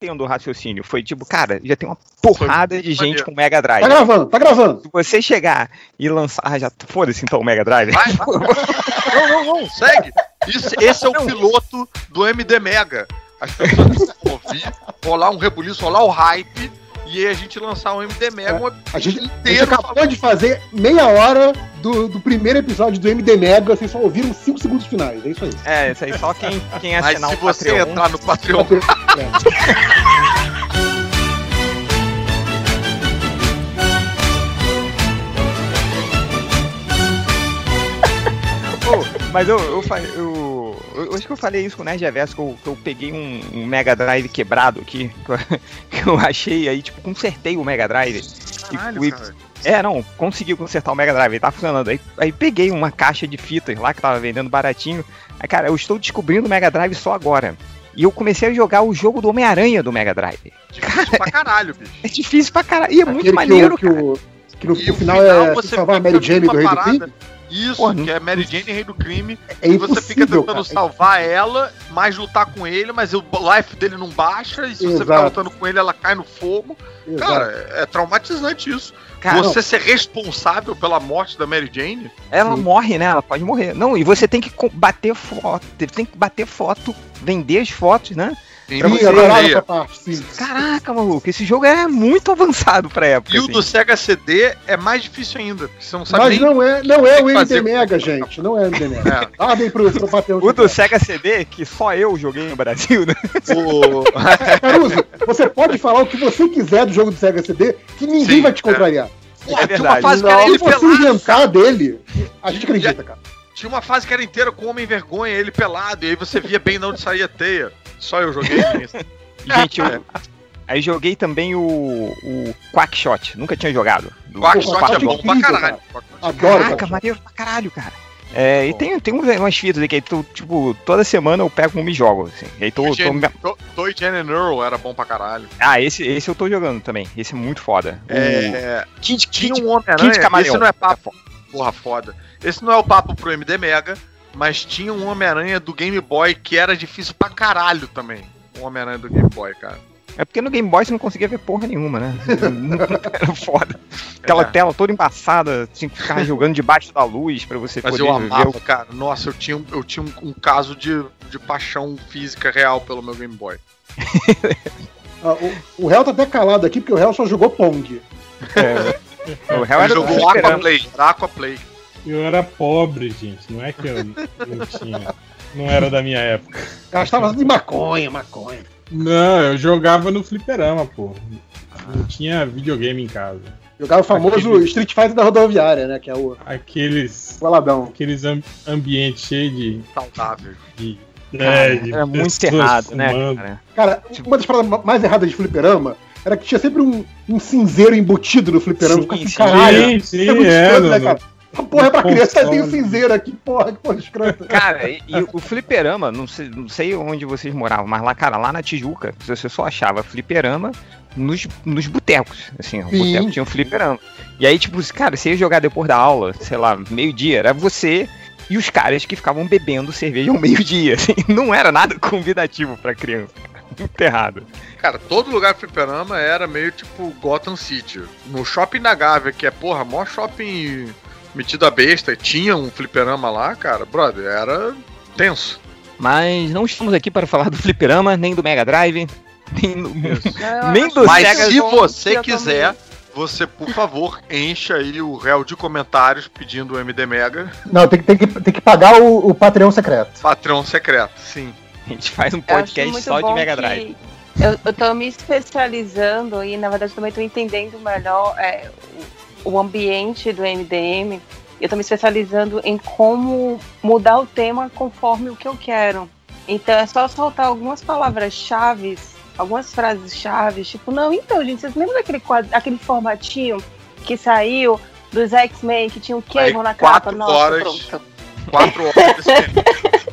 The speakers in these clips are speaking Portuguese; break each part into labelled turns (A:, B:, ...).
A: entendo o raciocínio. Foi tipo, cara, já tem uma porrada de gente com Mega Drive.
B: Tá gravando, tá gravando.
A: Se você chegar e lançar. Ah, já. Foda-se então o Mega Drive.
C: Vai, vai. Não, não, não, segue. Isso, esse é o piloto do MD Mega. As pessoas precisam ouvir, rolar um rebuliço, rolar o hype, e aí a gente lançar um MD Mega um
B: A gente, a gente acabou de fazer meia hora do, do primeiro episódio do MD Mega, vocês só ouviram 5 segundos finais, é isso aí.
A: É, isso aí só quem, quem
C: Mas
A: assinar
C: se
A: o
C: você
A: Patreon.
C: entrar no Patreon,
B: É.
A: Pô, mas eu, eu, fa- eu, eu, eu acho que eu falei isso com o Nerd Reverso, que eu, que eu peguei um, um Mega Drive quebrado aqui, que eu, que eu achei aí, tipo, consertei o Mega Drive. e
C: caralho,
A: fui-
C: cara.
A: É, não, consegui consertar o Mega Drive, ele tá funcionando. Aí, aí peguei uma caixa de fitas lá que tava vendendo baratinho. Aí, cara, eu estou descobrindo o Mega Drive só agora. E eu comecei a jogar o jogo do Homem-Aranha do Mega Drive.
C: Difícil pra caralho, bicho.
A: É difícil pra caralho. E é muito
B: Aquele
A: maneiro,
B: que, o, que,
A: cara.
B: o, que no,
C: E
B: no
C: o
B: final,
C: final
B: é
C: você
B: salvar a Mary Jane do Rei do Crime.
C: Isso,
A: Porra,
C: que é Mary Jane, rei do crime.
B: É
C: e você fica tentando
B: cara.
C: salvar ela, mais lutar com ele, mas o life dele não baixa, e se você ficar
B: Exato.
C: lutando com ele, ela cai no fogo.
B: Exato.
C: Cara, é traumatizante isso.
A: Cara,
C: você ser responsável pela morte da Mary Jane?
A: Ela
B: Sim.
A: morre, né? Ela pode morrer. Não, e você tem que bater foto, tem que bater foto, vender as fotos, né?
B: Sim,
A: você
B: eu adorava
C: meia.
B: essa parte, sim.
A: Caraca, maluco, esse jogo é muito avançado pra época.
C: E o
A: assim.
C: do Sega CD é mais difícil ainda, porque você não sabe
B: Mas
C: nem.
B: não é, não é o MD Mega, gente. Não é o MD Mega.
C: É.
B: Ordem pro, pro Patreon.
A: O do Sega CD, que só eu joguei no Brasil, né?
C: O...
B: Caruso, você pode falar o que você quiser do jogo do Sega CD, que ninguém
C: Sim,
B: vai te contrariar.
C: Porra,
A: É
C: tinha uma
A: verdade.
C: fase que era
B: Se
C: ele
B: você inventar dele, a gente acredita, cara.
C: Tinha uma fase que era inteira com Homem Vergonha, ele pelado, e aí você via bem de onde saía a teia. Só eu joguei isso.
A: Gente, eu. Aí joguei também o, o Quackshot, nunca tinha jogado. Do-
C: Quackshot
B: Quackshot
C: é
B: é
C: bom pra
B: incrível,
C: caralho.
B: Adoro,
A: Caraca,
B: cara.
A: maneiro pra caralho, cara. É, e tem, tem uns- umas fitas aí que aí tu, tipo, toda semana eu pego um e jogo, assim. E aí tô, tô-
C: To- Toy and Earl era bom pra caralho.
A: Ah, esse, esse eu tô jogando também. Esse é muito foda. O
C: É,
A: Kid,
C: tinha
A: Kid,
C: um
A: Kid Camaleão.
C: esse não é papo, porra foda. Esse não é o papo pro MD Mega, mas tinha um Homem-Aranha do Game Boy que era difícil pra caralho também. O Homem-Aranha do Game Boy, cara.
A: É porque no Game Boy você não conseguia ver porra nenhuma, né? Era foda. Aquela
C: É.
A: tela toda embaçada, tinha que ficar jogando debaixo da luz pra você
C: Mas
A: poder
C: eu
A: ver
C: amava,
A: o...
C: cara. Nossa, eu tinha, um- eu tinha um, um caso de, de paixão física real pelo meu Game Boy.
B: Ah, o, o Hell tá até calado aqui, porque o Hell só jogou Pong.
A: É, o
C: Ele jogou
A: fliperama.
C: Aquaplay, era Aquaplay.
D: Eu era pobre, gente. Não é que eu não tinha. Não era da minha época.
B: Gastava de maconha, maconha.
D: Não, eu jogava no fliperama, pô. Não tinha videogame em casa.
B: Jogava o famoso
D: Aquele-
B: Street Fighter da rodoviária, né? Que é o
D: Aqueles.
B: Baladão.
D: Aqueles am- ambientes cheios de.
C: Saudável.
D: de
A: Cara,
D: é, de
A: era muito
D: pessoas
A: errado, né,
D: fumando.
A: cara?
B: Cara, uma das paradas ma- mais erradas de fliperama era que tinha sempre um, um cinzeiro embutido no fliperama.
A: Sim,
B: Ficava assim,
A: sim.
B: caralho.
D: Sim,
B: isso
D: sim,
B: é muito
D: é,
B: né, porra é pra criança, tem um
D: console.
B: cinzeiro aqui, porra, que porra escrota.
A: Cara, e, e o fliperama, não sei, não sei onde vocês moravam, mas lá, cara, lá na Tijuca, você só achava fliperama nos, nos botecos. Assim, o boteco tinha um fliperama. E aí, tipo, cara, você ia jogar depois da aula, sei lá, meio-dia, era você e os caras que ficavam bebendo cerveja ao meio-dia. Assim, não era nada convidativo pra criança. Muito errado.
C: Cara, todo lugar fliperama era meio tipo Gotham City. No shopping da Gávea, que é, porra, maior shopping metido a besta, e tinha um fliperama lá, cara, brother, era tenso.
A: Mas não estamos aqui para falar do fliperama, nem do Mega Drive, nem do,
E: Eu
A: nem do
C: Mas
A: Sega.
C: se você
E: eu
C: quiser, você, por favor, encha aí o réu de comentários pedindo o MD Mega,
B: Não, tem, que- tem, que, tem que pagar o, o Patreon secreto.
C: patrão secreto, sim.
A: A gente faz um podcast só de Mega
E: que
A: Drive.
E: Eu, eu tô me especializando e, na verdade, também tô entendendo melhor é, o, o ambiente do MDM. Eu tô me especializando em como mudar o tema conforme o que eu quero. Então é só soltar algumas palavras-chave, algumas frases-chave, tipo, não, então, gente, vocês lembram daquele quadro, aquele formatinho que saiu dos X-Men que tinha
C: Aí,
E: Cable na capa?
C: quatro
E: Nossa,
C: horas.
E: pronto.
C: Quatro horas.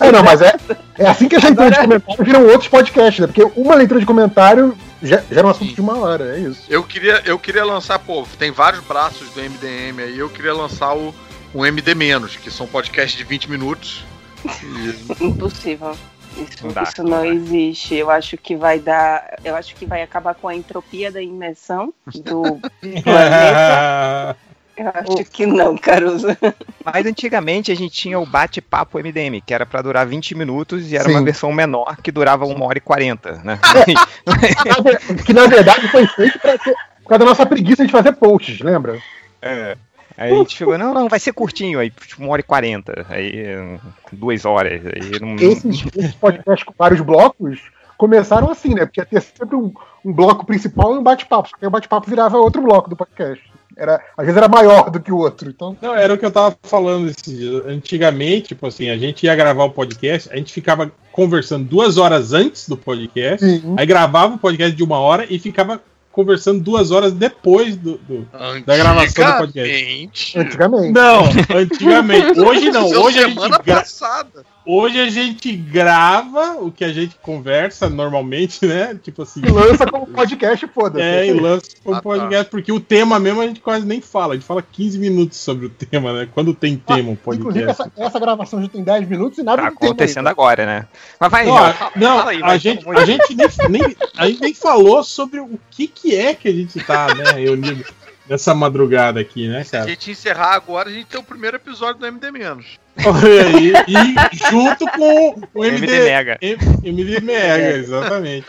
B: É, não, mas é, é assim que a leitura de comentário viram outros podcasts, né? Porque uma leitura de comentário já, já era um assunto de uma hora, é isso.
C: Eu queria, eu queria lançar, pô, tem vários braços do MDM aí, eu queria lançar o, o MD-, que são podcasts de 20 minutos. E
E: Impossível. Isso,
A: Não dá,
E: isso
A: não
E: existe. Eu acho que vai dar. Eu acho que vai acabar com a entropia da imersão do planeta. Eu acho que não, Caruso.
A: Mas antigamente a gente tinha o bate-papo MDM, que era pra durar 20 minutos e era
B: Sim.
A: uma versão menor que durava 1 hora e 40, né?
B: Que na verdade foi feito pra ser, por causa da nossa preguiça de fazer posts, lembra?
A: É. Aí a gente chegou, não, não, vai ser curtinho, aí tipo, 1 hora e 40, aí duas horas, aí não...
B: Esses, esses podcasts com vários blocos começaram assim, né? Porque ia ter sempre um, um bloco principal e um bate-papo. Só que aí o bate-papo virava outro bloco do podcast. Era, às vezes era maior do que o outro. Então,
D: Não, era o que eu tava falando esse dia. Antigamente, tipo assim, a gente ia gravar o podcast, a gente ficava conversando duas horas antes do podcast,
B: sim.
D: aí gravava o podcast de uma hora e ficava conversando duas horas depois do. do- Da gravação do podcast.
C: Antigamente.
B: Antigamente.
D: Não, antigamente. Hoje não. Hoje a, gente gra-
C: passada.
D: Hoje a gente grava o que a gente conversa normalmente, né? Tipo assim.
B: E lança como podcast, foda-se.
D: É, e lança como
C: Ah, tá.
D: podcast, porque o tema mesmo a gente quase nem fala. A gente fala 15 minutos sobre o tema, né? Quando tem tema um podcast.
B: Inclusive, essa, essa gravação já tem 10 minutos e nada
A: Tá acontecendo agora, né? Mas vai,
D: Ó,
A: Real, fala-
D: não,
A: fala aí,
D: a, gente, a gente nem, nem- a gente nem falou sobre o que, que é que a gente tá, né, reunido nessa madrugada aqui, né,
C: Se a
D: cara?
C: gente encerrar agora, a gente tem o primeiro episódio do MD Menos.
D: Olha aí, e junto com o
A: MD
D: MD,
A: Mega.
D: MD Mega, exatamente.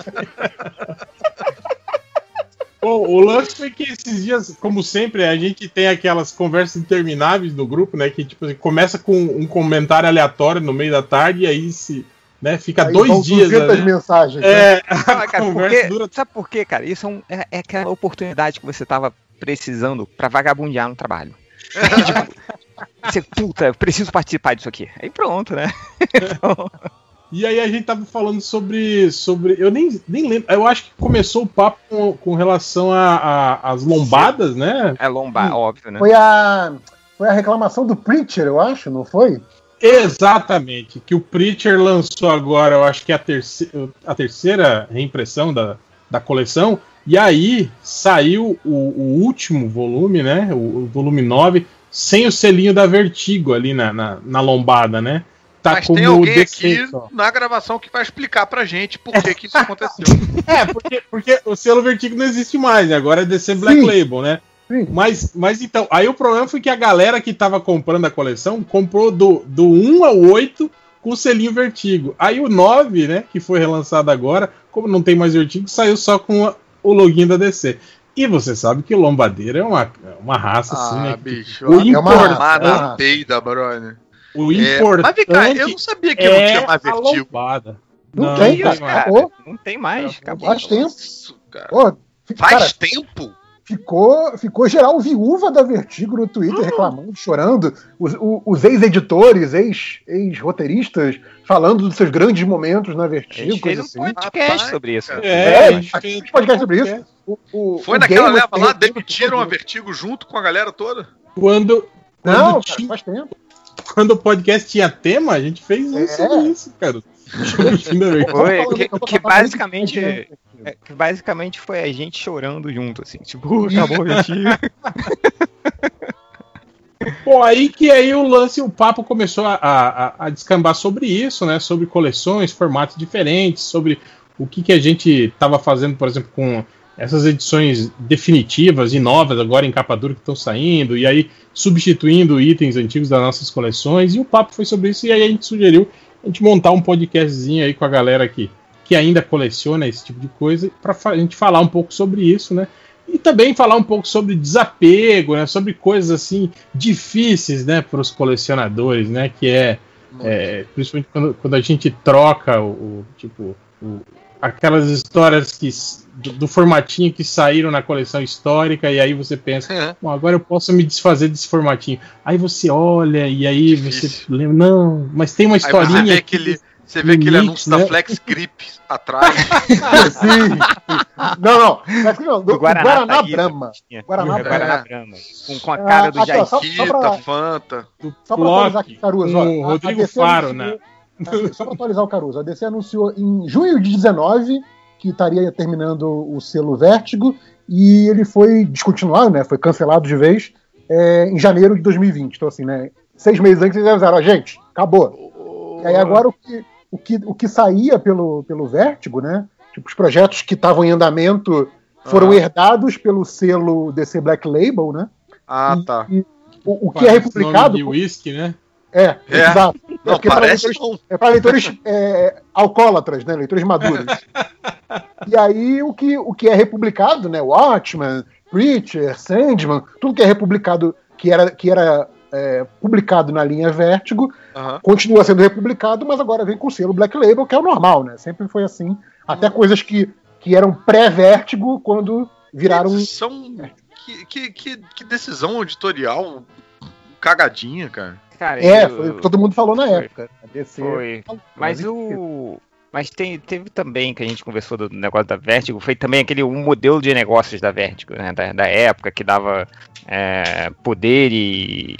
D: Bom, o lance foi que esses dias, como sempre, a gente tem aquelas conversas intermináveis no grupo, né? Que tipo, começa com um comentário aleatório no meio da tarde e aí se, né, fica
B: Aí
D: dois dias.
B: 200
D: né?
B: mensagens. né?
D: É, a
A: Ah, cara,
D: conversa
A: porque-
D: dura
A: Sabe por quê, cara? Isso é, um- é- é aquela oportunidade que você tava precisando pra vagabundear no trabalho. Tipo, você, puta, eu preciso participar disso aqui. Aí pronto, né?
D: E aí a gente tava falando sobre. sobre eu nem, nem lembro. Eu acho que começou o papo com, com relação às lombadas, né?
A: É lombar,
B: Hum.
A: óbvio, né?
B: Foi, a, foi a reclamação do Preacher, eu acho, não foi?
D: Exatamente. Que o Preacher lançou agora, eu acho que é a, terce, a terceira reimpressão da, da coleção. E aí saiu o, o último volume, né? O, o volume 9, sem o selinho da Vertigo ali na, na, na lombada, né? Tá
C: Mas
D: como
C: tem alguém aqui
D: só.
C: na gravação que vai explicar pra gente por que, que isso aconteceu.
D: É, porque, porque o selo Vertigo não existe mais, né? agora é DC Black
B: Sim.
D: Label, né?
B: Sim.
D: Mas, mas então, aí o problema foi que a galera que tava comprando a coleção comprou do, do 1 ao 8 com o selinho Vertigo. Aí o 9, né, que foi relançado agora, como não tem mais Vertigo, saiu só com a- o login da DC. E você sabe que o Lombadeiro é uma, uma raça assim,
C: ah,
D: né? que-
C: bicho.
D: o
C: a
B: é uma
D: importante,
B: raça.
C: na peida, brother.
D: o
C: É,
D: importante
C: mas vem cá, eu não sabia que não
D: é
C: tinha mais vertigo.
D: lombada.
B: Não tem,
A: Isso,
B: cara.
A: cara.
B: Acabou.
A: Não tem mais, acabou.
B: Faz tempo.
C: Isso, cara.
B: Pô,
C: Faz
B: cara,
C: tempo?
B: Ficou, ficou geral viúva da Vertigo no Twitter reclamando, chorando. Os, os ex-editores, ex- ex-roteiristas falando dos seus grandes momentos na
A: A
B: Vertigo.
A: gente fez um
B: assim.
A: podcast
C: Rapaz,
A: sobre isso.
D: É,
B: É,
D: a gente
B: a
D: fez
B: gente podcast sobre isso. O, o,
C: Foi
B: o
C: naquela leva lá, demitiram a Vertigo junto com a galera toda?
D: Quando, quando,
B: Não, cara,
D: tinha,
B: faz tempo.
D: quando o podcast tinha tema, a gente fez um
B: É.
D: sobre isso, cara. Sobre o fim da Vertigo.
A: Foi,
B: falando
A: que,
B: que
A: basicamente? É, que basicamente foi a gente chorando junto, assim, tipo, "Uh, acabou o Vertigo.
D: Bom, aí que aí o lance, o papo começou a, a, a descambar sobre isso, né? Sobre coleções, formatos diferentes, sobre o que, que a gente estava fazendo, por exemplo, com essas edições definitivas e novas agora em capa dura que estão saindo, e aí substituindo itens antigos das nossas coleções, e o papo foi sobre isso, e aí a gente sugeriu a gente montar um podcastzinho aí com a galera que, que ainda coleciona esse tipo de coisa, para a gente falar um pouco sobre isso, né? E também falar um pouco sobre desapego, né? Sobre coisas assim difíceis, né, para os colecionadores, né? Que é, é, principalmente quando, quando a gente troca o, o- tipo o- aquelas histórias que do, do formatinho que saíram na coleção histórica e aí você pensa,
C: É.
D: Bom, agora eu posso me desfazer desse formatinho. Aí você olha e aí
C: Difícil.
D: você lembra, não, mas tem uma
C: Aí você
D: historinha
C: vê
D: aqui.
C: aquele, você vê aquele
D: Mix,
C: anúncio da
D: né?
C: Flex Grip atrás.
B: Sim. Não, não. Mas, não do,
A: Do Guaraná,
B: Guaraná. Brahma.
A: Tinha.
B: Guaraná
A: É, Guaraná
C: Brahma.
A: Com, com a cara do
B: Ah, ó,
A: Jair.
B: só-
C: Kita,
B: pra-
C: Fanta.
D: do
B: Só pra atualizar aqui, Caruso. ó,
D: o
B: a- a
D: Rodrigo Faro, né?
B: Só pra atualizar o Caruso. A DC anunciou em junho de 19 que estaria terminando o selo Vértigo e ele foi descontinuado, né? Foi cancelado de vez é, em janeiro de 2020. Então, assim, né? Seis meses antes eles avisaram, ó, gente, acabou. E aí agora o que, o que, o que saía pelo, pelo Vértigo, né? Tipo, os projetos que estavam em andamento foram
C: Ah.
B: herdados pelo selo DC Black Label, né?
C: Ah,
B: E-
C: tá.
B: e o, o que é republicado.
D: De whisky, né?
B: É,
C: É.
B: exato.
C: Não,
B: pra
C: parece
B: leitores-
C: não.
B: É para leitores é, alcoólatras, né? Leitores maduros. e aí o que, o que é republicado, né? Watchmen, Preacher, Sandman, tudo que é republicado, que era, que era é, publicado na linha Vértigo,
C: Aham.
B: continua sendo republicado, mas agora vem com o selo Black Label, que é o normal, né? Sempre foi assim. Até coisas que, que eram pré-Vértigo quando viraram.
C: Que decisão, que, que, que, que decisão editorial cagadinha, cara.
A: Cara,
B: É,
A: eu-
B: foi o que todo mundo falou na
A: Foi.
B: época. DC
A: Foi. Mas
B: enfim.
A: o. Mas tem, teve também, que a gente conversou do negócio da Vertigo, foi também aquele um modelo de negócios da Vertigo, né? Da, da época, que dava é, poder e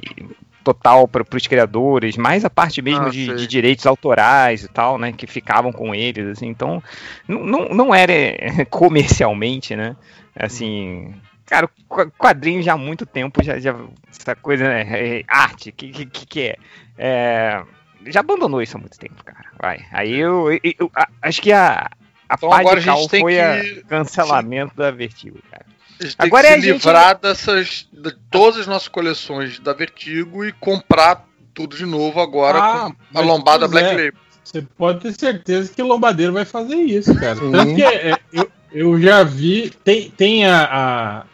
A: total para os criadores, mais a parte mesmo
C: Ah,
A: de, de direitos autorais e tal, né? Que ficavam com eles, assim. Então, não, não, era eh, comercialmente, né? Assim. Cara, qu- quadrinho já há muito tempo, já, já essa coisa, né? é, arte, que, que, que é? É, já abandonou isso há muito tempo, cara. Vai. Aí eu, eu- eu- acho que a, a
C: Então agora a gente tem
A: foi
C: que-
A: cancelamento da Vertigo, cara.
C: A gente tem
A: Agora
C: que
A: é
C: se
A: a gente-
C: livrar dessas. de todas as nossas coleções da Vertigo e comprar tudo de novo agora
D: Ah,
C: com a lombada Black
D: é.
C: Label.
D: Você pode ter certeza que o Lombadeiro vai fazer isso, cara.
B: Sim.
D: Tanto que é, eu, eu já vi. Tem, tem a, a-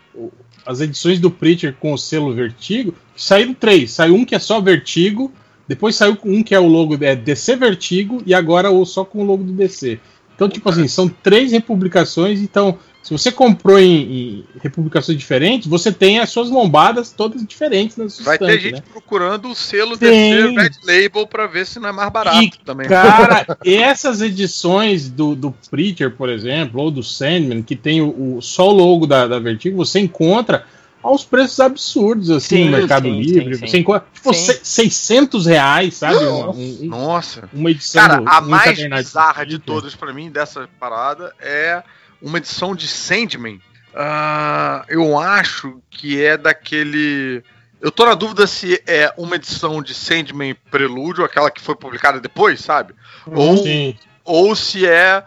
D: as edições do Preacher com o selo Vertigo. Saíram três. Saiu um que é só Vertigo. Depois saiu um que é o logo é DC Vertigo. E agora o só com o logo do DC. Então, tipo assim, são três republicações. Então, se você comprou em, em republicações diferentes, você tem as suas lombadas todas diferentes na sua
C: Vai ter
D: estante,
C: gente
D: né?
C: procurando o selo
D: Tem.
C: DC Red Label pra ver se não é mais barato
D: E,
C: também.
D: Cara, essas edições do, do Preacher, por exemplo, ou do Sandman, que tem o, o- só o logo da, da Vertigo, você encontra aos preços absurdos, assim,
A: Sim,
D: no Mercado
A: sim,
D: Livre.
A: sim, sim.
D: você encontra, tipo,
A: Sim.
D: se- 600 reais, sabe? Uma, um- um-
C: Nossa.
D: uma edição
C: Cara,
D: do-
C: a mais bizarra de todas pra mim dessa parada é uma edição de Sandman. Ah, eu acho que é daquele. Eu tô na dúvida se é uma edição de Sandman Prelúdio, aquela que foi publicada depois, sabe? Ou,
D: Sim.
C: ou se é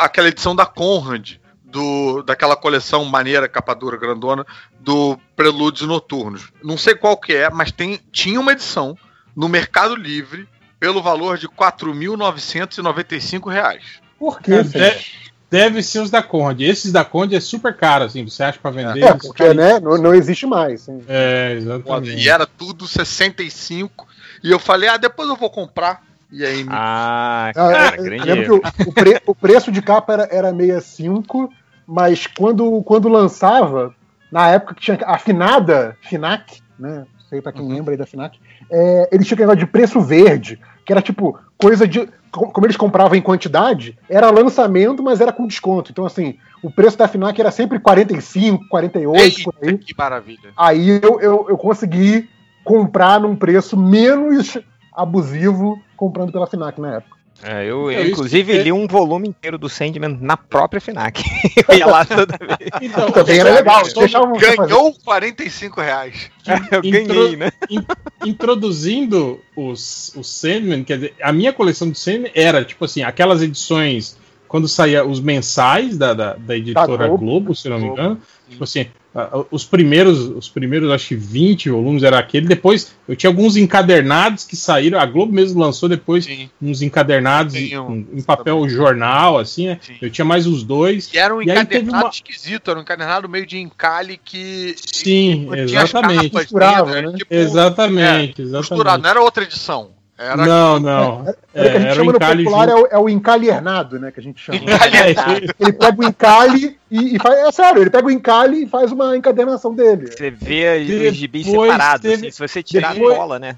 C: aquela edição da Conrad, do, daquela coleção maneira, capa dura, grandona, do Prelúdios Noturnos. Não sei qual que é, mas tem, tinha uma edição no Mercado Livre pelo valor de 4.995 reais.
B: Por que,
D: É, deve ser os da Conde. Esses da Conde é super caro, assim, você acha pra vender.
B: É,
D: eles
B: porque né, não, não existe mais. sim.
D: É, exatamente.
C: E era tudo 65. E eu falei, ah, depois eu vou comprar. E aí, me-
A: Ah,
B: Ah,
A: cara,
B: eu- eu
A: grande
B: lembro
A: erro.
B: que o, o pre- o preço de capa era, era 65, mas quando, quando lançava, na época que tinha a finada FINAC, né? Não sei pra quem
C: Uhum.
B: lembra aí da FINAC, é, eles tinham aquele negócio de preço verde, que era tipo coisa de. co- Como eles compravam em quantidade, era lançamento, mas era com desconto. Então, assim, o preço da FINAC era sempre 45, 48, por aí.
C: Eita, que maravilha.
B: Aí eu, eu, eu consegui comprar num preço menos abusivo comprando pela FINAC na época.
A: É, eu,
D: É,
A: eu, inclusive,
D: é-
A: li um volume inteiro do Sandman na própria FINAC. eu ia lá toda vez.
D: Então,
B: Também era legal. fazer.
C: Ganhou 45 reais.
A: Eu
D: Intro-
A: ganhei, né?
D: in- introduzindo os, os Sandman, quer dizer, a minha coleção de Sandman era, tipo assim, aquelas edições quando saía os mensais da, da, da editora
B: Globo.
D: Globo, se não me
C: Globo.
D: engano. Tipo assim, a- os primeiros, os primeiros, acho que 20 volumes era aquele. Depois eu tinha alguns encadernados que saíram. A Globo mesmo lançou depois
C: Sim.
D: uns encadernados
C: tenho
D: em, em papel jornal, assim, né?
C: Sim.
D: Eu tinha mais os dois.
C: E era um
D: E
C: encadernado
D: uma-
C: esquisito, era um encadernado meio de encalhe que.
D: Sim, exatamente.
C: capas
B: né?
C: tipo,
D: Exatamente,
C: é,
D: exatamente.
C: Não era outra edição. Era
D: Não, não.
B: O que a gente
D: É, era
B: chama no
D: encalhe
B: popular é
D: junto.
B: o, é o encalhernado, né? Que a gente chama.
C: Encalhernado.
B: Ele pega o encalhe e, e faz. É sério, ele pega o encalhe e faz uma encadernação dele.
A: Você vê os gibis
D: Depois
A: separados,
D: teve-
A: assim, se você tirar
D: depois-
A: a cola, né?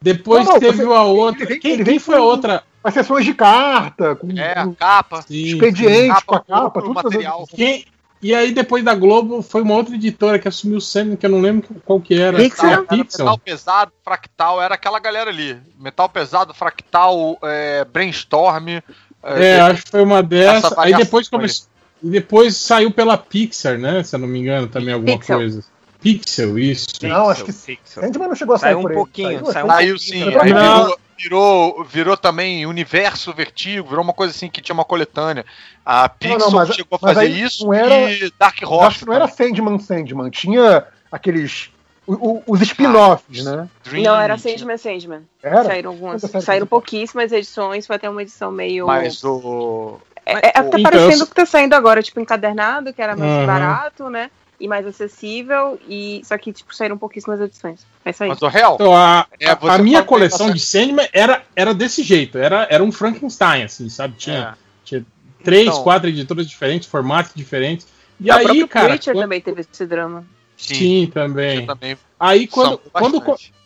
D: Depois
B: Não, não,
D: teve
B: você-
D: uma outra.
B: ele vem-
D: quem,
B: ele
D: quem foi a outra?
B: As sessões de carta, com,
C: É, a
B: com
C: capa.
D: Sim,
B: expediente, com a
C: Capa,
B: tudo
C: material.
B: fazendo-
D: Quem, e aí, depois da Globo, foi uma outra editora que assumiu o Sandman, que eu não lembro qual que era.
B: Pixel?
C: Era
D: Pixel.
C: metal pesado, fractal, era aquela galera ali. Metal pesado, fractal, é, brainstorm.
D: É, acho que foi uma dessas.
C: essa
D: Aí depois começou. E depois saiu pela Pixar, né? Se eu não me engano, também alguma
E: Pixel.
D: coisa. Pixel, isso.
B: Não, acho que
A: Pixel.
B: Sandman não chegou a sair
A: Saiu um pouquinho,
B: Saiu,
A: saiu um
B: saiu.
C: Saiu
A: pouquinho
C: sim, aí virou, virou, virou também Universo Vertigo, virou uma coisa assim que tinha uma coletânea. A Pixar
B: não, mas-
C: chegou a fazer isso
B: não era-
C: e Dark Horse.
B: acho que não era Sandman Sandman, tinha aqueles. o- o- os spin-offs, né?
C: Dream,
E: Não, era Sandman Sandman.
B: Era?
E: Saíram algumas. Saíram pouquíssimas edições, foi até uma edição meio.
C: Mas o.
E: É, é, tá
D: Então,
E: parecendo
D: eu-
E: que tá saindo agora, tipo, encadernado, que era mais
D: Uhum.
E: barato, né? E mais acessível, e só que, tipo, saíram pouquíssimas edições. É isso aí.
C: Mas o real.
D: Então, a,
C: É,
D: a- a minha coleção de Sandman era, era desse jeito, era, era um Frankenstein, assim, sabe? Tinha,
C: É.
D: tinha três,
C: Então-
D: quatro editoras diferentes, formatos diferentes. E
E: o
D: aí,
E: próprio
D: cara,
E: Preacher
D: quando-
E: também teve esse drama.
D: sim, também.
C: eu também
D: Aí quando, quando,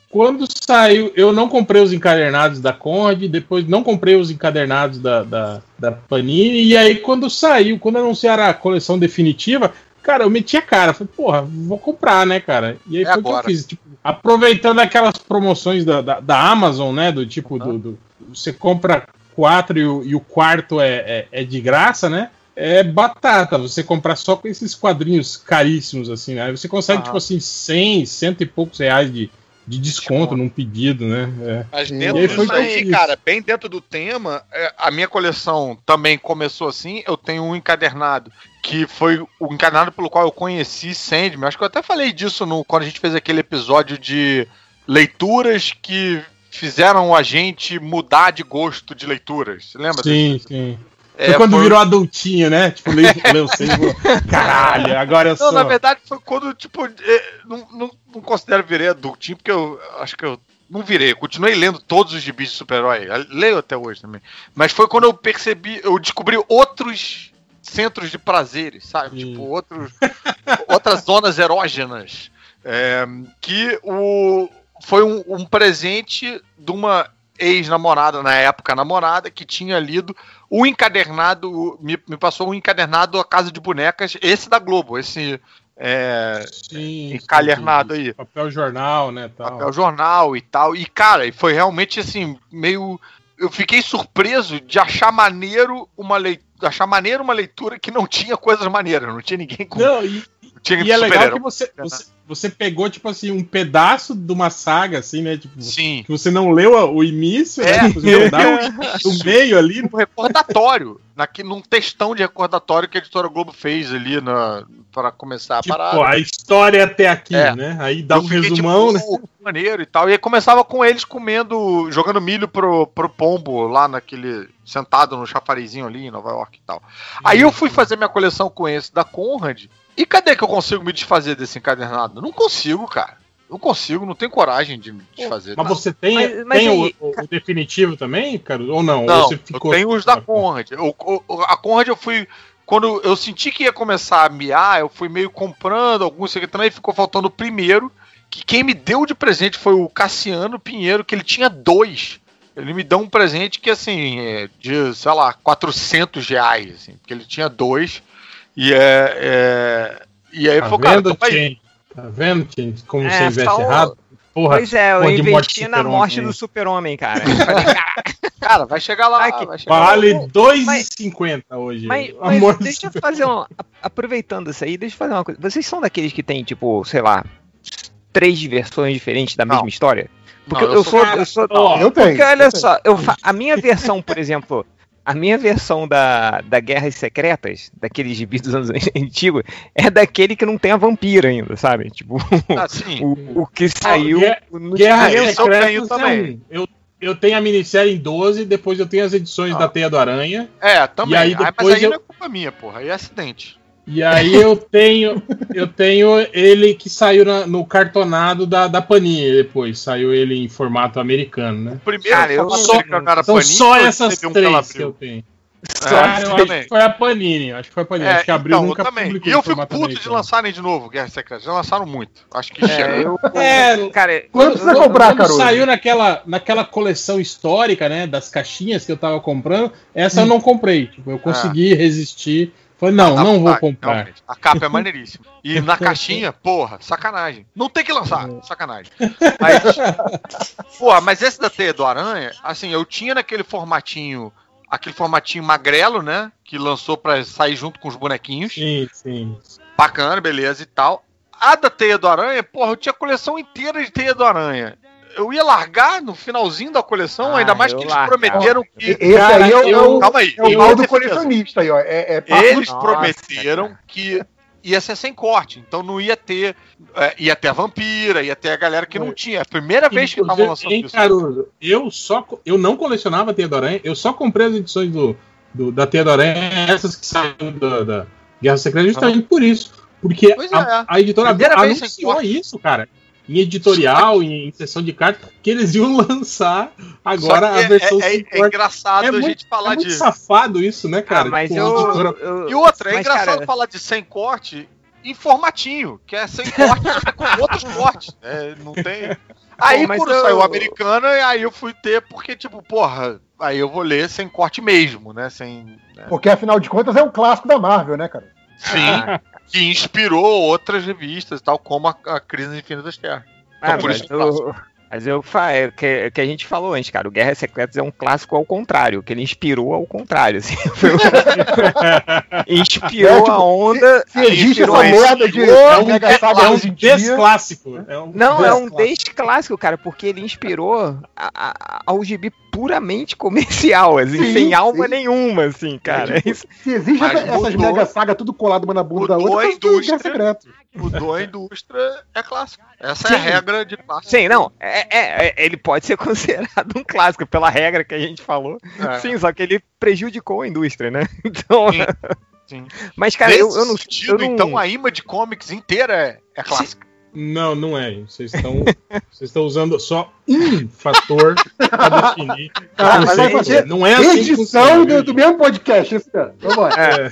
D: quando saiu, eu não comprei os encadernados da Conrad, depois não comprei os encadernados da, da, da Panini, e aí quando saiu, quando anunciaram a coleção definitiva, cara, eu meti a cara, falei, porra, vou comprar, né, cara? E aí
C: É
D: foi o que eu fiz, tipo, aproveitando aquelas promoções da, da, da Amazon, né, do tipo,
C: Aham.
D: do, do- você compra quatro e o, e o quarto é, é, é de graça, né? É batata, você comprar só com esses quadrinhos caríssimos, assim, né? Aí você consegue,
C: Aham.
D: tipo assim, 100, cento e poucos reais de, de desconto
C: Desconto.
D: num pedido, né? É.
C: Mas dentro
D: E
C: disso aí, cara, bem dentro do tema, é, a minha coleção também começou assim. Eu tenho um encadernado que foi o encadernado pelo qual eu conheci Sandman. Acho que eu até falei disso no, quando a gente fez aquele episódio de leituras que fizeram a gente mudar de gosto de leituras. Você lembra?
D: Sim, sim.
C: É,
D: foi quando virou adultinho, né? Tipo, leu, leu caralho, agora eu
C: Não,
D: sou.
C: na verdade foi quando, tipo, é, não, não, não considero virei adultinho, porque eu acho que eu não virei. Eu continuei lendo todos os gibis de super-herói. Leio até hoje também. Mas foi quando eu percebi, eu descobri outros centros de prazeres, sabe?
D: Sim.
C: Tipo, outros, outras zonas erógenas. É, que o, foi um, um presente de uma ex-namorada, na época namorada, que tinha lido o encadernado, me, me passou um encadernado A Casa de Bonecas, esse da Globo, esse é,
D: Sim,
C: encalhernado
D: sim,
C: aí.
D: Papel jornal, né? Tal.
C: papel jornal e tal. E, cara, foi realmente assim, meio. Eu fiquei surpreso de achar maneiro uma leitura. Achar maneiro uma leitura que não tinha coisas maneiras, não tinha ninguém com.
D: Não, e,
C: tinha
D: e é legal que você, você, você pegou, tipo assim, um pedaço de uma saga, assim, né? Tipo,
C: Sim.
D: que você não leu o início,
C: É,
D: né? Tipo, Você
C: o
D: meio ali.
C: um recordatório, naque, num textão de recordatório que a editora Globo fez ali na, para começar a
D: Tipo,
C: parada.
D: a história até aqui,
C: É.
D: né? Aí dá
C: Eu
D: um
C: fiquei,
D: resumão, né?
C: tipo, "Pô, que maneiro e tal. E aí começava com eles comendo, jogando milho pro, pro pombo lá naquele. sentado no chafarizinho ali em Nova York e tal. Aí eu fui fazer minha coleção com esse da Conrad. E cadê que eu consigo me desfazer desse encadernado? Não consigo, cara. Não consigo, não tenho coragem de me desfazer.
D: Mas
C: nada.
D: você tem,
A: Mas- mas
D: tem
A: aí,
D: o, o- o definitivo também, cara? Ou não? Ou
C: Não,
D: você ficou...
C: eu tenho os da Conrad. Eu- eu- a Conrad eu fui. Quando eu senti que ia começar a miar, eu fui meio comprando alguns que também ficou faltando o primeiro. Que quem me deu de presente foi o Cassiano Pinheiro, que ele tinha dois. Ele me deu um presente que, assim, é de, sei lá, 400 reais, assim, porque ele tinha dois. E é. é e aí
D: Tá
C: cara,
D: vendo,
C: aí.
D: Chen? Tá vendo, Chen? Como
A: É,
D: você investe
A: só
D: errado? Porra,
A: Pois é, eu investi na morte do super-homem, cara. Falei, cara,
C: Cara, vai chegar lá.
A: Ai, que-
C: vai chegar.
D: Vale
A: Mas-
D: 2,50 hoje.
A: Mas, mas deixa eu fazer um. Aproveitando isso aí, deixa eu fazer uma coisa. Vocês são daqueles que tem, tipo, sei lá, três versões diferentes da
C: Não.
A: mesma história? Porque
C: Não,
A: eu,
C: eu
A: sou.
C: sou-
A: Eu sou
D: Ó,
B: eu tenho.
A: porque olha
B: eu tenho.
A: só, eu fa- a minha versão, por exemplo. A minha versão da, da Guerras Secretas, daqueles gibis dos anos antigos, é daquele que não tem a vampira ainda, sabe? Tipo,
C: Ah,
A: o, o que saiu
D: Guerra-
A: no
D: Guerra
C: Esse eu
D: Secretas
C: tenho
D: é
C: também.
D: um. Eu, eu tenho a minissérie em 12, depois eu tenho as edições
C: Ah.
D: da Teia do Aranha.
C: É, também.
D: E aí
C: Ah, mas
D: depois
C: aí
D: eu-
C: não é culpa minha, porra. Aí é acidente.
D: E aí eu tenho eu tenho ele que saiu na- no cartonado da, da Panini depois. Saiu ele em formato americano, né?
C: Primeiro,
A: Cara, eu só-
D: São
C: Panini,
D: só essas
C: um que
D: três que eu tenho.
C: É,
D: Cara, eu acho que foi a Panini. Acho que foi a Panini.
C: É,
D: acho que abriu
C: então,
D: nunca
C: também. E eu fico puto de
D: americano.
C: lançarem de novo Guerra Secreta. Já lançaram muito. Acho que
A: É, eu,
D: É,
A: cara,
B: Quando precisa comprar,
D: Quando
B: Caruso?
D: saiu naquela, naquela coleção histórica, né, das caixinhas que eu tava comprando, essa eu não comprei. Tipo, eu consegui resistir. Falei, não,
C: Ah,
D: não vou comprar.
C: realmente. A capa é maneiríssima. E na caixinha, porra, sacanagem. Não tem que lançar,
D: É.
C: sacanagem. Mas, porra, mas esse da Teia do Aranha, assim, eu tinha naquele formatinho, aquele formatinho magrelo, né? Que lançou pra sair junto com os bonequinhos.
D: Sim, sim.
C: Bacana, beleza e tal. A da Teia do Aranha, porra, eu tinha a coleção inteira de Teia do Aranha. Eu ia largar no finalzinho da coleção,
A: Ah,
C: ainda mais que eles prometeram que.
B: Esse
D: Cara,
B: aí é, o- é
D: eu-
C: Calma aí.
B: é o mal
C: ia
B: do colecionista aí, ó. É, é
C: Eles
A: Nossa,
C: prometeram
A: cara.
C: que ia ser sem corte, então não ia ter. é, ia ter a vampira, ia ter a galera que não tinha. É a primeira vez que estavam lançando
D: Hein,
C: isso.
D: Caruso, eu só eu não colecionava Teia da Aranha, eu só comprei as edições do, do- da Teia da Aranha, essas que saíram da, da Guerra Secreta, justamente por isso. Porque
C: Pois
D: a,
C: é.
D: a editora
C: Primeira vez sem
D: anunciou isso, cara. Em editorial, em, em sessão de cartas, que eles iam lançar agora a versão
C: é, é- é
D: corte.
C: engraçado
D: É
C: a
D: muito-
C: gente falar
D: é muito
C: de.
D: safado isso, né, cara?
A: Ah, mas
D: Tipo,
A: eu,
D: editora-
A: eu-
C: E outra, é
A: mas,
C: engraçado
A: cara,
C: falar de sem corte em formatinho, que é sem corte, mas é com outros cortes. né? não tem. Aí
A: mas
C: quando
A: eu-
C: saiu o americano, aí eu fui ter, porque, tipo, porra, aí eu vou ler sem corte mesmo, né? Sem. né?
B: Porque afinal de contas é um clássico da Marvel, né, cara?
C: Sim,
A: Ah,
C: que inspirou outras revistas, tal como a, a Crise nas Infinitas Terras.
A: ah,
C: Então, por
A: mas
C: isso eu
A: mas eu fa- é que, que a gente falou antes, cara. O Guerras Secretas é um clássico ao contrário, que ele inspirou ao contrário. Assim, inspirou
B: É, tipo,
A: a onda.
B: Se existe
A: inspirou
B: essa merda de
D: é um,
B: Mega
D: é,
B: Saga
D: é um desclássico. É um
A: Não, é um
D: desclássico.
A: desclássico, cara, porque ele inspirou a, a, ao gibi puramente comercial, assim,
B: Sim,
A: sem alma
B: sim.
A: nenhuma, assim, cara.
B: tipo,
A: Isso-
B: se existe essa- essas
C: mudou-
B: Mega Saga tudo colado uma na bunda da outra,
C: a
B: Guerra
C: indústria.
B: Secreta.
C: Mudou a indústria, é clássico. Essa é a
A: Sim.
C: regra de clássico.
A: Sim, não, é, é- é- ele pode ser considerado um clássico pela regra que a gente falou.
C: É.
A: Sim, só que ele prejudicou a indústria, né? Então,
C: Sim, sim.
A: mas cara,
C: Nesse
A: eu, eu não,
C: sentido,
A: eu não-
C: então a Image Comics inteira é, é clássica.
D: Não, não é. Vocês estão, vocês estão usando só um fator para definir. Conceito.
B: fazer
D: não é assim
B: Edição do, do mesmo podcast, esse cara. Vambora.
A: É.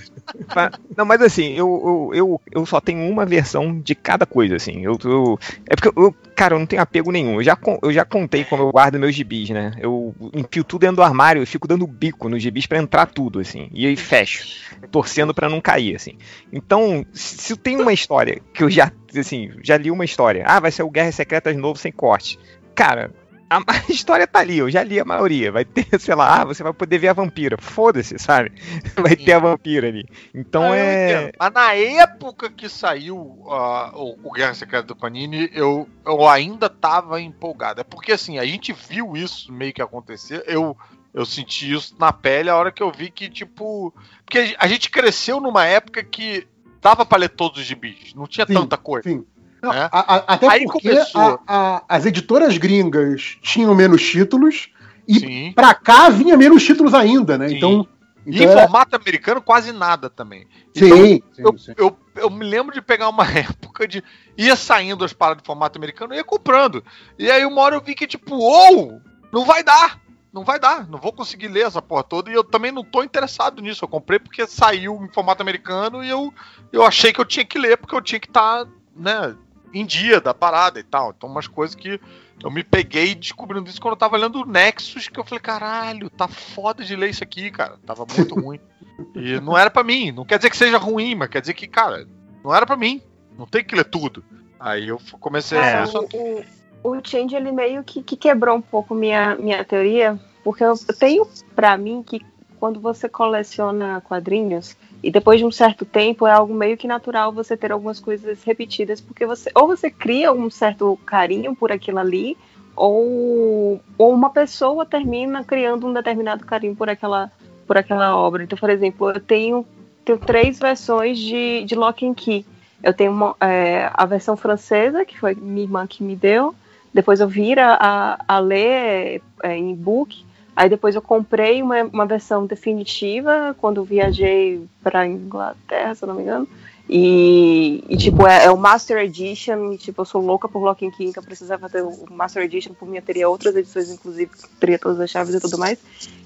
A: Fa- Não, mas assim, eu, eu, eu, eu só tenho uma versão de cada coisa, assim. Eu, eu- é porque eu, cara, eu não tenho apego nenhum. Eu já, eu já contei como eu guardo meus gibis, né? Eu enfio tudo dentro do armário, eu fico dando bico nos gibis pra entrar tudo, assim. E aí fecho, torcendo pra não cair, assim. Então, se se eu tenho uma história que eu já, assim, já li uma história, ah, vai ser o Guerras Secretas novo sem corte. Cara, a, a história tá ali, eu já li a maioria. Vai ter, sei lá, ah, você vai poder ver a vampira. Foda-se, sabe? Vai ter a vampira ali. Então
C: Ah,
A: é.
C: Mas na época que saiu ah, o, o Guerra Secreta do Panini, eu, eu ainda tava empolgado. É porque assim, a gente viu isso meio que acontecer. Eu, eu senti isso na pele a hora que eu vi que, tipo. Porque a gente cresceu numa época que dava pra ler todos os gibis. Não tinha
B: Sim,
C: tanta coisa.
B: Sim. Não,
C: É.
B: a- a- até
C: Aí
B: porque
C: começou.
B: a- as editoras gringas tinham menos títulos e
C: Sim.
B: pra cá vinha menos títulos ainda, né?
C: Sim.
B: Então.
C: E
B: então
C: em
B: era-
C: formato americano, quase nada também. Então,
B: Sim, sim,
C: eu,
B: sim.
C: eu, eu me lembro de pegar uma época de. ia saindo as paradas de formato americano e ia comprando. E aí uma hora eu vi que, tipo, ou! Não vai dar! Não vai dar, não vou conseguir ler essa porra toda. E eu também não tô interessado nisso. Eu comprei porque saiu em formato americano e eu, eu achei que eu tinha que ler porque eu tinha que estar, né, em dia da parada e tal. Então, umas coisas que eu me peguei descobrindo isso quando eu tava lendo o Nexus, que eu falei, caralho, tá foda de ler isso aqui, cara. Tava muito ruim. E não era pra mim. Não quer dizer que seja ruim, mas quer dizer que, cara, não era pra mim. Não tem que ler tudo. Aí eu comecei
E: É,
C: a
E: o, o, o Change ele meio que, que quebrou um pouco minha, minha teoria, porque eu tenho pra mim que quando você coleciona quadrinhos e depois de um certo tempo é algo meio que natural você ter algumas coisas repetidas, porque você ou você cria um certo carinho por aquilo ali, ou, ou uma pessoa termina criando um determinado carinho por aquela, por aquela obra. Então, por exemplo, eu tenho, tenho três versões de, de Lock and Key. Eu tenho uma, é, a versão francesa, que foi minha irmã que me deu. Depois eu vira a, a ler é, em e-book. Aí depois eu comprei uma, uma versão definitiva quando viajei para Inglaterra, se eu não me engano. E, e, tipo, é, é o Master Edition. E, tipo, eu sou louca por Lock and Key, que eu precisava ter o Master Edition. Por mim, eu teria outras edições, inclusive, teria todas as chaves e tudo mais.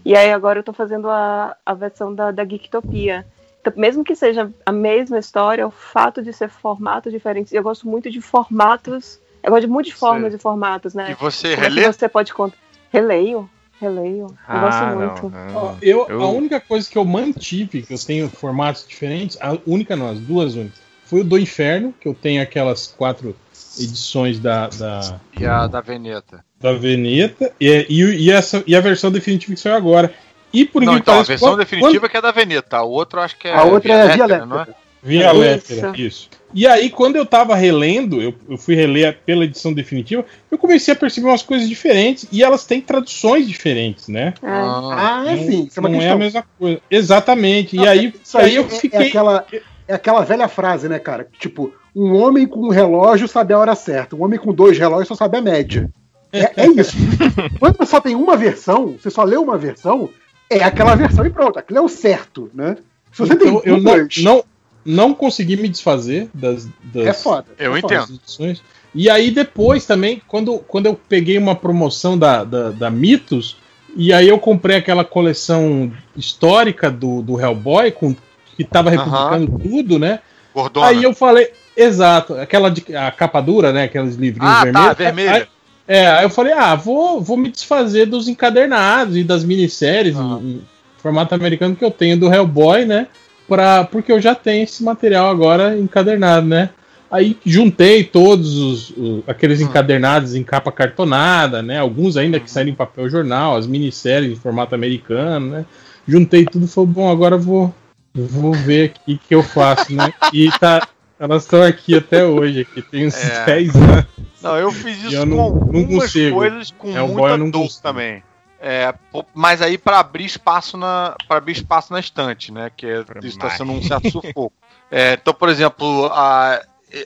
E: E aí agora eu tô fazendo a, a versão da, da Geektopia. Então, mesmo que seja a mesma história, o fato de ser formatos diferentes. Eu gosto muito de formatos. Eu gosto muito de formas
C: Sim.
E: e formatos, né?
C: E você
E: Como é
C: relê?
E: você pode contar? Releio, releio. Eu
A: Ah,
E: gosto
A: não,
E: muito.
A: não.
D: Eu,
A: Eu-
D: A única coisa que eu mantive, que eu tenho formatos diferentes, a única não, as duas únicas, foi o do Inferno, que eu tenho aquelas quatro edições da, da,
C: E a da Veneta.
D: da Veneta, e, e, e essa, e a versão definitiva que saiu agora. E por
C: Não, então, a versão
D: quando-
C: definitiva que é da Veneta. A outra eu acho que é.
B: A outra é Via
C: Létera, não é?
D: Via
E: Isso.
D: Létera, isso. E aí, quando eu tava relendo, eu, eu fui reler pela edição definitiva, eu comecei a perceber umas coisas diferentes e elas têm traduções diferentes, né?
B: Ah, é sim. Isso é uma
D: não é a mesma coisa. Exatamente.
B: Não,
D: e aí,
B: Isso
D: aí eu
B: é-
D: fiquei.
B: É aquela, é aquela velha frase, né, cara? Tipo, um homem com um relógio sabe a hora certa, um homem com dois relógios só sabe a média. É, é isso. Quando você só tem uma versão, você só lê uma versão, é aquela versão e pronto. Aquilo é o certo, né? Se você
D: Então,
B: tem
D: eu não,
B: duas,
D: não, não consegui me desfazer das, das,
B: é foda.
C: Eu
B: é foda.
C: entendo.
D: E aí depois também, quando, quando eu peguei uma promoção da, da, da Mitos, e aí eu comprei aquela coleção histórica do, do Hellboy, com, que tava republicando tudo, né?
C: Gordona.
D: Aí eu falei, exato, aquela de a capa dura, né? Aqueles livrinhos
C: ah,
D: vermelhos.
C: tá, vermelha.
D: Aí- é, aí eu falei, ah, vou, vou me desfazer dos encadernados e das minisséries em, em formato americano que eu tenho do Hellboy, né? Pra, porque eu já tenho esse material agora encadernado, né? Aí juntei todos os, os- aqueles
C: Hum.
D: encadernados em capa cartonada, né? Alguns ainda
C: Uhum.
D: que saíram em papel jornal, as minisséries em formato americano, né? Juntei tudo e falei, bom, agora vou, vou ver aqui o que eu faço, né? E tá, elas estão aqui até hoje, aqui tem uns
C: É.
D: 10 anos.
C: Não, eu fiz isso
D: Eu
C: com
D: não- não
C: algumas
D: consigo.
C: coisas com
D: É,
C: muita
D: não
C: dor
D: consigo.
C: também. É, mas aí pra abrir espaço na para abrir espaço na estante, né? Que é, está sendo um certo sufoco. É, então, por exemplo, a,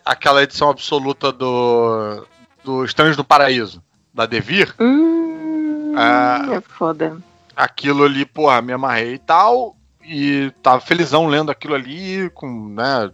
C: aquela edição absoluta do do Estranhos do Paraíso da Devir,
E: Hum,
C: Ah.
E: é foda.
C: aquilo ali, porra, me amarrei e tal, e tava felizão lendo aquilo ali, com, né,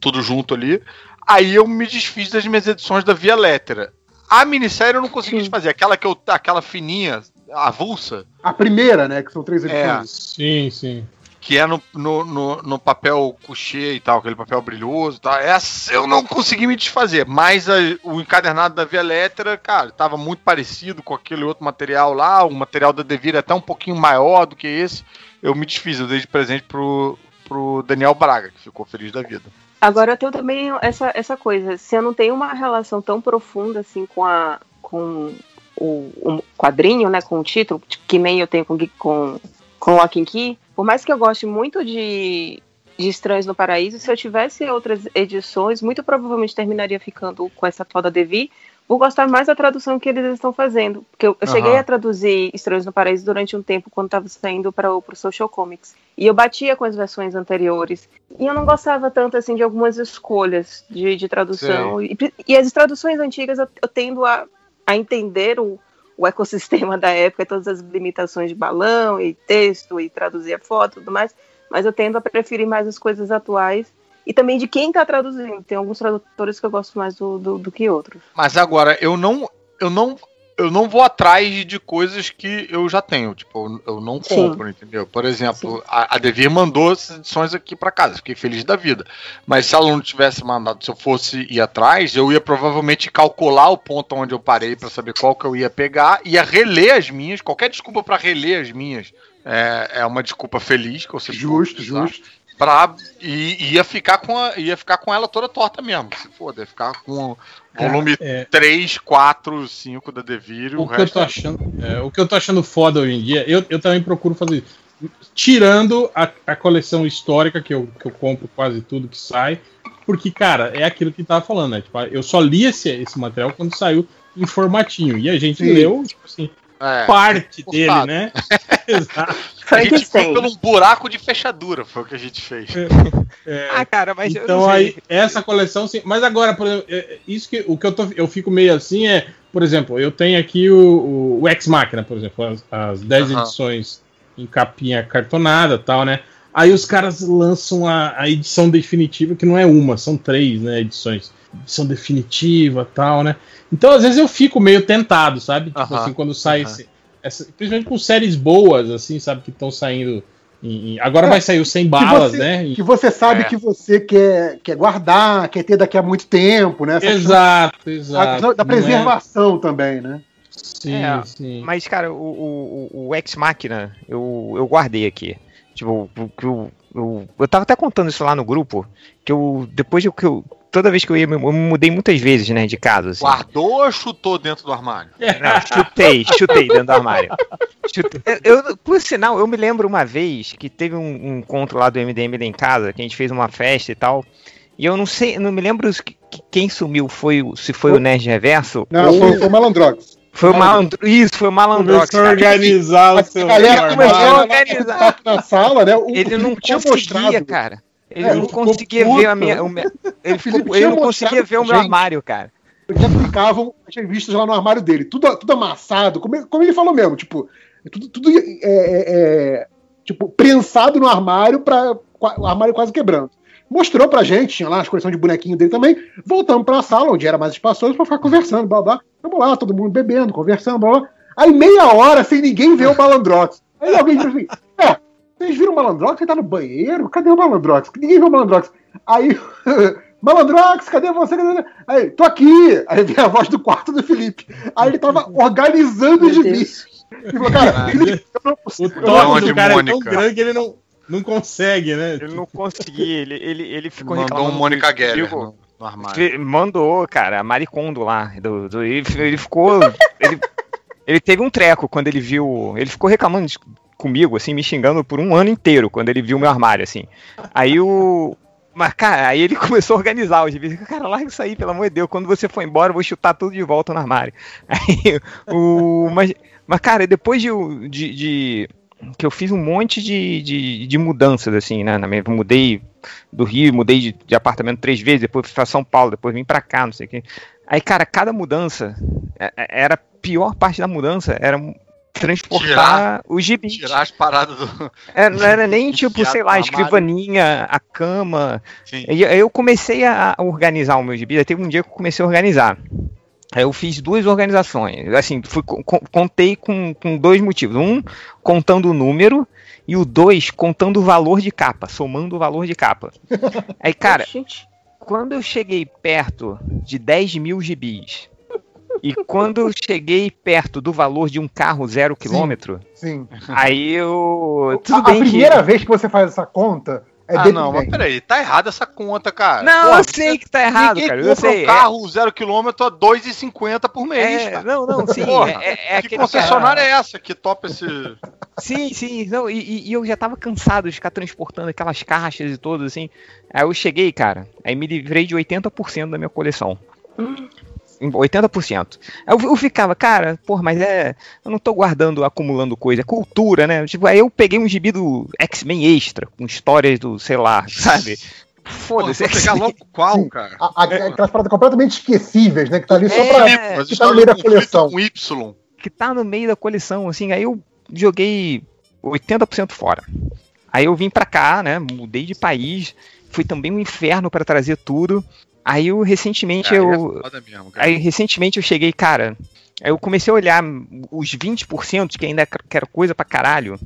C: tudo junto ali. Aí eu me desfiz das minhas edições da Via Lettera. A minissérie eu não consegui
E: Sim.
C: desfazer, aquela que eu, aquela fininha, avulsa,
B: A primeira, né? Que são três
C: É.
B: edições.
D: Sim, sim.
C: que é no, no, no, no papel couché e tal, aquele papel brilhoso e tal. Essa eu não consegui me desfazer, mas a- o encadernado da Via Lettera, cara, tava muito parecido com aquele outro material lá, o material da Devir é até um pouquinho maior do que esse. Eu me desfiz, eu dei de presente pro, pro Daniel Braga, que ficou feliz da vida.
E: Agora eu tenho também essa, essa coisa. Se eu não tenho uma relação tão profunda assim com a com o, o quadrinho, né, com o título, tipo, que nem eu tenho com com com Lock and Key, por mais que eu goste muito de de Estranhos no Paraíso, se eu tivesse outras edições, muito provavelmente terminaria ficando com essa tal da Devi, por gostar mais da tradução que eles estão fazendo. Porque eu, eu
C: Aham.
E: cheguei a traduzir Estranhos no Paraíso durante um tempo, quando estava saindo para o Social Comics. E eu batia com as versões anteriores. E eu não gostava tanto assim de algumas escolhas de, de tradução. E, e as traduções antigas eu, eu tendo a, a entender o, o ecossistema da época, todas as limitações de balão e texto e traduzir a foto e tudo mais. Mas eu tendo a preferir mais as coisas atuais. E também de quem está traduzindo. Tem alguns tradutores que eu gosto mais do, do, do que outros.
C: Mas agora, eu não. Eu não. Eu não vou atrás de coisas que eu já tenho. Tipo, eu eu não
E: Sim.
C: compro, entendeu? Por exemplo, a, a Devir mandou essas edições aqui pra casa. Fiquei feliz da vida. Mas se ela não tivesse mandado, se eu fosse ir atrás, eu ia provavelmente calcular o ponto onde eu parei pra saber qual que eu ia pegar, ia reler as minhas. Qualquer desculpa pra reler as minhas é, é uma desculpa feliz que eu sempre
B: Justo, justo.
C: Pra, e ia ficar, com a, ia ficar com ela toda torta mesmo. Se foda, ia ficar com volume
D: É,
C: 3, 4, 5 da Devir.
D: o,
C: O,
D: que eu
C: resto
D: tô achando, é, o que eu tô achando foda hoje em dia, eu, eu também procuro fazer isso. Tirando a, a coleção histórica, que eu, que eu compro quase tudo que sai. Porque, cara, é aquilo que tava falando, né? Tipo, eu só li esse, esse material quando saiu em formatinho. E a gente
B: Sim.
D: leu, tipo assim,
C: é,
D: parte
C: forçado.
D: dele, né? Exato.
C: a gente foi pelo buraco de fechadura, foi o que a gente fez.
D: É,
A: Ah, cara, mas eu
D: então
A: não sei.
D: aí, essa coleção, sim. Mas agora, por exemplo, é- é isso que o que eu, tô, eu fico meio assim é, por exemplo, eu tenho aqui o, o, o Ex Machina, por exemplo, as, as 10
C: Aham.
D: edições em capinha cartonada e tal, né? Aí os caras lançam a, a edição definitiva, que não é uma, são três, né, edições. Edição definitiva tal, né? Então, às vezes, eu fico meio tentado, sabe? Tipo
C: Aham,
D: assim, quando sai
C: aham.
D: esse- essa, principalmente com séries boas, assim, sabe, que estão saindo. em- em- agora
B: É,
D: vai sair o Sem Balas,
B: você-
D: né?
B: Que você sabe
C: É.
B: que você quer, quer guardar, quer ter daqui a muito tempo, né? Essa questão
D: Exato,
B: da-
D: exato.
B: da
D: Não é-
B: preservação também, né?
D: Sim,
A: É,
D: sim.
A: Mas, cara, o, o, o- o Ex Machina, eu, eu guardei aqui. Tipo, que eu, eu, eu tava até contando isso lá no grupo, que eu, depois de que eu, toda vez que eu ia, eu me mudei muitas vezes, né, de casa, assim.
C: Guardou ou chutou dentro do armário?
A: Não, chutei, chutei dentro do armário. Chutei. Eu, eu- por sinal, eu me lembro uma vez que teve um, um encontro lá do MDM lá em casa, que a gente fez uma festa e tal. E eu não sei, não me lembro que- que- quem sumiu, foi, o- se foi o Nerd Reverso.
B: Não,
A: ou-
B: foi, foi o Malandrox.
A: Foi o Malandro. Isso, foi o Malandrox.
D: Começou a organizar o
B: A
D: seu
B: galera
A: começou a organizar.
B: na sala, né? O,
A: Ele não
B: tinha mostrado.
A: cara. Ele
B: É,
A: não
B: ele
A: conseguia
D: puto.
A: ver a minha. o meu- ele, ficou- ele não conseguia ver o meu
B: gente.
A: armário, cara.
B: Eles aplicavam as revistas lá no armário dele, tudo, tudo amassado, como, ele- como ele falou mesmo, tipo, tudo, tudo é, é, é, tipo, prensado no armário, pra, o armário quase quebrando. Mostrou pra gente, tinha lá as coleções de bonequinho dele também. Voltamos pra sala, onde era mais espaçoso, pra ficar conversando, blá blá. Vamos lá, todo mundo bebendo, conversando, blá blá. Aí meia hora sem ninguém ver o Malandrox. Aí alguém diz assim: É, vocês viram o Malandrox? Ele tá no banheiro? Cadê o Malandrox? Ninguém viu o Malandrox. Aí, Malandrox, cadê você? Cadê você? Aí, tô aqui! Aí vem a voz do quarto do Felipe. Aí ele tava organizando os gibis. Ele falou, cara, Felipe, eu não
D: O
B: consigo.
C: Não,
D: toque
C: de
D: do cara é tão
C: Mônica.
D: grande que ele não, não consegue, né?
A: Ele não conseguia, ele, ele, ele ficou
C: Mandou um
A: reclamando
C: Mônica
A: comigo.
C: Geller no, no armário.
A: Mandou, cara, a Maricondo lá. Do, do- ele, ele ficou. ele, ele teve um treco quando ele viu. Ele ficou reclamando de- comigo, assim, me xingando por um ano inteiro quando ele viu meu armário, assim. Aí o. Mas, cara, aí ele começou a organizar os gibis. Cara, larga isso aí, pelo amor de Deus. Quando você for embora, eu vou chutar tudo de volta no armário. Aí, o. Mas, mas cara, depois de, de- de- que eu fiz um monte de, de, de mudanças, assim, né? na minha- mudei do Rio, mudei de, de apartamento três vezes, depois fui pra São Paulo, depois vim pra cá, não sei o quê. Aí, cara, cada mudança é- é- era a pior parte da mudança, era transportar
C: Tirar-
A: os gibis.
C: Tirar as paradas do.
A: É, não era nem tipo, sei lá, a escrivaninha, a cama.
C: Sim.
A: E aí eu comecei a organizar o meu gibi. Teve um dia que eu comecei a organizar. Aí eu fiz duas organizações. Assim, fui, con- con- contei com, com dois motivos. Um, contando o número. E o dois, contando o valor de capa, somando o valor de capa. Aí, cara, quando eu cheguei perto de 10 mil gibis, e quando eu cheguei perto do valor de um carro zero quilômetro,
B: Sim.
A: aí eu.
B: A,
A: Tudo
B: a
A: bem que.
B: primeira vez que você faz essa conta é
C: ah, não, mas peraí, tá errada essa conta, cara.
A: Não,
C: Pô,
A: eu sei que tá errado,
C: ninguém
A: cara. Eu sei.
C: um carro zero quilômetro a 2,50 por
A: é,
C: mês,
A: é,
C: cara.
A: não, não, sim.
C: Porra,
A: é, é, é
C: que concessionária
A: cara-
C: é essa que topa esse.
A: Sim, sim. Não, e, e- eu já tava cansado de ficar transportando aquelas caixas e tudo, assim. Aí eu cheguei, cara. Aí me livrei de 80% da minha coleção. Em 80%. Aí eu, eu ficava, cara, porra, mas é. Eu não tô guardando, acumulando coisa, é cultura, né? Tipo, aí eu peguei um gibi do X-Men extra, com histórias do, sei lá, sabe? Foda-se.
C: Pô, vou pegar logo qual, cara?
B: A- a- Aquelas paradas completamente esquecíveis, né? Que tá ali só
A: É,
B: pra.
A: é,
B: que tá no meio da coleção.
C: com Y.
A: que tá no meio da coleção, assim, aí eu joguei 80% fora. Aí eu vim pra cá, né, mudei de país, foi também um inferno pra trazer tudo. Aí eu recentemente
C: Cara,
A: eu
C: é foda mesmo, cara.
A: aí recentemente eu cheguei, cara, aí eu comecei a olhar os 20% que ainda quero coisa pra caralho.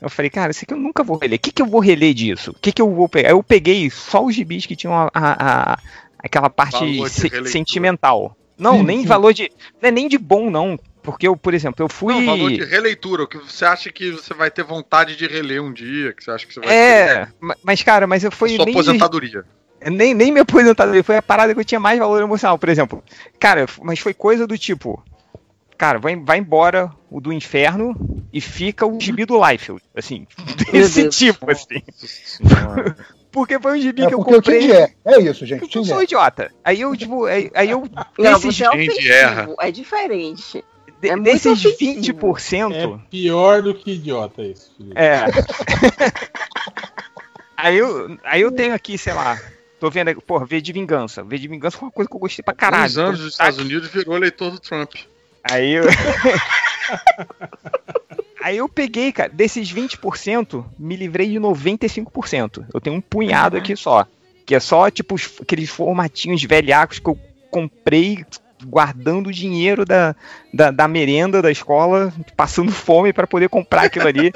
A: Eu falei, cara, isso aqui eu nunca vou reler. O que, que eu vou reler disso? O que, que eu vou pegar? Aí eu peguei só os gibis que tinham a, a- a- aquela parte
C: de
A: se- sentimental. Não,
B: Sim,
A: nem
B: sim.
A: valor de. Não é nem de bom, não. Porque eu, por exemplo, eu fui.
C: Não, valor de releitura, o que você acha que você vai ter vontade de reler um dia, que você acha que você vai ter
A: É, ma- mas cara, mas eu fui
C: sua
A: nem,
C: aposentadoria.
A: Nem nem me aposentadoria, foi a parada que eu tinha mais valor emocional, por exemplo. Cara, mas foi coisa do tipo, cara, vai, vai embora o do inferno e fica o gibi do Liefeld, assim, desse tipo, assim. Porque foi um gibi
B: É
A: que eu
B: o
A: comprei.
B: É. É isso, gente.
A: Eu sou
B: é.
A: idiota. Aí eu, tipo, aí, aí eu.
E: não, você é ofensivo, é diferente.
A: de-
E: é muito
A: desses
E: ofensivo.
A: 20%.
D: É pior do que idiota isso. Felipe.
A: É. aí, eu, aí eu tenho aqui, sei lá. Tô vendo aqui, porra, V de Vingança. V de Vingança foi uma coisa que eu gostei pra caralho.
C: Uns anos dos Estados Unidos virou eleitor do Trump.
A: Aí eu. Aí eu peguei, cara, desses 20%, me livrei de 95%. Eu tenho um punhado aqui só. Que é só, tipo, os- aqueles formatinhos velhacos que eu comprei guardando o dinheiro da, da, da merenda da escola, passando fome pra poder comprar aquilo ali.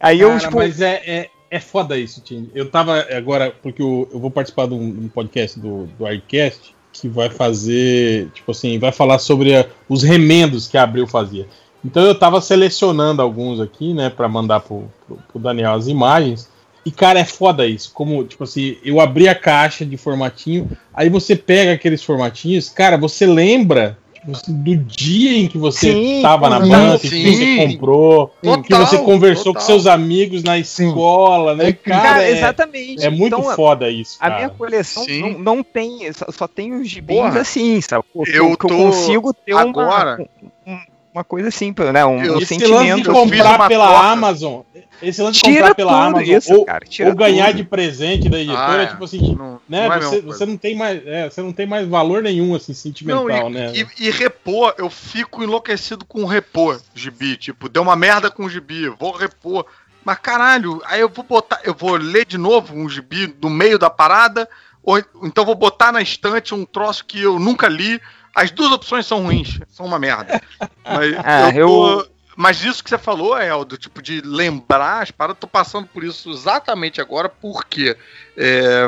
A: Aí eu,
D: Cara,
A: tipo.
D: mas é, é, é foda isso, Tim. Eu tava agora, porque eu, eu vou participar de um, um podcast do, do Aircast que vai fazer, tipo assim, vai falar sobre a- os remendos que a Abril fazia. Então eu tava selecionando alguns aqui, né, pra mandar pro, pro, pro Daniel as imagens. E, cara, é foda isso. Como, tipo assim, eu abri a caixa de formatinho, aí você pega aqueles formatinhos, cara, você lembra, Tipo, assim, do dia em que você
A: Sim,
D: estava na
B: sim,
D: banca, que
C: sim.
D: você comprou,
C: Total,
D: que você conversou
C: total.
D: com seus amigos na escola, né? Cara,
A: Cara,
D: é,
A: exatamente.
D: é muito
A: Então,
D: foda isso.
A: A
D: Cara.
A: minha coleção
C: Sim.
A: não, não tem, só, só tem os gibis assim, sabe? Pô, que
C: eu
A: que eu
C: tô
A: consigo ter
C: agora-
A: uma, um- uma coisa assim, né? Um, um
D: Esse lance de
A: sentimento.
C: fiz
D: comprar pela
C: troca.
D: Amazon, esse lance de
A: Tira
D: comprar pela Amazon
A: isso,
D: ou,
A: cara. Tira
D: ou ganhar
A: tudo.
D: de presente da editora,
C: Ah, é.
D: tipo assim,
C: Não,
D: né?
C: não é
D: você,
C: mesma
D: você não tem mais, é, você não tem mais valor nenhum assim sentimental,
C: Não, e,
D: né?
C: e, e repor, eu fico enlouquecido com repor gibi. Tipo, deu uma merda com o gibi, vou repor. Mas caralho, aí eu vou botar, eu vou ler de novo um gibi no meio da parada, ou então vou botar na estante um troço que eu nunca li. As duas opções são ruins, são uma merda. Mas,
A: Ah,
C: eu tô-
A: eu-
C: mas isso que você falou, Eldo, tipo, de lembrar as paradas, tô passando por isso exatamente agora, porque é,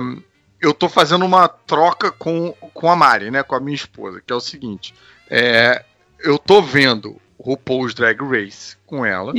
C: eu tô fazendo uma troca com, com a Mari, né? Com a minha esposa, que é o seguinte. é, eu tô vendo RuPaul's Drag Race com ela.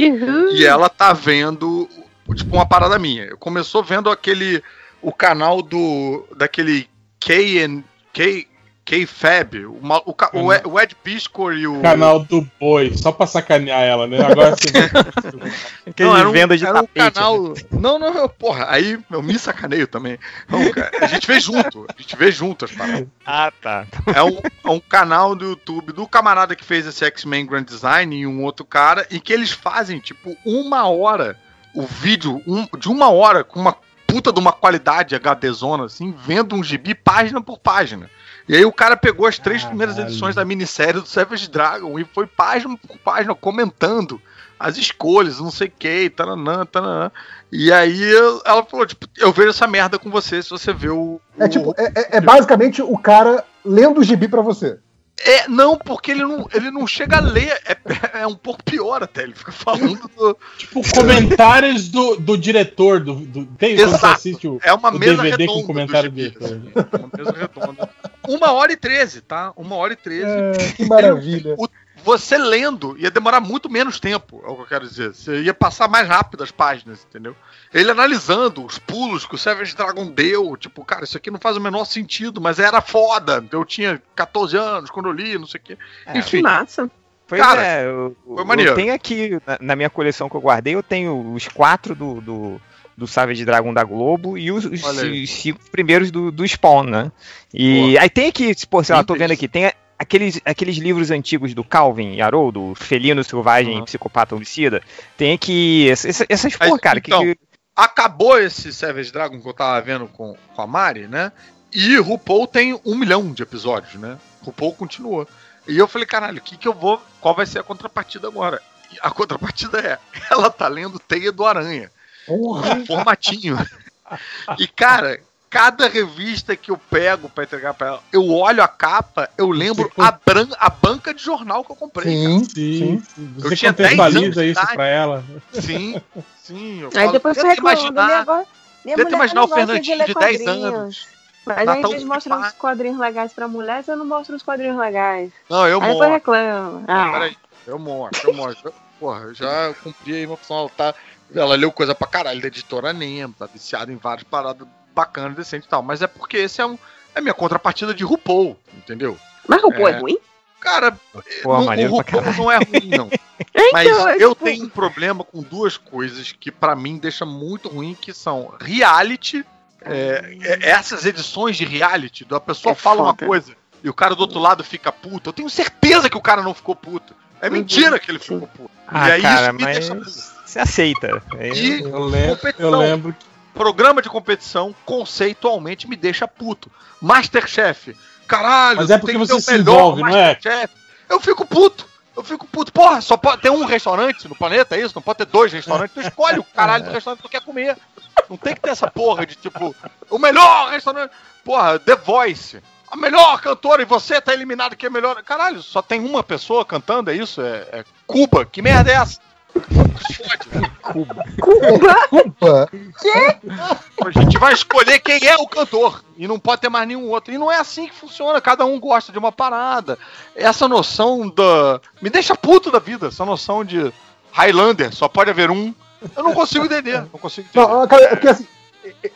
C: E ela tá vendo, tipo, uma parada minha. Eu começou vendo aquele. O canal do. daquele K K. K-Fab, o, o, o, Ed- o Ed Piscor e o.
D: Canal do boi, só pra sacanear ela, né? Agora sim.
A: Aquele
C: Não, era um,
A: venda de
C: era um
A: tapete. né?
C: canal. Não, não, eu, porra, aí eu me sacaneio também. Não, cara, a gente vê junto, a gente vê junto as paradas.
A: Ah, tá.
C: É um, é um canal do YouTube do camarada que fez esse X-Men Grand Design e um outro cara, e que eles fazem, tipo, uma hora o vídeo, um- de uma hora, com uma puta de uma qualidade HDzona, assim, vendo um gibi página por página. E aí o cara pegou as três primeiras edições da minissérie do Savage Dragon e foi página por página comentando as escolhas, não sei o que, taranã, taranã. E aí ela falou, tipo, eu vejo essa merda com você se você vê o...
B: É
C: o-
B: tipo, é, é- é basicamente o cara lendo o gibi pra você.
C: É, não, porque ele não, ele não chega a ler. É, é um pouco pior até. Ele fica falando do.
D: tipo, comentários do, do diretor do. do tem
C: Exato.
D: assiste o,
C: É uma
D: o
C: mesa
D: DVD
C: redonda.
D: com comentário
C: do
D: diretor.
C: assim. Uma mesa redonda. Uma hora e treze, tá? Uma hora e treze.
B: É, que maravilha.
C: O- Você lendo ia demorar muito menos tempo, é o que eu quero dizer. Você ia passar mais rápido as páginas, entendeu? Ele analisando os pulos que o Savage Dragon deu, tipo, cara, isso aqui não faz o menor sentido, mas era foda. Eu tinha 14 anos quando eu li, não sei o quê.
A: É,
E: Que
C: Enfim,
E: massa.
A: Pois
C: Cara,
A: é, eu,
C: foi maneiro.
A: eu tenho aqui, na, na minha coleção que eu guardei, eu tenho os quatro do, do, do Savage Dragon da Globo e os, os- cinco primeiros do, do Spawn, né? E aí tem aqui, pô, sei lá, tô vendo aqui, tem aqueles, aqueles livros antigos do Calvin e Haroldo, Felino Selvagem
C: Uhum.
A: e Psicopata Homicida. Tem essa- essas,
C: Mas,
A: pô, cara, que-
C: então,
A: que,
C: acabou esse Savage Dragon que eu tava vendo com, com a Mari, né? E RuPaul tem um milhão de episódios, né? RuPaul continuou. E eu falei, caralho, o que que eu vou. Qual vai ser a contrapartida agora? E a contrapartida é: ela tá lendo Teia do Aranha.
B: Porra.
C: um formatinho. E, cara, cada revista que eu pego pra entregar pra ela, eu olho a capa, eu lembro
D: Tipo-
C: a, bran a banca de jornal que eu comprei.
B: Sim,
D: Sim,
B: sim.
D: você
C: tinha 10 anos
D: isso pra ela.
C: Sim, sim. Eu
E: Aí
C: falo,
E: depois você reclamando,
C: imaginar-
E: minha avó. Minha
C: tenta imaginar o Fernandinho de 10
E: quadrinhos.
C: anos.
E: Mas aí
C: Natal de
E: mostram os quadrinhos legais pra mulher, você não mostra os quadrinhos legais.
C: Não, eu
E: aí depois
C: mostro.
E: reclama. Ah,
C: Peraí, eu mostro, eu mostro. Porra, eu já cumpri aí uma função. Ela, tá, ela leu coisa pra caralho da editora Nemo, tá viciada em várias paradas bacanas, decentes e tal. Mas é porque esse é, um, é a minha contrapartida de RuPaul, entendeu?
E: mas pô é
C: É.
E: ruim?
C: Cara,
A: Pô,
C: não-
A: maneiro
C: o RuPaul não é ruim, não. Mas
E: Então, é
C: eu
E: tipo-
C: tenho um problema com duas coisas que pra mim deixa muito ruim, que são reality, é, é, essas edições de reality, a pessoa
E: É
C: fala uma
E: foda.
C: coisa e o cara do outro lado fica puto. Eu tenho certeza que o cara não ficou puto. É
E: Uhum,
C: mentira que ele ficou puto.
A: ah,
C: e aí
A: cara,
C: isso me
A: mas
C: deixa
A: você aceita. Aí-
C: E
D: Eu, lem eu lembro que
C: programa de competição conceitualmente me deixa puto. Masterchef, caralho,
D: Mas é porque você se
C: melhor
D: envolve, não é?
C: Masterchef. Eu fico puto. Eu fico puto. Porra, só pode ter um restaurante no planeta, é isso? Não pode ter dois restaurantes. Tu escolhe o caralho do restaurante que tu quer comer. Não tem que ter essa porra de tipo, o melhor restaurante. Porra, The Voice. A melhor cantora e você tá eliminado que é melhor. Caralho, só tem uma pessoa cantando, é isso? É, é Cuba. Que merda é essa? Fode.
A: Cuba.
B: Opa.
C: A gente vai escolher quem é o cantor. E não pode ter mais nenhum outro. E não é assim que funciona. Cada um gosta de uma parada. Essa noção da. Me deixa puto da vida. Essa noção de Highlander, só pode haver um. Eu não consigo entender. Não consigo entender.
B: Não, cara, é porque assim,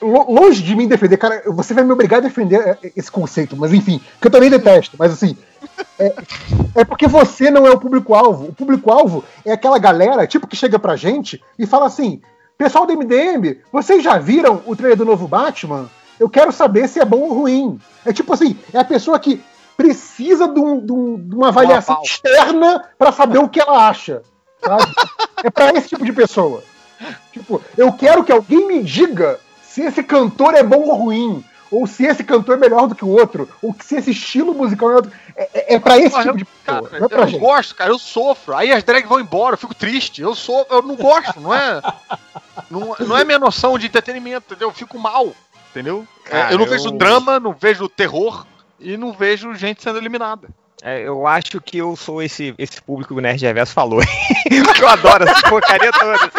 B: lo- longe de mim defender, cara, você vai me obrigar a defender é, esse conceito, mas enfim, que eu também detesto, mas assim, É, é porque você não é o público-alvo. O público-alvo é aquela galera, tipo, que chega pra gente e fala assim: Pessoal do MDM, vocês já viram o trailer do novo Batman? Eu quero saber se é bom ou ruim. É tipo assim, é a pessoa que precisa de, um- de um- de uma avaliação
C: pauta.
B: externa pra saber o que ela acha. sabe? é pra esse tipo de pessoa. Tipo, eu quero que alguém me diga se esse cantor é bom ou ruim. Ou se esse cantor é melhor do que o outro. Ou se esse estilo musical é outro. É, é, é pra esse
C: Porra,
B: tipo de
C: eu,
B: pessoa.
C: cara,
B: não é
C: eu
B: pra
C: não
B: gente.
C: gosto, cara, eu sofro. Aí as drags vão embora, eu fico triste. Eu sou, eu não gosto, não é. Não, não é minha noção de entretenimento, entendeu? Eu fico mal, entendeu? É,
A: Cara,
C: eu não
A: eu-
C: vejo drama, não vejo terror e não vejo gente sendo eliminada.
A: É, eu acho que eu sou esse, esse público que o Nerd Reverso falou. Eu adoro essa porcaria toda.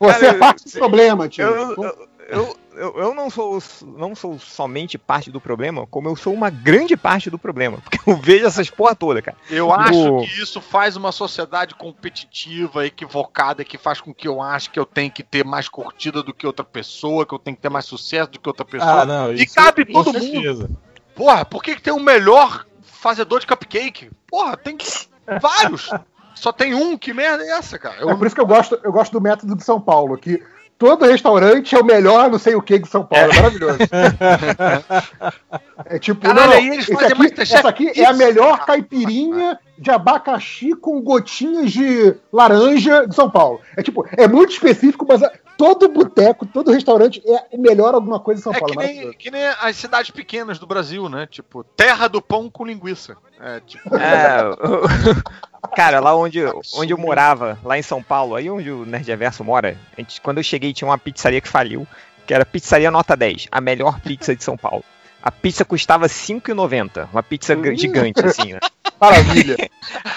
B: Você
A: Cara,
B: é parte do problema, tio.
A: Eu, eu, eu, eu, eu não, sou, não sou somente parte do problema, como eu sou uma grande parte do problema. Porque eu vejo essas porra toda, cara.
C: Eu
A: O-
C: acho que isso faz uma sociedade competitiva, equivocada, que faz com que eu ache que eu tenho que ter mais curtida do que outra pessoa, que eu tenho que ter mais sucesso do que outra pessoa.
D: Ah, não,
C: E cabe todo mundo.
D: certeza.
C: Porra, por que, que tem o melhor fazedor de cupcake? Porra, tem vários. Só tem um, que merda é essa, cara? Eu
B: É por isso que eu gosto, eu gosto do método de São Paulo, que todo restaurante é o melhor não sei o que de São Paulo. É maravilhoso. é tipo,
C: Caralho,
B: não,
C: aí eles
B: esse
C: fazem
B: aqui, essa aqui é a melhor caipirinha de abacaxi com gotinhas de laranja de São Paulo. É tipo, é muito específico, mas é- todo boteco, todo restaurante é o melhor alguma coisa de São
C: É
B: Paulo.
C: que
B: é
C: nem, que nem as cidades pequenas do Brasil, né? Tipo, terra do pão com linguiça. É, tipo,
A: É, cara, lá onde, onde eu morava, lá em São Paulo, aí onde o Nerd Reverso mora, a gente- quando eu cheguei tinha uma pizzaria que faliu, que era Pizzaria Nota 10, a melhor pizza de São Paulo. A pizza custava R$ 5,90, uma pizza gr- gigante, assim, né?
B: Maravilha.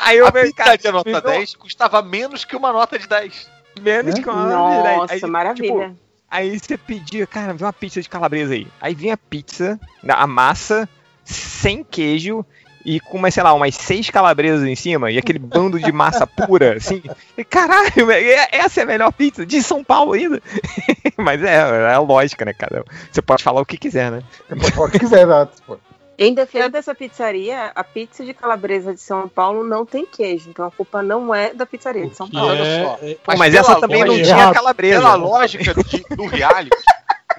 A: Aí eu
C: a
A: falei, cara,
C: pizza de nota
A: me dá
C: 10 custava menos que uma nota de 10.
A: menos
B: É?
A: que uma nota de dez.
E: Nossa,
A: Aí, tipo,
E: maravilha.
A: Aí você pedia, cara, vê uma pizza de calabresa aí. Aí vinha a pizza, a massa, sem queijo e com, umas, sei lá, umas seis calabresas em cima e aquele bando de massa pura, assim. E, caralho, é- essa é a melhor pizza de São Paulo ainda. Mas é, é a lógica, né, cara? Você pode falar o que quiser, né?
B: Pode falar o que quiser, exato. pô.
E: Em defesa dessa pizzaria, a pizza de calabresa de São Paulo não tem queijo, então a culpa não é da pizzaria de São Paulo.
C: olha
D: é-
C: só.
D: é-
A: Pô, mas essa também não
C: lógica-
A: tinha
B: Errado.
A: calabresa.
C: Pela lógica de- do reality,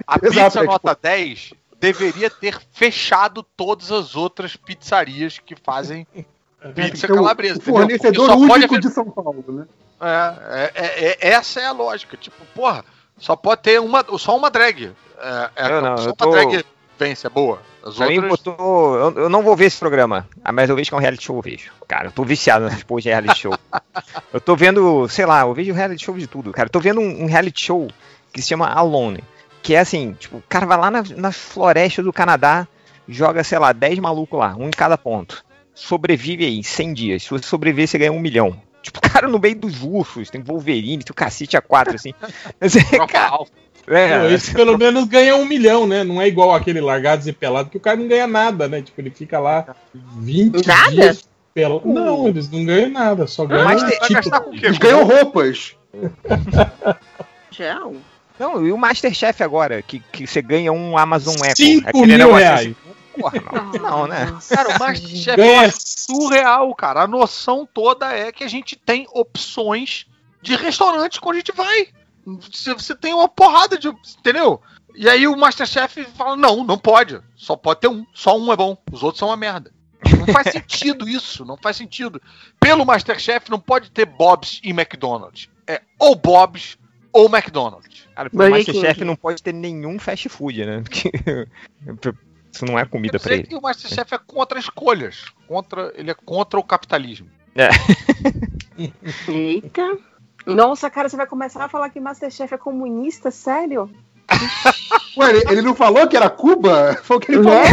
C: a
B: Exato,
C: pizza
B: é tipo-
C: nota 10 deveria ter fechado todas as outras pizzarias que fazem pizza
B: Então,
C: calabresa.
B: o fornecedor
C: só pode
B: único
C: haver-
B: de São Paulo, né?
C: É, é, é, é- essa é a lógica. Tipo, porra, só pode ter uma, só uma drag. É, é,
A: Eu não,
C: só
A: eu
C: uma
A: tô-
C: drag vence, é boa. As
A: Pra mim
C: outras.
A: botou. Eu, eu não vou ver esse programa, ah, mas eu vejo que é um reality show, eu vejo. Cara, eu tô viciado nessas porra de reality show. eu tô vendo, sei lá, eu vejo reality show de tudo, cara. Eu tô vendo um, um reality show que se chama Alone. Que é assim, tipo, o cara vai lá na, na floresta do Canadá, joga, sei lá, 10 malucos lá, um em cada ponto. Sobrevive aí, 100 dias. Se você sobreviver, você ganha um milhão. Tipo, cara no meio dos ursos, tem Wolverine, tem o cacete a quatro, assim. Assim, cara, é,
D: Pô, esse pelo menos ganha um milhão, né? Não é igual aquele largados e pelado, que o cara não ganha nada, né? Tipo, ele fica lá 20
E: Nada?
D: dias pelado. Não, eles não ganham nada, só ganham
A: Mas
C: Vai
D: tipo?
B: Eles ganham roupas.
E: Tchau.
A: Não, e o Masterchef agora, que, que você ganha um Amazon Echo.
D: 5
A: aquele
D: mil reais.
A: assim. Porra, não, não, né?
C: Cara, o Masterchef
D: Ganha
C: é surreal, cara. A noção toda é que a gente tem opções de restaurantes quando a gente vai. Você, você tem uma porrada de. Entendeu? E aí o Masterchef fala: não, não pode. Só pode ter um. Só um é bom. Os outros são uma merda. Não faz sentido isso. Não faz sentido. Pelo Masterchef não pode ter Bob's e McDonald's. É ou Bob's ou McDonald's.
A: Cara, o Masterchef não pode ter nenhum fast food, né? Porque isso não é comida
C: sei
A: ele.
C: que o Masterchef é contra escolhas. Contra, ele é contra o capitalismo.
E: Eita. Nossa, cara, você vai começar a falar que Masterchef é comunista? Sério?
B: Ué, ele, ele não falou que era Cuba? Foi o que ele falou.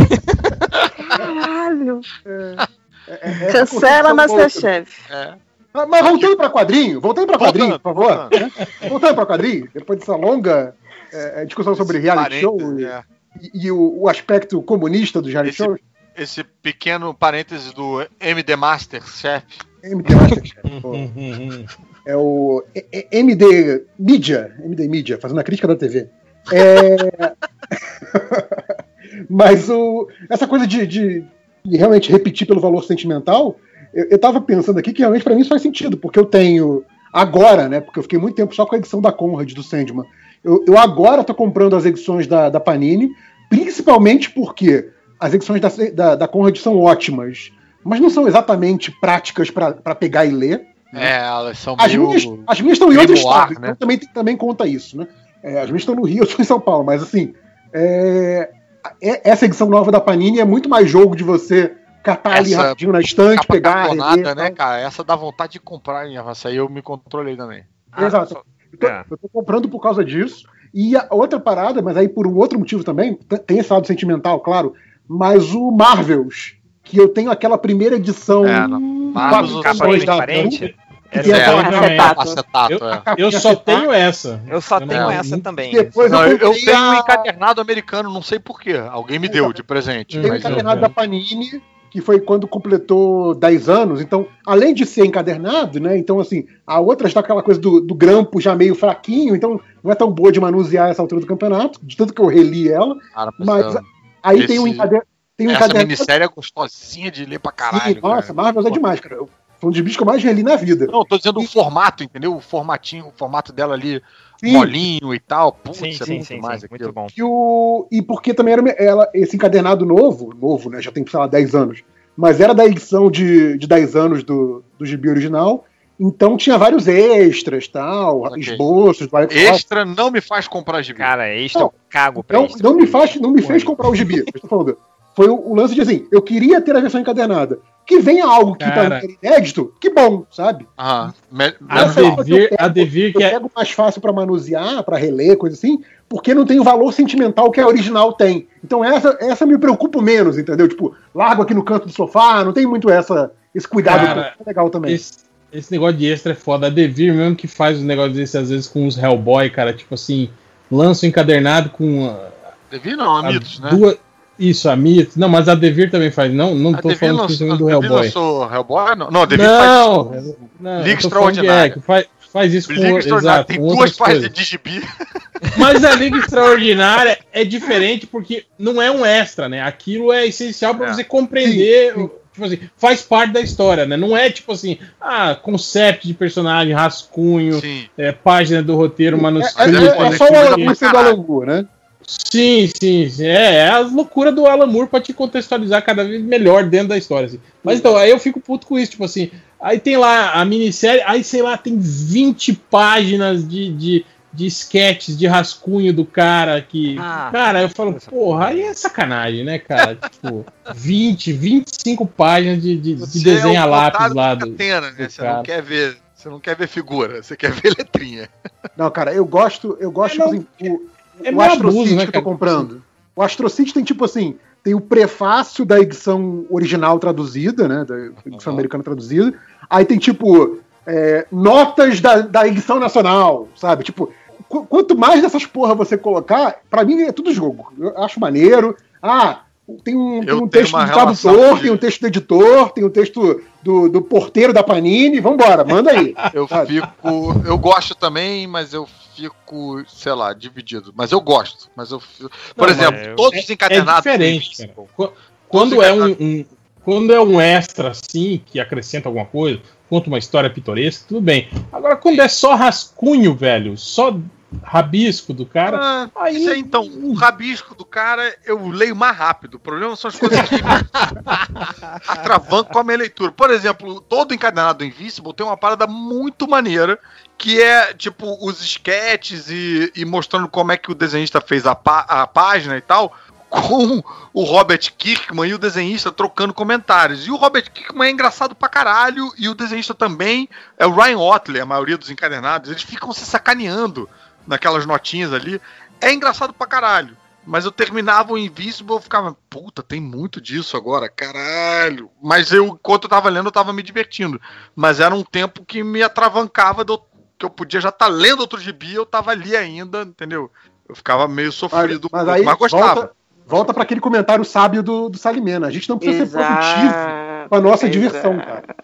E: Caralho.
B: É, essa
E: Cancela
B: concepção
E: Masterchef.
C: É.
B: Mas, mas voltando pra quadrinho, voltando pra quadrinho, por favor.
C: voltando.
B: Voltando pra quadrinho, depois dessa longa é, discussão sobre reality show e,
C: é.
B: e o, o aspecto comunista do reality
C: Esse-
B: show,
C: esse pequeno parênteses do MD Master Chef.
B: MD Masterchef, pô. é o é- é MD Mídia, MD Mídia, fazendo a crítica da TV. É... Mas o, essa coisa de, de, de realmente repetir pelo valor sentimental, eu, eu tava pensando aqui que realmente para mim isso faz sentido, porque eu tenho agora, né? Porque eu fiquei muito tempo só com a edição da Conrad do Sandman. Eu, eu agora tô comprando as edições da, da Panini, principalmente porque as edições da, da, da Conrad são ótimas, mas não são exatamente práticas para pegar e ler.
C: É, elas são
B: As
C: meio...
B: minhas, as minhas estão em outro estado,
C: né?
B: então também, também conta isso, né? É, as minhas estão no Rio, eu estou em São Paulo, mas assim, é, é- essa edição nova da Panini é muito mais jogo de você catar ali
C: Essa
B: rapidinho na estante,
C: Capa
B: pegar,
C: cartonada, né,
B: tal.
C: cara? Essa dá vontade de comprar, hein? Essa aí eu me controlei também.
B: Exato. Eu tô,
A: É.
B: eu tô comprando por causa disso. E a outra parada, mas aí por um outro motivo também, tem esse lado sentimental, claro, mas o Marvels, que eu tenho aquela primeira edição.
C: É, Marvels, os
A: Capa
B: edições da
A: Essa é a-
E: Acetato.
C: acetato,
D: Eu-
C: é.
D: Eu só
B: acetato,
D: tenho essa.
A: Eu só
D: Eu
A: tenho
D: não-
A: essa também.
B: Depois
C: Não,
B: eu,
C: eu, tenho um encadernado americano, não sei porquê. Alguém me deu de presente.
B: Tem
C: eu-
B: encadernado da Panini, que foi quando completou 10 anos. Então, além de ser encadernado, né? Então, assim, a outra está aquela coisa do, do grampo já meio fraquinho, então não é tão boa de manusear essa altura do campeonato, de tanto que eu reli ela.
C: Cara,
B: Mas
C: eu-
B: aí
C: Esse-
B: tem um encader... tem um
C: essa
B: encadernado.
C: minissérie é gostosinha de ler pra caralho.
B: Sim, nossa,
C: cara.
B: Marvel é demais, cara. Eu- Foi um dos bichos que eu mais reli na vida.
C: Não, tô dizendo o formato, entendeu? O formatinho, o formato dela ali,
B: Sim.
C: molinho e tal. Putz,
A: Sim,
C: é
A: sim,
C: muito
A: sim,
C: mais
A: sim,
C: aquilo.
A: muito bom.
B: E, o, e porque também era ela, esse encadernado novo, novo, né? Já tem, sei lá, 10 anos. Mas era da edição de, de 10 anos do, do gibi original. Então tinha vários extras, tal,
C: Ok.
B: esboços, vários
C: Extra não me faz comprar gibi.
A: Cara, extra
B: Não,
A: eu cago pra
B: Não,
A: extra.
B: não me faz, não me fez comprar o gibi. Foi o, o lance de assim, eu queria ter a versão encadernada. Que venha algo que
D: Cara.
B: pra mim era inédito, que bom, sabe?
C: Aham. Me-
D: A
B: é
D: Devir,
B: pego,
D: a Devir
B: Eu
D: é.
B: pego mais fácil pra manusear, pra reler, coisa assim, porque não tem o valor sentimental que a original tem. Então essa, essa me preocupa menos, entendeu? Tipo, largo aqui no canto do sofá, não tem muito essa, esse cuidado
D: Cara,
B: que é legal também.
D: Esse, esse negócio de extra é foda. A Devir mesmo que faz os negócios desse às vezes com os Hellboy, cara. Tipo assim, lança o encadernado com. a-
C: Devi não,
D: a
C: Amitos, né?
D: duas- Isso, a Mythos. Não, mas a Devir também faz. Não, não
C: A
D: tô
C: Devir
D: falando
C: lançou,
D: do Hellboy.
C: lançou Hellboy? Não, não a Devir
D: Não,
C: faz
D: não,
C: Liga Extraordinária.
D: É, que faz, faz isso com,
C: Liga Extraordinária.
D: exato,
C: Tem
D: com
C: duas páginas de gibi.
D: Mas a Liga Extraordinária é diferente porque não é um extra, né? Aquilo é essencial pra
C: É.
D: você compreender.
B: Sim, sim.
D: Tipo assim, faz parte da história, né? Não é tipo assim, ah, conceito de personagem, rascunho, é, página do roteiro,
B: É,
D: manuscrito.
B: é- é- é
D: né?
B: só o
C: Coisa
B: Alan
C: pra
B: Moore sendo
C: caralho.
B: Alan Moore, né?
D: Sim, sim, sim. É, é a loucura do Alan Moore pra te contextualizar cada vez melhor dentro da história. Assim. Mas então, aí eu fico puto com isso, tipo assim. Aí tem lá a minissérie, aí sei lá, tem 20 páginas de, de, de sketches, de rascunho do cara que.
A: Ah,
D: cara, eu falo, porra, aí é sacanagem, né, cara? tipo, 20, 25 páginas de, de, de desenho
C: é
D: a lápis lá
C: do. Catena, né?
D: do
C: Você não
D: cara.
C: quer ver. Você não quer ver figura, você quer ver letrinha.
B: Não, cara, eu gosto, eu gosto,
D: É, não,
B: o,
D: é
B: o
D: meio
B: Astro
D: abuso,
B: City
D: né,
B: que eu tô comprando. O Astro City tem tipo assim, tem o prefácio da edição original traduzida, né, da edição americana traduzida. Aí tem tipo é, notas da, da edição nacional, sabe? Tipo, qu- quanto mais dessas porra você colocar, pra mim é tudo jogo. Eu acho maneiro. Ah, tem um, tem um texto do tradutor,
C: de-
B: tem um texto do editor, tem um texto do, do porteiro da Panini. Vambora, manda aí.
C: Eu
B: sabe?
C: fico. Eu gosto também, mas eu fico, sei lá, dividido. Mas eu gosto. Mas eu fico- Por
D: Não,
C: exemplo,
A: mas
C: todos os
D: É
C: encadenados.
D: diferente, cara. Quando é um, um- quando é um extra assim, que acrescenta alguma coisa, conta uma história pitoresca, tudo bem. Agora, quando é só rascunho, velho, só rabisco do cara,
C: Ah,
D: aí
C: aí, então, o rabisco do cara eu leio mais rápido. O problema são as coisas que atravancam a minha leitura. Por exemplo, todo encadenado do Invincible tem uma parada muito maneira, que é, tipo, os sketches e, e mostrando como é que o desenhista fez a, pá- a página e tal, com o Robert Kirkman e o desenhista trocando comentários. E o Robert Kirkman é engraçado pra caralho, e o desenhista também é o Ryan Otley, a maioria dos encadernados. Eles ficam se sacaneando naquelas notinhas ali. É engraçado pra caralho. Mas eu terminava o Invisible, eu ficava, puta, tem muito disso agora, caralho. Mas eu, enquanto eu tava lendo, eu tava me divertindo. Mas era um tempo que me atravancava, do, que eu podia já estar lendo outro gibi, eu tava ali ainda, entendeu? Eu ficava meio sofrido,
B: Mas, mas aí
C: gostava.
B: volta, volta para aquele comentário sábio do, do Salimena. A gente não precisa ser positivo
E: Exato.
B: pra nossa
E: Exato.
B: diversão, cara.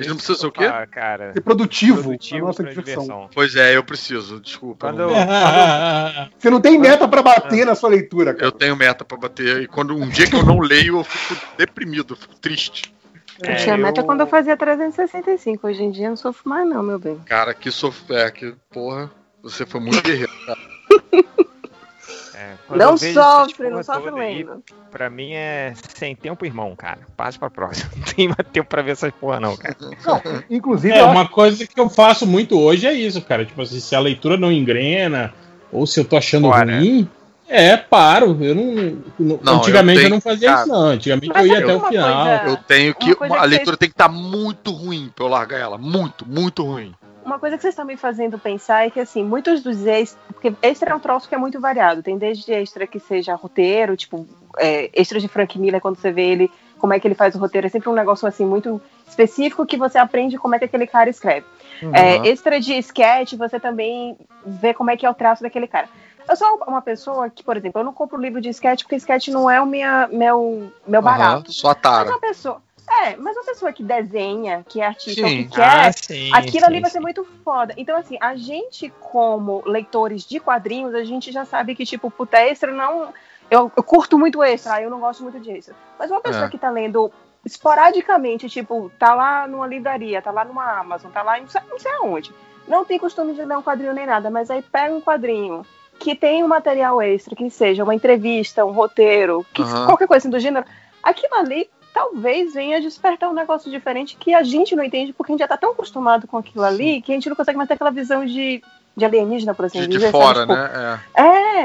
C: Eles não precisam ser o quê?
A: Ah, cara.
B: Ser produtivo,
A: Produtivo
B: nossa diversão.
A: diversão.
C: Pois é, eu preciso, desculpa.
A: Quando
C: não-
B: Você não tem meta pra bater na sua leitura, cara.
C: Eu tenho meta pra bater, e quando um dia que eu não leio, eu fico deprimido, eu fico triste.
E: Eu
A: É,
E: tinha meta
A: eu-
E: quando eu fazia 365. Hoje em dia eu não sofro mais, não, meu bem.
C: Cara, que sofrer, que porra, você foi muito guerreiro, cara.
A: É,
E: Não
A: eu
E: sofre, não sofre lendo.
A: Pra mim é sem tempo, irmão, cara. Passa pra próxima. Não tem mais tempo pra ver essas porra, não, cara.
B: Não, inclusive,
D: É,
B: eu
D: uma coisa que eu faço muito hoje é isso, cara. Tipo assim, se a leitura não engrena, ou se eu tô achando
A: Bora.
D: ruim, é, paro. Eu não. não-
C: Não,
D: antigamente
C: eu
D: eu,
C: tenho-
D: não fazia
C: cara,
D: isso, não. Antigamente eu ia até o final.
E: coisa-
C: Eu tenho que. A
E: que
C: leitura tem que estar muito ruim pra eu largar ela. Muito, muito ruim.
E: Uma coisa que vocês estão me fazendo pensar é que, assim, muitos dos extras. Porque extra é um troço que é muito variado. Tem desde extra que seja roteiro, tipo, é, extra de Frank Miller, quando você vê ele, como é que ele faz o roteiro, é sempre um negócio, assim, muito específico que você aprende como é que aquele cara escreve.
C: Uhum.
E: É, extra de sketch, você também vê como é que é o traço daquele cara. Eu sou uma pessoa que, por exemplo, eu não compro livro de sketch porque sketch não é o minha, meu, meu barato.
C: Aham, Só a
E: Mas
C: tara.
E: uma pessoa. É, mas uma pessoa que desenha, que é artista,
C: Sim.
E: o que quer,
A: Ah, sim,
E: aquilo ali
A: sim,
E: vai
A: sim.
E: ser muito foda. Então, assim, a gente, como leitores de quadrinhos, a gente já sabe que, tipo, puta, extra não. Eu, eu curto muito extra, eu não gosto muito de extra. Mas uma pessoa
C: É.
E: que tá lendo esporadicamente, tipo, tá lá numa livraria, tá lá numa Amazon, tá lá em não sei, aonde. Não tem costume de ler um quadrinho nem nada, mas aí pega um quadrinho que tem um material extra, que seja uma entrevista, um roteiro, que
C: Aham.
E: qualquer coisa assim do gênero, aquilo ali talvez venha despertar um negócio diferente que a gente não entende, porque a gente já tá tão acostumado com aquilo ali que a gente não consegue mais ter aquela visão de, de alienígena, por assim
C: De,
E: dizer.
C: de
E: sabe?
C: fora,
E: Tipo,
C: né? É.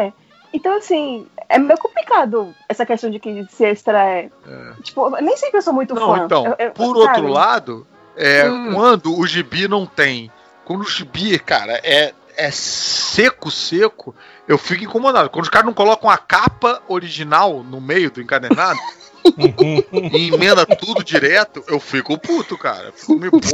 E: É. Então, assim, é meio complicado essa questão de que se extra é. Tipo, nem sempre eu sou muito
C: Não,
E: fã.
C: então,
E: Eu- eu-
C: por
E: sabe?
C: outro lado, é,
E: Hum.
C: quando o gibi não tem. Quando o gibi, cara, é, é seco, seco, eu fico incomodado. Quando os caras não colocam a capa original no meio do encadernado e emenda tudo direto, eu fico puto, cara. Eu Fico meio puto.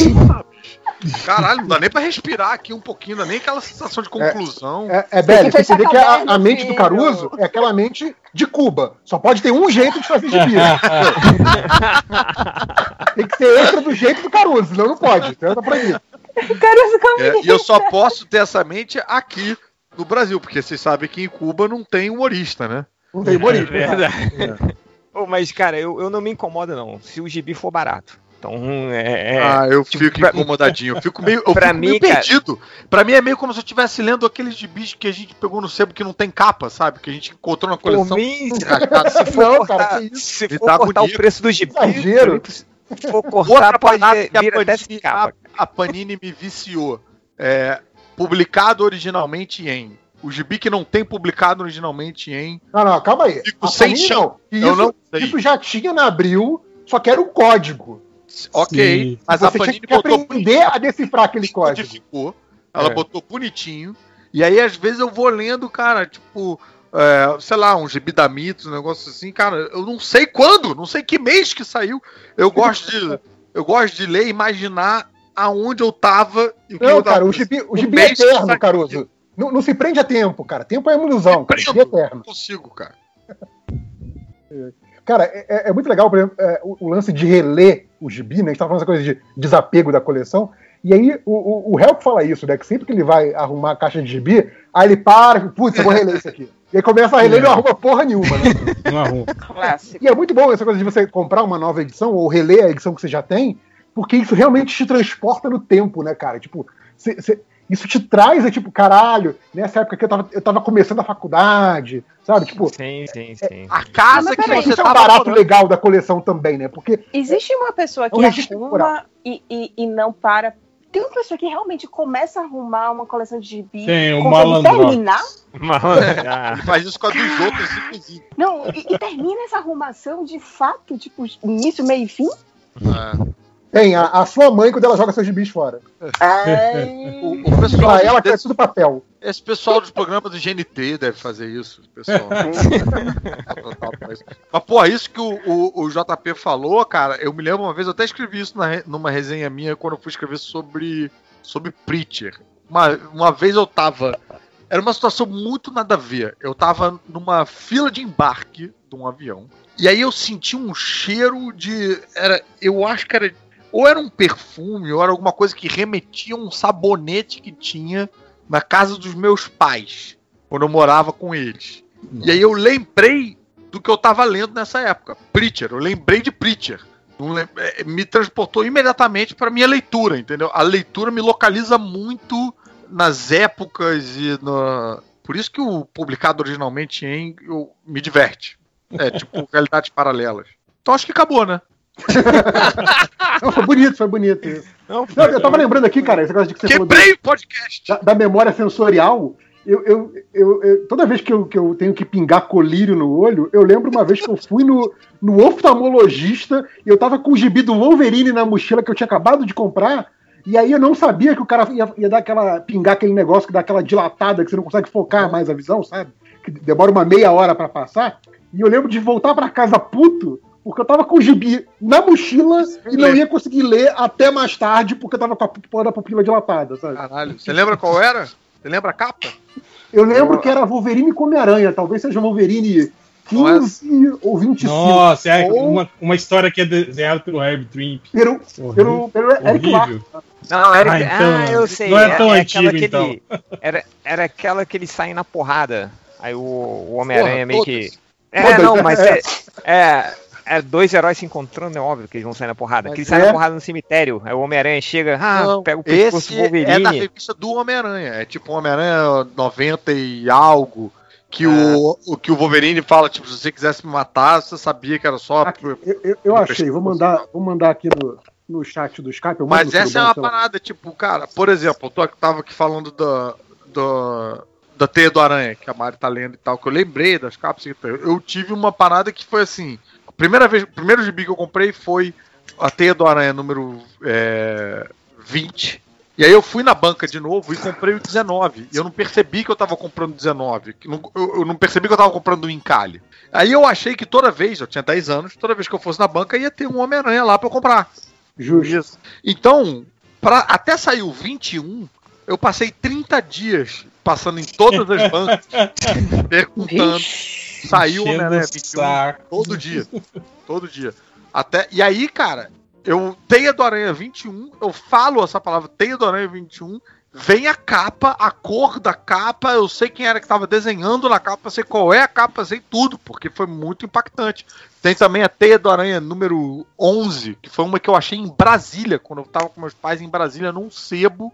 C: Caralho, não dá nem pra respirar aqui um pouquinho, não dá nem aquela sensação de conclusão.
B: É, é Belly,
E: que
B: você entender que a,
E: caderno,
B: a mente do. Caruso é aquela mente de Cuba. Só pode ter um jeito de fazer gibi. Tem que ser extra do jeito do Caruso, senão não pode. Então tá proibido.
E: Caruso
C: É, e eu só posso ter essa mente aqui no Brasil, porque vocês sabem que em Cuba não tem humorista, né?
B: Não tem
A: É
B: humorista.
A: verdade. Ô, mas, cara, eu, eu não me incomodo, não. Se o gibi for barato. Então, é. é-
C: ah, eu
A: tipo,
C: fico
A: pra-
C: incomodadinho. Eu fico meio, eu
A: pra
C: fico meio
A: mim, cara-
C: perdido. Pra mim é meio como se eu estivesse lendo aqueles gibis que a gente pegou no sebo que não tem capa, sabe? Que a gente encontrou na
A: por
C: coleção.
A: mim,
C: Rasgada.
A: se for
B: Não,
A: cortar,
B: cara,
A: se for
C: dá
A: cortar o preço do gibi,
B: Exagero.
A: se for cortar, pode
C: a
A: vir até
C: Panini,
A: sem capa.
C: a, a Panini me viciou. É, publicado originalmente em. O gibi que não tem publicado originalmente em.
B: Não, não, calma aí.
C: Fico
B: A
C: sem chão.
B: não.
C: Eu
B: Isso,
C: não sei.
B: isso já tinha na Abril, só que era um código.
C: Ok,
D: Sim.
C: mas a
B: Você tinha
C: Panini
B: que
C: botou
B: aprender a decifrar aquele código.
C: ela
A: É.
C: botou bonitinho. E aí, às vezes, eu vou lendo, cara, tipo, é, sei lá, um gibi da Mitos, um negócio assim, cara, eu não sei quando, não sei que mês que saiu. Eu gosto de. Eu gosto de ler e imaginar aonde eu tava e o que
B: Não,
C: eu tava.
B: cara, o gibi, o
C: O
B: gibi é
C: que
B: eterno. Caruso. Não, não se prende a tempo, cara. Tempo é uma ilusão, cara. Gibi é
C: Prendo.
B: eterno.
C: Não consigo, cara.
B: Cara, é, é- é muito legal, por exemplo, é, o, o lance de reler o gibi, né? A gente tava falando essa coisa de desapego da coleção. E aí o, o, o Help fala isso, né? Que sempre que ele vai arrumar a caixa de gibi, aí ele para, putz, eu vou reler isso aqui. E aí começa a reler e não arruma porra nenhuma, né?
D: Não arrumo.
E: clássico.
B: E é muito bom essa coisa de você comprar uma nova edição ou reler a edição que você já tem, porque isso realmente te transporta no tempo, né, cara? Tipo, cê- cê- isso te traz, é tipo, caralho, nessa época que eu tava, eu tava começando a faculdade, sabe? Tipo,
A: Sim, sim, sim.
C: A casa
E: Mas
C: que
E: peraí,
C: você
B: isso é um barato
C: morando.
B: legal da coleção também, né? Porque
E: Existe uma pessoa que
B: É um registro
E: arruma e, e, e não para. Tem uma pessoa que realmente começa a arrumar uma coleção de gibi.
D: Tem, o malandro.
E: terminar?
A: Mas, ah,
C: Ele faz isso com a dos outros, inclusive.
E: Não, e, e termina essa arrumação de fato, tipo, início, meio e fim?
C: É.
B: tem a, a sua mãe quando ela joga seus gibis fora.
E: Ai.
C: O, o pessoal
B: Pra ela é
C: desse-
B: tudo papel.
C: Esse pessoal dos programas do GNT deve fazer isso. Pessoal. Mas, porra, isso que o, o, o JP falou, cara, eu me lembro uma vez, eu até escrevi isso na numa resenha minha quando eu fui escrever sobre, sobre Preacher. Uma, uma vez eu tava. Era uma situação muito nada a ver. Eu tava numa fila de embarque de um avião. E aí eu senti um cheiro de. Era, eu acho que era ou era um perfume, ou era alguma coisa que remetia a um sabonete que tinha na casa dos meus pais, quando eu morava com eles. E aí eu lembrei do que eu tava lendo nessa época. Preacher, eu lembrei de Preacher. Lem- é, Me transportou imediatamente para minha leitura, entendeu? A leitura me localiza muito nas épocas e na. Por isso que o publicado originalmente em eu, me diverte. É tipo realidades paralelas. Então acho que acabou, né?
B: Não, foi bonito, foi bonito. isso.
A: Não,
B: Não, eu tava lembrando aqui, cara, esse negócio de que você falou
C: Quebrei o podcast!
B: da, da memória sensorial. Eu, eu, eu- eu- toda vez que eu, que eu tenho que pingar colírio no olho, eu lembro uma vez que eu fui no, no oftalmologista e eu tava com o gibi do Wolverine na mochila que eu tinha acabado de comprar. E aí eu não sabia que o cara ia, ia dar aquela. pingar aquele negócio que dá aquela dilatada, que você não consegue focar mais a visão, sabe? Que demora uma meia hora pra passar. E eu lembro de voltar pra casa puto, porque eu tava com o gibi na mochila e não ia conseguir ler até mais tarde, porque eu tava com a porra da pupila dilatada, sabe?
C: Caralho, você lembra qual era? Você lembra a capa?
B: Eu lembro que era Wolverine come aranha, talvez seja Wolverine 15 ou 25.
D: Nossa, é
B: Ou-
D: uma, uma história que é desenhada pelo Herb Trimp.
B: Pelo, pelo, pelo Eric Larson.
A: Não, era.
D: Ah,
A: Ah,
D: então,
A: eu sei.
D: não é tão
A: aquela
D: antigo,
A: que ele- era, era aquela que eles saem na porrada. Aí o, o Homem-Aranha meio
C: todas.
A: que. É,
B: Todas,
A: não, mas
B: É.
A: é. É, é dois heróis se encontrando, é óbvio que eles vão sair na porrada.
C: Mas
A: Que eles saem
B: é.
A: na porrada no cemitério. Aí o Homem-Aranha chega, ah,
C: Não,
A: pega o pescoço
C: esse
A: do Wolverine.
C: é da revista do Homem-Aranha. É tipo Homem-Aranha 90 e algo. Que, o, o, que o Wolverine fala, tipo, se você quisesse me matar, você sabia que era só.
B: Aqui, eu, eu, eu achei, vou mandar, vou mandar aqui no, no chat do Skype.
C: Mas essa é uma parada, tipo, cara, por exemplo, eu tô, tava aqui falando da, da, da Teia do Aranha, que a Mari tá lendo e tal, que eu lembrei das capas. que Eu eu tive uma parada que foi assim: primeira vez, o primeiro gibi que eu comprei foi a Teia do Aranha número é, 20. E aí eu fui na banca de novo e comprei o 19. E eu não percebi que eu tava comprando 19. que não- Eu, não percebi que eu tava comprando o encalhe. Aí eu achei que toda vez, eu tinha 10 anos, toda vez que eu fosse na banca ia ter um Homem-Aranha lá pra eu comprar.
B: Justo.
C: Então, pra, até sair o 21, eu passei 30 dias passando em todas as bancas perguntando. Saiu o
D: Enchendo
C: Homem-Aranha
D: o
C: 21
D: saco.
C: todo dia. Todo dia. Até, e aí, cara, eu Teia do Aranha 21, eu falo essa palavra Teia do Aranha 21, vem a capa, a cor da capa, eu sei quem era que estava desenhando na capa, sei qual é a capa, sei tudo, porque foi muito impactante. Tem também a Teia do Aranha número 11, que foi uma que eu achei em Brasília, quando eu tava com meus pais em Brasília, num sebo.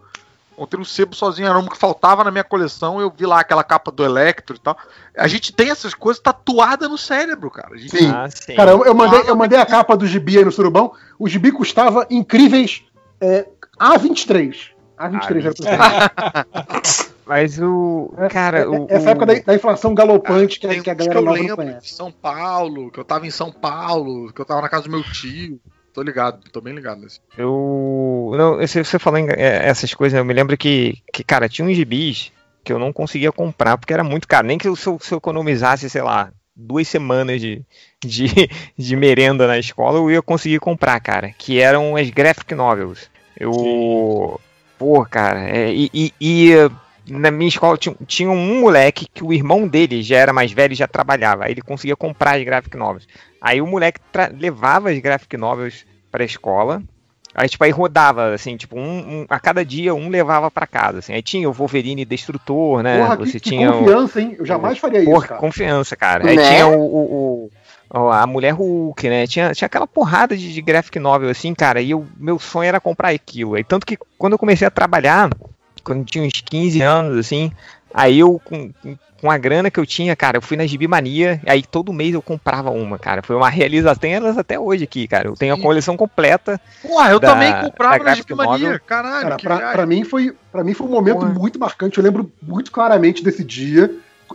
C: Encontrei um sebo sozinho, era uma que faltava na minha coleção, eu vi lá aquela capa do Electro e tal. A gente tem essas coisas tatuadas no cérebro, cara. A gente
B: Sim.
A: Ah, sim.
B: Cara, eu, eu mandei, eu mandei a capa do gibi aí no Surubão. O gibi custava incríveis é, A23. A23 era pro
A: Mas o. Cara,
B: É-
A: o.
B: Essa
A: o-
B: época da, da inflação galopante que, que a galera
C: eu
B: nova não
C: lembro São Paulo, que eu tava em São Paulo, que eu tava na casa do meu tio. Tô ligado, tô bem ligado nesse.
A: Eu. Não, você, você em, é, essas coisas, eu me lembro que, que, cara, tinha uns gibis que eu não conseguia comprar porque era muito caro. Nem que eu, se, eu, se eu economizasse, sei lá, duas semanas de, de, de merenda na escola, eu ia conseguir comprar, cara. Que eram as graphic novels. Eu. Pô, cara, é, e, e- e, na minha escola tinha, tinha um moleque que o irmão dele já era mais velho e já trabalhava. Aí ele conseguia comprar as graphic novels. Aí o moleque levava as graphic novels pra escola. Aí, tipo, aí rodava, assim, tipo, um, um- a cada dia um levava pra casa, assim. Aí tinha o Wolverine Destrutor, né?
B: Porra,
A: Você
B: que, que
A: tinha o...
B: confiança, hein? Eu jamais faria isso,
A: Porra,
B: cara.
A: confiança, cara. Aí
E: Né?
A: tinha o, o- o- a Mulher Hulk, né? Tinha, tinha aquela porrada de, de graphic novel, assim, cara. E o meu sonho era comprar aquilo. Aí, tanto que quando eu comecei a trabalhar, quando tinha uns 15 anos, assim, aí eu, com, com a grana que eu tinha, cara, eu fui na Gibi Mania, aí todo mês eu comprava uma, cara. Foi uma realização. Tem elas até hoje aqui, cara. Eu tenho a coleção completa.
C: Porra, eu
A: Da-
C: também comprava na Gibimania. Caralho,
B: Cara,
C: que
B: pra, pra mim foi, pra mim foi um momento
A: Porra.
B: muito marcante. Eu lembro muito claramente desse dia.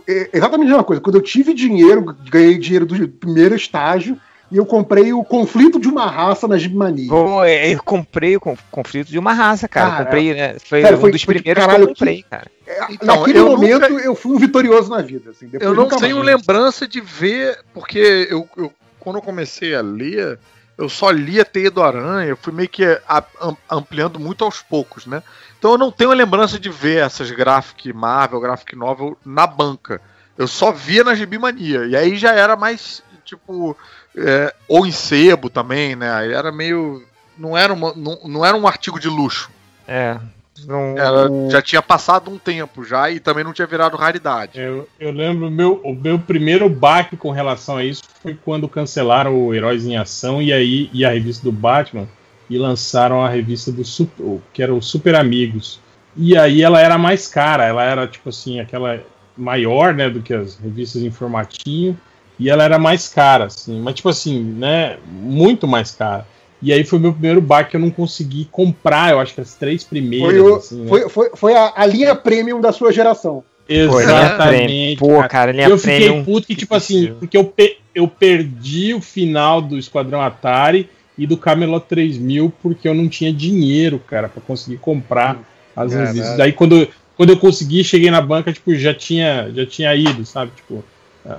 B: É exatamente a mesma coisa. Quando eu tive dinheiro, ganhei dinheiro do primeiro estágio e eu comprei o Conflito de uma Raça na Gibmania.
A: Pô, eu comprei o con- conflito de uma raça, cara.
B: Cara,
A: comprei, né? Foi
B: sério,
A: um
B: foi-
A: dos
B: foi
A: primeiros
B: caralho
A: que eu comprei, cara.
C: Então,
B: Naquele
C: eu
B: momento
C: nunca-
B: eu fui um vitorioso na vida. Assim. Depois
C: Eu não
B: nunca
C: tenho
B: mais.
C: lembrança de ver, porque eu, eu- quando eu comecei a ler, eu só lia Teia do Aranha, eu fui meio que ampliando muito aos poucos, né? Então eu não tenho lembrança de ver essas graphic Marvel, graphic novel na banca. Eu só via na Gibimania. E aí já era mais, tipo, é, ou em sebo também, né? Era meio não, era uma, não, não era um artigo de luxo.
A: É. Não,
C: Ela
A: o-
C: já tinha passado um tempo já e também não tinha virado raridade.
D: Eu, eu lembro o meu, o meu primeiro baque com relação a isso foi quando cancelaram o Heróis em Ação e aí e a revista do Batman e lançaram a revista do que era o Super Amigos. E aí ela era mais cara, ela era tipo assim, aquela maior, né, do que as revistas em formatinho, e ela era mais cara, assim, mas tipo assim, né, muito mais cara. E aí foi meu primeiro baque que eu não consegui comprar, eu acho que as três primeiras,
B: Foi, o-
D: assim, né?
B: foi, foi, foi a, a linha premium da sua geração.
A: Linha
D: Exatamente.
A: Pô,
D: cara.
A: cara, linha
D: eu fiquei
A: premium.
D: puto que, tipo assim, porque eu, pe- eu perdi o final do Esquadrão Atari e do Camelot 3000 porque eu não tinha dinheiro, cara, pra conseguir comprar as
C: Caralho.
D: revistas. Daí quando, quando eu consegui, cheguei na banca, tipo, já tinha, já tinha ido, sabe? Tipo,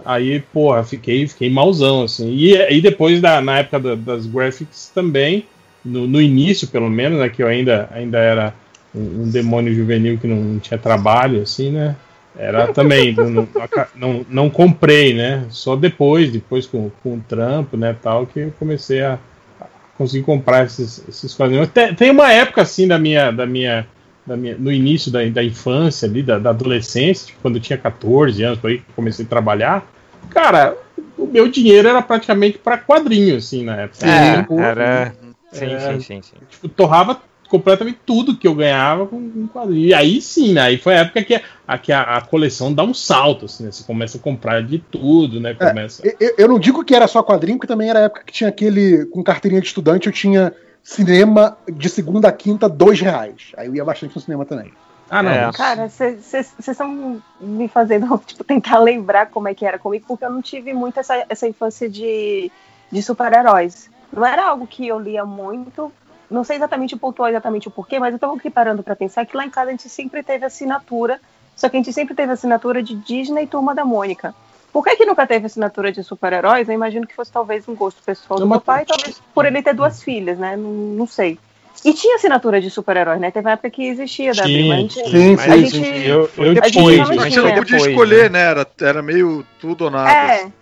D: aí, porra, fiquei, fiquei malzão, assim. E aí depois, da, na época da- das graphics também, no, no início, pelo menos, né, que eu ainda, ainda era um, um demônio juvenil que não tinha trabalho, assim, né? Era também, não, não, não, comprei, né? Só depois, depois com, com o trampo, né, tal, que eu comecei a, a conseguir comprar esses, esses quadrinhos. Tem, tem uma época, assim, da minha, da minha, minha no início da, da infância ali, da, da adolescência, tipo, quando eu tinha 14 anos, por aí que eu comecei a trabalhar, cara, o meu dinheiro era praticamente para quadrinho, assim, na época.
A: É,
D: Tipo,
A: era. Sim,
D: É.
A: sim, sim, sim.
D: tipo, torrava completamente tudo que eu ganhava com, com quadrinho. E aí sim, né? Aí foi a época que, a, que a, a coleção dá um salto, assim, né? Você começa a comprar de tudo, né? Começa.
B: Eu- Eu, eu não digo que era só quadrinho, porque também era a época que tinha aquele. Com carteirinha de estudante, eu tinha cinema de segunda a quinta, dois reais. Aí eu ia bastante no cinema também.
D: Ah, não.
A: É.
E: Cara, vocês estão me fazendo tipo, tentar lembrar como é que era comigo, porque eu não tive muito essa, essa infância de, de super-heróis. Não era algo que eu lia muito. Não sei exatamente pontuar exatamente o porquê, mas eu tô aqui parando pra pensar que lá em casa a gente sempre teve assinatura, só que a gente sempre teve assinatura de Disney e Turma da Mônica. Por que, que nunca teve assinatura de super-heróis? Eu imagino que fosse talvez um gosto pessoal do
D: Não,
E: meu pai, talvez por ele ter duas filhas, né? Não, não sei. E tinha assinatura de super-heróis, né? Teve uma época que existia da Abril, mas a gente-
B: Sim,
E: a
B: sim,
E: gente-
B: sim.
D: Eu, eu
E: A gente
D: depois,
E: não
C: podia
A: depois,
C: escolher, né? Era, era meio tudo ou nada.
E: É.
C: assim.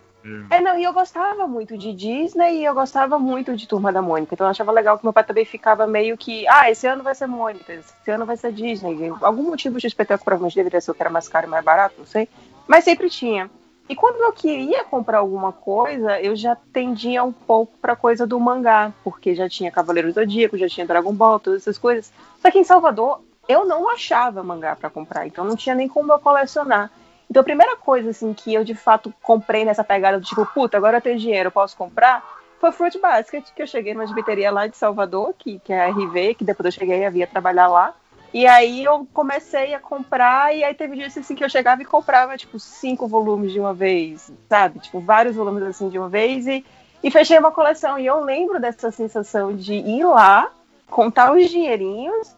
E: É, não, e eu gostava muito de Disney e eu gostava muito de Turma da Mônica. Então eu achava legal que meu pai também ficava meio que, ah, esse ano vai ser Mônica, esse ano vai ser Disney. Algum motivo de espetáculo provavelmente deveria ser o que era mais caro e mais barato, não sei. Mas sempre tinha. E quando eu queria comprar alguma coisa, eu já tendia um pouco pra coisa do mangá, porque já tinha Cavaleiro do Zodíaco, já tinha Dragon Ball, todas essas coisas. Só que em Salvador eu não achava mangá pra comprar, então não tinha nem como eu colecionar. Então a primeira coisa assim que eu de fato comprei nessa pegada do tipo, puta, agora eu tenho dinheiro, eu posso comprar, foi Fruit Basket, que eu cheguei numa gibiteria lá de Salvador, que, que é a RV, que depois eu cheguei e havia trabalhar lá. E aí eu comecei a comprar, e aí teve dias assim que eu chegava e comprava, tipo, cinco volumes de uma vez, sabe? Tipo, vários volumes assim de uma vez, e, e fechei uma coleção. E eu lembro dessa sensação de ir lá, contar os dinheirinhos,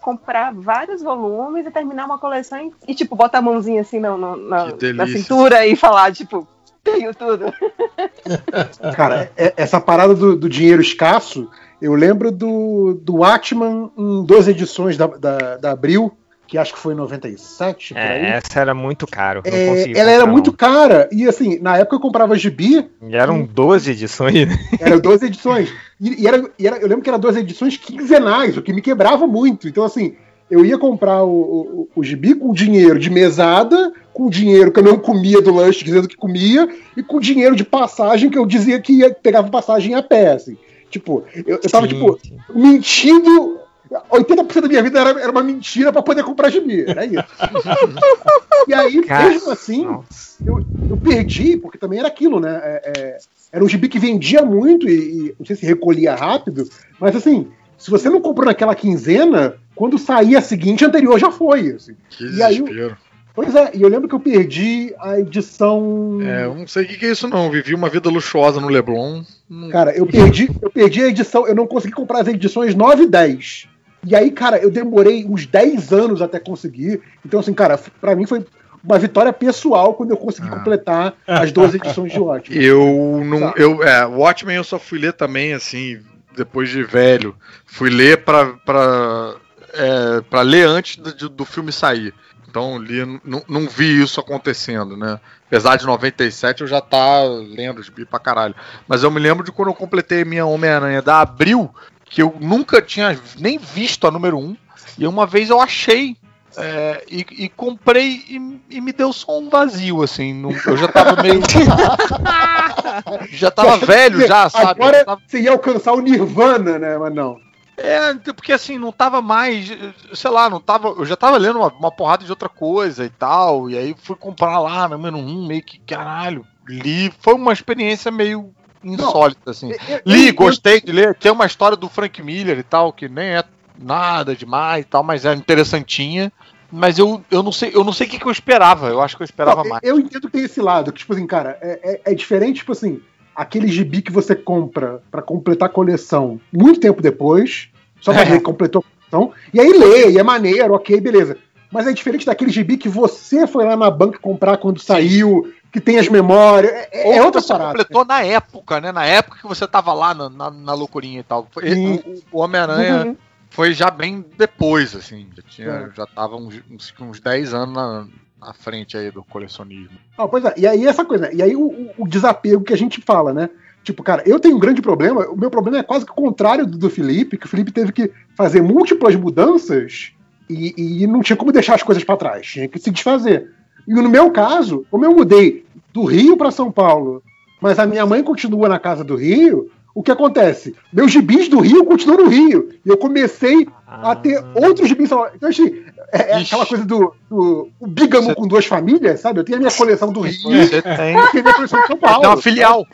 E: comprar vários volumes e terminar uma coleção e, e, tipo, botar a mãozinha assim no, no- na, na cintura e falar, tipo, tenho tudo.
B: Cara, é- essa parada do, do dinheiro escasso, eu lembro do, do Atman em duas edições da, da, da Abril, que acho que foi em 97, por aí.
A: É, essa era muito caro.
B: É, ela era muito cara, e assim, na época eu comprava gibi,
A: E eram 12 edições. né?
B: eram duas edições. E, e era, e era- eu lembro que eram duas edições quinzenais, o que me quebrava muito. Então, assim, eu ia comprar o, o, o gibi com dinheiro de mesada, com dinheiro que eu não comia do lanche, dizendo que comia, e com dinheiro de passagem que eu dizia que ia, pegava passagem a pé, assim. Tipo, eu, eu tava,
A: Sim,
B: tipo,
A: sim.
B: mentindo. 80% da minha vida era, era uma mentira pra poder comprar gibi. Era isso. e aí,
A: Cara,
B: mesmo assim, eu, eu perdi, porque também era aquilo, né? É, é, era um gibi que vendia muito e, e não sei se recolhia rápido, mas assim, se você não comprou naquela quinzena, quando saía a seguinte, a anterior já foi. assim.
C: Que
B: E aí,
C: desespero.
B: Pois é, e eu lembro que eu perdi a edição.
C: É, eu não sei o que, que é isso, não. Vivi uma vida luxuosa no Leblon.
B: Cara, eu perdi, eu perdi a edição, eu não consegui comprar as edições 9 e 10. E aí, cara, eu demorei uns 10 anos até conseguir. Então, assim, cara, pra mim foi uma vitória pessoal quando eu consegui
C: Ah.
B: completar as 12 edições de Watchmen.
C: Eu não.
B: Sabe?
C: Eu, é, Watchmen eu só fui ler também, assim, depois de velho. Fui ler pra, pra, é, pra ler antes do, do filme sair. Então li, não, não vi isso acontecendo, né? Apesar de 97 eu já tá lendo os bi pra caralho. Mas eu me lembro de quando eu completei minha Homem-Aranha da Abril, que eu nunca tinha nem visto a número 1. E uma vez eu achei é, e, e, comprei e, e, me deu só um vazio, assim. Não, eu já tava meio. já tava velho, já, sabe?
B: Agora
C: tava...
B: você ia alcançar o Nirvana, né? Mas não.
C: É, porque assim, não tava mais. Sei lá, não tava. Eu já tava lendo uma, uma porrada de outra coisa e tal. E aí fui comprar lá, número um, meio que caralho. Li. Foi uma experiência meio insólita, assim. Eu, Li, eu, gostei de ler. Tem uma história do Frank Miller e tal, que nem é nada demais e tal, mas é interessantinha. Mas eu, eu não sei, eu não sei o que, que eu esperava. Eu acho que eu esperava
B: não,
C: mais.
B: Eu entendo que tem esse lado, que, tipo assim, cara, é, é, é diferente, tipo assim, aquele gibi que você compra para completar a coleção muito tempo depois, só pra é. ver que completou a coleção, e aí lê, e é maneiro, ok, beleza. Mas é diferente daquele gibi que você foi lá na banca comprar quando saiu, que tem as memórias. É, é outra
C: você parada. completou na época, né? Na época que você tava lá na, na, na loucurinha e tal. O, o Homem-Aranha. Uhum foi já bem depois, assim. Já, tinha, é. já tava uns, uns, uns 10 anos na, na frente aí do colecionismo.
B: Ah, pois é, e aí essa coisa, e aí o, o, desapego que a gente fala, né? Tipo, cara, eu tenho um grande problema, o meu problema é quase que o contrário do, do Felipe, que o Felipe teve que fazer múltiplas mudanças e, e não tinha como deixar as coisas para trás, tinha que se desfazer. E no meu caso, como eu mudei do Rio para São Paulo, mas a minha mãe continua na casa do Rio, o que acontece? Meus gibis do Rio continuam no Rio. E eu comecei ah. a ter outros gibis. Então, assim, é, é aquela coisa do, do o bigamo Você... com duas famílias, sabe? Eu tenho a minha coleção do Rio.
C: Você tem. Eu tenho a minha coleção de São Paulo. Tem uma filial.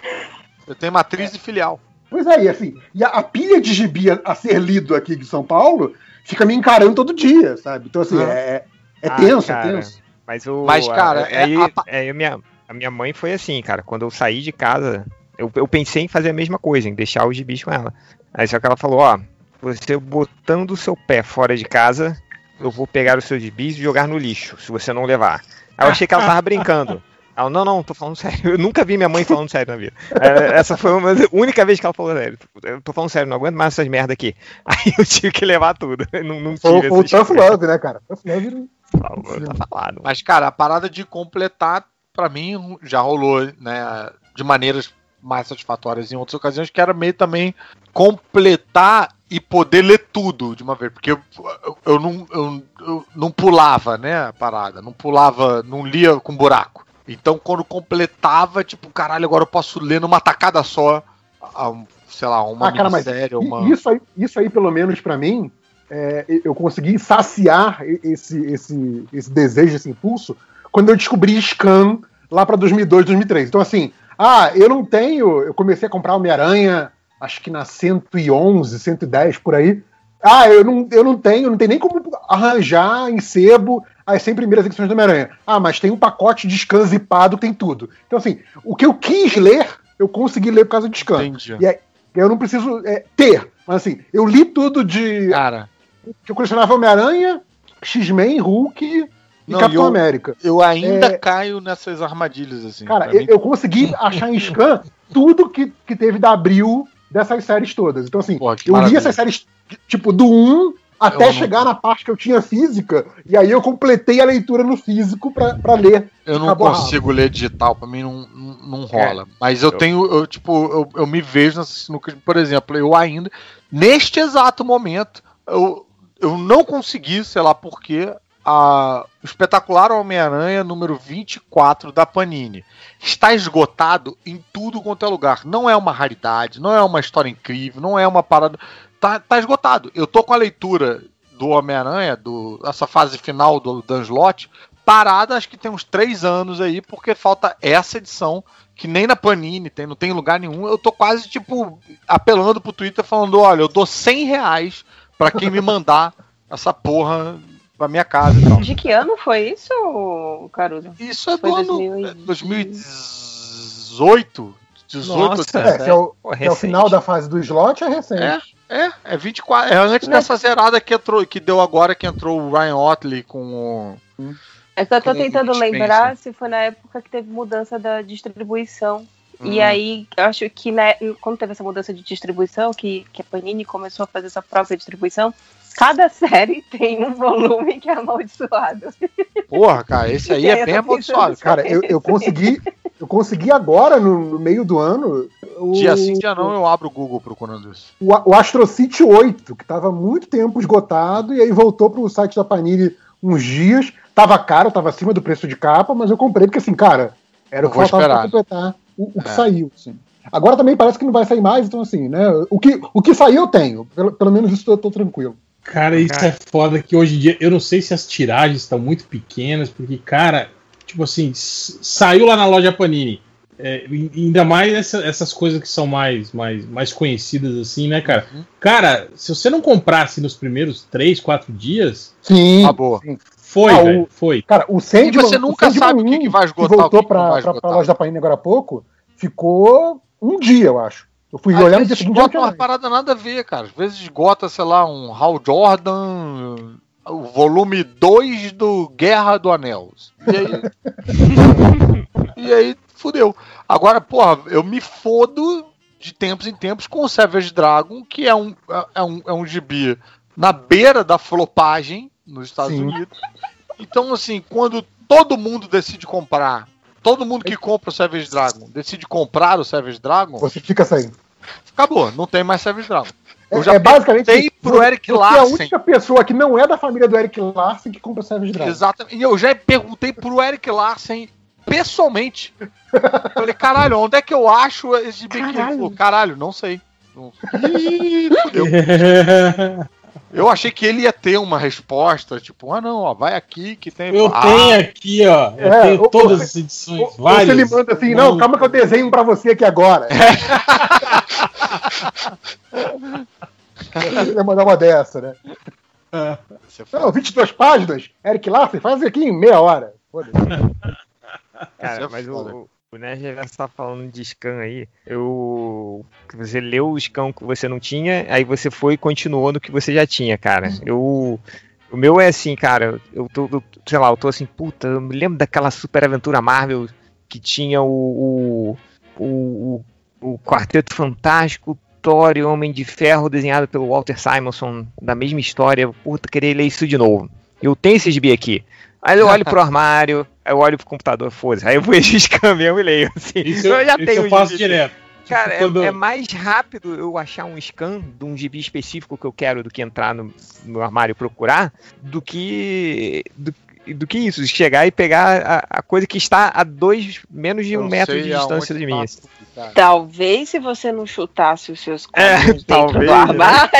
C: Eu tenho matriz é. e filial.
B: Pois é, e assim, e a, a, pilha de gibi a, a, ser lido aqui de São Paulo fica me encarando todo dia, sabe? Então, assim, ah. é, é ah, tenso, é tenso.
A: Mas, o, Mas cara, é, aí, a, é, minha, a minha mãe foi assim, cara. Quando eu saí de casa, eu, eu pensei em fazer a mesma coisa, em deixar os gibis com ela. Aí só que ela falou, ó, você botando o seu pé fora de casa, eu vou pegar os seus gibis e jogar no lixo, se você não levar. Aí eu achei que ela tava brincando. Ela, não, não, tô falando sério. Eu nunca vi minha mãe falando sério na vida. É, essa foi a única vez que ela falou sério. Eu tô falando sério, não aguento mais essas merda aqui. Aí eu tive que levar tudo. Não, não
B: tive o, o tough love, né, cara? Tough
C: love. Tá falado. Mas, cara, a parada de completar, pra mim, já rolou, né? De maneiras mais satisfatórias em outras ocasiões, que era meio também completar e poder ler tudo de uma vez, porque eu, eu, eu não, eu, eu, não pulava, né, a parada, não pulava, não lia com buraco. Então quando completava, tipo, caralho, agora eu posso ler numa tacada só, a, sei lá, uma ah, cara,
B: minissérie, uma... Isso aí, isso aí, pelo menos para mim, é, eu consegui saciar esse, esse, esse desejo, esse impulso, quando eu descobri Scan lá para 2002, 2003. Então, assim, ah, eu não tenho. Eu comecei a comprar Homem-Aranha, acho que na 111, 110 por aí. Ah, eu não, eu não tenho, não tem nem como arranjar em sebo as 100 primeiras edições do Homem-Aranha. Ah, mas tem um pacote de scan zipado, tem tudo. Então, assim, o que eu quis ler, eu consegui ler por causa de scan. Entendi. E aí, eu não preciso é, ter. Mas assim, eu li tudo de.
C: Cara.
B: Que eu colecionava Homem-Aranha, X-Men, Hulk e Não, Capitão
C: eu,
B: América.
C: Eu ainda é... caio nessas armadilhas, assim.
B: Cara, eu, eu, consegui achar em scan tudo que, que teve da Abril dessas séries todas. Então, assim, Pô, eu maravilha. li essas séries, tipo, do 1 até eu chegar não... na parte que eu tinha física, e aí eu completei a leitura no físico pra, pra ler.
C: Eu não consigo ler digital, pra mim não, não, não rola. É. Mas eu, eu, tenho, eu, tipo, eu, eu me vejo nessa sinuca, por exemplo, eu ainda, neste exato momento, eu, eu não consegui, sei lá porquê, a espetacular Homem-Aranha número 24 da Panini. Está esgotado em tudo quanto é lugar. Não é uma raridade, não é uma história incrível, não é uma parada. Tá, tá esgotado. Eu tô com a leitura do Homem-Aranha, essa fase final do Dan Slott, parada, acho que tem uns três anos aí, porque falta essa edição, que nem na Panini tem, não tem lugar nenhum. Eu tô quase, tipo, apelando pro Twitter falando: olha, eu dou 100 reais pra quem me mandar essa porra pra minha casa e tal.
E: De que ano foi isso, Caruso?
C: Isso é foi do ano 2018. 18, Nossa,
B: é, é, o, é o final da fase do slot, é recente.
C: É, é, é 24. É antes Mas... dessa zerada que, entrou, que deu agora que entrou o Ryan Otley com o.
E: É eu tô tentando lembrar se foi na época que teve mudança da distribuição. E uhum. aí, eu acho que né, quando teve essa mudança de distribuição, que, que a Panini começou a fazer essa própria distribuição, Cada série tem um volume que é amaldiçoado.
C: Porra, cara, esse aí é bem amaldiçoado.
B: Cara, eu, eu consegui. Eu consegui agora, no, no meio do ano, o,
C: Dia sim, dia não, eu abro o Google procurando isso.
B: o, o Astro City 8, que tava há muito tempo esgotado, e aí voltou pro site da Panini uns dias. Tava caro, tava acima do preço de capa, mas eu comprei porque, assim, cara, era o que faltava pra
C: esperar.
B: completar o, o que
C: É.
B: saiu. assim. Agora também parece que não vai sair mais, então, assim, né? O que, o que saiu eu tenho. Pelo, pelo menos isso eu tô tranquilo.
D: Cara, isso
A: Cara.
D: é foda que hoje em dia, eu não sei se as tiragens estão muito pequenas, porque, cara, tipo assim, saiu lá na loja Panini. É, e- ainda mais essa- essas coisas que são mais, mais, mais conhecidas assim, né, cara?
C: Uhum.
D: Cara, se você não comprasse nos primeiros 3, 4 dias,
B: Sim.
C: Boa.
B: sim.
D: foi,
B: Ah, o-
D: velho, foi.
B: Cara, o Sandman,
C: E você nunca
B: o
C: sabe o que
B: 1,
C: que vai esgotar,
B: voltou
C: o que que
B: pra,
C: vai
B: pra, pra loja da Panini agora há pouco, ficou um dia, eu acho. Eu fui
C: Às
B: olhar já
C: esgota
B: tinha
C: uma parada nada a ver, cara. Às vezes esgota, sei lá, um Hal Jordan, o volume 2 do Guerra do Anel. E aí. e aí, fudeu. Agora, porra, eu me fodo de tempos em tempos com o Savage Dragon, que é um, é um, é um gibi na beira da flopagem nos Estados
B: Sim.
C: Unidos. Então, assim, quando todo mundo decide comprar, todo mundo que compra o Savage Dragon decide comprar o Savage Dragon,
B: Você fica saindo.
C: acabou, não tem mais Savage Dragon. Eu
B: É,
C: já
B: é basicamente.
C: pro Eric
B: você é a
C: Larsen.
B: única pessoa que não é da família do Eric Larsen que compra Savage Dragon.
C: Exatamente. E eu já perguntei pro Eric Larsen pessoalmente. Falei, caralho, onde é que eu acho esse? Ele
E: Caralho.
C: falou, caralho, não sei. Não- Ih, fudeu. Eu achei que ele ia ter uma resposta, tipo, ah não, ó, vai aqui que tem.
D: Eu
C: ah,
D: tenho aqui, ó. Eu
B: É,
D: tenho
B: ou-
D: todas
B: ou-
D: as edições,
B: Ou, ou se
D: várias.
B: ele manda assim, não, calma que eu desenho pra você aqui agora. ele ia mandar uma dessa, né?
C: fala,
B: Não, 22 páginas, Eric Larsen, faz aqui em meia hora. Foda-se.
A: Cara,
C: é
A: mas o, o Nerd já está falando de scan aí. Eu. Você leu o scan que você não tinha, aí você foi e continuou no que você já tinha, cara. Eu. O meu é assim, cara, eu tô, eu- sei lá, eu tô assim, puta, eu me lembro daquela super aventura Marvel que tinha o. o, o, o Quarteto Fantástico, Thor e Homem de Ferro, desenhado pelo Walter Simonson, da mesma história. Puta, queria ler isso de novo. Eu tenho esse gibi aqui. Aí eu olho pro armário, aí eu olho pro computador, foda-se. Aí eu vou scan mesmo e leio. Assim.
D: Isso eu,
A: já
D: isso
A: tenho
D: eu
A: o
D: faço
A: gibi.
D: direto.
A: Cara,
D: Tipo, quando-
A: é, é mais rápido eu achar um scan de um gibi específico que eu quero do que entrar no, no armário e procurar, do que. Do, do que isso, chegar e pegar a, a coisa que está a dois, menos de um
C: eu
A: metro de distância de
C: tá
A: mim.
C: publicado.
E: Talvez se você não chutasse os seus
A: É,
E: dentro
A: talvez,
E: do armário.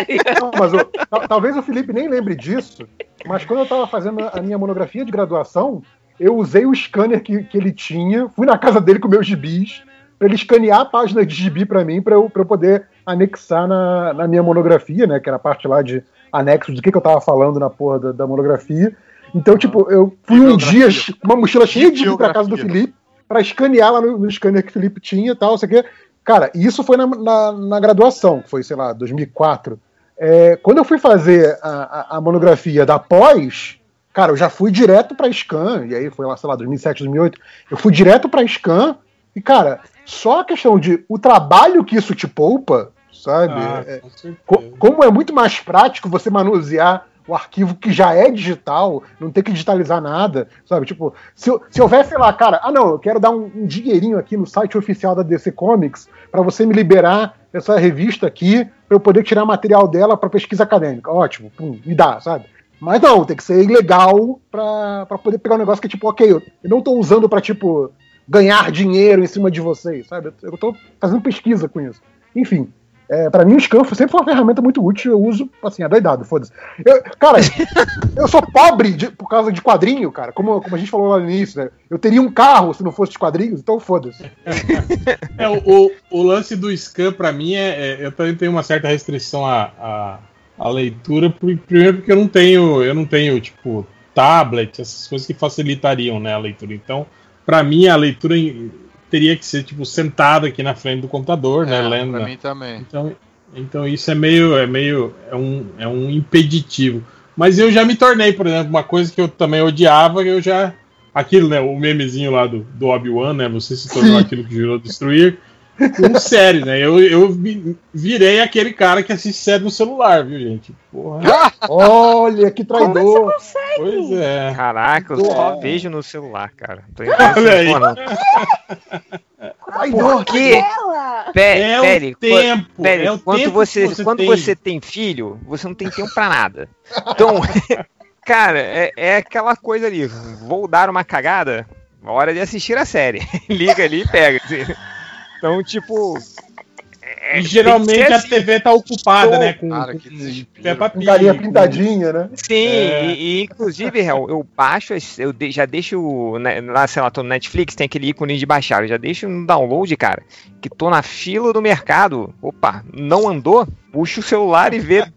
B: Não, mas o- tal- talvez o Felipe nem lembre disso, mas quando eu estava fazendo a minha monografia de graduação, eu usei o scanner que, que ele tinha, fui na casa dele com meus gibis, para ele escanear a página de gibi para mim, para eu, pra eu poder anexar na, na minha monografia, né? Que era a parte lá de anexos do que, que eu tava falando na porra da, da monografia. Então, tipo, eu fui um dia uma mochila cheia de gibi pra casa do. Felipe, para escanear lá no, no scanner que o Felipe tinha e tal, isso aqui. Cara, isso foi na, na, na graduação, que foi, sei lá, 2004. É, quando eu fui fazer a, a- a monografia da pós, cara, eu já fui direto pra Scan, e aí foi lá, sei lá, 2007, 2008, eu fui direto pra Scan, e cara, só a questão de o trabalho que isso te poupa, sabe?
D: Ah,
B: É-
D: com.
B: Co- como é muito mais prático você manusear o arquivo que já é digital, não ter que digitalizar nada, sabe? Tipo, se, se houver, sei lá, cara, ah não, eu quero dar um, um dinheirinho aqui no site oficial da DC Comics para você me liberar essa revista aqui para eu poder tirar material dela para pesquisa acadêmica. Ótimo, pum, me dá, sabe? Mas não, tem que ser ilegal pra pra poder pegar um negócio que é tipo, ok, eu, não tô usando pra, tipo, ganhar dinheiro em cima de vocês, sabe? Eu tô fazendo pesquisa com isso. Enfim, é, para mim o Scan sempre foi uma ferramenta muito útil, eu uso, assim, adoidado, foda-se. Cara, eu sou pobre de- por causa de quadrinho, cara, como, como a gente falou lá no início, né? Eu teria um carro se não fosse de quadrinhos, então foda-se.
D: É, o, o- o lance do scan, pra mim, é, é- eu também tenho uma certa restrição à, à, à leitura, primeiro porque eu não tenho, eu não tenho, tipo, tablet, essas coisas que facilitariam né, a leitura. Então, pra mim, a leitura em- teria que ser, tipo, sentado aqui na frente do computador, né,
C: É,
D: lendo.
C: pra mim também.
D: Então, então isso é meio, é meio, é um, é um impeditivo. Mas eu já me tornei, por exemplo, uma coisa que eu também odiava, eu já aquilo, né, o memezinho lá do, do Obi-Wan, né, você se tornou aquilo que jurou destruir. Um sério, né? Eu, eu vi- virei aquele cara que assiste série no celular, viu, gente? Porra.
B: Olha, que traidor.
D: Pois é.
A: Caraca, eu só
B: É.
A: vejo no celular, cara. Tô
D: Olha aí.
B: Traidor.
A: Por quê? Pé,
D: É
A: Pele,
D: o tempo.
A: Pele,
D: é o
A: quando
D: tempo
A: você,
D: você
A: quando
D: tem.
A: você tem filho, você não tem tempo pra nada. Então, cara, é, é aquela coisa ali. Vou dar uma cagada, hora de assistir a série. Liga ali e pega. assim. Então, tipo. é,
D: E geralmente a
A: assim.
D: TV tá ocupada,
A: Tô-
D: né? Com,
C: Cara,
D: com
C: que.
D: Peppa Pig.
B: pintadinha, né?
A: Sim,
D: É.
A: e, e, inclusive, Hel, eu baixo, eu de- já deixo, né, lá, sei lá, tô no Netflix, tem aquele ícone de baixar, eu já deixo no download, cara, que tô na fila do mercado, opa, não andou, puxa o celular e vê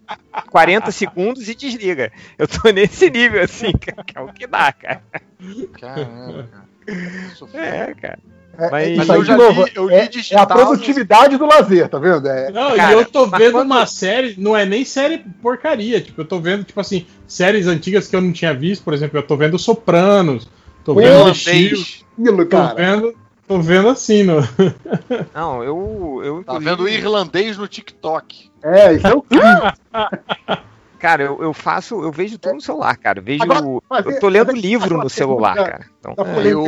A: 40 segundos e desliga. Eu tô nesse nível, assim, cara, que é o que dá, cara.
C: Caramba, cara.
A: É, cara.
B: É,
A: Mas- Mas
B: isso aí,
C: eu
B: de
C: já
B: novo,
C: li- eu li
B: é, é a
C: digital-
B: produtividade do lazer, tá vendo? É,
D: Não,
A: Cara,
D: e eu tô vendo
A: quando-
D: uma série, não é nem série porcaria, tipo, eu tô vendo, tipo assim, séries antigas que eu não tinha visto, por exemplo, eu tô vendo Sopranos, tô vendo
B: aquilo,
D: tô
B: cara.
D: vendo, tô vendo assim, no...
A: Não, eu, eu
C: Tá vendo irlandês no TikTok.
B: É, isso é o crime.
A: cara, eu, eu faço, eu vejo tudo no celular, cara, eu vejo,
B: Agora,
A: eu tô lendo
B: é-
A: livro
B: mas
A: no celular, cara. Então, é.
C: eu-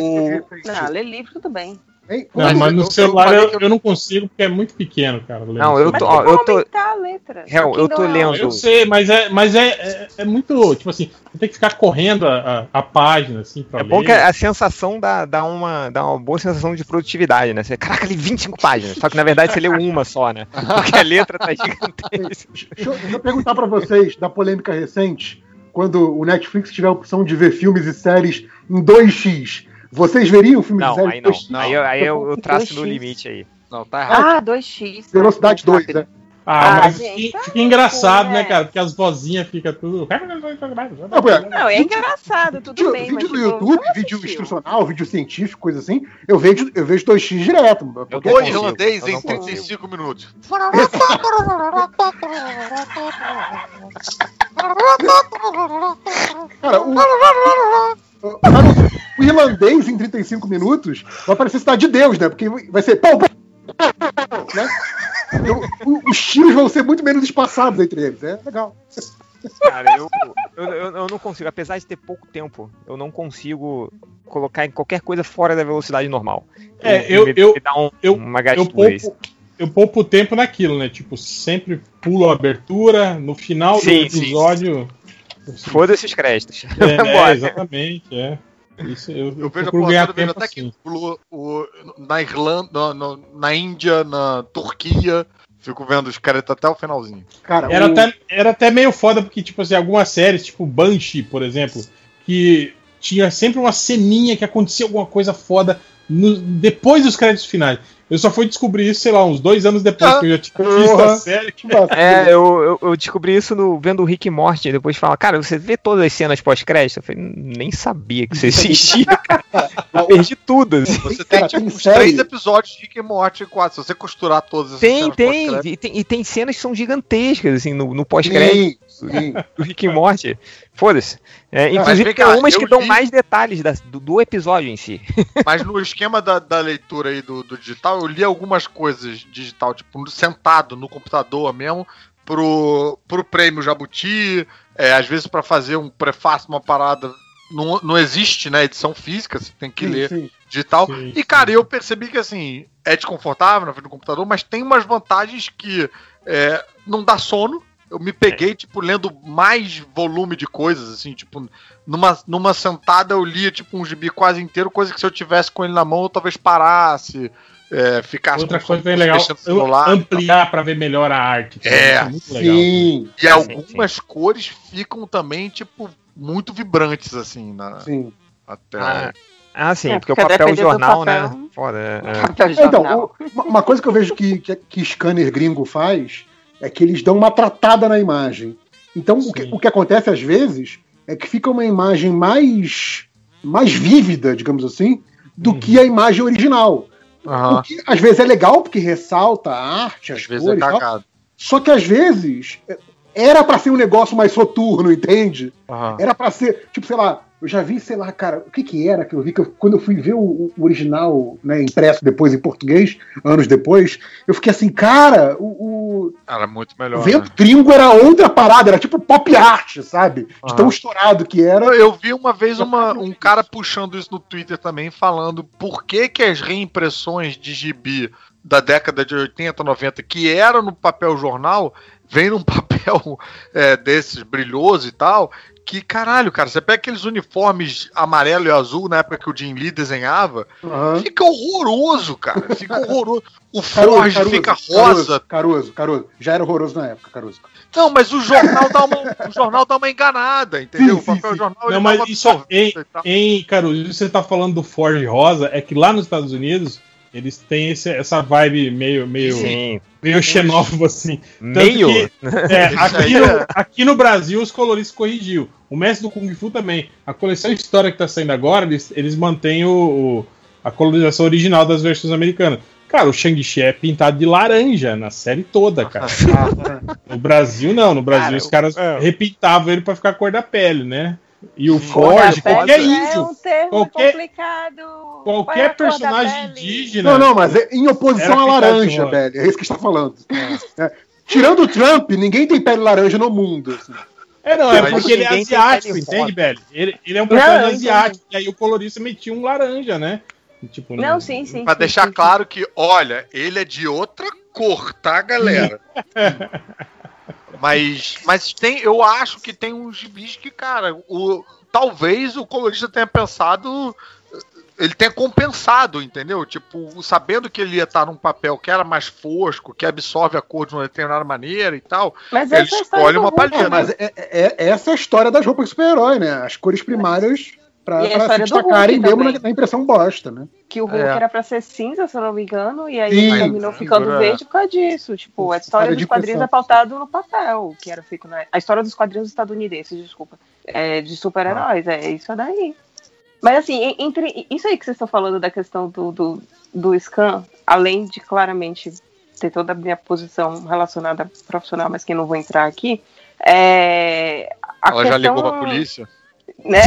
E: Não,
B: fez.
E: ler livro tudo bem.
B: Hein?
D: Não,
C: Mas
D: no
C: eu
D: celular eu,
C: eu-
D: eu não consigo porque é muito pequeno, cara. ler
A: Não, eu tô- ó,
E: como
A: eu tô-
E: a letra. No
A: eu tô
E: é
A: lendo-
D: Eu sei, mas é, mas é, é, é muito, tipo assim, você tem que ficar correndo a, a, a página, assim, pra
A: É
D: ler.
A: bom que a sensação dá, dá, uma, dá uma boa sensação de produtividade, né? Você, caraca, li 25 páginas. Só que na verdade você leu uma só, né? Porque a letra tá gigantesca.
B: Deixa eu, deixa eu perguntar pra vocês da polêmica recente, quando o Netflix tiver a opção de ver filmes e séries em 2x, vocês veriam filmes e
A: Não,
B: séries
A: aí
B: em
A: não.
B: 2x?
A: Aí, eu- aí eu, eu traço no
E: 2x.
A: limite aí.
C: Não, tá errado.
E: Ah, 2x.
B: Velocidade 2, né?
D: Ah,
E: Ah,
D: mas
E: gente,
D: fica,
E: tá
D: fica engraçado,
E: louco,
D: né,
E: né?
D: cara? Porque as vozinhas ficam tudo.
B: Não,
E: Não, é engraçado, tudo
B: Vídeo,
E: bem,
B: vídeo no
E: tipo,
B: YouTube,
E: não
B: vídeo instrucional, vídeo científico, coisa assim, eu vejo, eu vejo 2x direto.
A: Eu
C: O
A: não
C: irlandês em
A: não consigo.
C: 35 minutos.
B: cara, o, o, cara, o irlandês em 35 minutos vai parecer Cidade de Deus, né? Porque vai ser pau, pau, né? Então, os tiros vão ser muito menos espaçados entre eles. É legal.
A: Cara, eu, eu, eu, eu não consigo, apesar de ter pouco tempo, eu não consigo colocar em qualquer coisa fora da velocidade normal.
D: É, eu-
A: me,
D: eu-
A: me dá um,
D: eu-
A: uma
D: Eu poupo, eu poupo tempo naquilo, né? Tipo, sempre pulo a abertura, no final
A: Sim,
D: do episódio.
A: Foda-se os créditos.
D: É, é, exatamente, é. Isso, eu,
C: Eu vejo a toda, vejo até
D: assim.
C: que pulou o, na Irlanda, na, na- na Índia, na Turquia. Fico vendo os caras até o finalzinho.
B: Cara,
D: Era
B: o-
D: até, era até meio foda, porque, tipo assim, algumas séries, tipo Banshee, por exemplo, que tinha sempre uma ceninha que acontecia alguma coisa foda no- depois dos créditos finais. Eu só fui descobrir isso, sei lá, uns dois anos depois
C: Ah,
D: que eu já tinha visto
B: porra.
D: a série.
A: É, eu, eu, eu descobri isso no, vendo o Rick e Morty. Depois fala, cara, você vê todas as cenas pós-crédito? Eu falei, nem sabia que isso existia, cara. Eu perdi tudo. assim.
C: Você tem
B: Cara,
C: tipo
B: tem
C: uns
B: série-
C: três episódios de Rick and Morty quase. Se você costurar todas essas
A: Tem,
C: cenas
A: tem, e tem. E tem cenas que são gigantescas, assim, no, no pós-crédito
B: Sim, sim.
A: do Rick e Morty. Foda-se. É, inclusive, tem
C: cá,
A: umas que dão
C: li-
A: mais detalhes da- do, do episódio em si.
C: Mas no esquema da, da leitura aí do, do digital, eu li algumas coisas digital, tipo, sentado no computador mesmo, pro, pro prêmio Jabuti, é, às vezes pra fazer um prefácio, uma parada. Não, não existe, né, edição física, você tem que
B: sim,
C: ler
B: sim.
C: digital.
D: Sim,
C: E, cara, eu percebi que, assim, é desconfortável na frente do computador, mas tem umas vantagens que é, não dá sono. Eu me peguei, tipo, lendo mais volume de coisas, assim, tipo, numa, numa sentada eu lia, tipo, um gibi quase inteiro, coisa que se eu tivesse com ele na mão eu talvez parasse, é, ficasse
D: Outra
C: com
D: coisa
C: o
D: bem legal,
C: celular.
D: ampliar pra ver melhor a arte.
C: É,
D: legal.
B: Sim,
C: E algumas cores ficam também, tipo, muito vibrantes, assim, na,
B: sim.
C: na tela.
A: Ah, sim,
E: É,
A: porque, o
E: porque
A: papel
E: dependendo do
A: jornal,
E: papel-
A: né? Foda. é, é.
E: Papel
B: Então, o- uma coisa que eu vejo que, que, que scanner gringo faz é que eles dão uma tratada na imagem. Então, o que, o que acontece às vezes é que fica uma imagem mais, mais vívida, digamos assim, do
D: Uhum.
B: que a imagem original. O que às vezes é legal, porque ressalta a arte, as
C: Às vezes é
B: cores e tal. Só que às vezes é, era pra ser um negócio mais soturno, entende?
C: Aham.
B: Era pra ser, tipo, sei lá, eu já vi, sei lá, cara, o que que era que eu vi que eu- quando eu fui ver o, o original, né, impresso depois em português, anos depois, eu fiquei assim, cara, o,
C: Era muito
B: o
C: melhor.
B: Vento
C: né?
B: Tringo era outra parada, era tipo pop art, sabe? Tão estourado que era.
C: Eu vi uma vez uma- um cara puxando isso no Twitter também, falando por que, que as reimpressões de gibi da década de 80, 90, que era no papel jornal, vem num papel é, desses brilhoso e tal, que caralho, cara, você pega aqueles uniformes amarelo e azul na época que o Jim Lee desenhava,
B: Aham.
C: fica horroroso, cara, fica horroroso. O
B: Caruso,
C: Forge
B: Caruso,
C: fica
B: Caruso,
C: rosa.
B: Caruso, Caruso. Já era horroroso na época, Caruso.
C: Não, mas o jornal dá uma, o jornal dá uma enganada, entendeu?
B: Sim,
C: o papel
B: sim,
C: jornal
D: Não, mas isso em,
C: e
D: em Caruso, você tá falando do Ford rosa, é que lá nos Estados Unidos eles têm esse- essa vibe meio, meio,
A: Sim.
D: meio xenófobo, assim.
A: Meio.
D: que, é, aqui, no,
C: é-
D: aqui no Brasil os coloristas corrigiu. O mestre do Kung Fu também. A coleção histórica que tá saindo agora, eles, eles mantêm o, o- a colorização original das versões americanas. Cara, o Shang-Chi é pintado de laranja na série toda, cara. No Brasil, não. No Brasil,
A: Cara,
D: os caras
A: é.
D: repintavam ele pra ficar a cor da pele, né? E o
E: pele
D: qualquer
E: É
D: índio,
E: um termo
D: qualquer-
E: complicado. É
D: qualquer personagem indígena.
B: Não, não, mas é em oposição à laranja, velho. É isso que está falando. É. Tirando o Trump, ninguém tem pele laranja no mundo. assim.
D: É, não, é porque ele é asiático, entende, velho? Ele, ele é um personagem asiático, e aí o colorista metia um laranja, né? Tipo,
E: Não, sim, sim.
C: Pra
E: sim,
C: deixar
E: sim, sim.
C: claro que, olha, ele é de outra cor, tá, galera? mas, mas tem, eu acho que tem uns gibis que, cara, o, talvez o colorista tenha pensado, ele tenha compensado, entendeu? Tipo, sabendo que ele ia estar num papel que era mais fosco, que absorve a cor de uma determinada maneira e tal,
E: Mas
C: ele
E: é
C: escolhe
E: do
C: uma.
B: É, mas é, é- essa é a história das roupas de super-herói, né? As cores primárias pra,
E: E a
B: pra se destacarem mesmo na, na impressão bosta, né?
E: que o Hulk
C: É.
E: era pra ser cinza, se eu não me engano, e aí
B: Sim,
E: ele terminou ficando
C: agora-
E: verde por causa disso. Tipo, a história dos quadrinhos é pautado no papel, que era feito na. A história dos quadrinhos estadunidenses, desculpa. É, de super-heróis, é isso daí. Mas assim, en- entre isso aí que vocês estão falando da questão do, do, do scan, além de claramente ter toda a minha posição relacionada profissional, mas que eu não vou entrar aqui, é. a
C: ela já
E: questão-
C: ligou pra polícia.
E: Né?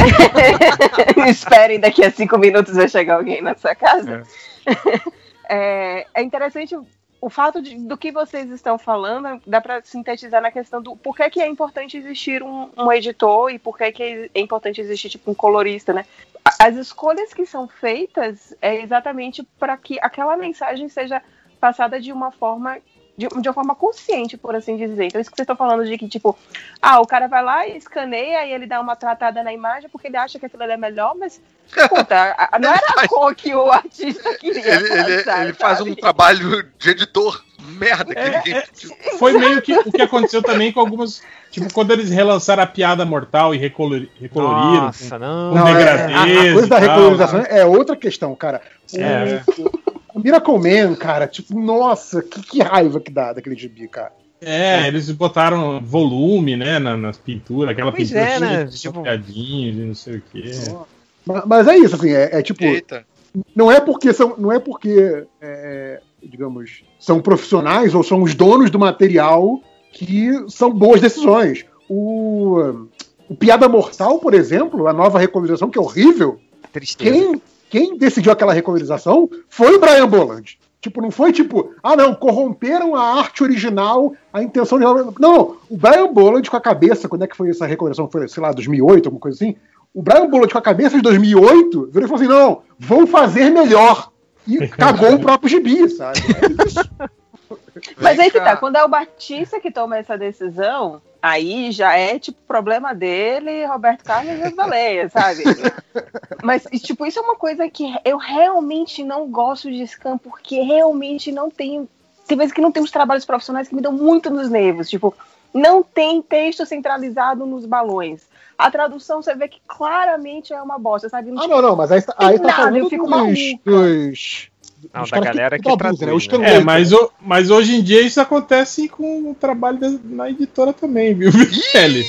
E: Esperem, daqui a cinco minutos vai chegar alguém na sua casa. É, é interessante o fato de- do que vocês estão falando, dá para sintetizar na questão do por que, que é importante existir um, um editor e por que, que é importante existir tipo, um colorista, né? As escolhas que são feitas é exatamente para que aquela mensagem seja passada de uma forma de, de uma forma consciente, por assim dizer. Então, isso que vocês estão falando de que, tipo, ah, o cara vai lá e escaneia e ele dá uma tratada na imagem porque ele acha que aquilo ali é melhor, mas, puta, não era a cor que o artista queria.
C: Ele, ele-
E: passar,
C: ele faz um trabalho de editor merda. Que
D: É,
C: ninguém-
D: é, Foi meio que o que aconteceu também com algumas. Tipo, quando eles relançaram a piada mortal e recolori- recoloriram.
A: Nossa, não.
D: com
B: Não, é, a, a coisa da recolorização é outra questão, cara.
D: É.
B: o Miracle Man, cara, tipo, nossa, que, que raiva que dá daquele gibi, cara.
D: É, eles botaram volume, né, na- nas pinturas, aquela
A: Pois
D: pintura
A: é,
D: cheia
A: né,
D: de
A: tipo-
D: sopradinhos e não sei o quê.
B: Mas, mas é isso, assim, é, é tipo,
C: Eita.
B: não é porque são, não é porque, é, digamos, são profissionais ou são os donos do material que são boas decisões. O, o Piada Mortal, por exemplo, a nova recolorização, que é horrível,
A: Tristeza.
B: quem, quem decidiu aquela recolorização foi o Brian Boland. Tipo, não foi tipo, ah não, corromperam a arte original, a intenção de. Não, não, o Brian Boland com a cabeça, quando é que foi essa recolorização? Foi, sei lá, 2008, alguma coisa assim? O Brian Boland com a cabeça de 2008 virou e falou assim: não, vão fazer melhor. E cagou o próprio gibi, sabe? É isso.
E: Mas aí que tá, quando é o Batista que toma essa decisão, aí já é tipo problema dele, Roberto Carlos e as baleias, sabe? Mas, tipo, isso é uma coisa que eu realmente não gosto de Scam, porque realmente não tem. Tem vezes que não tem uns trabalhos profissionais que me dão muito nos nervos. Tipo, não tem texto centralizado nos balões. A tradução você vê que claramente é uma bosta, sabe?
B: Ah, não, não, mas aí, tá- aí tá falando
E: eu fico
B: dos, dos,
A: Não, da galera que
B: né?
A: traduz, né?
B: canais,
D: É, mas, o- mas hoje em dia isso acontece com o trabalho da- na editora também, viu, Michele?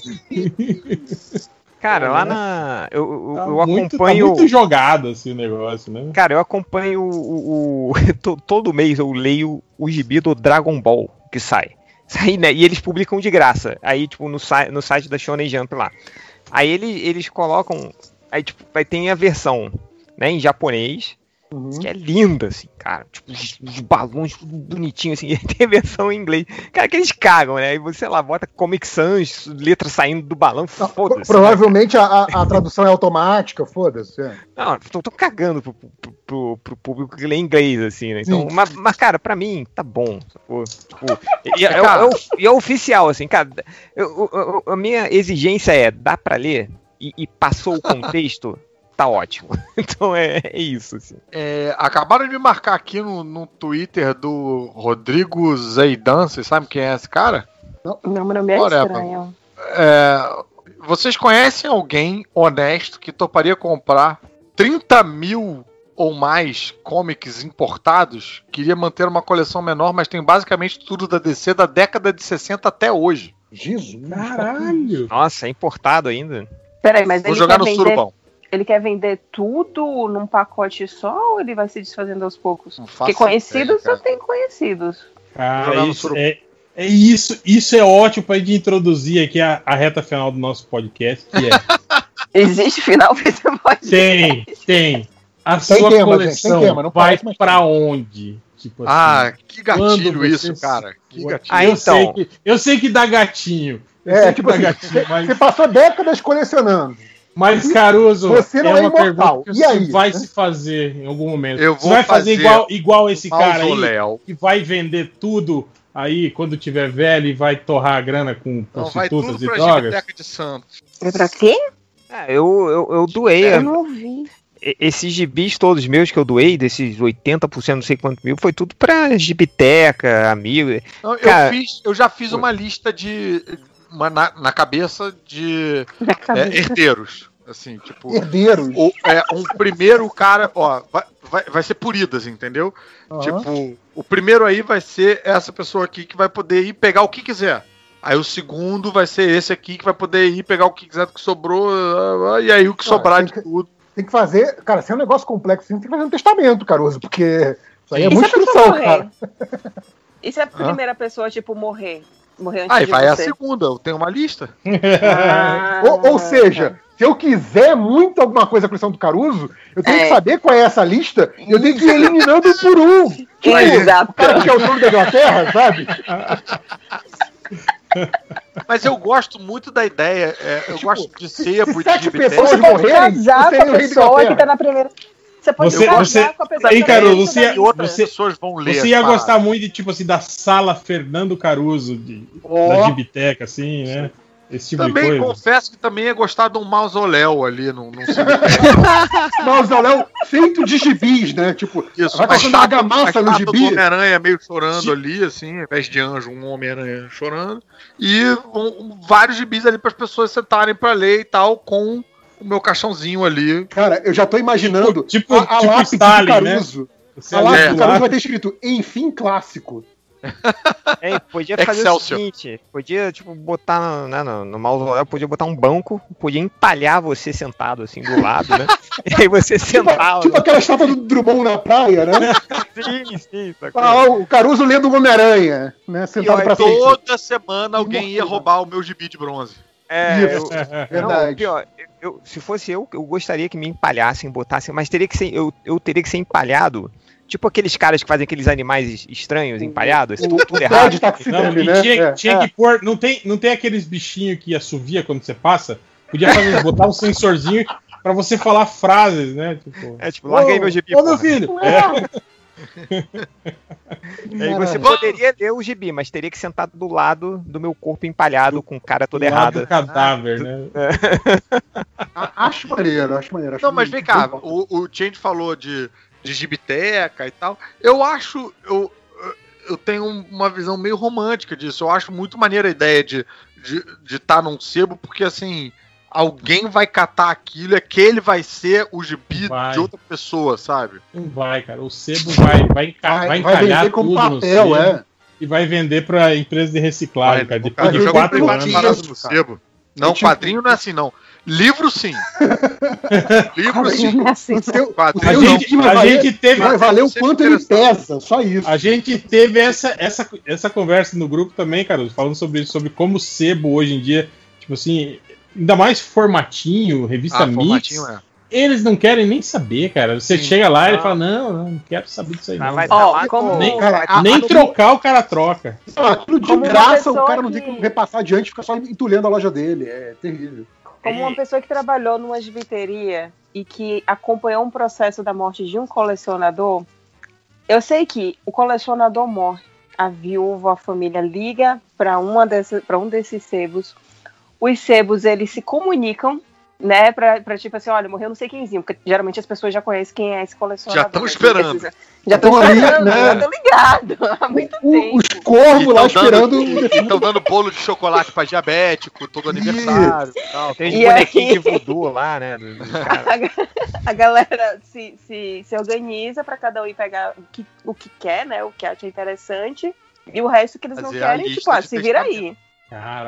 A: Cara,
B: É,
A: lá
B: né?
A: na. Eu, eu,
D: Tá,
A: eu
D: muito, tá
A: acompanho.
D: muito jogado assim o negócio, né?
A: Cara, eu acompanho o. o- to- todo mês eu leio o gibi do Dragon Ball que sai. Sai, né? E eles publicam de graça. Aí, tipo, no, no site da Shonen Jump lá. Aí eles, eles colocam. Aí, tipo, vai ter a versão né, em japonês
B: Uhum.
A: Que é linda, assim, cara. Tipo, os, os balões tudo bonitinho, assim. E tem versão em inglês. Cara, que eles cagam, né? Aí você lá bota Comic Sans, letra saindo do balão, foda-se. né?
B: provavelmente a, a- tradução é automática, foda-se. é.
A: Não, tô, tô cagando pro, pro, pro- pro público que lê inglês, assim, né? Então, mas, mas, cara, pra mim, tá bom. Tipo, e, é, é é e é oficial, assim, cara. eu- eu- eu- a minha exigência é, dá pra ler e, e passou o contexto, tá ótimo. Então é, é isso, assim.
C: É, acabaram de me marcar aqui no, no Twitter do Rodrigo Zeidan, vocês sabem quem é esse cara?
E: Meu nome é
C: Whatever.
E: estranho.
C: É, vocês conhecem alguém honesto que toparia comprar 30 mil ou mais comics importados? Queria manter uma coleção menor, mas tem basicamente tudo da DC da década de 60 até hoje.
B: Jesus.
D: Caralho!
A: Nossa, é importado ainda.
E: Peraí, mas
C: Vou
E: ele
C: jogar no surubão.
E: Ele quer vender tudo num pacote só ou ele vai se desfazendo aos poucos? Porque conhecidos
C: ideia,
E: eu tenho conhecidos.
C: No
D: isso é, é isso, isso é ótimo pra gente introduzir aqui a, a reta final do nosso podcast, que é
E: Existe final pra esse podcast?
D: tem, tem. A
B: Tem
D: sua
B: tema, gente,
D: coleção
B: tem tema, não
D: vai pra onde? Tipo assim,
C: Ah, que gatilho isso, cara. Que gatilho.
A: Ah,
D: eu,
A: então.
D: sei que, eu sei que dá gatinho. Eu
B: É,
D: sei
B: tipo
D: que
B: assim,
D: dá gatinho, mas,
B: Você passou décadas colecionando.
D: Mas Caruso,
B: Você não
D: é
B: é
D: uma
B: imortal.
D: pergunta que
B: E
D: você
B: aí,
D: vai
B: né?
D: se fazer em algum momento.
C: Eu
D: você
C: vou
D: vai fazer,
C: fazer
D: igual, igual esse cara aí,
C: Mausoléu.
D: que vai vender tudo aí quando tiver velho e vai torrar a grana com
C: Não, vai
D: prostitutas
C: tudo
D: e
C: pra
D: drogas.
C: Gibiteca de Santos.
E: É pra quê?
A: É, eu, eu, eu doei
E: Eu não ouvi.
A: e- esses gibis todos meus que eu doei, desses 80%, não sei quanto mil, foi tudo pra gibiteca, amigo.
C: Não, eu,
A: Cara-
C: fiz, eu já fiz uma lista de. Uma na, na cabeça de
E: Na
C: é,
E: cabeça.
C: herdeiros. Assim, tipo.
B: Herdeiros.
C: O, é, um primeiro cara, ó, vai, vai, vai ser por idas, entendeu?
B: Aham.
C: Tipo, o primeiro aí vai ser essa pessoa aqui que vai poder ir pegar o que quiser. Aí o segundo vai ser esse aqui que vai poder ir pegar o que quiser do que sobrou. ah, ah, E aí o que
B: Ah,
C: sobrar
B: tem
C: de
B: que-
C: tudo.
B: Tem que fazer. Cara, se é um negócio complexo, assim, tem que fazer um testamento, Caruso, porque isso aí é
E: E se
B: muita instrução,
E: morrer?
B: cara.
E: E se a primeira pessoa, tipo, morrer? Morrer antes
C: Aí
E: de
C: vai a
E: você?
C: segunda, eu tenho uma lista.
E: Ah,
B: Ou, ou seja, se eu quiser muito alguma coisa da coleção do Caruso, eu tenho
E: É.
B: que saber qual é essa lista e eu tenho que ir eliminando um por um. Tipo,
E: Exato.
B: o cara que é o dono da Inglaterra, sabe?
C: Mas eu gosto muito da ideia. é, eu
B: Tipo,
C: gosto de sebo e de
B: sete pessoas
E: Você pode casar com
B: é
E: a pessoa que tá na primeira. Você pode
D: Você-
E: casar
D: você-
E: com a pessoa
D: Hein,
E: lista
D: você-
C: E
E: lista.
C: outras
D: Você-
C: pessoas vão ler.
D: Você ia gostar muito de, tipo assim, da sala Fernando Caruso, de,
B: Ó.
D: da Gibiteca, assim, né? Esse tipo
C: Também
D: de coisa.
C: confesso que também ia gostar de um mausoléu ali num cemitério.
B: Mausoléu feito de gibis, né? Tipo,
C: Isso,
B: vai
C: estátua-
B: argamassa
C: uma
B: no gibi.
C: Homem-Aranha meio chorando
D: Gi-
C: ali, assim, ao invés de anjo, um Homem-Aranha chorando. E um- vários gibis ali para as pessoas sentarem para ler e tal, com o meu caixãozinho ali.
B: Cara, eu já tô imaginando
D: Tipo-
B: a, a
D: tipo
B: lápide
D: Stalin,
B: do Caruso.
D: Você
B: A lápide
D: do
B: do Caruso vai ter escrito, enfim, clássico.
A: É, podia fazer o
C: Excelsior.
A: seguinte, podia, tipo, botar no, né, no, no mausoléu, podia botar um banco, podia empalhar você sentado, assim, do lado, né? E aí você
B: Tipo,
A: sentava.
B: tipo aquela estátua do Drummond na praia, né?
A: Sim, sim?
B: Ah, o Caruso lendo o Homem-Aranha, né? Sentado
A: E
B: pra
A: olha,
B: frente.
C: Toda semana alguém ia roubar o meu gibi de bronze.
A: É, eu, Não,
B: Verdade.
A: pior, eu, se fosse eu, eu gostaria que me empalhassem, botassem, mas teria que ser, eu, eu teria que ser empalhado, tipo aqueles caras que fazem aqueles animais estranhos empalhados,
B: O,
A: tudo,
B: o
A: errado.
D: Não, e
B: né?
D: tinha,
B: É,
D: tinha
B: é.
D: que pôr. Não tem, não tem aqueles bichinhos que assovia quando você passa? Podia fazer, botar um sensorzinho pra você falar frases, né? Tipo,
A: É, tipo, larguei meu gibi.
D: Ô, meu
A: porra.
D: filho!
A: Aí você
B: Maravilha.
A: poderia ler o gibi, mas teria que sentar do lado do meu corpo empalhado com cara toda errada.
D: cadáver, né?
B: A- Acho maneiro, acho maneiro. acho
C: Não, mas vem cá, o, o Change falou de, de gibiteca e tal. Eu acho. Eu, eu tenho uma visão meio romântica disso. Eu acho muito maneira a ideia de estar de, estar num sebo, porque assim. Alguém vai catar aquilo, é que ele vai ser o gibi
D: Vai.
C: de outra pessoa, sabe?
D: Não vai, cara. O sebo vai, vai, enca- vai,
B: Vai,
D: encalhar
B: vender como
D: tudo no
B: papel,
D: sebo
B: é.
D: e vai vender pra empresa de reciclagem, cara. Depois
C: cara
D: de quatro anos.
C: no
B: cara.
C: sebo. Não,
B: tinha-
C: quadrinho não é assim, não. Livro sim. Livro sim.
E: É assim,
D: A
C: não.
D: gente, a gente teve,
B: vai valer o quanto ele pesa, só isso.
D: A gente teve essa, essa, essa conversa no grupo também, cara, falando sobre isso, sobre como o sebo hoje em dia, tipo assim, ainda mais formatinho, revista
C: Ah,
D: mix,
C: formatinho é.
D: eles não querem nem saber, cara. Você
C: Sim.
D: chega lá e ele
A: Ah.
D: fala: Não, não, não quero saber disso aí.
A: Ah,
D: Não.
E: Ó,
A: tá
E: como-
A: com-
D: Nem,
B: Cara, a-
D: nem
B: a-
D: trocar o cara troca.
B: Ah, de graça, o cara não tem como repassar adiante, fica só entulhando a loja dele. É terrível.
E: Como uma pessoa que trabalhou numa gibiteria e que acompanhou um processo da morte de um colecionador, eu sei que o colecionador morre, a viúva, a família liga para uma dessas, para um desses sebos. Os sebos eles se comunicam, né, pra, pra tipo assim, olha, morreu não sei quemzinho, porque geralmente as pessoas já conhecem quem é esse colecionador.
C: Já tão
E: né?
C: esperando.
E: Já estão
B: Tão ali,
E: esperando,
B: né?
E: já estão ligados há muito
B: O-
E: tempo.
B: os corvos lá
C: tão
B: esperando.
C: Estão dando bolo de chocolate pra diabético, todo aniversário e tal.
A: Tem
E: E
A: bonequinhos
E: aí-
A: de voodoo lá, né?
E: a, a galera se, se, se organiza para cada um ir pegar o que, o que quer, né? O que acha interessante. E o resto que eles não
C: Fazer a
E: querem, tipo, ah, se vira aí.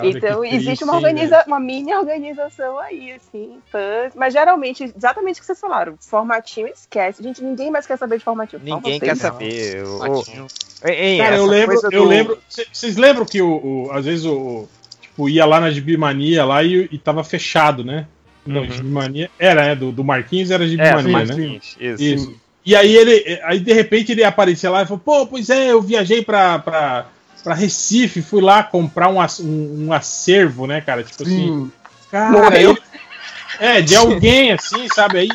E: Então,
D: que
E: existe
D: triste,
E: uma, organiza uma mini organização aí, assim. fãs. Mas geralmente, exatamente o que vocês falaram, formatinho esquece. Gente, ninguém mais quer saber de formatinho.
A: Ninguém quer saber. Hein,
D: Cara, eu lembro, eu
A: do-
D: lembro. cê- Vocês lembram que o, o- às vezes o, o- tipo, ia lá na Gibimania lá e, e tava fechado, né? Não,
A: Uhum.
D: Gibimania. Era, né? Do, do Marquinhos era
A: É,
D: Gibimania,
A: do
D: né?
A: Marquinhos, Isso.
D: Isso. E aí ele. Aí de repente ele aparecia lá e falou, pô, pois é, eu viajei pra, pra, pra Recife, fui lá comprar um, um, um acervo, né, cara? Tipo assim.
B: Sim,
D: Cara, ele- é, de alguém, assim, sabe? Aí,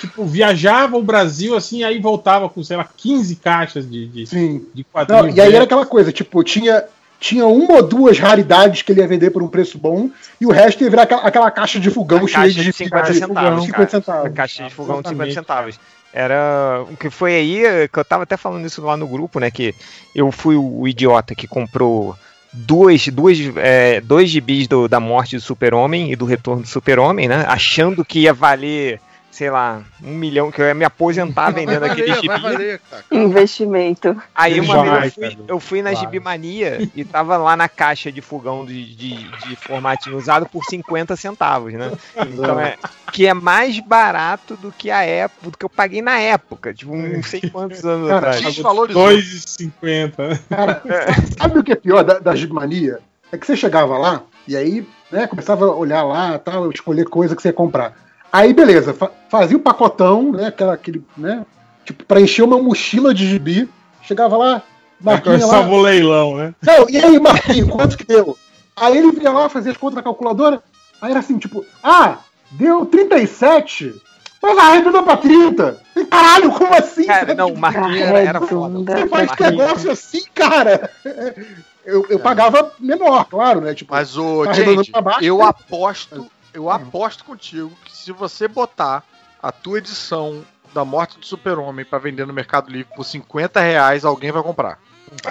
D: tipo, viajava o Brasil, assim, aí voltava com, sei lá, 15 caixas de, de,
B: sim.
D: de
B: Não,
D: quadrinhos.
B: e aí era aquela coisa, tipo, tinha, tinha uma ou duas raridades que ele ia vender por um preço bom, e o resto ia virar aquela, aquela caixa de fogão cheia de
A: de 50
B: de
A: centavos,
B: fogão,
A: cara.
B: 50 centavos.
A: A caixa de fogão de 50
D: Exatamente,
A: centavos. Era o que foi aí, eh, que eu tava até falando isso lá no grupo, né? Que eu fui o idiota que comprou duas, duas, é, dois gibis do- da morte do Super-Homem e do retorno do Super-Homem, né? Achando que ia valer, sei lá, um milhão, que eu ia me aposentar
C: Vai
A: vendendo aquele
C: valer,
A: gibi.
C: valer.
E: Investimento.
A: Aí uma vez eu fui, eu fui na
D: vai.
A: Gibimania e tava lá na caixa de fogão de, de, de formatinho usado por 50 centavos, né? Então é que é mais barato do que a época, do que eu paguei na época, tipo, não sei quantos anos
B: Cara,
A: atrás.
C: Desvalorizou.
D: 2,50.
B: Cara, sabe o que é pior da, da Gibmania? É que você chegava lá, e aí, né, começava a olhar lá, tal, escolher coisa que você ia comprar. Aí, beleza, fa- fazia o pacotão, né, aquela, aquele, né, tipo, pra encher uma mochila de gibi, chegava lá, Marquinhos lá,
D: Começava o leilão, né?
B: Não, e aí, Marquinhos, quanto que deu? Aí ele vinha lá, fazia as contas na calculadora, aí era assim, tipo, ah, deu 37, mas arredondou pra 30. E, Caralho, como assim?
A: Cara, não, o Marquinhos era, era foda.
B: Você
A: O
B: faz
A: Marquinhos-
B: negócio assim, cara. Eu, eu pagava menor, claro, né? Tipo,
C: Mas o
B: Tá pra baixo,
C: eu
B: né?
C: aposto, eu aposto contigo que se você botar a tua edição da morte do Super-Homem pra vender no Mercado Livre por 50 reais, alguém vai comprar.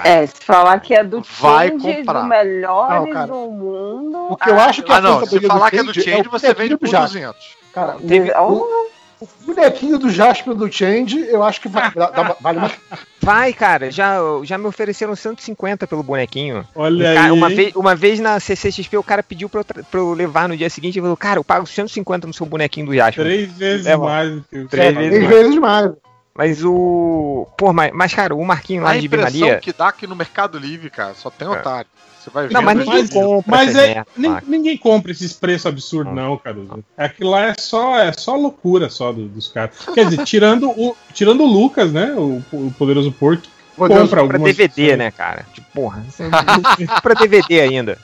E: É, se falar que é do
C: Vai
E: Change,
C: comprar.
E: do melhores
B: Não,
E: do mundo.
B: O que eu acho que
C: Ah,
B: a
C: não, se falar
B: do
C: que é do
B: Change é
C: Change,
B: o
C: você vende por
B: Jasper.
C: 200.
B: cara, o,
A: Teve-
B: o- o bonequinho do Jasper do Change, eu acho que vai, dá- dá- vale mais.
A: Vai, cara, já, já me ofereceram 150 pelo bonequinho.
D: Olha
A: cara-
D: aí.
A: uma, vez, uma vez na CCXP o cara pediu pra eu, pra eu levar no dia seguinte e falou, cara, eu pago 150 no seu bonequinho do Jasper.
D: Três vezes
A: É, mano.
D: mais do que o
A: Três vezes
B: vezes mais.
A: Mas o. Pô, mas, mas cara, o Marquinho lá
C: A
A: de
C: impressão
A: Bimaria.
C: que dá aqui no Mercado Livre, cara, só tem otário. Você vai
A: Não, mas ninguém
C: e-
A: compra.
D: Mas é,
A: merda,
D: ninguém compra esses preços absurdos, não, Caruso. Aquilo lá é só, é só loucura só do- dos caras. Quer dizer, tirando o, tirando o Lucas, né? O, o poderoso
B: Podemos-
D: compra
A: Pra. DVD, né, cara? Tipo, porra. pra DVD ainda.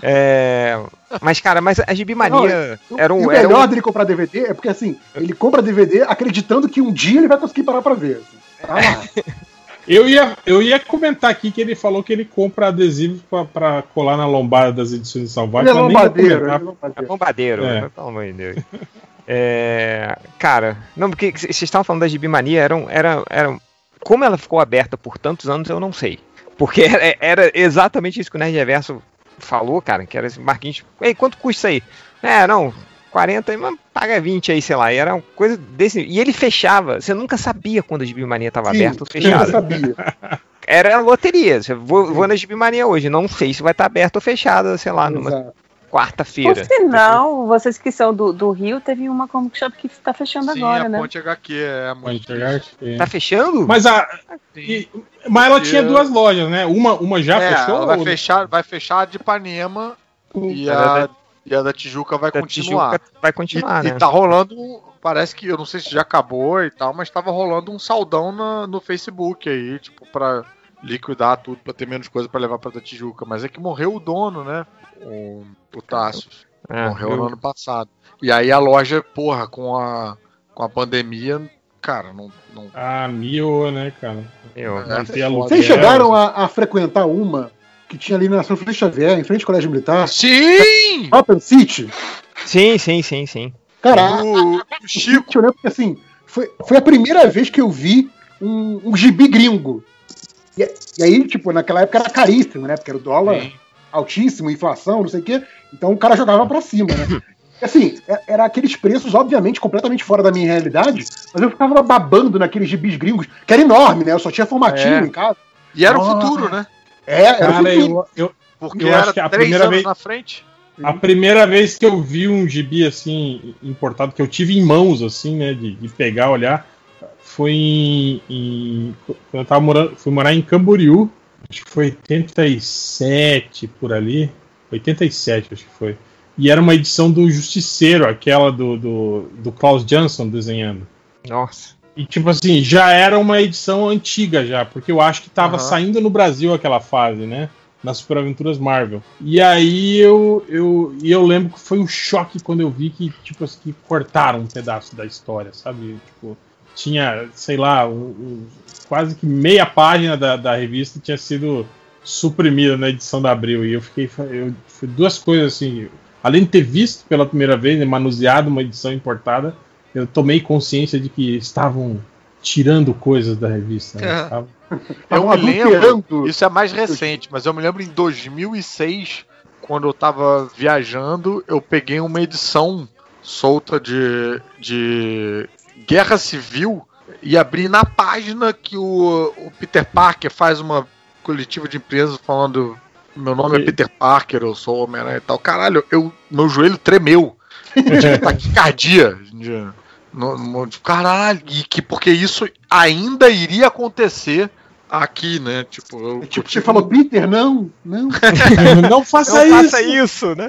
A: É, Mas, cara, mas a Gibimania era
B: e
A: um.
B: o
A: Era
B: melhor
A: um...
B: dele comprar DVD é porque assim, ele compra DVD acreditando que um dia ele vai conseguir parar pra ver. assim. Tá lá.
D: Eu ia, eu ia comentar aqui que ele falou que ele compra adesivos pra, pra colar na lombada das edições.
B: Ele é
D: ia
B: lombadeiro. é lombadeiro.
A: É bombadeiro,
D: É.
A: né? pelo amor de Deus. É, cara, não, porque vocês estavam falando da Gibimania, era, era, era. Como ela ficou aberta por tantos anos, eu não sei. Porque era, era exatamente isso que o Nerd Reverso falou, cara, que era esse Marquinhos. Ei, quanto custa isso aí? É, não, 40, aí, mas paga 20 aí, sei lá. E era uma coisa desse. E ele fechava, você nunca sabia quando a Gibimania estava aberta ou fechada.
B: sabia.
A: Era loteria. Você vou, vou na Gibimania hoje, não sei se vai estar aberta ou fechada, sei lá, numa
B: Exato.
E: Por
A: quarta-feira.
E: sinal, vocês que são do, do Rio, teve uma comic shop que tá fechando
C: Sim,
E: agora,
C: a
E: né?
C: Ponte HQ é
D: pegar,
C: triste.
D: é.
A: Tá fechando?
D: Mas, a, e- mas ela tinha duas lojas, né? Uma, uma já
C: é,
D: fechou?
C: ela vai
D: ou-
C: fechar, vai fechar a de Ipanema e a
A: é
C: E a da Tijuca vai
A: Da
C: continuar.
A: Tijuca vai continuar,
C: e,
A: né?
C: e tá rolando, parece que, eu não sei se já acabou e tal, mas tava rolando um saldão na- no Facebook aí, tipo, pra liquidar tudo, pra ter menos coisa pra levar pra da Tijuca. Mas é que morreu o dono, né? O, o Tassius.
A: É,
C: morreu
A: eu-
C: no ano passado. E aí a loja, porra, com a, com a pandemia, cara, não. não
D: Ah, miou, né, cara?
A: eu-
C: É,
D: aluguel.
B: Vocês chegaram a, a frequentar uma que tinha ali na São Francisco Xavier, em frente ao Colégio Militar?
C: Sim!
B: Open City?
A: Sim, sim, sim, sim.
B: Cara, a-
C: O, o Chico.
B: Chico, né? Porque assim, foi, foi a primeira vez que eu vi um, um gibi gringo. E, e aí, tipo, naquela época era caríssimo, né? Porque era o dólar
C: Sim.
B: altíssimo, inflação, não sei o quê. Então o cara jogava pra cima, né? Assim, é- era aqueles preços, obviamente, completamente fora da minha realidade, mas eu ficava babando naqueles gibis gringos, que era enorme, né? Eu só tinha formatinho
C: É.
B: em casa.
C: E era o
B: Nossa.
C: futuro, né?
B: É, era
D: Cara, eu, eu,
C: Porque
D: Eu acho
C: era
D: que a
C: três
D: primeira
C: anos
D: vez-
C: na frente.
D: a primeira vez que eu vi um gibi assim, importado, que eu tive em mãos, assim, né, de, de pegar, olhar, foi em, em- Quando eu tava morando. Fui morar em Camboriú, acho que foi 87 por ali. 87, acho que foi. E era uma edição do Justiceiro, aquela do, do, do Klaus Jansson desenhando.
A: Nossa.
D: E tipo assim, já era uma edição antiga já, porque eu acho que tava
C: Aham.
D: saindo no Brasil aquela fase, né? Nas Super Aventuras Marvel. E aí eu, eu, e eu lembro que foi um choque quando eu vi que, tipo assim, que cortaram um pedaço da história, sabe? Tipo, tinha, sei lá, um- um- quase que meia página da, da revista tinha sido suprimida na edição da Abril. E eu fiquei. Eu, duas coisas assim. Além de ter visto pela primeira vez, manuseado uma edição importada, eu tomei consciência de que estavam tirando coisas da revista. né?
C: É.
D: Estavam-
C: Eu me lembro, isso é mais recente, mas eu me lembro em 2006, quando eu tava viajando, eu peguei uma edição solta de, de Guerra Civil e abri na página que o, o Peter Parker faz uma coletiva de empresas falando meu nome é Peter Parker, eu sou Homem-Aranha e tal. Caralho, eu, meu joelho tremeu. Eu tive taquicardia. No- no- de- Caralho, e que porque isso ainda iria acontecer aqui, né? Tipo, eu,
B: Tipo,
C: eu
B: você falou,
C: um-
B: Peter, não, não.
D: não faça
A: Não
D: isso!
A: faça isso, né?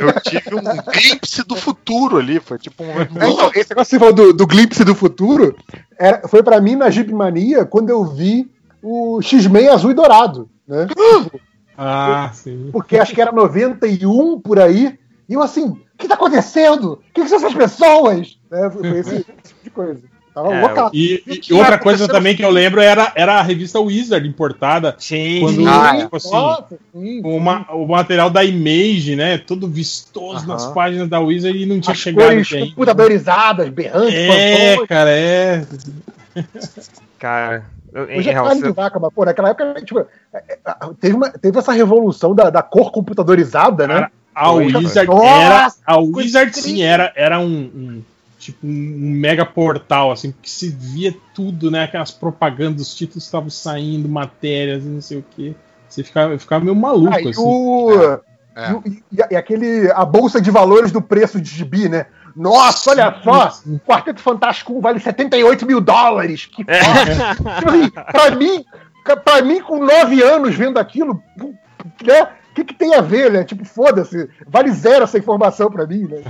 C: eu tive um glimpse do futuro ali. Foi tipo um.
B: É, então, esse negócio que você falou do, do glimpse do futuro era- foi pra mim na Jeep Mania quando eu vi o X-Men azul e dourado, né?
D: Ah, sim.
B: Porque acho que era 91 por aí. E eu assim, o que tá acontecendo? O que, que são essas pessoas? Né? Foi esse, esse tipo de coisa. Tava
A: É,
B: louca.
D: E,
C: E
D: e outra coisa também que eu lembro era, era a revista Wizard importada,
A: Sim,
D: Quando-
A: sim.
C: Ah,
D: tipo assim,
B: Nossa, sim.
D: uma, o material da Image, né? Todo vistoso
C: Aham.
D: nas páginas da Wizard e não tinha
B: As
D: chegado
B: cores
D: ainda.
B: computadorizadas, berrantes,
D: É, cara, é.
A: Cara, eu, em
B: Hoje é carne de vaca, mas, pô, naquela época, tipo, é, é, teve, uma- teve essa revolução da, da cor computadorizada, né?
D: A Wizard
B: Nossa,
D: era. A Wizard sim era, era um, um- tipo um mega portal, assim, que se via tudo, né? Aquelas propagandas, os títulos estavam saindo, matérias e não sei o que. Você ficava, ficava meio maluco,
B: Aí
D: assim.
B: o,
C: É.
B: e, e- e aquele, a bolsa de valores do preço de gibi, né? Nossa, olha só!
D: Sim.
B: Quarteto Fantástico 1 vale 78 mil dólares! Que
A: É.
B: foda! tipo assim, pra mim, pra mim, com 9 anos vendo aquilo, né? O que, que tem a ver, né? Tipo, foda-se, vale zero essa informação pra mim, né?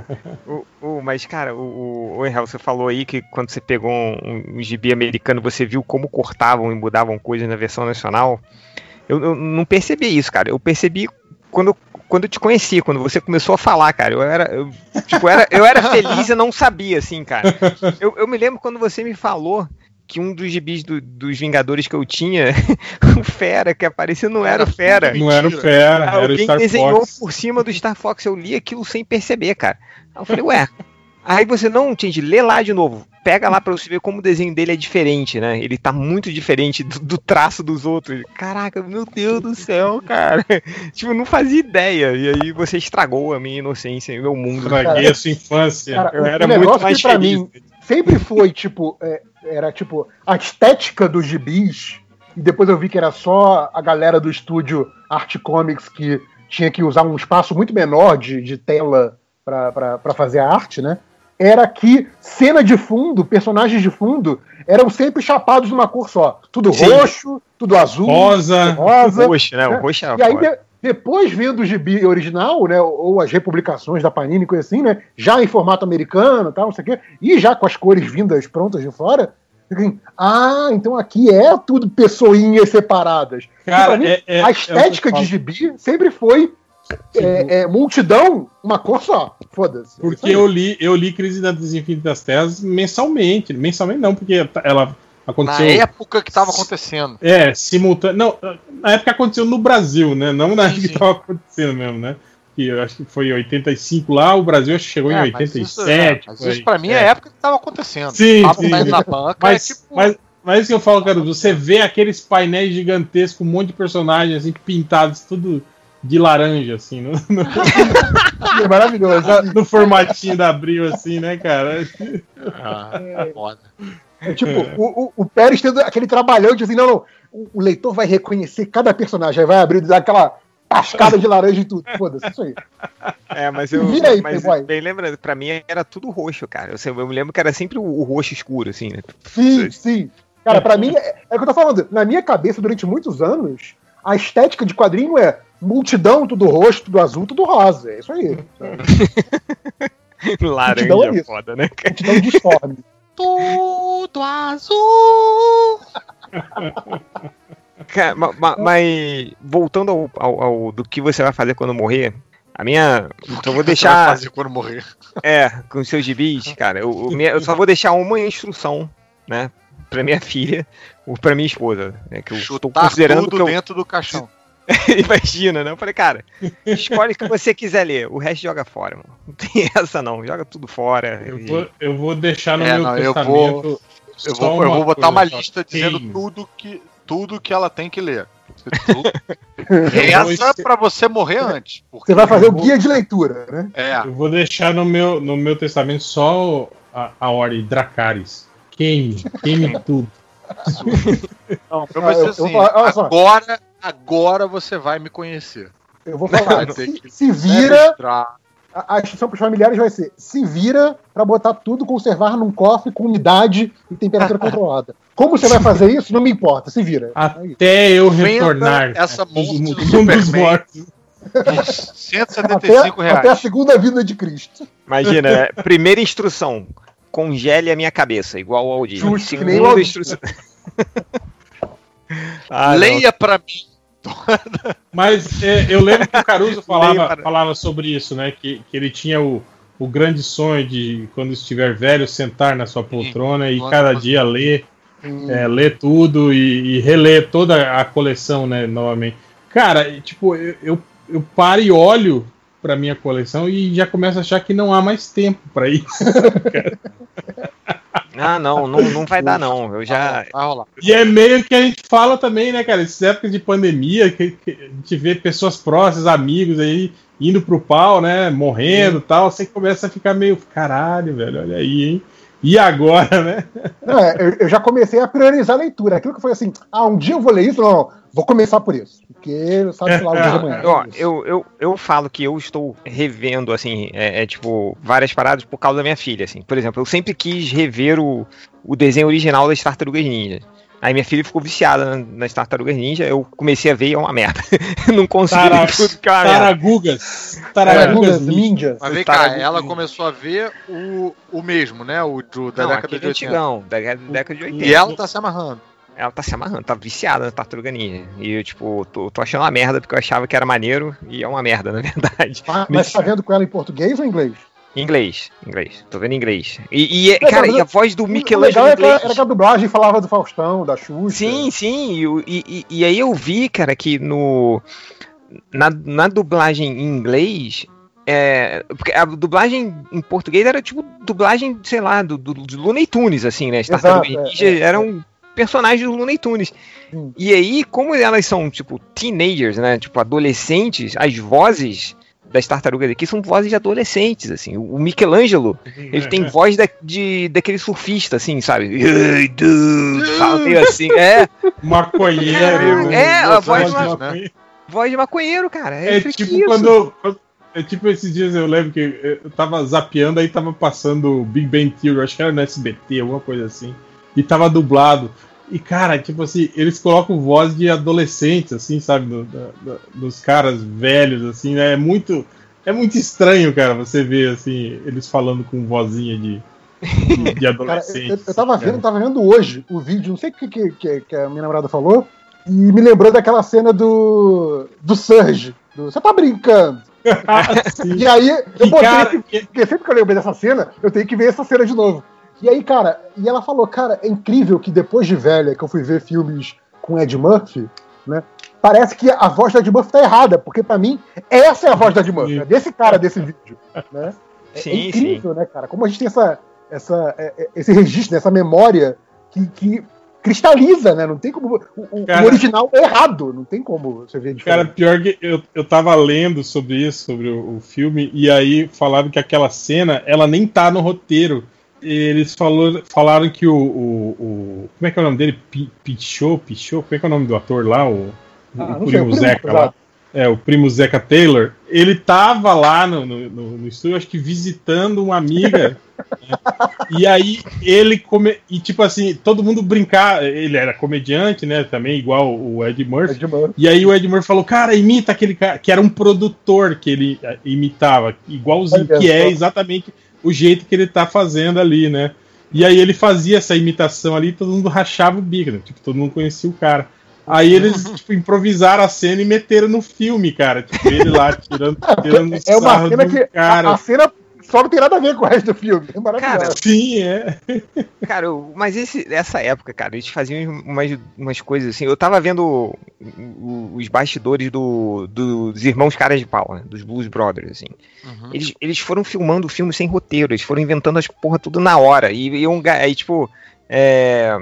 A: O, o- mas, cara, o, o, você falou aí que quando você pegou um, um gibi americano, você viu como cortavam e mudavam coisas na versão nacional. Eu, eu não percebi isso, cara. Eu percebi quando, quando eu te conheci, quando você começou a falar, cara. Eu era, eu, tipo, era, eu era feliz e não sabia, assim, cara. Eu, eu me lembro quando você me falou que um dos gibis do- dos Vingadores que eu tinha, o Fera que apareceu, não era o Fera.
D: Não era o. Fera, era o
A: Alguém
D: Star
A: desenhou
D: Fox.
A: por cima do Star Fox. Eu li aquilo sem perceber, cara. Aí eu falei, ué. Aí você, não, Tindy, lê lá de novo. Pega lá pra você ver como o desenho dele é diferente, né? Ele tá muito diferente do, do traço dos outros. Caraca, meu Deus do céu, cara. tipo, eu não fazia ideia. E aí você estragou a minha inocência e o meu mundo.
D: Estraguei a sua infância.
B: Cara,
A: Eu era muito mais feliz.
B: mim sempre foi, tipo, é, era tipo, a estética dos gibis, e depois eu vi que era só a galera do estúdio Art Comics que tinha que usar um espaço muito menor de, de tela pra fazer a arte, né? Era que cena de fundo, personagens de fundo, eram sempre chapados numa cor só. Tudo
A: Sim.
B: roxo, tudo azul,
D: Rosa.
B: rosa.
A: O roxo, né? O
B: né?
A: roxo era
B: E aí, de- depois vendo o gibi original, né, ou as republicações da Panini, coisa assim, né, já em formato americano, tal, não sei o quê, e já com as cores vindas prontas de fora, assim, ah, então aqui é tudo pessoinhas separadas.
D: Cara,
B: mim,
D: é- é-
B: a estética
D: é eu
B: de gibi sempre foi é, é, multidão, uma cor só. Foda-se.
D: Porque
B: Isso aí.
D: eu li, eu li Crise das Infinitas Terras mensalmente. Mensalmente não, porque ela
F: Na
D: aconteceu.
F: época que tava acontecendo.
D: É, simultâneo. Não, na época aconteceu no Brasil, né? Não na
F: Sim,
D: época que
F: sim.
D: tava acontecendo mesmo, né? Que eu acho que foi em 85 lá, o Brasil acho que chegou em
F: É, mas isso,
D: 87.
F: é, mas
D: foi.
F: isso pra mim é. a época que tava acontecendo.
D: Sim,
F: tava
D: sim.
F: na banca,
D: Mas,
F: é tipo.
D: mas, mas isso que eu falo, cara, você vê aqueles painéis gigantescos, um monte de personagens assim, pintados, tudo de laranja, assim, no, no-
B: É maravilhoso.
D: no formatinho da Abril, assim, né, cara?
F: Ah, foda.
B: É tipo, o, o, o Pérez tendo aquele trabalhão de assim, não, não, o, leitor vai reconhecer cada personagem, vai abrir e dar aquela tascada de laranja e tudo. Foda-se, isso aí.
A: É, mas eu.
B: Vira aí,
A: mas
B: Playboy.
A: bem lembrando, pra mim era tudo roxo, cara. Eu, eu me lembro que era sempre o, o roxo escuro, assim, né?
B: Sim, sim. Cara, pra mim, é, é o que eu tô falando. Na minha cabeça, durante muitos anos, a estética de quadrinho é multidão, tudo roxo, tudo azul, tudo rosa. É isso aí.
A: Laranja
B: é isso.
A: foda, né?
B: Multidão disforme.
F: Tudo azul.
A: Cara, ma- ma- mas voltando ao, ao- ao- do que você vai fazer quando morrer, a minha. Então vou
F: Você vai
A: deixar.
F: fazer quando morrer.
A: É, com os seus gibis, cara. Eu, eu minha- eu só vou deixar uma instrução, né? Pra minha filha, ou pra minha esposa. Né, que eu estou
F: Chutar
A: considerando
F: tudo
A: que eu,
F: dentro do caixão.
A: Imagina, né? Eu falei, cara, escolhe o que você quiser ler, o resto joga fora, mano. Não tem essa não, joga tudo fora.
D: Eu
A: e-
D: vou, eu vou deixar no
F: É,
D: meu
F: não, eu
D: testamento.
F: vou- Eu
D: só
F: vou, eu vou botar uma
D: coisa, só.
F: lista dizendo
D: Queime.
F: tudo que, tudo que ela tem que ler.
D: Vou-
F: pra você morrer antes. porque
B: Você vai fazer o
F: eu vou-
B: guia de leitura, né?
F: É,
D: Eu vou deixar no meu, no meu testamento só o- a, a ordem Dracarys. Queime, queime tudo.
F: não, pra
B: Ah,
F: você
B: eu- eu
F: assim,
B: vou só.
F: agora, agora você vai me conhecer.
B: Eu vou falar. Se, se vira,
F: registrar.
B: a, a instrução para os familiares vai ser: se vira pra botar tudo, conservar num cofre com umidade e temperatura controlada. Como você vai fazer isso? Não me importa, se vira. É.
D: Até eu
F: Venda
D: retornar
F: essa
D: do
F: monstro do
D: dos
F: Superman.
D: mortos.
F: Por
B: Até,
F: 175 reais.
B: até a segunda vida de Cristo.
A: Imagina, primeira instrução. Congele a minha cabeça, igual o Aldir.
B: Justo, que nem o
A: Segunda instrução. Ah.
F: Leia pra mim.
D: Mas é, eu lembro que o Caruso falava,
A: para-
D: falava sobre isso, né? Que, que ele tinha o, o grande sonho de, quando estiver velho, sentar na sua poltrona e
F: Quando
D: cada dia ler, é, ler tudo e, e reler toda a coleção, né? Novamente. Cara, e, tipo, eu, eu, eu paro e olho pra minha coleção e já começo a achar que não há mais tempo pra isso.
A: Ah, não, não, não vai dar, não. Eu já.
F: Vai rolar.
D: E é meio que a gente fala também, né, cara? Essas épocas de pandemia, que, que a gente vê pessoas próximas, amigos aí, indo pro pau, né? Morrendo e tal. Você começa a ficar meio. Caralho, velho, olha aí, hein? E agora, né?
B: Não, é, eu, eu já comecei a priorizar a leitura. Aquilo que foi assim: ah, um dia eu vou ler isso? Não, não. Vou começar por isso. Porque sabe lá o dia de amanhã.
A: Ó, eu, eu, eu falo que eu estou revendo, assim, é, é, tipo, várias paradas por causa da minha filha, assim. Por exemplo, eu sempre quis rever o, o desenho original das Tartarugas Ninja. Aí minha filha ficou viciada na- nas Tartarugas Ninja, eu comecei a ver e é uma merda. Não consigo
D: Tara-
A: tudo que é.
D: Taragugas.
B: Taragugas,
D: Taragugas ninja.
B: ninjas.
F: Mas vem cá, ela começou a ver o, o mesmo, né? O do, da
A: Não,
F: década de 80.
A: antigão, da da década de 80.
F: E ela tá se amarrando.
A: Ela tá se amarrando, tá viciada na Tartaruga Ninja. E eu, tipo, tô, tô achando uma merda porque eu achava que era maneiro e é uma merda, na verdade.
B: Ah, mas tá vendo com ela em português ou em inglês?
A: Inglês, inglês. Tô vendo em inglês. E, e,
B: É,
A: cara, e a voz do
B: legal
A: Michelangelo em
B: é que, a-
A: inglês.
B: era que a dublagem falava do Faustão, da Xuxa.
A: Sim, sim. E, e- e- aí eu vi, cara, que no. Na, na dublagem em inglês. É, porque a dublagem em português era tipo dublagem, sei lá, do, do, do Looney Tunes, assim, né? As Tartarugas
B: é,
A: Ninja
B: é,
A: eram personagens do Looney Tunes.
B: Sim.
A: E aí, como elas são, tipo, teenagers, né? Tipo, adolescentes, as vozes das tartarugas aqui são vozes de adolescentes, assim. O Michelangelo, ele tem voz da, de, daquele surfista, assim, sabe? Hey, dude! Fala meio assim. É,
D: Maconheiro.
A: É,
D: né?
A: a voz
F: de uma-
D: maconheiro.
A: voz de maconheiro, cara. É,
D: É tipo
A: aqui,
D: quando. É tipo esses dias eu lembro que eu tava zapeando, aí tava passando o Big Bang Theory, acho que era no SBT, alguma coisa assim. E tava dublado. E, cara, tipo assim, eles colocam voz de adolescentes, assim, sabe? Do, do, do, dos caras velhos, assim, né? É muito. É muito estranho, cara, você ver, assim, eles falando com vozinha de, de, de adolescente.
B: Cara, eu, eu tava vendo, tava vendo hoje o vídeo, não sei o que, que, que, que a minha namorada falou, e me lembrou daquela cena do. do Surge. Do, Você tá brincando? e aí, eu botei.
D: cara,
B: esse- Porque sempre que eu lembrei dessa cena, eu tenho que ver essa cena de novo. E aí, cara, e ela falou, cara, é incrível que depois de velha, que eu fui ver filmes com Ed Murphy, né? Parece que a voz do Ed Murphy tá errada, porque pra mim, essa é a voz do Ed Murphy, é desse cara desse vídeo. Né? É,
A: Sim,
B: é incrível, né, cara? Como a gente tem essa, essa, é, esse registro, né, essa memória que, que cristaliza, né? Não tem como. O, o- o
D: Cara-
B: original é errado, não tem como você ver
D: Cara,
B: diferente.
D: pior que eu, eu tava lendo sobre isso, sobre o, o filme, e aí falaram que aquela cena, ela nem tá no roteiro. Eles falou, falaram que o, o, o- Como é que é o nome dele? Pi- Pichot? Pichot? Como é que é o nome do ator lá? O,
B: Ah,
D: o
B: não sei,
D: primo
B: o primo,
D: Zeca lá.
B: exato.
D: É, o primo Zeca Taylor. Ele tava lá no, no, no- estúdio, acho que visitando uma amiga. né? E aí ele come. E tipo assim, todo mundo brincar. Ele era comediante, né? Também, igual o Ed Murphy.
B: Ed Murphy.
D: E aí o Ed Murphy falou, cara, imita aquele cara, que era um produtor que ele eh, imitava, igualzinho, que é exatamente o jeito que ele tá fazendo ali, né? E aí ele fazia essa imitação ali e todo mundo rachava o bico, né? Tipo, todo mundo conhecia o cara. Aí eles, tipo, improvisaram a cena e meteram no filme, cara. Tipo, ele lá tirando, tirando
B: É uma
D: sarro
B: cena
D: do
B: que. a-
D: cara.
B: A, cena só não tem nada a ver com o resto do filme. É maravilhoso.
A: Cara,
D: Sim, é.
A: Cara, eu- mas esse, essa época, cara, eles faziam umas, umas coisas assim. Eu tava vendo os bastidores do, dos irmãos Caras de Pau, né? Dos Blues Brothers, assim.
G: Uhum.
A: Eles, eles foram filmando o filme sem roteiro, eles foram inventando as porra tudo na hora. E, e um, aí, tipo, é,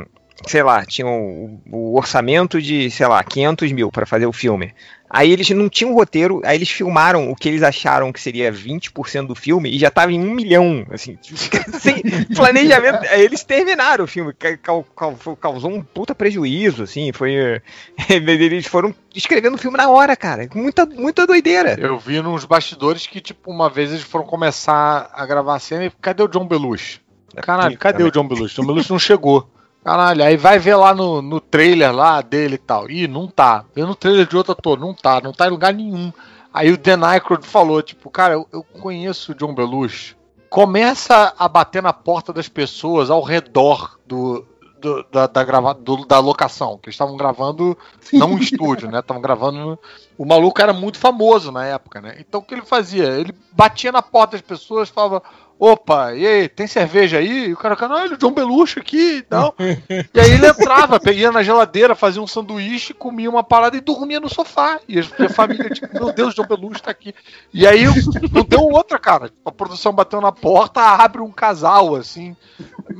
A: sei lá, tinham o, o orçamento de, sei lá, 500 mil pra fazer o filme. Aí eles não tinham roteiro, aí eles filmaram o que eles acharam que seria 20% do filme e já tava em um milhão, assim, sem planejamento. Aí eles terminaram o filme, ca- cau- cau- causou um puta prejuízo, assim, foi... Eles foram escrevendo o filme na hora, cara, muita, muita doideira.
C: Eu vi nos bastidores que, tipo, uma vez eles foram começar a gravar a cena e cadê o John Belushi? Caralho, cadê o John Belushi? John Belushi não chegou. Caralho, aí vai ver lá no, no trailer lá dele e tal. Ih, não tá. Vê no trailer de outro ator, não tá, não tá em lugar nenhum. Aí o Dan Aykroyd falou, tipo, cara, eu, eu conheço o John Belushi. Começa a bater na porta das pessoas ao redor do, do- da, da, grava, do- da locação, que eles estavam gravando não um estúdio, né? Estavam gravando. O maluco era muito famoso na época, né? Então o que ele fazia? Ele batia na porta das pessoas, falava: opa, e aí, tem cerveja aí? E o cara, caralho, John Belushi aqui e tal. e aí ele entrava, ia na geladeira, fazia um sanduíche, comia uma parada e dormia no sofá. E a família, tipo, meu Deus, John Belushi tá aqui. E aí não deu outra, cara. A produção bateu na porta, abre um casal, assim,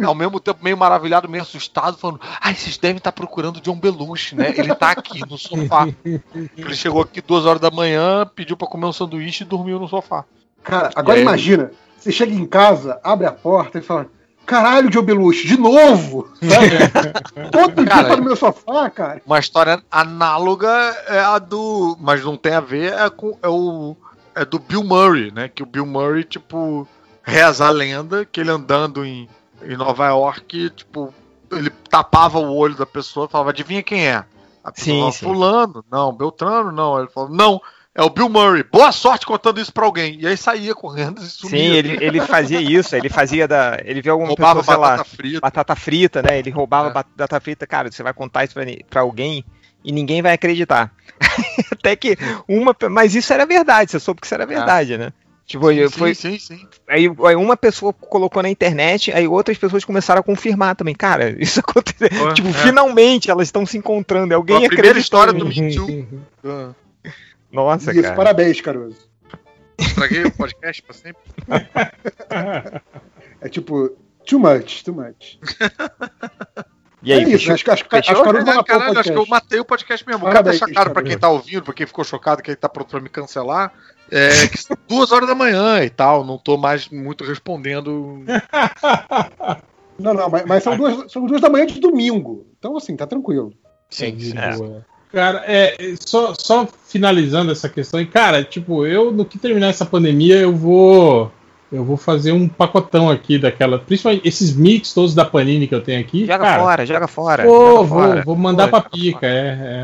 C: ao mesmo tempo meio maravilhado, meio assustado, falando: ai, vocês devem estar procurando John Belushi, né? Ele tá aqui no sofá. Ele chegou aqui duas horas da manhã, pediu pra comer um sanduíche e dormiu no sofá.
B: Cara, agora
D: aí?
B: imagina, você chega em casa, abre a porta e fala: Caralho, Joe Belushi, de novo! Sabe? Todo dia
C: Cara,
B: tá no meu sofá, cara.
C: Uma história análoga é a do. Mas não tem a ver, é, com, é o. É do Bill Murray, né? Que o Bill Murray, tipo, reza a lenda que ele andando em, em Nova York, tipo, ele tapava o olho da pessoa e falava, adivinha quem é? A pessoa
A: Sim,
C: falava,
A: sim.
C: fulano, não, Beltrano, não. Ele falou, não, é o Bill Murray. Boa sorte contando isso pra alguém. E aí saía correndo e sumia.
A: Sim, ele, ele fazia isso, ele fazia da. Ele viu alguma
C: roubava
A: pessoa, sei lá,
C: batata frita.
A: batata frita, né? Ele roubava
C: É.
A: batata frita, cara, você vai contar isso pra alguém e ninguém vai acreditar. Até que uma. Mas isso era verdade, você soube que isso era verdade, né? Tipo,
C: Sim,
A: foi,
C: sim, sim.
A: aí, aí uma pessoa colocou na internet, aí outras pessoas começaram a confirmar também. Cara, isso aconteceu. Tipo,
C: é.
A: finalmente elas estão se encontrando. Alguém
C: a primeira história do. Me Too. Ah,
A: Nossa,
B: Isso,
A: cara.
B: parabéns, Caruso.
C: Estraguei o podcast pra sempre.
B: É tipo, too much, too much.
A: E aí,
B: é isso,
A: fechou?
B: acho que acho, acho que Caruso
C: Caralho, acho que eu matei o podcast mesmo. Quero deixar claro pra quem tá ouvindo, pra quem ficou chocado, que ele tá pronto pra me cancelar. É que são duas horas da manhã e tal, não tô mais muito respondendo.
B: Não, não, mas, mas são, duas, são duas da manhã de domingo. Então, assim, tá tranquilo.
D: Sim, de
A: é.
D: Cara, é, só, só finalizando essa questão, e cara, tipo, eu, no que terminar essa pandemia, eu vou eu vou fazer um pacotão aqui daquela. Principalmente esses mix todos da Panini que eu tenho aqui.
A: Joga
D: cara,
A: fora, joga fora.
D: Pô,
A: joga
D: vou,
A: fora.
D: vou mandar
A: Pô,
D: pra pica, é.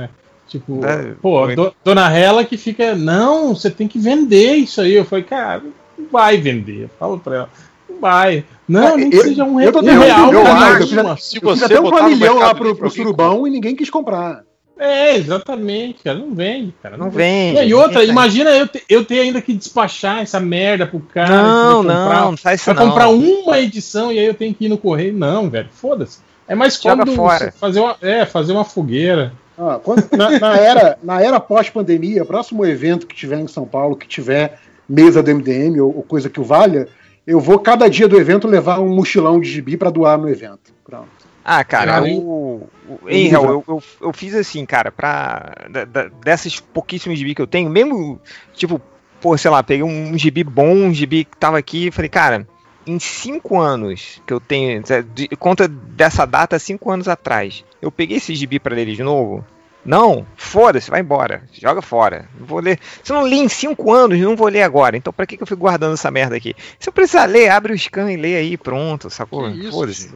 D: é. Tipo,
A: É,
D: pô, do- Dona Hela que fica, não, você tem que vender isso aí. Eu falei, cara, não vai vender. Eu falo pra ela, não vai. Não, nem
B: eu-
D: que seja um,
B: eu tô
D: um
B: tentando-
D: real,
B: eu Eu fiz
F: você
B: até um
F: botar no
B: milhão lá
F: Mercado
B: pro,
F: Livre
B: pro
F: alguém
B: surubão e ninguém quis comprar.
D: É, exatamente, cara. Não vende, cara.
A: Não vende.
D: E outra, imagina eu, te- eu ter ainda que despachar essa merda pro cara.
A: Não,
D: vai comprar,
A: não, não faz isso
D: Vai
A: não.
D: comprar uma edição e aí eu tenho que ir no correio. Não, velho, foda-se. É mais cômodo fazer uma, é, fazer uma fogueira.
B: Ah, quando- na, na era, na era pós-pandemia, próximo evento que tiver em São Paulo, que tiver mesa do MDM ou, ou coisa que o valha, eu vou cada dia do evento levar um mochilão de gibi pra doar no evento. Pronto.
A: Ah, cara, o. o real, eu, eu, eu fiz assim, cara, pra. da- da- dessas pouquíssimos gibi que eu tenho, mesmo, tipo, pô, sei lá, peguei um, gibi bom, um gibi que tava aqui e falei, cara, em cinco anos que eu tenho. De, conta dessa data, cinco anos atrás, eu peguei esse gibi pra ler de novo. Não, foda-se, vai embora. Joga fora. Não vou ler. Se eu não li em cinco anos, não vou ler agora. Então pra que, que eu fico guardando essa merda aqui? Se eu precisar ler, abre o scan e lê aí, pronto, sacou? Foda-se.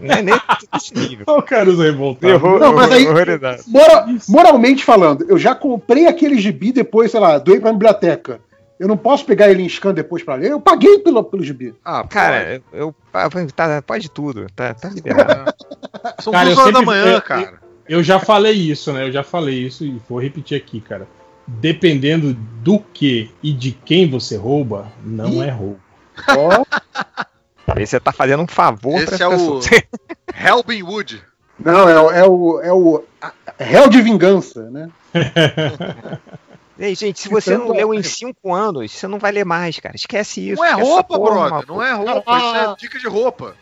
A: Não é nem desse nível.
D: Olha o Caruso revoltado.
A: Errou,
B: Não, mas aí-
A: horrorizado.
B: Mora- moralmente falando, eu já comprei aquele gibi depois, sei lá, doei pra biblioteca. Eu não posso pegar ele em scan depois pra ler? Eu paguei pelo, pelo gibi.
C: Ah,
A: Cara, eu, eu tá, pode tudo, tá, tá liberado.
C: pode. São
D: Cara,
C: duas horas da manhã,
D: eu-
C: cara.
D: Eu já falei isso, né? Eu já falei isso e vou repetir aqui, cara. Dependendo do que e de quem você rouba, não é roubo.
B: Ó,
A: Aí você tá fazendo um favor
C: Esse é o-
A: pessoas.
C: Helbin Wood.
B: não, é, o- é o. É o réu de vingança, né?
A: Ei, gente, se você não
B: Então,
A: leu em cinco anos, você não vai ler mais, cara. Esquece isso.
C: Não é roupa,
A: porra,
C: brother. Não é roupa. Isso é dica de roupa.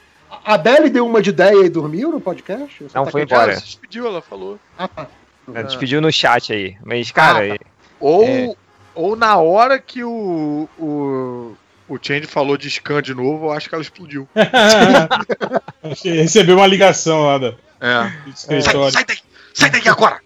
B: A Adele deu uma de ideia e dormiu no podcast? Você
A: Não,
B: tá
A: foi
B: aqui?
A: embora.
C: Ela se despediu, ela falou.
B: Ah, tá.
A: Ela despediu no chat aí. Mas, cara,
C: Ah, Ou,
A: É.
C: ou na hora que o, o, o Change falou de scan de novo, eu acho que ela explodiu.
D: Recebeu uma ligação lá do
C: É. Sai, sai daqui! Sai daqui agora!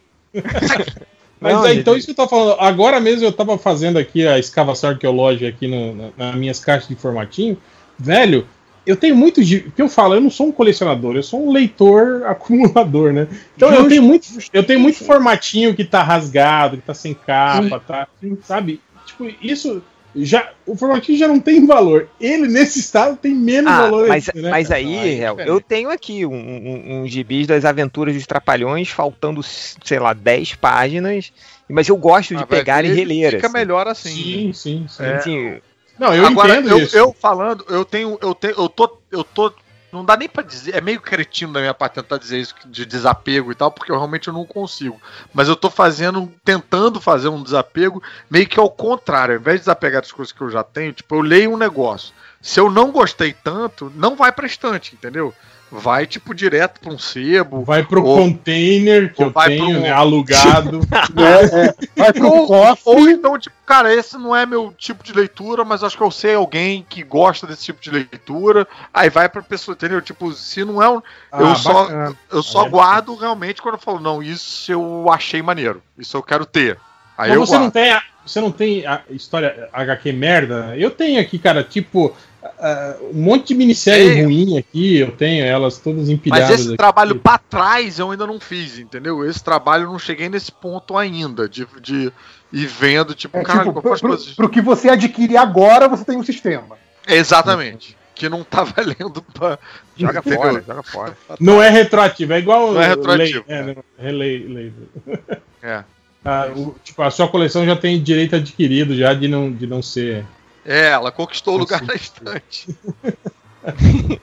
D: Mas
A: Não,
D: é,
A: gente.
D: então isso que eu tô falando. Agora mesmo eu tava fazendo aqui a escavação arqueológica aqui no, na, nas minhas caixas de formatinho. Velho, eu tenho muito. de- O que eu falo, eu não sou um colecionador, eu sou um leitor acumulador, né? Então eu
B: Justo,
D: tenho muito. Eu tenho muito formatinho que tá rasgado, que tá sem capa, tá. Sabe? Tipo, isso. Já, o formatinho já não tem valor. Ele, nesse estado, tem menos
A: Ah,
D: valor
A: mas,
D: ainda, né,
A: mas aí,
D: Ah, é
A: Hel, eu tenho aqui um, um, um gibis das aventuras dos Trapalhões, faltando, sei lá, 10 páginas. Mas eu gosto de
C: Ah, vai
A: pegar e reler.
C: Fica
A: assim.
C: melhor assim.
D: Sim, sim, sim.
C: É.
A: Assim,
D: Não, eu
C: Agora,
D: entendo
C: eu,
D: isso.
C: eu falando, eu tenho, eu tenho, eu tô, eu tô, não dá nem pra dizer, é meio cretino da minha parte tentar dizer isso de desapego e tal, porque eu realmente não consigo. Mas eu tô fazendo, tentando fazer um desapego meio que ao contrário, ao invés de desapegar das coisas que eu já tenho, tipo, eu leio um negócio. Se eu não gostei tanto, não vai pra estante, entendeu? Vai, tipo, direto pra um sebo.
D: Vai pro
C: Ou-
D: container que eu
C: vai
D: tenho,
C: pro-
D: né, alugado.
B: É, é. Vai pro
C: Ou,
B: cofre.
C: ou então, tipo, cara, esse não é meu tipo de leitura, mas acho que eu sei alguém que gosta desse tipo de leitura. Aí vai pra pessoa, entendeu? Tipo, se não é um. eu
D: Ah,
C: só,
D: bacana.
C: eu só
D: é
C: guardo realmente quando eu falo, não, isso eu achei maneiro. Isso eu quero ter. Aí
D: Mas
C: eu
D: você não
C: guardo.
D: tem a, você não tem a história HQ merda? Eu tenho aqui, cara, tipo, ah, um monte de minissérie
C: Tenho.
D: ruim aqui, eu tenho elas todas empilhadas
C: Mas esse
D: aqui.
C: trabalho pra trás eu ainda não fiz, entendeu? Esse trabalho eu não cheguei nesse ponto ainda, de, de ir vendo, tipo,
B: É,
C: caralho,
B: tipo, pro,
C: coisas.
B: pro que você adquirir agora, você tem um sistema.
C: Exatamente. Que não tá valendo pra.
A: joga fora, joga fora.
D: Não é retroativo, é igual.
C: Não é retroativo,
D: Lei, é, não, relei, lei.
C: É.
D: Ah, o- tipo, a sua coleção já tem direito adquirido já de não, de não ser.
C: É, ela conquistou o lugar na estante.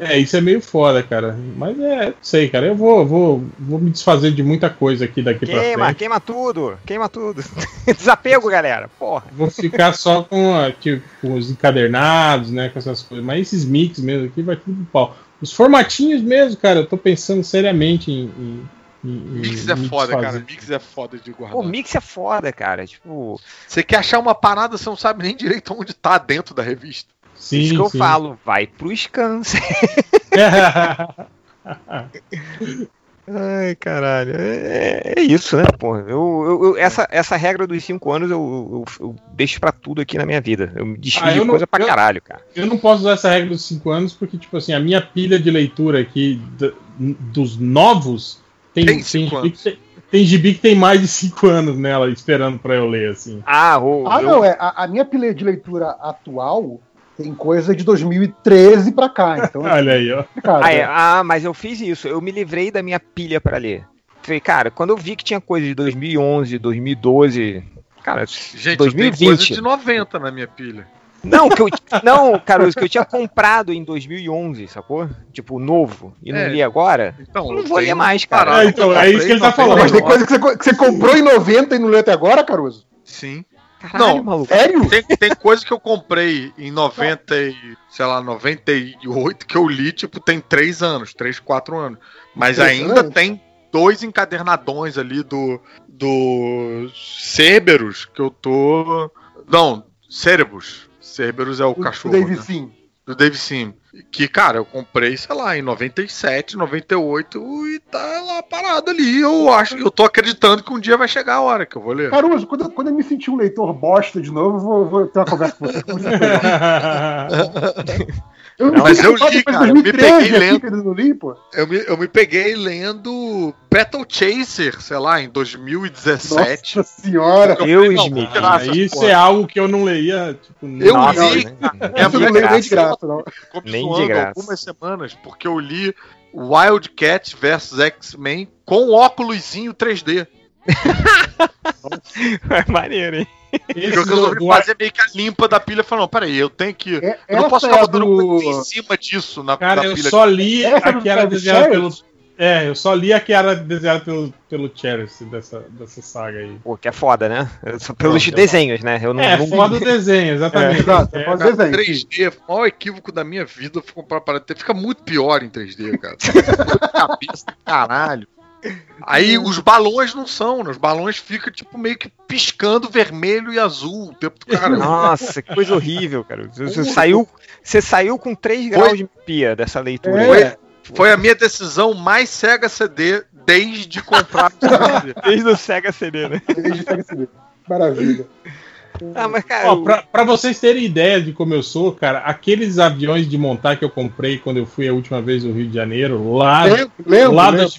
D: É, isso é meio foda, cara. Mas é, não sei, cara. Eu vou, vou, vou me desfazer de muita coisa aqui daqui pra
A: Queima,
D: frente.
A: queima tudo, queima tudo. Desapego, galera. Porra.
D: Vou ficar só com, tipo, com os encadernados, né? Com essas coisas. Mas esses mix mesmo aqui vai tudo pro pau. Os formatinhos mesmo, cara, eu tô pensando seriamente em- em-
C: Mix é foda,
D: desfazer.
C: cara. Mix é foda de guardar.
A: Pô, mix é foda, cara. Tipo,
C: Você quer achar uma parada, você não sabe nem direito onde tá dentro da revista.
D: Sim,
A: isso que eu
D: sim.
A: falo, vai pro scan. Ai, caralho. É, é isso, né, porra? Eu, eu, eu- essa, essa regra dos cinco anos eu, eu- eu deixo pra tudo aqui na minha vida. Eu me desfiz
D: Ah,
A: de
D: não-
A: coisa pra
D: eu-
A: caralho, cara.
D: Eu não posso usar essa regra dos 5 anos porque, tipo assim, a minha pilha de leitura aqui dos novos tem,
C: Tem
D: tem,
C: cinco
D: gibi que tem, tem gibi que tem mais de 5 anos nela esperando pra eu ler, assim.
A: Ah, o,
B: Ah,
A: eu-
B: não, é. A, a minha pilha de leitura atual tem coisa de 2013 pra cá. Então,
D: Olha aí, ó.
B: cara,
A: Ah, é. Ah, mas eu fiz isso. Eu me livrei da minha pilha pra ler. Falei, cara, quando eu vi que tinha coisa de 2011, 2012, cara,
C: Gente, eu tenho
A: 2020.
C: coisa de 90 na minha pilha.
A: Não, que eu, não, Caruso, que eu tinha comprado em 2011, sacou? Tipo, novo, e não
C: É.
A: li agora.
C: Então,
A: Eu não vou ler mais, cara.
D: É, então,
C: que eu
D: é isso que ele tá
C: comprei em
D: falando.
B: mas tem
C: 99.
B: coisa que você, que você comprou em 90 e não leu até agora, Caruso?
C: Sim.
A: Caralho,
C: Não,
A: maluco.
B: Sério?
C: Tem, tem coisa que eu comprei em 90 e, sei lá, 98 que eu li, tipo, tem 3 anos, 3, 4 anos. Mas ainda
B: Impressionante.
C: tem dois encadernadões ali do do Cerberus que eu tô. Não, Cerebus. Cerberus é o,
B: O,
C: cachorro.
B: o Dave
C: né?
B: Sim.
C: Do Dave Sim. Que, cara, eu comprei, sei lá, em 97, 98 e tá lá parado ali. Eu acho, eu tô acreditando que um dia vai chegar a hora que eu vou ler.
B: Caruso, quando, eu- quando eu me sentir um leitor bosta de novo, eu vou, vou ter uma conversa com você. Como você eu
C: Não, mas eu li, cara, eu me
B: 2013
C: peguei lendo.
B: eu li.
C: Eu me, eu me peguei lendo Battle Chaser, sei lá, em 2017.
B: Nossa senhora.
C: Não,
A: me
C: tirar
D: Ah, isso
C: porra.
D: é algo que eu não leia, tipo,
C: Eu
A: Nossa,
C: li,
A: né?
C: É
B: eu não leio nem de
C: graça.
B: não.
A: Nem
C: zoando algumas semanas, porque eu li Wildcat vs X-Men com óculosinho 3D.
A: É maneiro, hein?
D: esse
C: Que eu resolvi
D: do-
C: fazer meio que a limpa da pilha falando, peraí, eu tenho que.
B: É,
C: Eu não posso
B: é
C: ficar botando
B: do...
C: em cima disso na,
D: Cara,
C: na
D: eu
C: pilha.
D: só li
B: Essa
D: a
B: do
D: que era
B: Travis
D: desenhada pelo. É, eu só li a que era desenhada pelo, pelo Cherish dessa, dessa saga aí.
A: Pô, que é foda, né? Só pelos
D: Não,
A: desenhos, né? Eu não,
D: É,
A: não
D: foda o desenho, exatamente.
B: Exato,
D: É,
B: pode
C: Cara,
B: desenho.
C: 3D, o maior equívoco da minha vida foi comprar para ter. Fica muito pior em 3D, cara. Cabeça do caralho. Aí os balões não são, né? Os balões ficam tipo meio que piscando vermelho e azul o tempo do cara.
A: Nossa, que coisa horrível, cara. Você, saiu, você saiu com 3 graus de miopia dessa leitura.
B: É.
C: Foi a minha decisão mais cega CD desde comprar o 3D.
A: Desde o Sega CD, né?
B: Desde Sega CD. Maravilha.
A: Ah, mas cara,
D: Ó,
A: eu-
D: pra, pra vocês terem ideia de como eu sou, cara, aqueles aviões de montar que eu comprei quando eu fui a última vez no Rio de Janeiro, lá,
B: Lembro, lembro,
D: lá da
B: lembro.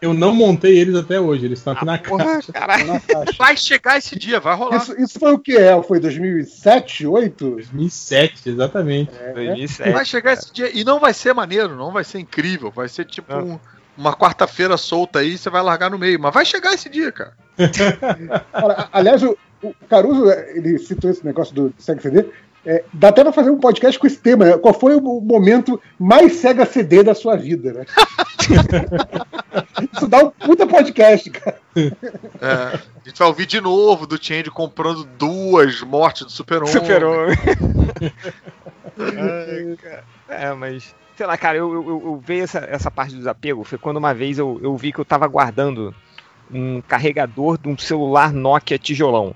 D: Eu não montei eles até hoje. Eles estão aqui na
A: porra,
D: caixa.
B: Na faixa.
C: Vai chegar esse dia, vai rolar.
B: Isso, isso foi o que é? Foi 2007, 2008?
D: 2007, exatamente.
A: 2007.
C: Vai chegar esse dia e não vai ser maneiro, não vai ser incrível, vai ser tipo
A: Não.
C: um- uma quarta-feira solta aí, você vai largar no meio, mas vai chegar esse dia, cara.
B: Olha, aliás, o, o Caruso, ele citou esse negócio do Sega CD. É, dá até pra fazer um podcast com esse tema, né? Qual foi o momento mais Sega CD da sua vida, né? Isso dá um puta podcast, cara.
C: É, a gente vai ouvir de novo do Change comprando duas mortes do Super-Homem.
A: Super-Homem. É, mas. Sei lá, cara, eu, eu, eu- eu vejo essa, essa parte do desapego. Foi quando uma vez eu, eu vi que eu tava guardando um carregador de um celular Nokia tijolão.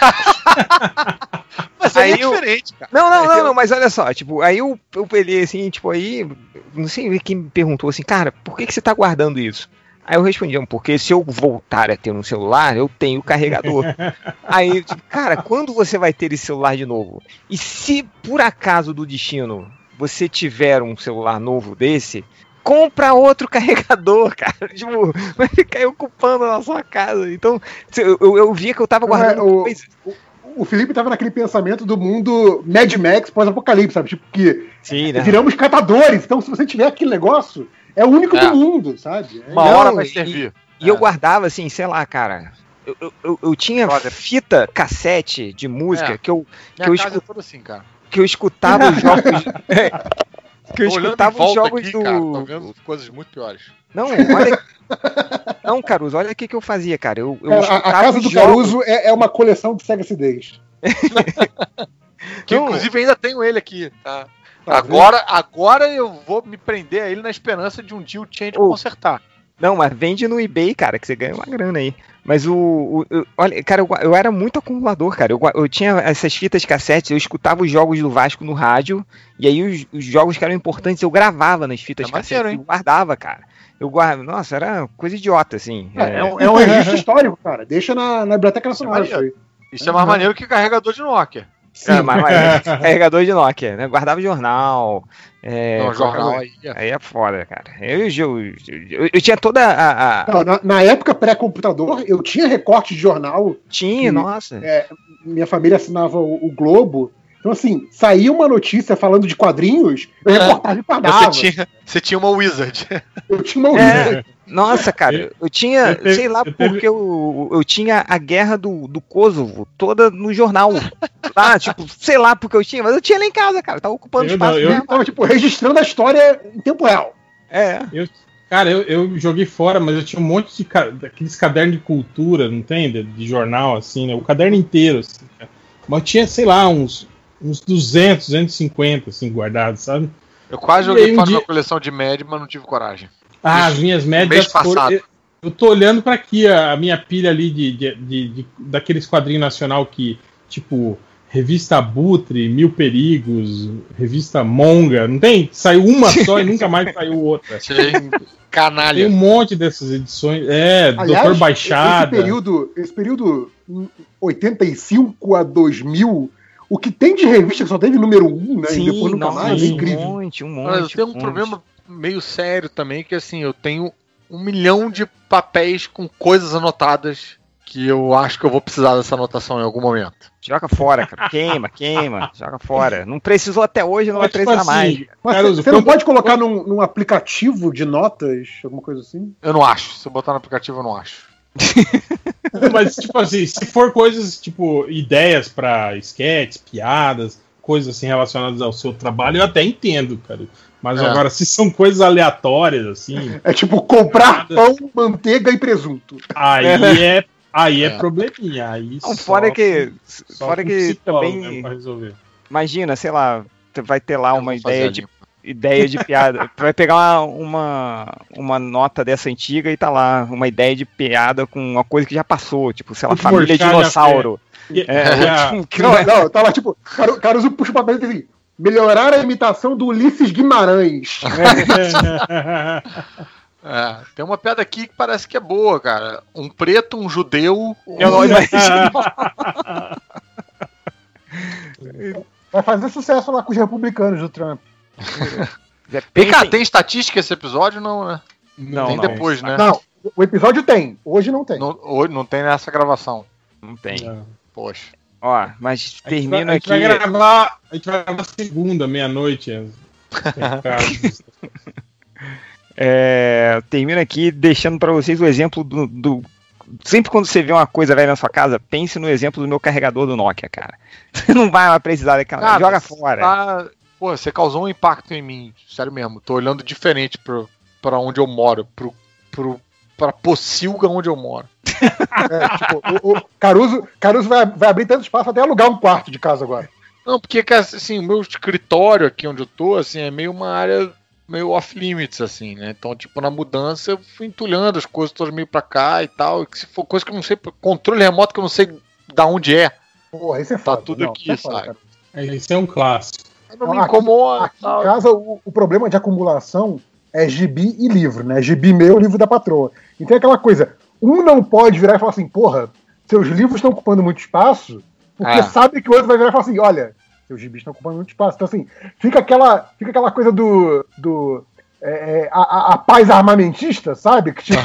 C: Mas aí,
A: Aí
C: é
A: eu-
C: diferente, cara.
A: Não, não,
C: É,
A: não,
C: eu-
A: não, mas olha só, tipo, aí eu, eu pelei assim, tipo, aí, não sei quem me perguntou assim, cara, por que, que você tá guardando isso? Aí eu respondi, "Ah, porque se eu voltar a ter um celular, eu tenho carregador. aí, tipo, cara, quando você vai ter esse celular de novo? E se por acaso do destino você tiver um celular novo desse, compra outro carregador, cara. Tipo, vai ficar aí ocupando a sua casa. Então, eu, eu, eu via que eu tava guardando
B: É, o-. O Felipe tava naquele pensamento do mundo Mad Max pós-apocalipse, sabe? Tipo, que
A: Sim, né?
B: viramos catadores, então se você tiver aquele negócio, é o único
C: É.
B: do mundo, sabe? É-
C: Uma
A: Não,
C: hora vai
A: e-
C: servir.
A: E eu guardava assim, sei lá, cara. Eu, eu- eu, tinha fita cassete de música
C: É.
A: que, eu,
C: Minha
A: que eu
C: casa
A: escu-
C: é toda assim, cara.
A: que eu escutava os jogos. É, que eu
C: Tô
A: escutava os jogos
C: aqui,
A: do.
C: cara, tô vendo coisas muito piores.
A: Não, olha. Não, Caruso, olha o que, que eu fazia, cara. Eu, eu
B: Cara, a, a casa do
A: jogos-
B: Caruso é, é uma coleção de Sega CDs.
C: Que inclusive ainda tenho ele aqui. tá?
B: Tá
C: agora, agora eu vou me prender a ele na esperança de um dia o Change
A: Ô.
C: consertar.
A: Não, mas vende no eBay, cara, que você ganha uma grana aí. Mas o. o- eu- olha, cara, eu, eu era muito acumulador, cara. Eu, eu tinha essas fitas cassete, eu escutava os jogos do Vasco no rádio, e aí os, os jogos que eram importantes eu gravava nas fitas
C: É
A: cassete
C: maneiro,
A: e
C: hein?
A: guardava, cara. Eu guardo. Nossa, era coisa idiota, assim.
B: É, é um, é um registro histórico, cara. Deixa na, na Biblioteca Nacional
C: Isso
B: isso aí.
C: Isso é mais maneiro que carregador de Nokia.
A: É, mas, mas, carregador de Nokia, né? Guardava jornal. É,
C: Não, jornal aí. é
A: Aí é foda, cara. Eu, eu, eu, eu tinha toda a. a-
B: Não, na, na época pré-computador, eu tinha recorte de jornal.
A: Tinha,
B: Sim.
A: nossa.
B: é, minha família assinava o, o Globo. Então, assim, saía uma notícia falando de quadrinhos, eu reportava e guardava.
C: Você tinha, você tinha uma Wizard.
B: Eu tinha uma
A: É. Nossa, cara, eu tinha,
D: eu teve-
A: sei lá
D: eu teve-
A: porque eu, eu tinha a guerra do, do Kosovo toda no jornal. Lá, tipo, sei lá porque eu tinha, mas eu tinha lá em casa, cara. Tava ocupando
D: Eu
A: espaço
D: não, eu-
A: mesmo.
B: Tava, tipo, registrando a história em tempo real.
A: É.
D: Eu, cara, eu, eu joguei fora, mas eu tinha um monte de ca- daqueles cadernos de cultura, não tem? De, de jornal, assim, né? O caderno inteiro, assim, cara. Mas eu tinha, sei lá, uns, uns 200, 250, assim, guardados, sabe?
C: Eu quase joguei
D: um
C: fora
D: dia-
C: minha coleção de Mad, mas não tive coragem.
D: Ah, as minhas médias
C: mês
D: foram.
C: passado.
D: Eu, eu tô olhando pra aqui a, a minha pilha ali de, de, de- de- daqueles quadrinhos nacional que, tipo, revista Abutre, Mil Perigos, revista Monga, não tem? Saiu uma só e nunca mais saiu outra. Tem
C: Canalha.
D: um monte dessas edições. É,
B: Aliás,
D: Doutor Baixada.
B: Esse período, esse período hum, 85 a 2000, o que tem de revista que só teve número 1, né? e depois nunca
A: nossa,
B: mais, é
A: um
B: incrível.
A: monte, um monte.
C: Mas eu tenho um
A: monte.
C: problema meio sério também, que assim, eu tenho um milhão de papéis com coisas anotadas que eu acho que eu vou precisar dessa anotação em algum momento.
A: Joga fora, cara. Queima, queima, joga fora. Não precisou até hoje, não vai
D: Mas, tipo
A: precisar mais.
D: assim,
B: Mas
D: Caruso,
B: você não pode colocar num, num aplicativo de notas, alguma coisa assim?
C: Eu não acho. Se eu botar no aplicativo, eu não acho.
D: Mas, tipo assim, se for coisas, tipo, ideias pra sketches, piadas, coisas assim relacionadas ao seu trabalho, eu até entendo, cara. Mas
C: É.
D: agora, se são coisas aleatórias, assim,
B: É tipo comprar
D: Nada.
B: pão, manteiga e presunto.
D: aí é, aí é,
C: É.
D: probleminha. Aí
A: Não, fora que, fora que também,
D: mesmo pra resolver.
A: imagina, sei lá, você vai ter lá
C: Eu
A: uma ideia de. Ideia de piada. Tu vai pegar uma, uma, uma nota dessa antiga e tá lá, uma ideia de piada com uma coisa que já passou, tipo, sei lá,
D: O
A: família
D: já
A: dinossauro.
D: E-
A: É,
D: e a-
A: tipo, que
B: Não,
A: não é-
B: não, tava tipo, Caru- Caruso puxa o papel e diz assim: melhorar a imitação do Ulisses Guimarães.
C: É, tem uma piada aqui que parece que é boa, cara. Um preto, um judeu.
A: Imagino.
B: Vai fazer sucesso lá com os republicanos do Trump.
C: Cá,
A: pensem-
C: tem estatística esse episódio? Não, né?
A: Não,
C: tem
A: não,
C: depois, né?
B: Não, o episódio tem, hoje não tem.
C: Não, hoje não tem nessa gravação.
A: Não tem.
D: Não.
C: Poxa.
A: Ó, mas
D: A
A: termina
D: a gente
A: aqui.
D: vai gravar, a gente vai gravar segunda, meia-noite. Caso.
A: É, termino aqui deixando pra vocês o exemplo do, do- Sempre quando você vê uma coisa velha na sua casa, pense no exemplo do meu carregador do Nokia, cara. Você não vai mais precisar daquela.
C: Cara,
A: joga fora.
C: Tá... Pô, você causou um impacto em mim. Sério mesmo. Tô olhando diferente pro, pra onde eu moro. Pro, pro, pra Pocilga onde eu moro.
B: É, tipo, o, o Caruso, Caruso vai, vai abrir tanto espaço até alugar um quarto de casa agora.
C: Não, porque assim, o meu escritório aqui onde eu tô, assim, é meio uma área meio off-limits, assim, né? Então, tipo, na mudança eu fui entulhando as coisas todas meio pra cá e tal. E que se for coisa que eu não sei, controle remoto que eu não sei da onde é.
B: Porra, isso é foda.
C: tudo
B: não,
C: aqui,
B: isso é foda,
C: sabe?
B: cara.
D: É, Isso é um clássico.
C: Não me
B: aqui-
C: incomoda.
B: Aqui
C: tal.
B: em casa, o, o problema de acumulação é gibi e livro, né? Gibi meu, livro da patroa. Então é aquela coisa, um não pode virar e falar assim, porra, seus livros estão ocupando muito espaço, porque
C: É.
B: sabe que o outro vai virar e falar assim, olha, seus gibis estão ocupando muito espaço. Então assim, fica aquela, fica aquela coisa do... do é, é, a, a- a paz armamentista, sabe? Que tipo,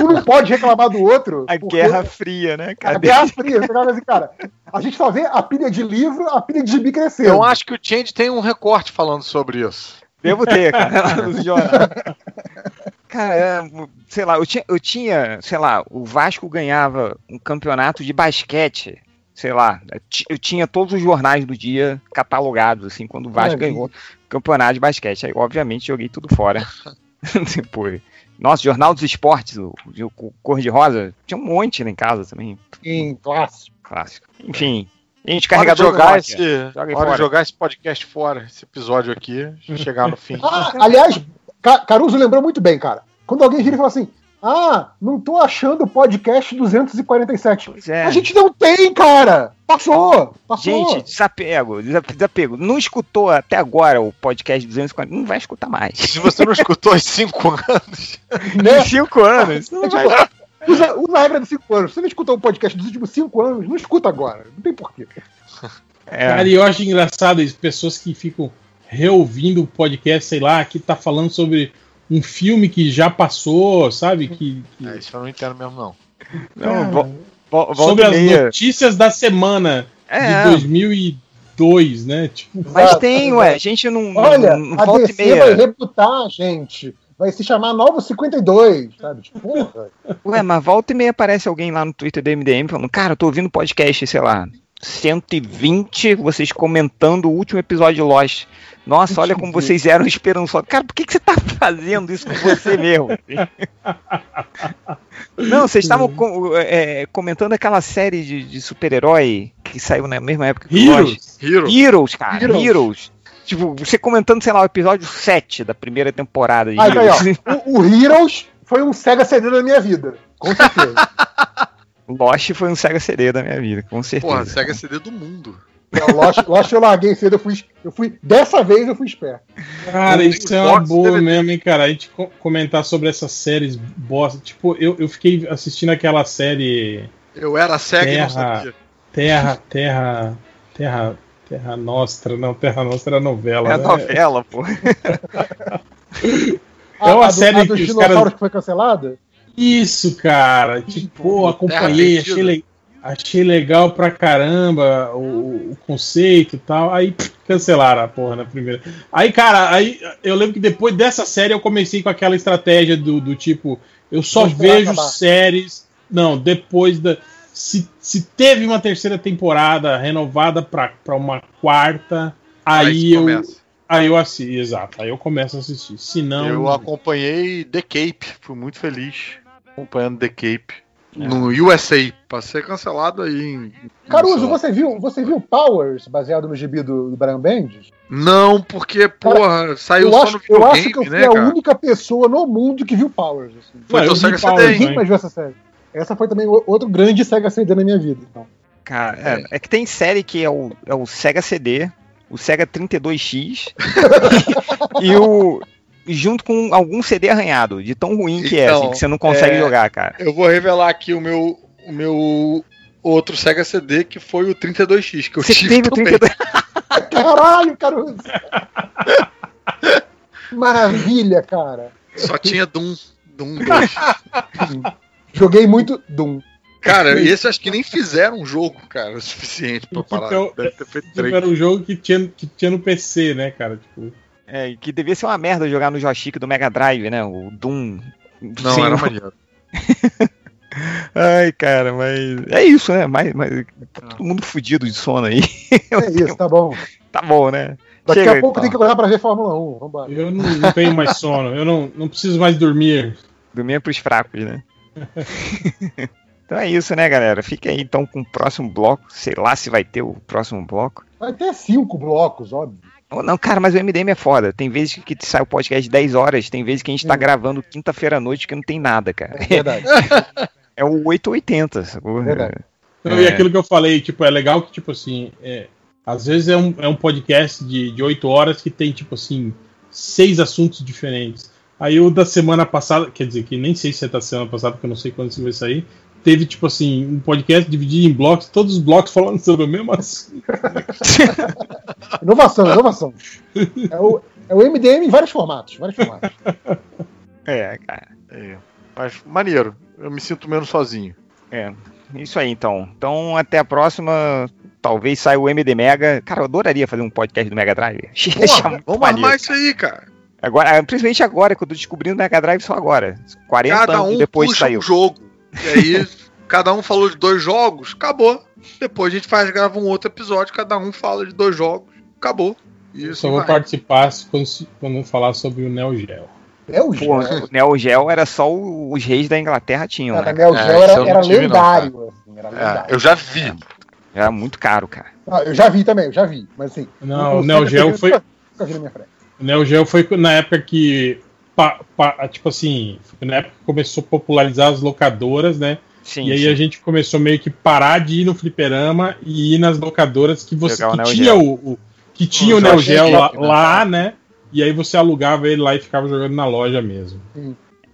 B: um não pode reclamar do outro.
A: A
B: porque-
A: Guerra Fria, né?
B: A
A: cara?
B: Guerra Fria. Você fala assim, cara, a gente só vê a pilha de livro, a pilha de gibi crescendo.
C: Eu acho que o Change tem um recorte falando sobre isso.
A: Devo ter, cara, lá. Cara, é, sei lá, eu tinha, eu tinha, sei lá, o Vasco ganhava um campeonato de basquete, sei lá, eu ti- eu tinha todos os jornais do dia catalogados, assim, quando o Vasco
B: Maravilha.
A: ganhou campeonato de basquete. Aí, obviamente, joguei tudo fora. Depois. Nossa, Jornal dos Esportes, o, o Cor-de-Rosa, tinha um monte lá em casa também,
B: Em clássico.
A: clássico. Enfim, a gente carregador do
C: jogar,
A: Nokia.
C: esse,
A: Joga
C: jogar esse podcast fora, esse episódio aqui, chegar no fim.
B: Ah, aliás, Ca- Caruso lembrou muito bem, cara. Quando alguém vira e fala assim, Ah, não tô achando o podcast 247.
A: Pois é.
B: A gente não tem, cara! Passou! Passou!
A: Gente, desapego, desa- desapego. Não escutou até agora o podcast 240, não vai escutar mais.
F: Se você não escutou há cinco anos,
B: né?
A: Em cinco anos. Não
B: É
A: vai...
B: tipo, usa, usa a regra dos 5 anos. Se você não escutou o podcast dos últimos 5 anos, não escuta agora. Não tem porquê.
A: É.
D: Cara, e eu acho engraçado isso, pessoas que ficam reouvindo o podcast, sei lá, que tá falando sobre um filme que já passou, sabe? Que, que-
F: é, isso eu não entendo mesmo, não.
A: Não, vo- vo-
D: sobre
A: e
D: as
A: meia.
D: notícias da semana
A: É.
D: de 2002, né? Tipo,
A: Mas tem, ué, a gente não,
B: Olha,
A: não
B: a
A: volta e
B: DC vai
A: meia.
B: rebutar a gente. Vai se chamar Novo 52, sabe? Tipo, porra.
A: Ué, mas volta e meia aparece alguém lá no Twitter do MDM falando, cara, eu tô ouvindo podcast, sei lá, 120, vocês comentando o último episódio de Lost. Nossa, olha como vocês eram esperançosos. Cara, por que, que você tá fazendo isso com você mesmo? Não, vocês estavam co- é, comentando aquela série de, de super-herói que saiu na mesma época que o Lost.
D: Heroes.
C: Hero.
A: Heroes, cara,
B: Heroes.
A: Heroes. Tipo, você comentando, sei lá, o episódio 7 da primeira temporada de
B: Aí, aí,
A: Heroes.
B: ó. O, o Heroes foi um Sega CD da minha vida. Com certeza.
A: Lost foi um Sega CD da minha vida, com certeza.
C: Porra, Sega CD do mundo.
B: Não, Lost, Lost eu larguei cedo, eu fui, eu fui. Dessa vez eu fui esperto.
D: Cara, isso é uma boa
C: DVD.
D: mesmo, hein, cara? A gente co- comentar sobre essas séries bosta. Tipo, eu, eu fiquei assistindo aquela série
C: Eu era cego e não
D: Terra.
C: sabia.
D: Terra, Terra, Terra, Terra Nostra, não, Terra Nostra é novela,
A: É
D: né?
A: novela, pô.
D: É uma
B: a do-
D: série
B: a dos
D: que os
B: dinossauros
D: caras-
B: que foi cancelada?
D: Isso, cara. Tipo, pô, acompanhei, achei, le- achei legal pra caramba o, o conceito e tal. Aí pff, cancelaram a porra na primeira. Aí, cara, aí eu lembro que depois dessa série eu comecei com aquela estratégia do, do tipo, eu só
B: Vou
D: vejo
B: acabar.
D: séries. Não, depois da. Se, se teve uma terceira temporada renovada pra, pra uma quarta, aí
C: isso
D: eu.
C: começa.
D: Aí eu assisto, exato, aí eu começo a assistir. Se não.
F: Eu acompanhei The Cape, fui muito feliz acompanhando The Cape.
C: No USA, pra ser cancelado aí em.
B: Caruso,
C: em-
B: você viu, você viu Powers, baseado no gibi do, do Brian Bendis?
C: Não, porque, porra, saiu
B: Eu
C: só
B: acho,
C: no
B: eu acho
C: videogame,
B: que eu fui
C: né,
B: a
C: cara?
B: única pessoa no mundo que viu Powers. Assim.
C: Foi teu
D: eu vi
C: Sega CD,
B: Ninguém
C: hein?
B: mais viu essa série. Essa foi também o- outro grande Sega CD na minha vida. Então.
A: Cara, é, é que tem série que é o, é o Sega CD, o Sega 32X e o. junto com algum CD arranhado, de tão ruim que é,
C: Então,
A: assim, que você não consegue
C: é,
A: jogar, cara.
C: Eu vou revelar aqui o meu, o meu outro Sega CD, que foi o 32X, que eu
A: Você
C: tive
A: teve o
C: também.
A: 32.
B: Caralho, Caruso! Maravilha, cara.
C: Só tinha Doom, Doom 2.
B: Joguei muito Doom.
C: Cara, e esse acho que nem fizeram um jogo, cara, o suficiente pra parar.
D: Então,
C: Deve ter feito
D: Tipo,
C: três.
D: era um jogo que tinha, que tinha no PC, né, cara? Tipo,
A: É, que devia ser uma merda jogar no joystick do Mega Drive, né? O Doom.
C: Não,
A: Sim,
C: era maneiro.
A: Ai, cara, mas. É isso, né? Mas, mas todo mundo fudido de sono aí.
B: É isso, tá bom.
A: Tá bom, né?
B: Daqui
A: Chega,
B: a pouco
A: então.
B: tem que acordar pra ver Fórmula 1. Vambora.
D: eu não, não tenho mais sono, eu não, não preciso mais dormir.
A: Dormir é pros fracos, né? então é isso, né, galera? Fica aí então com o próximo bloco. Sei lá se vai ter o próximo bloco.
B: Vai ter cinco blocos, óbvio.
A: Não, cara, mas o MDM é foda. Tem vezes que sai o podcast de 10 horas, tem vezes que a gente tá
B: Hum.
A: gravando quinta-feira à noite que não tem nada, cara.
B: É verdade.
A: É o 880, sacou?
B: Verdade.
D: Então, E
A: É.
D: aquilo que eu falei, tipo, é legal que, tipo assim, é, às vezes é um, é um podcast de, de 8 horas que tem, tipo assim, seis assuntos diferentes. Aí o da semana passada, quer dizer, que nem sei se é da semana passada, porque eu não sei quando isso vai sair, teve, tipo assim, um podcast dividido em blocos, todos os blocos falando sobre o mesmo assunto.
B: Inovação, inovação. É o, é o MDM em vários formatos. Vários formatos.
A: É, cara.
F: É, mas maneiro, eu me sinto menos sozinho.
A: É. Isso aí, então. Então, até a próxima. Talvez saia o MD Mega. Cara, eu adoraria fazer um podcast do Mega Drive. Muito
C: Vamos
A: maneiro,
C: armar isso aí, cara.
A: Agora, principalmente agora, que eu tô descobrindo o Mega Drive só agora. 40
C: Cada
A: anos
C: um
A: depois
C: puxa
A: saiu.
C: um jogo. E aí, cada um falou de dois jogos, acabou. Depois a gente faz, grava um outro episódio, cada um fala de dois jogos, acabou. E
D: Eu
C: isso
D: só vou
C: vai.
D: participar quando, se- quando eu falar sobre o Neo Geo.
B: É o
A: Pô,
B: Geo.
A: o Neo Geo era só o- os reis da Inglaterra tinham,
B: Cara,
A: né?
B: Neo
F: É,
B: Geo
F: isso
B: era, era
F: tive, não,
B: lendário. assim, era
F: É,
B: lendário.
F: eu já vi.
A: Era muito caro, cara.
B: Ah, eu já vi também, eu já vi. Mas assim.
D: Não,
B: o
D: Neo Geo foi-
B: Nunca, nunca vi na minha frente.
D: O Neo Geo foi na época que pa, pa, tipo assim, na época começou a popularizar as locadoras, né?
A: Sim,
D: e aí
A: sim.
D: a gente começou meio que parar de ir no fliperama e ir nas locadoras que você
A: o
D: que tinha
A: Geo.
D: o, o- que tinha
C: O
D: o Neo Geo lá,
C: né?
D: lá, né? E aí você alugava ele lá e ficava jogando na loja mesmo.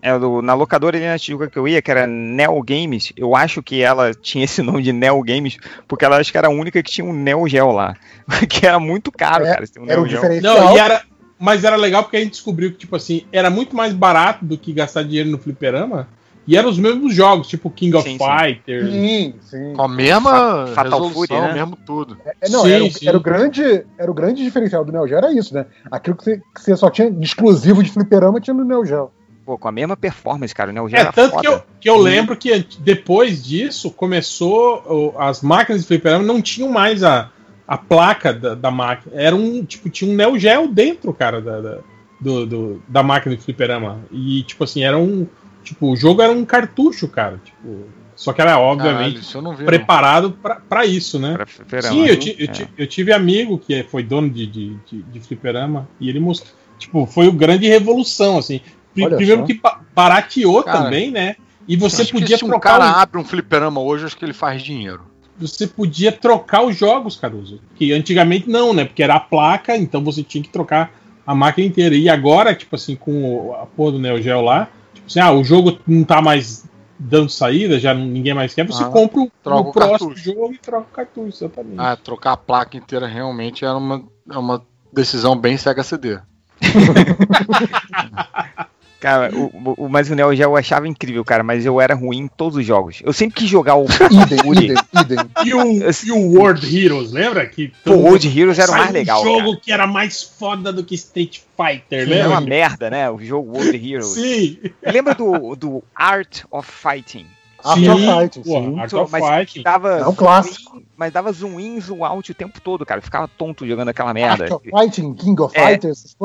A: É, do- na locadora ali na Tijuca que eu ia, que era Neo Games, eu acho que ela tinha esse nome de Neo Games, porque ela acho que era a única que tinha um Neo Geo lá. que era muito caro,
B: É,
A: cara, um
B: Era o
A: Neo Geo.
B: diferencial.
D: Não, e era, mas era legal porque a gente descobriu que, tipo assim, era muito mais barato do que gastar dinheiro no fliperama. E eram os mesmos jogos, tipo King of
A: Sim, sim.
D: Fighters.
B: Sim, sim.
F: Com a mesma
A: Fa- Fatal
F: resolução,
A: Fury, né?
F: mesmo tudo.
B: É, não,
D: Sim,
B: era, o-
D: sim.
B: era o grande, era o grande diferencial do Neo Geo, era isso, né? Aquilo que você, que você só tinha de exclusivo de fliperama tinha no Neo Geo.
A: Pô, com a mesma performance, cara, o Neo Geo
D: É,
A: era
D: tanto
A: foda.
D: que eu, que eu lembro que depois disso começou. As máquinas de fliperama não tinham mais a, a placa da, da máquina. Era um. Tipo, tinha um Neo Geo dentro, cara, da, da, do, do- da máquina de fliperama. E, tipo assim, era um. Tipo, o jogo era um cartucho, cara. Tipo, só que era,
F: Caralho,
D: obviamente,
F: não vi.
D: preparado pra, pra isso, né? Sim, eu, ti- eu
A: É.
D: ti- eu tive amigo que foi dono de, de, de, de fliperama e ele mostrou. Tipo, foi o grande revolução, assim.
B: Olha
D: Primeiro
B: só.
D: que ba- barateou
F: Cara,
D: também, né? E você
F: Acho que
D: podia
F: se um
D: trocar.
F: cara
D: os-
F: abre um fliperama hoje, acho que ele faz dinheiro.
D: Você podia trocar os jogos, Caruso. Que antigamente não, né? Porque era a placa, então você tinha que trocar a máquina inteira. E agora, tipo assim, com o- a porra do Neo Geo lá, tipo assim, ah, o jogo não tá mais dando saída, já ninguém mais quer, você
F: Ah,
D: compra o,
F: troca
D: o
F: o
D: próximo jogo e troca o cartucho, exatamente.
F: Ah, trocar a placa inteira realmente era uma, é uma decisão bem Sega CD.
A: Cara, o, o- mas o Neo Geo eu achava incrível, cara, mas eu era ruim em todos os jogos. Eu sempre quis jogar o
B: Idem,
A: Fury.
B: idem, idem.
D: E o, e o World Heroes, lembra? Que
A: Pô,
D: todo
A: World Heroes era o mais legal,
D: Um jogo
A: cara.
D: que era mais foda do que Street Fighter,
A: Era uma merda, né? O jogo World Heroes.
D: Sim.
A: Lembra do, do Art of Fighting?
B: Art
D: Sim,
B: of Fighting, sim.
D: Art of
A: mas
D: Fighting.
A: dava
B: É um clássico.
A: zoom in, mas dava zoom in, zoom out o tempo todo, cara. Eu ficava tonto jogando aquela merda.
B: Art of Fighting, King of
A: É.
B: Fighters, essas.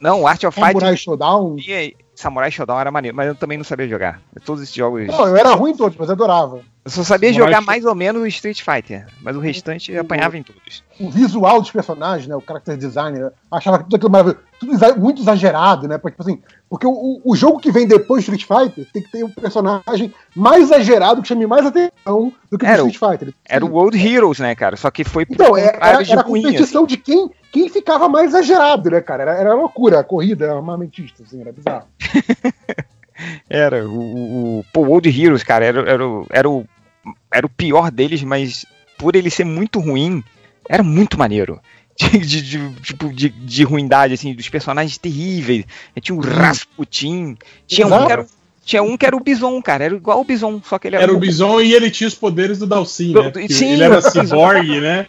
A: Não, Art of Fighting
B: Samurai Showdown.
A: e Samurai Showdown era maneiro, mas eu também não sabia jogar. Todos esses jogos.
B: Não, eu era ruim em todos, mas eu adorava.
A: Eu só sabia
D: Samurai
A: jogar
D: Show-
A: mais ou menos o Street Fighter, mas o restante eu apanhava em todos.
B: O visual dos personagens, né? O character design, eu achava tudo aquilo maravilhoso. Tudo muito exagerado, né? Porque, tipo assim, porque o, o- o jogo que vem depois do Street Fighter tem que ter um personagem mais exagerado que chame mais atenção do que o
A: Era o-
B: Street Fighter.
A: Era o World Heroes, né, cara? Só que foi
B: Então, é- era,
A: de
B: era a competição de quem, quem ficava mais exagerado, né, cara? Era, era loucura, a corrida armamentista, assim, era bizarro.
A: Era, o, o, o pô, World Heroes, cara, era, era, o, era, o, era o pior deles, mas por ele ser muito ruim, era muito maneiro. De, de, de- tipo, de, de ruindade, assim, dos personagens terríveis. Tinha o Rasputin, tinha um, que era, tinha um que era o Bison, cara, era igual o Bison, só que ele era,
D: Era o Bison e ele tinha os poderes do Dalsin, né? Porque
A: sim,
D: ele era cyborg, né?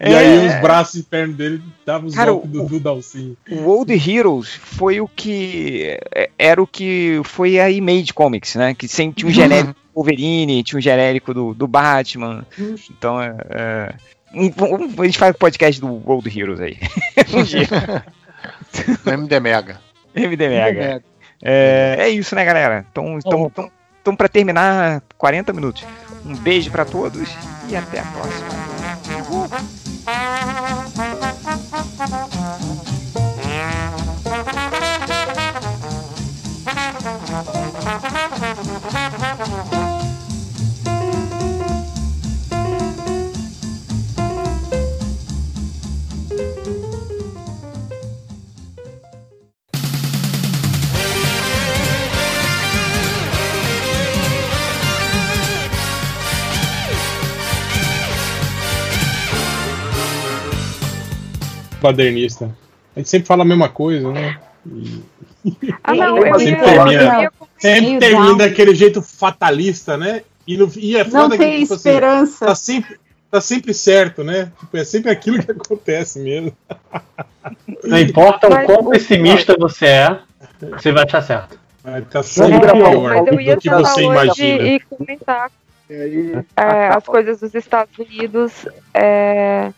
D: E
A: É.
D: aí os braços e pernas dele davam os
A: Cara,
D: golpes do, do Dalsin.
A: O World Heroes foi o que. é, Era o que foi a Image Comics, né? Que sempre tinha um genérico do Wolverine, tinha um genérico do, do Batman. Então é. é, um- a gente faz podcast do World Heroes aí. um dia.
F: MD Mega.
A: MD Mega. É, é isso, né, galera? Então, então, então, então para terminar, 40 minutos. Um beijo pra todos e até a próxima.
D: Quadernista. A gente sempre fala a mesma coisa, né? E
E: Ah, não, eu
D: Sempre
E: ia,
D: termina.
E: eu
D: sempre termina daquele jeito fatalista, né? E, no, e é
H: Não
D: foda que,
H: tem
D: tipo assim,
H: esperança.
D: tá sempre, tá sempre certo, né? Tipo, é sempre aquilo que acontece mesmo.
I: Não importa o quão pessimista você é, você vai achar certo.
D: Mas tá sempre
H: É,
D: pior
E: mas eu ia
D: do que
E: falar
D: você
E: hoje
D: imagina.
E: e comentar é, as coisas dos Estados Unidos é,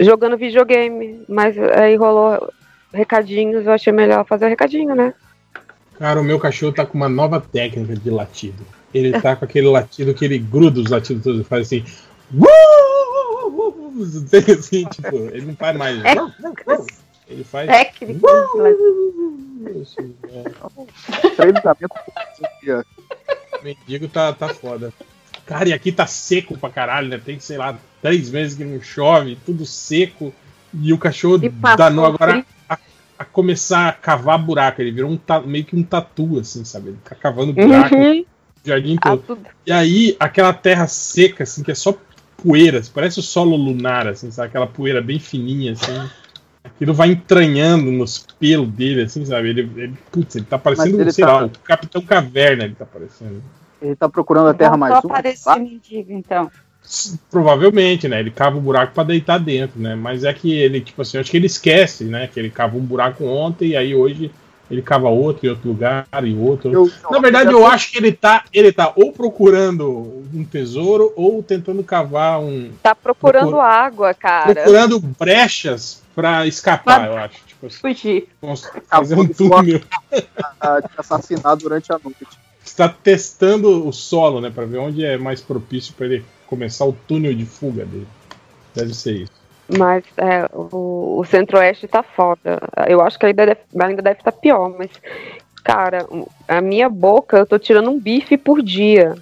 E: jogando videogame, mas aí rolou recadinhos, eu achei melhor fazer o recadinho, né?
D: Cara, o meu cachorro tá com uma nova técnica de latido. Ele tá com aquele latido que ele gruda os latidos todos, faz assim. assim, tipo, ele não faz mais.
E: É.
D: Ele faz.
E: Técnica.
D: é.
H: Treinamento.
D: Mendigo tá, tá foda. Cara, e aqui tá seco pra caralho, né? Tem, sei lá, três meses que não chove, tudo seco. E o cachorro
J: E
D: danou agora a, a começar a cavar buraco. Ele virou um ta- meio que um tatu, assim, sabe? Ele tá cavando buraco no
J: Uhum.
D: jardim
J: Ah,
D: todo.
J: tudo.
D: E aí, aquela terra seca, assim, que é só poeira, assim, parece o solo lunar, assim, sabe? Aquela poeira bem fininha, assim. Aquilo vai entranhando nos pelos dele, assim, sabe? Ele, ele putz, ele tá parecendo,
H: ele
D: sei
H: tá-
D: lá, o Capitão Caverna, ele tá parecendo.
H: Ele tá procurando a terra
K: Voltou
H: mais
K: a
H: uma.
K: aparecer
H: tá?
K: mendigo, então.
D: Provavelmente, né? Ele cava o buraco pra deitar dentro, né? Mas é que ele, tipo assim, eu acho que ele esquece, né? Que ele cava um buraco ontem e aí hoje ele cava outro em outro lugar e outro.
H: Eu-
D: Na verdade, eu acho que ele tá, ele tá ou procurando um tesouro ou tentando cavar um.
J: Tá procurando
D: Procura-
J: água, cara.
D: procurando brechas pra escapar, eu acho. Tipo, assim,
K: Fugir.
D: fazer um túnel.
H: a te assassinar durante a noite.
D: Está testando o solo, né? Pra ver onde é mais propício pra ele começar o túnel de fuga dele. Deve ser isso.
J: Mas é, o, o Centro-Oeste tá foda. Eu acho que ainda deve, ainda deve estar pior, mas, cara, a minha boca, eu tô tirando um bife por dia.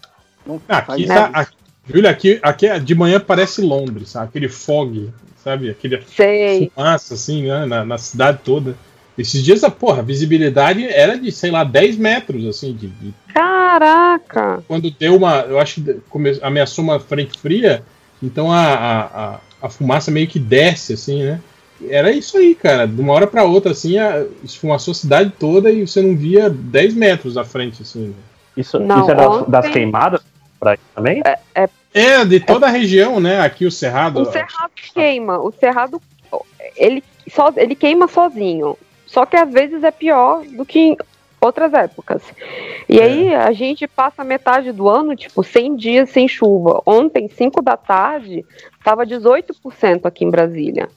H: Não
D: Aqui tá. Aqui, Júlia, aqui, aqui é- de manhã parece Londres, sabe? Aquele fog, sabe? Aquele
J: Sei.
D: fumaça, assim, né? Na, na cidade toda. Esses dias, a porra, a visibilidade era de, sei lá, 10 metros, assim, de, de-
J: Caraca!
D: quando deu uma. Eu acho que come- ameaçou uma frente fria, então a, a, a, a fumaça meio que desce, assim, né? Era isso aí, cara. De uma hora pra outra, assim, a, esfumaçou a cidade toda e você não via 10 metros à frente, assim. né?
L: Isso,
J: Não,
L: isso é das,
J: ontem-
L: das queimadas por aí também?
D: É, de toda a região, né? Aqui o Cerrado.
J: O Cerrado queima. O Cerrado, ele, só, ele queima sozinho. Só que às vezes é pior do que em outras épocas. E
D: É.
J: aí a gente passa metade do ano, tipo, 100 dias sem chuva. Ontem, 5 da tarde, tava 18% aqui em Brasília.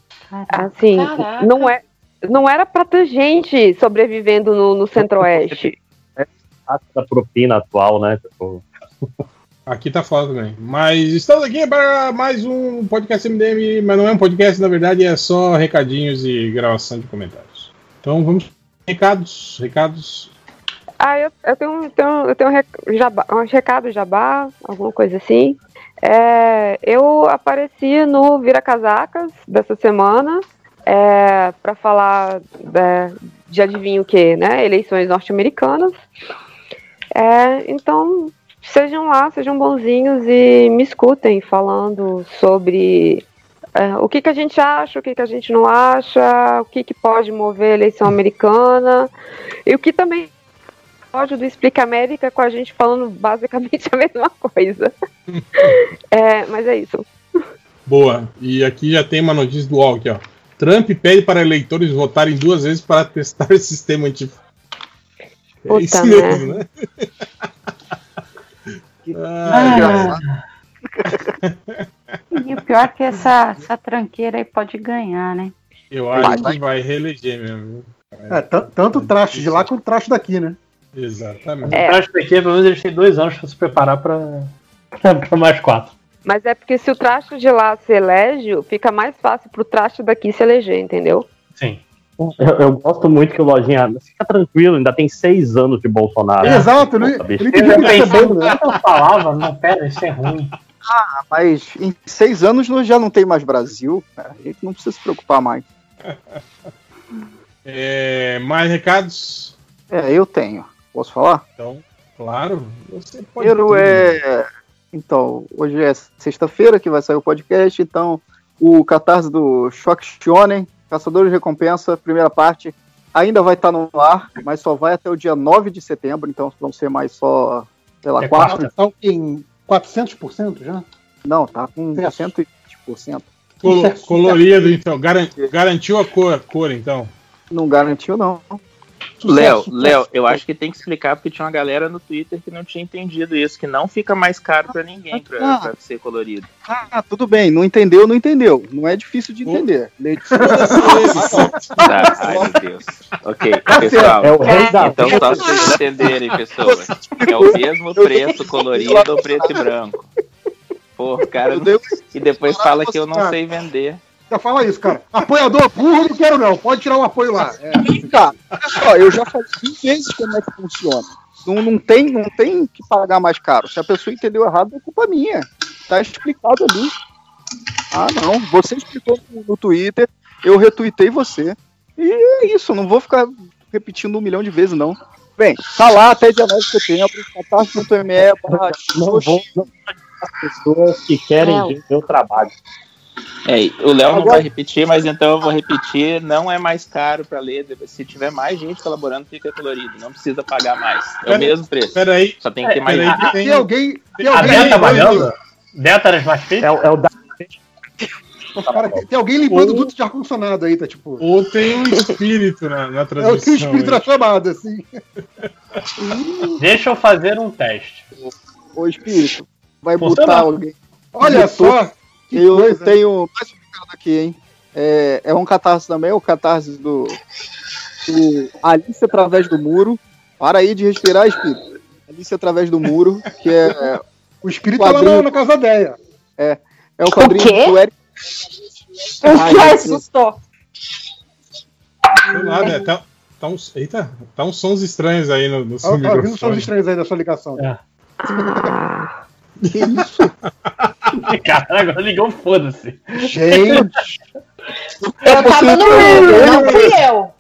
J: Assim,
K: Caraca.
J: não é. Não era pra ter gente sobrevivendo no, no centro-oeste.
L: A propina atual, né? Tipo,
D: Aqui tá foda também. Mas estamos aqui para mais um podcast MDM, mas não é um podcast, na verdade, é só recadinhos e gravação de comentários. Então vamos. Recados, recados.
J: Ah, eu, eu tenho, tenho- eu tenho um jabá, um recado jabá, alguma coisa assim. É, eu apareci no Vira Casacas dessa semana é, para falar é, de adivinho o que, né? Eleições norte-americanas. É, então, sejam lá, sejam bonzinhos e me escutem falando sobre é, o que, que a gente acha, o que, que a gente não acha, o que, que pode mover a eleição americana e o que também pode do Explica América com a gente falando basicamente a mesma coisa. É, mas é isso.
D: Boa. E aqui já tem uma notícia do UOL aqui, ó. Trump pede para eleitores votarem duas vezes para testar o sistema anti. É isso mesmo, né? Ah,
K: E o pior é que essa, essa tranqueira aí pode ganhar, né?
D: eu acho que vai reeleger mesmo.
B: É, tan- tanto o traste de lá quanto o traste daqui, né?
D: Exatamente.
J: É.
I: Eu acho que aqui, pelo menos, eles têm dois anos pra se preparar pra, pra mais quatro.
J: Mas é porque se o traste de lá se elege, fica mais fácil pro traste daqui se eleger, entendeu?
I: Sim.
L: eu, eu gosto muito que o Lojinha. Fica tranquilo, ainda tem seis anos de Bolsonaro.
B: Exato, ele,
L: bicho.
B: ele
I: Eu
B: podia
I: já
B: perceber,
I: pensava,
B: né?
I: o que eu falava? Não, pera, isso é ruim.
H: Ah, mas em seis anos nós já não tem mais Brasil. cara. A gente não precisa se preocupar mais.
D: É, mais recados?
H: É, eu tenho. Posso falar?
D: Então, claro. Você pode.
H: Primeiro é. Então, hoje é sexta-feira que vai sair o podcast, então o catarse do Choque Shonen, Caçadores de Recompensa, primeira parte, ainda vai estar no ar, mas só vai até o dia 9 de setembro, então vão ser mais só, sei lá,
I: É
H: quatro.
B: Estão em 400% já?
H: Não, tá com
B: Certo.
H: 120%.
D: Col-
B: Sucesso,
D: colorido, então. Garan- garantiu a cor, a cor, então.
H: Não garantiu, não.
M: Léo, Léo, eu acho que tem que explicar porque tinha uma galera no Twitter que não tinha entendido isso, que não fica mais caro pra ninguém pra,
H: Ah.
M: pra ser colorido.
H: Ah, tudo bem, não entendeu, não entendeu. Não é difícil de entender. Lê de-
M: Tá, ai meu Deus. Ok, pessoal.
L: É o rei da
M: Então, só pra vocês entenderem, pessoas. É o mesmo preço colorido ou preto e branco. Porra, cara. E depois fala que eu não sei vender.
B: Já fala isso, cara. Apoiador burro, não quero não. Pode tirar o apoio lá. É.
H: Tá, olha só, eu já falei mil vezes como é que funciona. Não, não, tem, não tem que pagar mais caro. Se a pessoa entendeu errado, é culpa minha. Tá explicado ali. Ah, não. Você explicou no, no Twitter, eu retuitei você. E é isso, não vou ficar repetindo um milhão de vezes, não. Bem, tá lá até dia 9 de setembro, catarse.me
L: Não vou as pessoas que querem ver o meu trabalho.
M: É, o Léo não vai repetir, mas então eu vou repetir. Não é mais caro para ler. Se tiver mais gente colaborando, fica colorido. Não precisa pagar mais. É
D: Pera-
M: o mesmo preço.
D: Peraí,
M: Só tem que ter mais gente.
D: tem,
B: Tem alguém. Tem
I: A
B: alguém,
I: Beta
B: limpando,
I: trabalhando? Beta era mais?
L: É, o- é o da
B: cara, tem, alguém limpando o duto de ar-condicionado aí, tá tipo.
D: ou tem um espírito na, na
B: É o
D: transmissão.
B: que o espírito
D: aí.
B: da chamada, assim.
I: Deixa eu fazer um teste.
H: Ô espírito, vai botar alguém.
B: Olha só. Que
H: eu
B: coisa.
H: tenho mais um recado aqui, hein? É, é um catarse também, o catarse do, do Alice através do muro. Para aí de respirar, espírito. Alice através do muro, que é,
B: O espírito tá lá na, casa dela.
H: é o quadrinho
J: quê?
H: do Eric. Ai, gente.
J: assustou.
D: Sei lá, né? Tá, tá uns, eita, tá uns sons estranhos aí no, no seu
B: Tá, tá ouvindo sons
D: microfone.
B: estranhos aí da sua ligação.
I: É.
H: Que isso?
I: Cara, agora ligou, foda-se.
B: Gente,
J: Eu tava no mundo, não fui eu.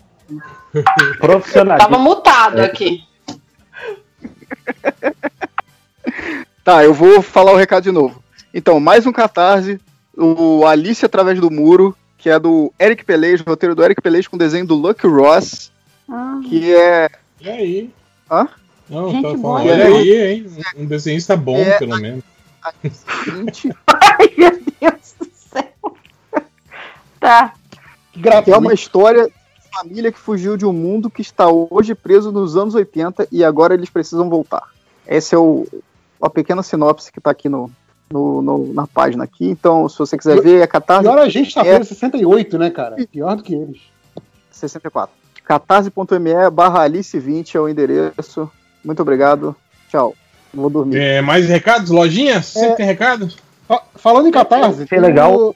L: profissionalismo.
J: Tava mutado aqui.
H: Tá, eu vou falar o recado de novo. Então, mais um catarse, o Alice através do muro, que é do Eric Pelez, roteiro do Eric Pelez com desenho do Lucky Ross,
J: Ah,
H: que é
D: E aí?
H: Hã?
D: Não,
J: Gente
D: tá falando,
J: boa.
D: olha aí, hein? Um desenhista bom,
H: É.
D: pelo menos.
H: seguinte,
J: Ai, meu Deus do céu. Tá.
B: que
H: é
B: gratuito.
H: uma história de família que fugiu de um mundo que está hoje preso nos anos 80 e agora eles precisam voltar. Esse é o, a pequena sinopse que está aqui no, no- no- na página aqui. Então, se você quiser ver, é catarse
B: Pior a gente tá
H: É.
B: vendo 68, né, cara? Pior do que eles.
H: 64. catarse.me barra Alice20 é o endereço. Muito obrigado. Tchau. Vou dormir.
D: É, mais recados? Lojinha? Sempre tem recado?
B: Fa- Falando em catarse.
L: Achei
B: tem
L: legal.
B: o-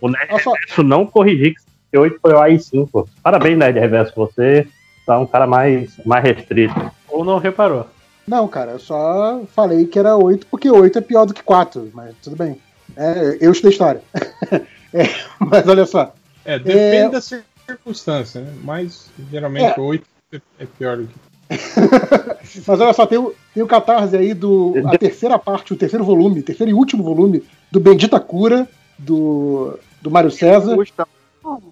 L: O Nerd
B: só,
L: Reverso não corrigir que 68 foi o AI5. Parabéns, Nerd Reverso. Você tá um cara mais, mais restrito.
I: Ou não reparou.
B: Não, cara, eu só falei que era 8 porque 8 é pior do que 4, mas tudo bem. É, eu estudei história. É, mas olha só.
D: É, depende
B: É.
D: da circunstância, né? Mas geralmente
B: É.
D: 8 é pior do que.
B: Mas olha só, tem o, tem o catarse aí do. A terceira parte, o terceiro volume, terceiro e último volume do Bendita Cura, do, do Mário César,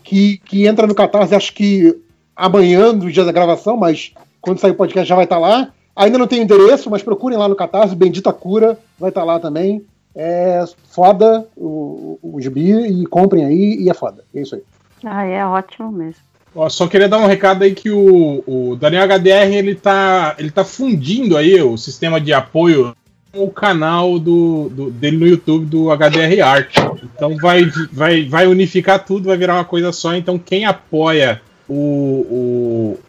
B: que, que entra no catarse, acho que amanhã, no dia da gravação, mas quando sair o podcast já vai estar lá. Ainda não tem o endereço, mas procurem lá no catarse, Bendita Cura, vai estar lá também. É foda o, o, o gibi e comprem aí e é foda. É isso aí.
J: Ah, é ótimo mesmo.
D: Ó, só queria dar um recado aí que o, o Daniel HDR ele tá, ele tá fundindo aí o sistema de apoio o canal do, do- dele no YouTube do HDR Art. Então vai, vai, vai unificar tudo, vai virar uma coisa só. Então quem apoia o,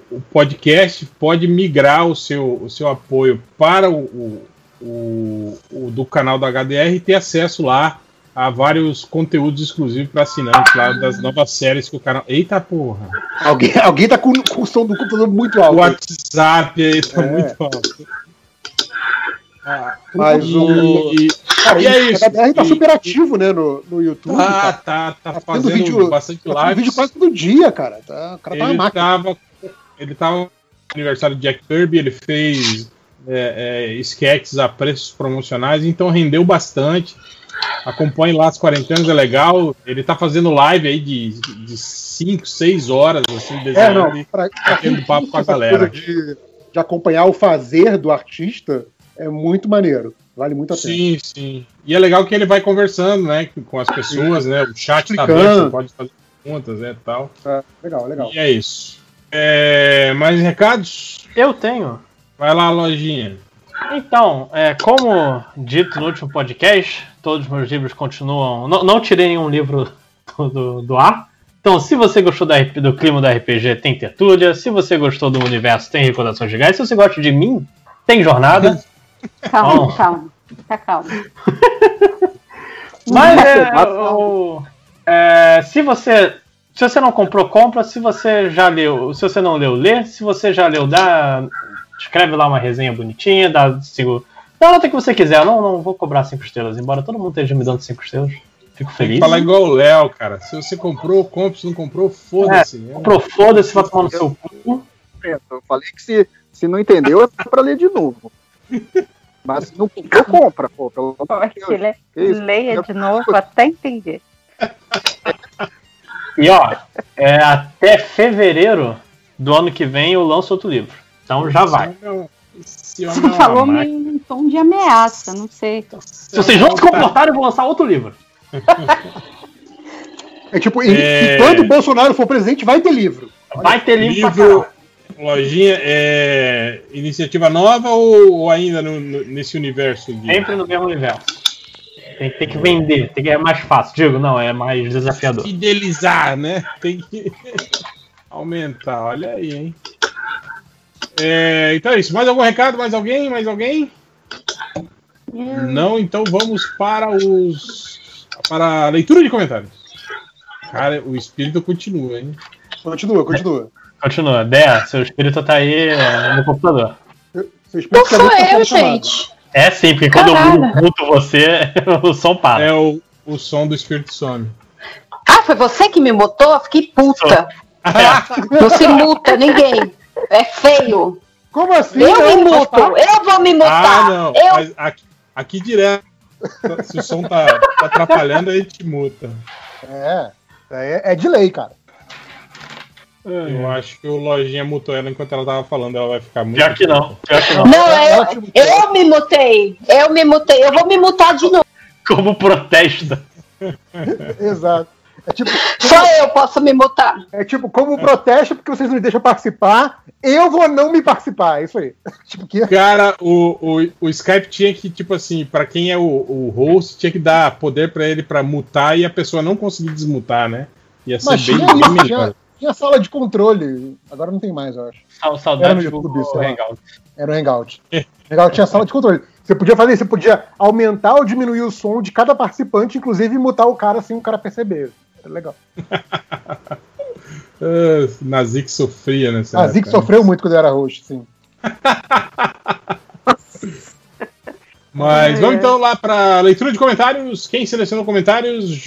D: o, o podcast pode migrar o seu, o seu apoio para o, o, o do canal do HDR e ter acesso lá a vários conteúdos exclusivos para assinantes lá das novas séries que o canal. Eita porra!
B: Alguém, alguém tá com, com o som do computador muito
D: O
B: alto.
D: WhatsApp aí tá
B: É.
D: muito alto. Ah,
B: Mas
D: e,
B: o.
D: e-
B: Cara,
D: e é
B: o
D: isso.
B: HDR tá
D: E-
B: super ativo, né, no, no YouTube.
D: tá,
B: tá,
D: tá, tá
B: Tá
D: fazendo
B: tendo vídeo-
D: bastante
B: tá
D: lives.
B: vídeo quase todo dia, cara. Tá, o cara tá
D: ele
B: máquina.
D: tava, ele tava no aniversário de Jack Kirby, ele fez é, é, sketches a preços promocionais, então rendeu bastante. Acompanhe lá as quarentenas, é legal. Ele tá fazendo live aí de 5, 6 horas, assim,
B: É,
D: desenhando.
B: não, pra, pra
D: batendo papo com a galera.
B: De, de acompanhar o fazer do artista, é muito maneiro. Vale muito a pena.
D: Sim, sim. E é legal que ele vai conversando, né, com as pessoas, né? O chat tá aberto,
B: Explicando.
D: você pode fazer perguntas, né, tal.
B: Tá, legal, legal.
D: E é isso. É, mais recados?
I: Eu tenho.
D: Vai lá, lojinha.
I: Então, é, como dito no último podcast, todos os meus livros continuam. Não, não tirei nenhum livro do, do, do ar. Então, se você gostou da do clima da RPG, tem Tertúlia. Se você gostou do universo, tem Recordações Gigais. Se você gosta de mim, tem Jornada.
J: Calma,
I: Bom.
J: calma. Tá calma.
I: Mas é, o, É, se você. Se você não comprou, compra. Se você já leu, se você não leu, lê. Se você já leu, dá. Escreve lá uma resenha bonitinha, dá sigo. Dá a nota que você quiser. Eu não, não vou cobrar 5 estrelas, embora todo mundo esteja me dando 5 estrelas. Fico feliz.
D: que falar igual o Léo, cara. Se você comprou, compre. Se não comprou, foda-se. É,
I: Comprou, foda-se, vai tomar no seu cu.
H: Eu falei que se, se não entendeu é pra ler de novo. Mas se não comprou, compra, pô. Pelo amor de isso?
J: leia de novo até entender.
I: E ó, é, até fevereiro do ano que vem eu lanço outro livro. Então já vai.
D: Esse
J: Você
D: homem é uma
J: falou
D: máquina.
J: Tom de ameaça, não sei.
I: Se vocês não se comportarem, eu vou lançar outro livro.
B: É tipo,
D: É.
B: e quando o Bolsonaro for presidente, vai ter livro.
I: Vai ter livro, pra
D: Livro, lojinha, é iniciativa nova ou, ou ainda no- no- nesse universo? De...
I: Sempre no mesmo universo. Tem, tem que vender, tem que é mais fácil. Digo, não, é mais desafiador.
D: Fidelizar, né? Tem que aumentar. Olha aí, hein? É, então é isso. Mais algum recado? Mais alguém? Mais alguém? Não, então vamos para os. para a leitura de comentários. Cara, o espírito continua, hein?
B: Continua, continua.
I: Continua. Dé, seu espírito tá aí é, no computador.
B: Seu espírito tá muito passando chamada.
I: É sim, porque quando
J: Caralho.
I: eu muto você, o som para.
D: É o, o som do espírito some.
N: Ah, foi você que me mutou? Eu Fiquei puta. Não se muta ninguém. É feio.
B: Como assim?
N: Eu
B: Não,
N: me muto. Eu vou me mutar.
D: Ah, não.
N: Eu
D: Mas aqui, aqui direto. Se o som tá, tá atrapalhando, a gente muta.
B: É, é, é de lei, cara.
D: Eu acho que o Lojinha mutou ela enquanto ela tava falando. Ela vai ficar muito.
I: Pior que não, pior que não.
N: Não, eu,
B: mutou.
N: eu me mutei. Eu me mutei. Eu vou me mutar de novo.
I: Como protesto.
B: Exato. É tipo,
N: Só eu posso me mutar.
B: é tipo, como protesto porque vocês não me deixam participar, eu vou não me participar. É isso aí. tipo, que
D: Cara, o, o, o Skype tinha que, tipo assim, pra quem é o, o host, tinha que dar poder pra ele pra mutar e a pessoa não conseguir desmutar, né? Ia ser
B: Mas
D: bem,
B: tinha,
D: bem melhor.
B: tinha, tinha sala de controle. Agora não tem mais, eu acho.
I: Sa-
B: Era no YouTube.
I: Hangout.
B: Era o Hangout. O Hangout tinha sala de controle. Você podia fazer isso, você podia aumentar ou diminuir o som de cada participante, inclusive mutar o cara sem o cara perceber. Era legal.
D: Ah, Nazik sofria nessa época, né?
B: sofreu muito quando era host, sim.
D: Mas vamos então lá pra leitura de comentários. Quem selecionou comentários?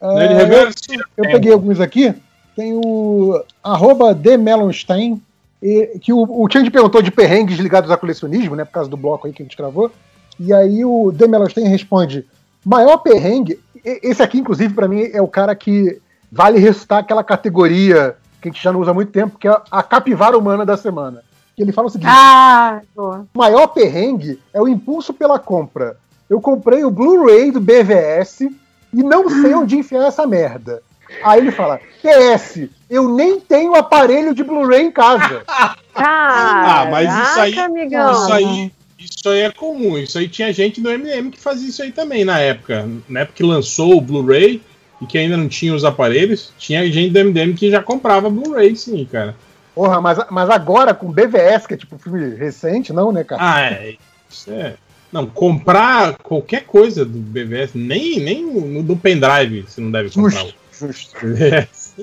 B: Ah,
D: Nerd Reverso.
B: Eu peguei alguns aqui. Tem o arroba Melonstein, e- que o, o Change perguntou de perrengues ligados a colecionismo, né? Por causa do bloco aí que a gente gravou. E aí o The Melonstein responde: maior perrengue. Esse aqui, inclusive, pra mim, é o cara que vale ressuscitar aquela categoria que a gente já não usa há muito tempo, que é a capivara humana da semana. Que ele fala o seguinte:
J: Ah, boa.
B: o maior perrengue é o impulso pela compra. Eu comprei o Blu-ray do BVS e não sei onde enfiar essa merda. Aí ele fala: PS, eu nem tenho aparelho de Blu-ray em casa.
D: Ah, mas isso aí,
E: amigão.
D: isso aí, isso aí é comum. Isso aí tinha gente do MM que fazia isso aí também na época. Na época que lançou o Blu-ray e que ainda não tinha os aparelhos, tinha gente do MDM que já comprava Blu-ray, sim, cara.
B: Porra, mas, mas agora com BVS, que é tipo um filme recente, não, né, cara?
D: Ah, é. Isso é. Não, comprar qualquer coisa do BVS, nem, nem no, do pendrive você não deve comprar.
B: Justo, justo.
D: BVS.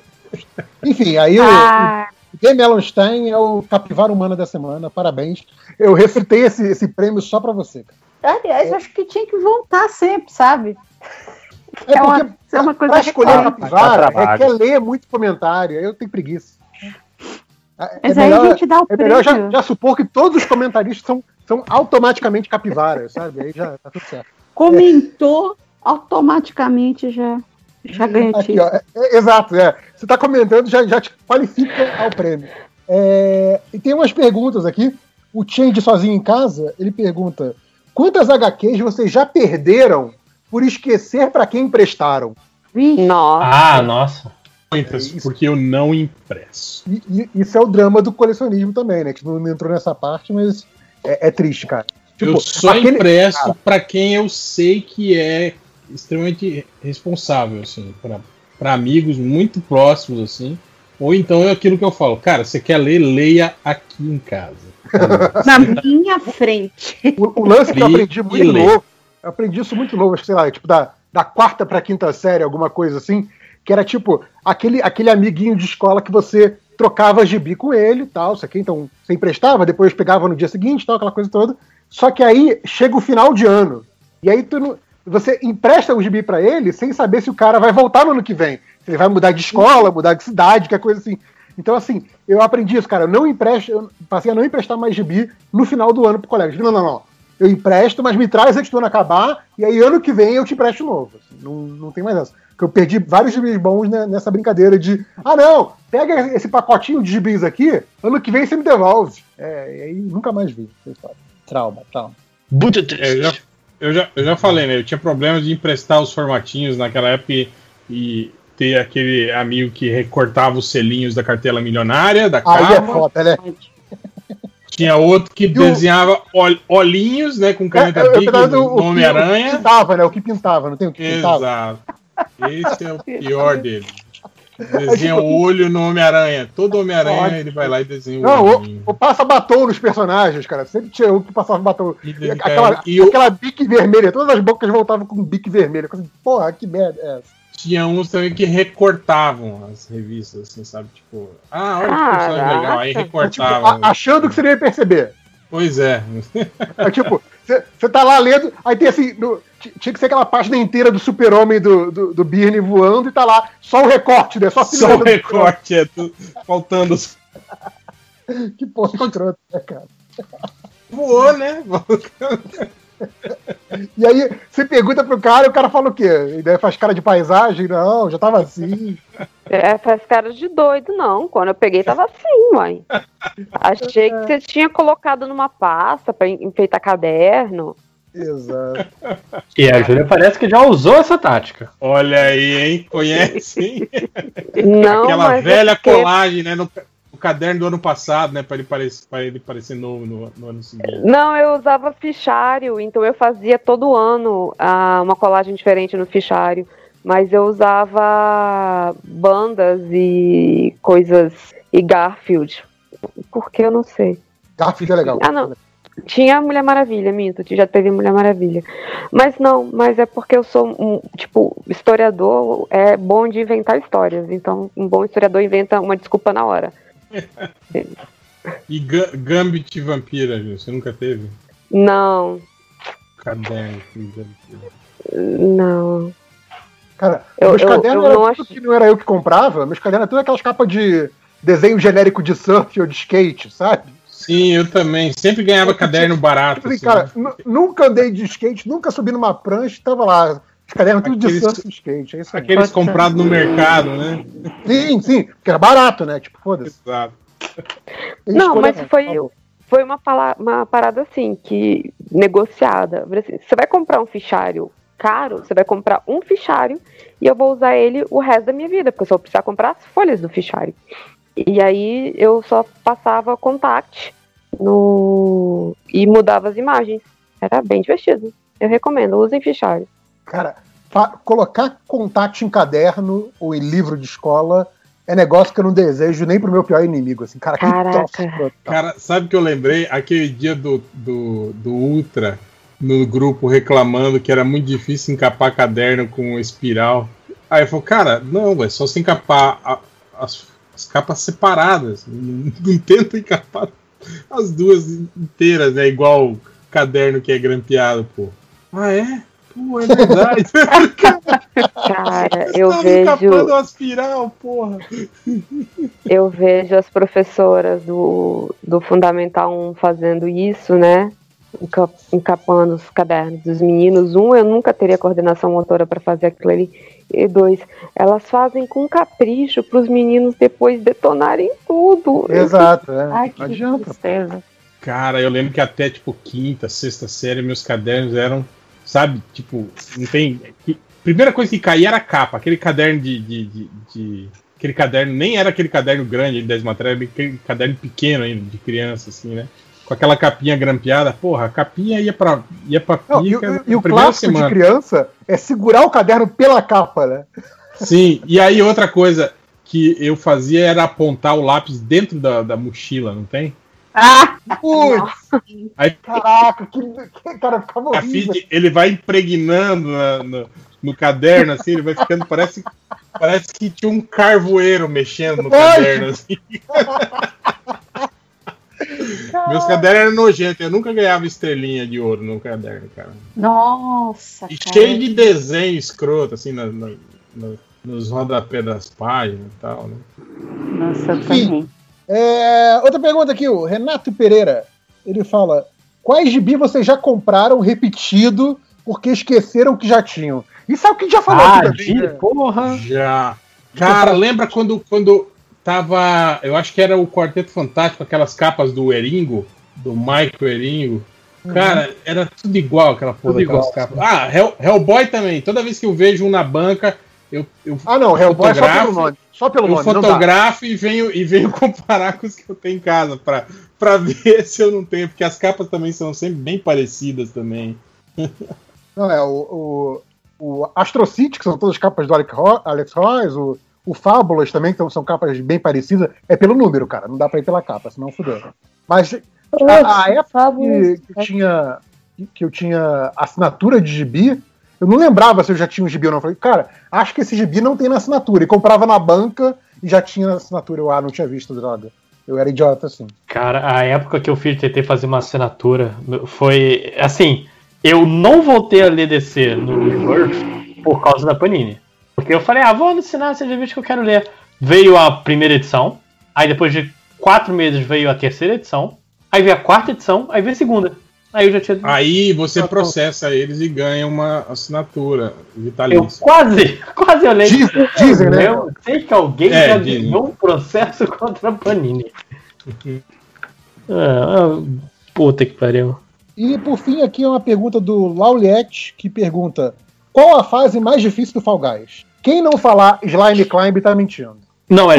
B: Enfim, aí
J: Ah,
B: o The Melonstein é o capivara humana da semana. Parabéns. Eu refutei esse, esse prêmio só pra você. cara.
J: aliás, eu acho que tinha que voltar sempre, sabe?
B: É
J: É uma- é uma coisa
B: pra escolher a capivara, é quer ler muito comentário. Eu tenho preguiça. É
J: Mas
B: melhor-
J: aí a gente dá o
B: É melhor já,
J: prêmio.
B: já supor que todos os comentaristas são, são automaticamente capivaras, sabe? Aí já tá tudo certo.
J: Comentou, automaticamente já, já ganha o
B: Aqui, ó, é- é- exato, é. Você tá comentando, já, já te qualifica ao prêmio. É, e tem umas perguntas aqui. O Change sozinho em casa, ele pergunta: quantas HQs vocês já perderam por esquecer pra quem emprestaram?
E: Nossa.
I: Ah, nossa.
D: Muitas,
B: É
D: porque eu não impresso.
B: E, e- isso é o drama do colecionismo também, né? Que não entrou nessa parte, mas é, é triste, cara. Tipo,
D: eu só
B: aquele-
D: empresto
B: cara.
D: pra quem eu sei que é extremamente responsável, assim, pra pra amigos muito próximos, assim. Ou então é aquilo que eu falo, cara, você quer ler, leia aqui em casa.
J: na minha frente.
B: O, o lance que eu aprendi muito novo, eu aprendi isso muito novo, acho que sei lá, tipo da, da quarta pra quinta série, alguma coisa assim, que era tipo aquele, aquele amiguinho de escola que você trocava gibi com ele e tal, isso aqui, então você emprestava, depois pegava no dia seguinte, tal, aquela coisa toda. Só que aí chega o final de ano. E aí tu não, você empresta o gibi para ele sem saber se o cara vai voltar no ano que vem. Se ele vai mudar de escola, mudar de cidade, que é coisa assim. Então, assim, eu aprendi isso, cara. Eu não empresto, eu passei a não emprestar mais gibi no final do ano pro colega. Não, não, não. Eu empresto, mas me traz antes do ano acabar, e aí ano que vem eu te empresto novo. Assim, não, não tem mais essa. Porque eu perdi vários gibis bons né, nessa brincadeira de, ah, não, pega esse pacotinho de gibis aqui, ano que vem você me devolve. É, e aí nunca mais vi. Trauma, trauma.
D: Muito triste. Eu já, eu, já, falei, né? Eu tinha problemas de emprestar os formatinhos naquela época e, e ter aquele amigo que recortava os selinhos da cartela milionária, da
B: Aí é foda, né?
D: Tinha outro que desenhava ol- olhinhos, né, com caneta
B: É, eu- eu
D: Bic,
B: tava
D: do
B: o
D: Homem-Aranha.
B: O que pintava, né? O que pintava, não tem o que pintava?
D: Exato. Esse é o pior dele. Desenha o olho no Homem-Aranha. Todo Homem-Aranha ele vai lá e desenha o
B: Não,
D: olhinho.
B: o, o passa batom nos personagens, cara. Sempre tinha um que passava batom.
D: E-
B: aquela,
D: e o-
B: aquela bique vermelha, todas as bocas voltavam com bique vermelha. Coisa assim, Porra, que merda é essa?
D: Tinha uns também que recortavam as revistas, assim, sabe? Tipo, ah, olha que personagem legal. Aí
B: Tipo,
D: recortava.
B: a- achando que você não ia perceber.
D: Pois é.
B: É tipo, você tá lá lendo, aí tem assim, no- tinha que ser aquela página inteira do super-homem do, do, do Birne voando e tá lá só o recorte, né? Só,
D: Só o recorte, é tudo, faltando os.
B: Que porra escrota, né, cara?
D: Voou, né?
B: E aí você pergunta pro cara e o cara fala o quê? E daí faz cara de paisagem? Não, já tava assim.
J: É, faz cara de doido, não. Quando eu peguei, tava assim, mãe. Achei que você tinha colocado numa pasta pra enfeitar caderno.
B: Exato.
I: E a Júlia parece que já usou essa tática.
D: Olha aí, hein? Conhece, hein?
J: Não,
D: Aquela
J: mas
D: velha colagem, né? No caderno do ano passado, né? Pra ele parecer, pra ele parecer novo no, no ano seguinte.
J: Não, eu usava fichário, então eu fazia todo ano ah, uma colagem diferente no fichário. Mas eu usava bandas e coisas. e Garfield. Por que eu não sei?
B: Garfield é legal.
J: Ah, não. Tinha a Mulher Maravilha, minto, já teve Mulher Maravilha. Mas não, mas é porque eu sou um, tipo, historiador é bom de inventar histórias. Então, um bom historiador inventa uma desculpa na hora.
D: E Ga- Gambit Vampira, viu? Você nunca teve?
J: Não,
D: Caderno. com Vampira.
J: não.
B: Cara,
J: Eu-
B: meus
J: eu-
B: cadernos
J: eu não
B: tudo que não era eu que comprava, meus cadernos eram tudo aquelas capas de desenho genérico de surf ou de skate, sabe?
D: Sim, eu também. Sempre ganhava caderno barato.
B: Tipo assim,
D: assim,
B: cara,
D: né?
B: nu- nunca andei de skate, nunca subi numa prancha, tava lá. Os cadernos tudo de
D: Aqueles-
B: surf e skate. É isso aí.
D: Aqueles comprados no mercado, né?
B: Sim, sim, porque era barato, né? Tipo, foda-se.
D: Exato.
J: Não, mas foi, foi uma, pala- uma parada assim, que negociada. Assim, Você vai comprar um fichário caro, você vai comprar um fichário e eu vou usar ele o resto da minha vida, porque eu só vou precisar comprar as folhas do fichário. E aí eu só passava contact no e mudava as imagens. Era bem divertido. Eu recomendo, usem fichário.
B: Cara, colocar contato em caderno ou em livro de escola é negócio que eu não desejo nem pro meu pior inimigo. Assim, cara, que
J: Caraca.
B: escroto.
D: Cara, sabe o que eu lembrei? Aquele dia do, do, do Ultra no grupo reclamando que era muito difícil encapar caderno com espiral. Aí eu falei, cara, não, é só se encapar a- as, as capas separadas. Não, não tenta encapar as duas inteiras, né? Igual caderno que é grampeado, pô. Ah, é? Pô, é verdade.
J: Cara, eu
D: Tava
J: vejo.
D: encapando a espiral, porra.
J: Eu vejo as professoras do, do Fundamental 1 fazendo isso, né? Enca- Encapando os cadernos dos meninos. Um, eu nunca teria coordenação motora para fazer aquilo ali. E dois, elas fazem com capricho para os meninos depois detonarem tudo. Eu
B: Exato, é.
J: Ai,
B: adianta.
J: tristeza.
D: Cara, eu lembro que até tipo quinta, sexta série, meus cadernos eram, sabe, tipo, não tem. primeira coisa que caía era a capa, aquele caderno de. de, de- de- aquele caderno, nem era aquele caderno grande das matérias, era aquele caderno pequeno ainda, de criança, assim, né? Com aquela capinha grampeada, porra, a capinha ia pra, ia pra
B: Não, e,
D: pica
B: e- e o
D: na primeira
B: clássico de criança é segurar o caderno pela capa, né?
D: Sim, e aí outra coisa que eu fazia era apontar o lápis dentro da, da mochila, não tem?
J: Ah!
B: Putz,
D: Aí
B: caraca, que, que cara, ficava
D: a
B: horrível.
D: ele vai impregnando na- no, no caderno, assim, ele vai ficando, parece, Parece que tinha um carvoeiro mexendo no caderno. Assim. Meus cadernos eram nojentos. Eu nunca ganhava estrelinha de ouro no caderno, cara.
N: Nossa,
D: E
N: cara.
D: cheio de desenho escroto, assim, na, na- na- nos rodapés das páginas e tal, né?
N: Nossa, eu também.
B: É, outra pergunta aqui, o Renato Pereira. Ele fala: Quais gibi vocês já compraram repetido porque esqueceram que já tinham? Isso é o que já falou
I: Ah,
B: aqui também. né?
I: porra.
D: Já. Cara, lembra quando, quando tava. Eu acho que era o Quarteto Fantástico, aquelas capas do Eringo, do Michael Eringo. Cara, era tudo igual aquela porra
B: Tudo igual,
D: capas. Ah, Hell, Hellboy também. Toda vez que eu vejo um na banca, eu, eu
B: Ah, não, Hellboy é só pelo nome. Só pelo
D: eu
B: nome.
D: fotografo e venho, e venho comparar com os que eu tenho em casa pra, pra ver se eu não tenho, porque as capas também são sempre bem parecidas também.
B: Não, é o, o, o Astro City, que são todas capas do Alex, Ro- Alex Royce, o, o Fábulas também, que são, são capas bem parecidas, é pelo número, cara. Não dá pra ir pela capa, senão fudeu. Mas a, a época que, que eu tinha, que eu tinha assinatura de gibi, eu não lembrava se eu já tinha um gibi ou não. Eu falei, cara, acho que esse gibi não tem na assinatura. E comprava na banca e já tinha na assinatura. Eu, ah, não tinha visto, droga. Eu era idiota, assim.
I: Cara, a época que eu fiz tentei fazer uma assinatura foi assim. Eu não voltei a ler DC no Rebirth por causa da Panini. Porque eu falei, ah, vou assinar esses revistas que eu quero ler. Veio a primeira edição, aí depois de quatro meses veio a terceira edição, aí veio a quarta edição, aí veio a segunda. Aí eu já tinha.
D: Aí você processa eles e ganha uma assinatura
I: Eu
D: vitalícia.
I: quase, quase olhei.
B: Dizem, dizem, né?
I: Eu sei que alguém
D: É,
I: já
D: dizem.
I: ganhou um processo contra a Panini. Ah, ah, puta que pariu.
B: E por fim, aqui é uma pergunta do Lauliette, que pergunta: Qual a fase mais difícil do Fall Guys? Quem não falar Slime Climb tá mentindo.
I: Não, é,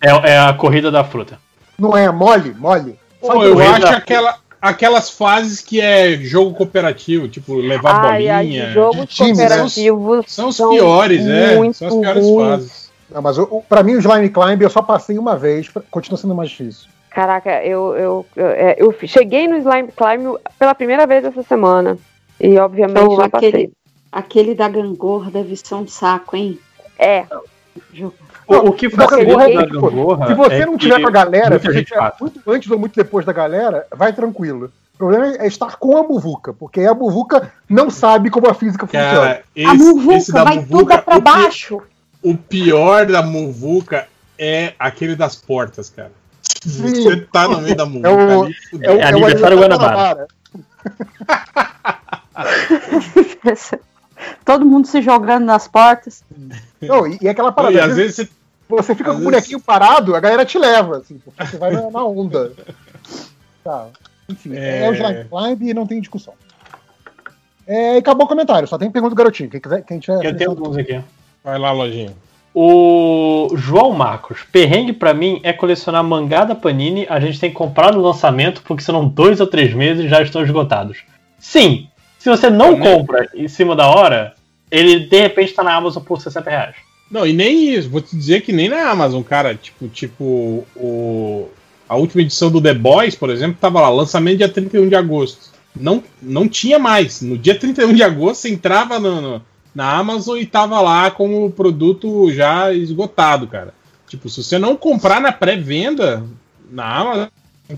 I: é, é a corrida da fruta.
B: Não é mole? Mole?
D: Pô, eu acho aquela, aquelas fases que é jogo cooperativo, tipo levar
J: Ai, ai,
D: bolinha.
J: jogos
B: de time, né?
J: cooperativos
D: São os
J: são
D: piores, é. São as piores
J: ruins.
D: fases.
B: Não, mas o- pra mim o Slime Climb eu só passei uma vez, continua sendo mais difícil.
J: Caraca, eu, eu, eu, é, eu cheguei no Slime Climb pela primeira vez essa semana. E obviamente
N: Então,
J: não passei.
N: aquele, aquele da gangorra deve ser um saco, hein?
J: É,
I: O, o que
B: da gangorra é
I: gangorra
B: Se você
I: é
B: não tiver com a galera, se você tiver muito antes ou muito depois da galera, vai tranquilo. O problema é estar com a Muvuca, porque a Muvuca não sabe como a física funciona.
D: Cara, esse,
N: a muvuca vai
D: Muvuca,
N: tudo pra baixo.
D: O pior da Muvuca é aquele das portas, cara.
B: Sim.
D: Você tá no meio da Muvuca
B: É o-
D: ali,
B: É, o,
I: É aniversário
B: aniversário
I: Guanabara.
N: Todo mundo se jogando nas portas.
B: Não, e, e aquela parada.
D: e
B: às vezes
D: vezes você
B: você fica
D: às
B: com o
D: vezes-
B: bonequinho parado, a galera te leva, assim, porque você vai na, onda. Tá. Enfim, é,
D: É.
B: o Slime Climb e não tem discussão. É, e acabou o comentário, só tem pergunta do garotinho. Quem quiser, quem tiver.
I: Eu tenho alguns aqui.
D: vai lá, lojinha.
I: O João Marcos, perrengue pra mim é colecionar mangá da Panini. A gente tem que comprar no lançamento porque senão dois ou três meses já estão esgotados. Sim, se você não compra em cima da hora, ele de repente tá na Amazon por 60 reais.
D: Não, e nem isso. Vou te dizer que nem na Amazon, cara. Tipo, tipo o, a última edição do The Boys, por exemplo, tava lá, lançamento dia 31 de agosto. Não, não tinha mais. No dia 31 de agosto, você entrava no, no- na Amazon e tava lá com o produto já esgotado, cara. Tipo, se você não comprar na pré-venda na Amazon,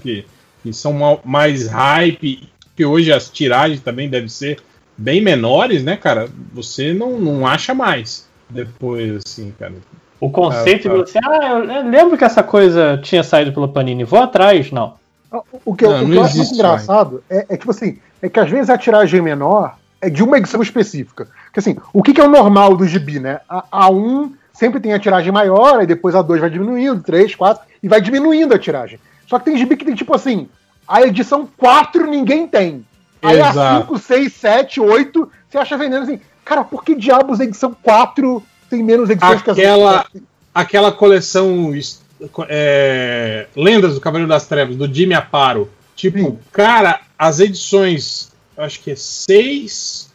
D: que, que são ma- mais hype, que hoje as tiragens também devem ser bem menores, né, cara? Você não, não acha mais depois, assim, cara.
I: O conceito
D: Ah,
I: de
D: tá.
I: você, ah, eu lembro que essa coisa tinha saído pela Panini, vou atrás, não.
B: O que, eu-
D: Não,
B: o que
D: não
B: eu acho muito engraçado é, é tipo assim, é que às vezes a tiragem menor é de uma edição específica. Porque assim, o que, que é o normal do gibi, né? A, a 1 sempre tem a tiragem maior, aí depois a 2 vai diminuindo, 3, 4, e vai diminuindo a tiragem. Só que tem gibi que tem tipo assim, a edição 4 ninguém tem. Aí a
D: Exato.
B: 5, 6, 7, 8, você acha vendendo assim, cara, por que diabos a edição 4 tem menos edições que as
D: Aquela,
B: outras?
D: aquela coleção é, Lendas do Cavaleiro das Trevas, do Jimmy Aparo. Tipo,
B: Sim.
D: cara, as edições, eu acho que é 6,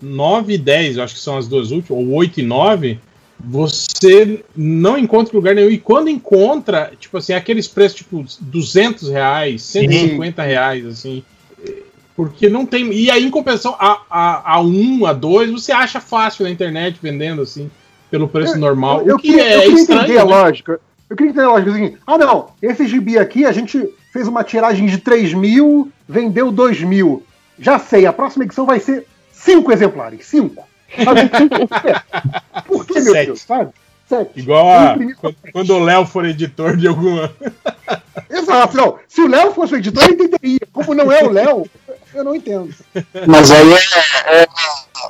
D: 9 e 10, eu acho que são as duas últimas, ou 8 e 9, você não encontra lugar nenhum. E quando encontra, tipo assim, aqueles preços, tipo, 200 reais, 150 reais, assim. Porque não tem. E aí, em compensação, a, a, a 1, a 2, você acha fácil na internet vendendo, assim. pelo preço normal.
B: Eu, eu
D: o que
B: queria,
D: é
B: eu queria
D: estranho,
B: entender a
D: né?
B: lógica. Eu queria entender a lógica assim. Ah, não, esse gibi aqui a gente fez uma tiragem de 3 mil, vendeu 2 mil. Já sei, a próxima edição vai ser 5 exemplares. 5. Sabe? Por que, meu. Deus? Sabe? Sete.
D: Igual a,
B: imprimi-
D: quando, quando o Léo for editor de alguma.
B: Exato, não. Se o Léo fosse o editor, eu entenderia. Como não é o Léo, eu não entendo.
H: Mas aí é, é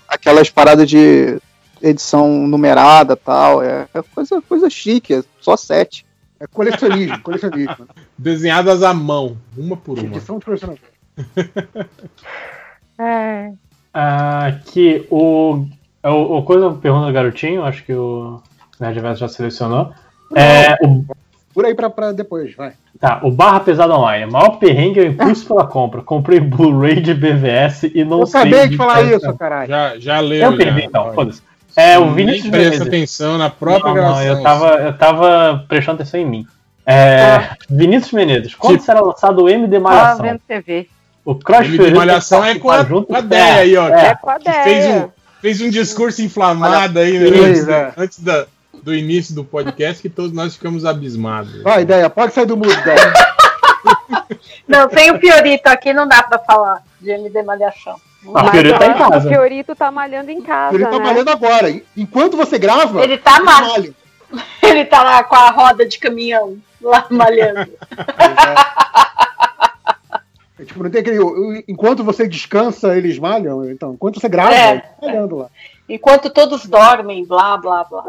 H: aquelas paradas de edição numerada e tal. É, é coisa, coisa chique, é só sete.
B: É colecionismo, colecionismo.
D: Desenhadas à mão, uma por uma.
B: Edição de colecionador.
J: É.
I: Aqui, o, o, o coisa pergunta do garotinho, acho que o Nerdverso já selecionou. É, o,
B: Por aí pra, pra depois, vai.
I: tá, o Barra Pesada Online. O maior perrengue é o impulso pela compra. Comprei Blu-ray de BVS e não
B: Eu
I: sei.
B: acabei de falar
I: quanto-
B: isso, caralho.
D: Já, já leu.
I: Eu perdi
D: já.
I: então, foda-se. É, o
D: Nem
I: Vinícius
D: presta
I: Menezes.
D: atenção na própria
I: não, não,
D: gravação.
I: eu tava, eu tava prestando atenção em mim. É, Vinícius Menezes, quando
D: Tipo-
I: será lançado o MD
J: Tava
I: Malhação?
J: vendo TV.
I: O Crush
D: Ele de malhação é com a, com a Deia aí, ó.
J: É
D: que-
J: com a
D: que fez um, fez um discurso inflamado aí, né? Antes,
B: é.
D: antes da, do início do podcast, que todos nós ficamos abismados.
B: Vai, ideia, pode sair do mudo, ideia.
N: Não, tem o Piorito aqui, não dá pra falar de MD Malhação.
I: Ah, o Fiorito tá em casa.
J: O Fiorito tá malhando em casa,
B: Ele tá
J: né?
B: malhando agora. Enquanto você grava,
N: Ele tá mal.
B: malha.
N: Ele tá lá com a roda de caminhão, lá malhando.
B: É, tipo, não tem aquele. o- Enquanto você descansa, eles malham. Então, enquanto você grava,
N: É.
B: eles estão malhando lá.
N: Enquanto todos dormem, blá, blá, blá.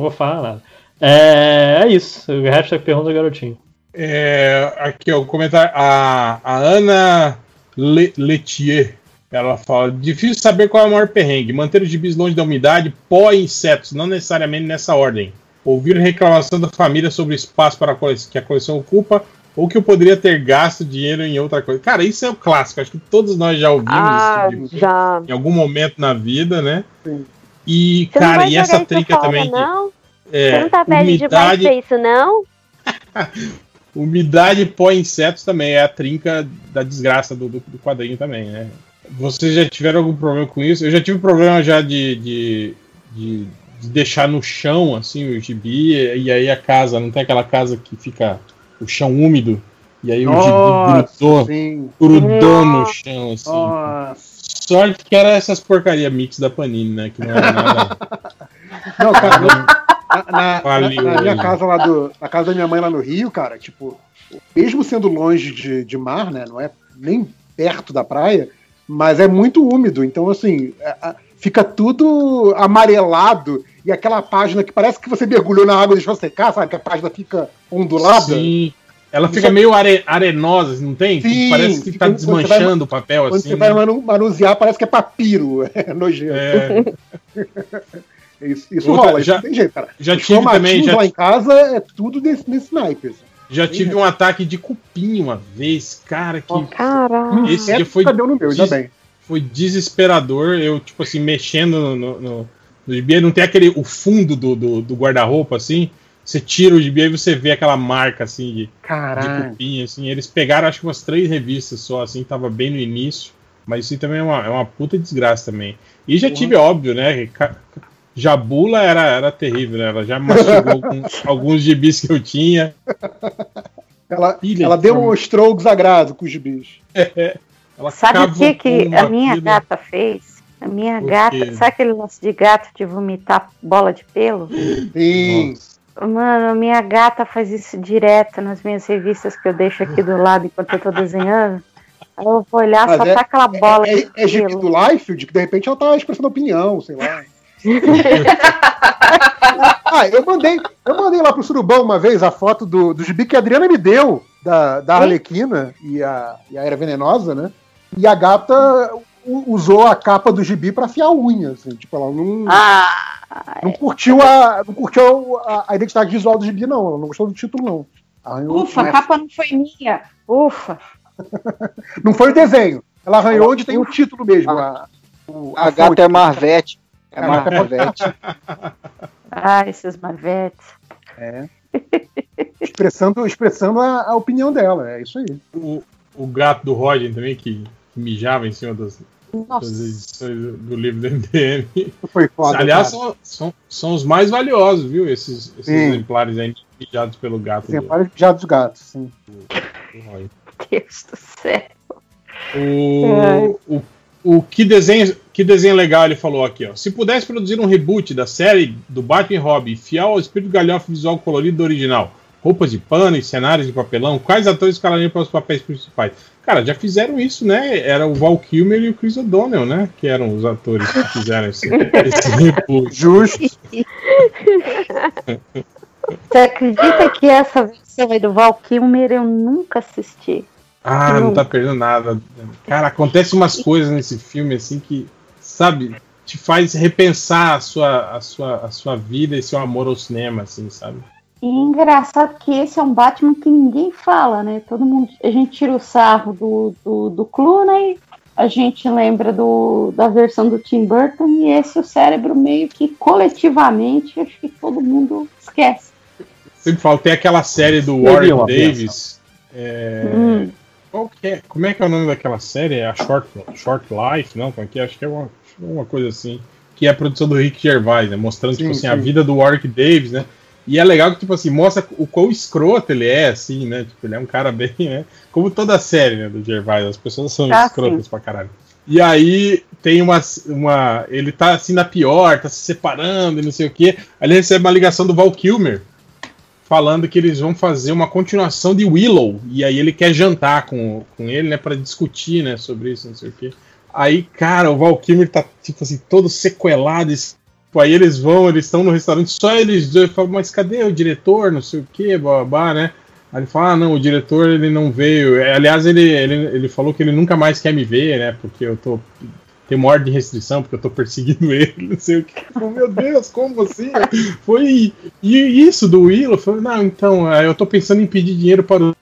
I: Não vou falar nada. É, é isso. O hashtag pergunta do garotinho.
D: É, aqui, ó, o comentário. A, a Ana Le, Letier. Ela fala: difícil saber qual é o maior perrengue. Manter os gibis longe da umidade, pó e insetos, não necessariamente nessa ordem. Ouvir reclamação da família sobre o espaço para a cole- que a coleção ocupa, ou que eu poderia ter gasto dinheiro em outra coisa. Cara, isso é o clássico. Acho que todos nós já ouvimos
J: Ah,
D: esse tipo de
J: já.
D: em algum momento na vida, né?
B: Sim.
D: E,
J: Você
D: cara, e essa trinca
J: fora,
D: também.
J: não?
D: é,
J: Você não tá velho demais
D: umidade,
J: pra isso, não?
D: umidade pó insetos também é a trinca da desgraça do, do, do quadrinho também, né? Vocês já tiveram algum problema com isso? Eu já tive problema já de, de, de, de deixar no chão, assim, o gibi, e aí a casa, não tem aquela casa que fica o chão úmido, e aí o gibi grudou, grudou no
J: Nossa.
D: chão, assim.
B: Nossa.
D: Sorte que era essas porcaria mix da Panini, né? Que não era nada.
B: Não, cara, na, na- na minha
D: hein?
B: casa lá do. Na casa da minha mãe lá no Rio, cara, tipo, mesmo sendo longe de, de mar, né? Não é nem perto da praia, mas é muito úmido. Então, assim, é- fica tudo amarelado e aquela página que parece que você mergulhou na água e deixou secar, sabe? Que a página fica ondulada.
D: Sim. Ela fica
B: Isso-
D: meio are- arenosa, não tem?
B: Sim,
D: Parece que
B: fica-
D: tá
B: quando você vai-
D: desmanchando o papel
B: Quando
D: assim.
B: você vai
D: né?
B: manu- manusear, parece que é papiro. É nojento.
D: É,
B: Isso, isso
D: Outra-
B: rola, isso
D: já-
B: não tem jeito, cara.
D: já
B: Os
D: tive também, já
B: lá em casa é tudo desse, nesse naipe. assim.
D: já tive um ataque de cupim uma vez, cara, que
J: Caralho.
D: esse dia foi,
B: deu no meu, ainda
D: des-
B: bem.
D: foi desesperador. Eu, tipo assim, mexendo no, no, no, no não tem aquele o fundo do, do, do guarda-roupa, assim. Você tira o gibi e você vê aquela marca assim de, de
B: Caralho.
D: cupim, assim. Eles pegaram acho que umas três revistas só, assim, tava bem no início. Mas isso também é uma, é uma puta desgraça também. E já tive, óbvio, né? Jabula era, era terrível, né? Ela já mastigou com alguns gibis que eu tinha.
B: Ela,
D: Pilha
B: ela
D: de
B: demonstrou o desagrado com os gibis.
D: Ela
K: Sabe o que, que a minha gata fez? A minha gata,
D: quê?
K: sabe aquele lance de gato de vomitar bola de pelo?
B: Sim.
K: Mano, minha gata faz isso direto nas minhas revistas que eu deixo aqui do lado enquanto eu tô desenhando. Eu vou olhar,
B: Mas
K: só
B: é-
K: tá aquela bola
B: É, é gibi
K: pelo.
B: do Liefeld que de repente ela tá expressando opinião, sei lá. ah, eu mandei, eu mandei lá pro Surubão uma vez a foto do, do gibi que a Adriana me deu, da, da Arlequina e a, e a Era Venenosa, né? E a gata usou a capa do gibi pra afiar a unha, assim, tipo, ela não,
N: Ah,
B: não curtiu, a, não curtiu a, a identidade visual do gibi, não. Ela não gostou do título, não. Arranhou-
N: ufa, a capa não foi minha. Ufa.
B: Não foi o desenho. Ela arranhou onde tem o título mesmo. A, o-
H: A
B: fonte.
H: gata é Marvete. É
B: A é
H: Marvete.
K: Ah, esses marvetes.
B: É. expressando expressando a, a opinião dela, é isso aí.
D: O, o gato do Roger também, que, que mijava em cima das, As edições do, do livro do MDM.
B: Foi foda,
D: Aliás, são, são, são os mais valiosos, viu? Esses, esses
B: Sim.
D: exemplares aí mijados pelo gato. do-
B: Exemplares já dos gatos, sim.
D: do Roy.
J: Deus do céu.
D: O, o, o que, desenho, que desenho legal ele falou aqui, ó. Se pudesse produzir um reboot da série do Batman e Robin, fiel ao espírito galhofa visual colorido do original, roupas de pano e cenários de papelão, quais atores escalariam para os papéis principais? Cara, já fizeram isso, né? Era o Val Kilmer e o Chris O'Donnell, né? Que eram os atores que fizeram esse, esse reboot.
B: Justo.
K: Você acredita que essa versão aí do Val Kilmer eu nunca assisti?
D: Ah, não tá perdendo nada. Cara, acontece umas coisas nesse filme assim que, sabe, te faz repensar a sua, a sua, a sua vida e seu amor ao cinema, assim, sabe?
K: E engraçado que esse é um Batman que ninguém fala, né? Todo mundo. A gente tira o sarro do, do, do Clooney, a gente lembra do, da versão do Tim Burton, e esse o cérebro meio que coletivamente, acho que todo mundo esquece.
D: Sempre falo, tem aquela série do Warren Davis. é,
K: Hum.
D: qual que é? Como é que é o nome daquela série? É a Short, Short Life? Não, como é que é? Acho que é uma, uma coisa assim. Que é a produção do Rick Gervais, né? Mostrando, tipo
B: Sim,
D: assim, a
B: sim.
D: vida do Warwick Davis, né? E é legal que, tipo assim, mostra o quão escroto ele é, assim, né? Tipo, ele é um cara bem, né? Como toda a série, né, do Gervais, as pessoas são
K: Ah,
D: escrotas pra caralho. E aí tem uma, uma. Ele tá assim na pior, tá se separando e não sei o quê. Aí ele recebe uma ligação do Val Kilmer falando que eles vão fazer uma continuação de Willow. E aí ele quer jantar com, com ele, né, pra discutir, né, sobre isso, não sei o quê. Aí, cara, o Val Kilmer tá, tipo assim, todo sequelado. Tipo, aí eles vão, eles estão no restaurante, só eles dois falam, mas cadê o diretor, não sei o quê, babá, né? Aí ele fala, ah, não, o diretor ele não veio. É, Aliás, ele, ele, ele falou que ele nunca mais quer me ver, né? Porque eu tô. Tem uma ordem de restrição, porque eu tô perseguindo ele, não sei o que. Tipo, Meu Deus, como assim? Foi. E isso do Willow? Falei, não, então, aí eu tô pensando em pedir dinheiro para o.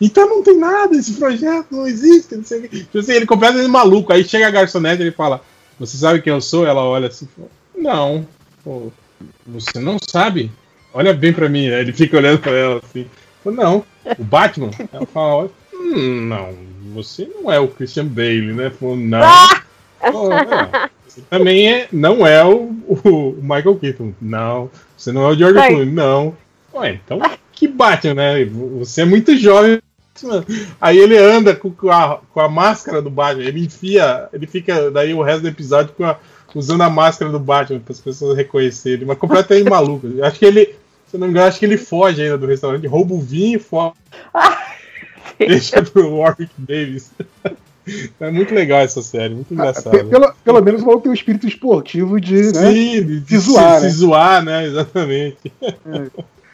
D: Então não tem nada, esse projeto não existe, não sei o que. Tipo assim, ele completamente maluco. Aí chega a garçonete e ele fala: Você sabe quem eu sou? Ela olha assim e fala, Não. Pô, você não sabe? Olha bem pra mim, né? Ele fica olhando pra ela assim. Fala, não, o Batman? Ela fala, hum, não, você não é o Christian Bale, né? Falou, não. Pô, é, você também é, não é o, o Michael Keaton. Não. Você não é o George
K: Ai.
D: Clooney. Não. Ué, então que Batman, né? Você é muito jovem. Aí ele anda com, com a, com a máscara do Batman. Ele enfia. Ele fica daí o resto do episódio com a- usando a máscara do Batman para as pessoas reconhecerem. Mas completamente maluco. Acho que ele. Se eu não me engano, acho que ele foge ainda do restaurante, rouba o vinho e foge. Deixa pro Warwick Davis. É muito legal essa série, muito engraçado.
B: Pe- Pelo, pelo menos vão ter o espírito esportivo de, né?
D: Sim, de,
B: se zoar,
D: se,
B: né?
D: se zoar, né? Exatamente.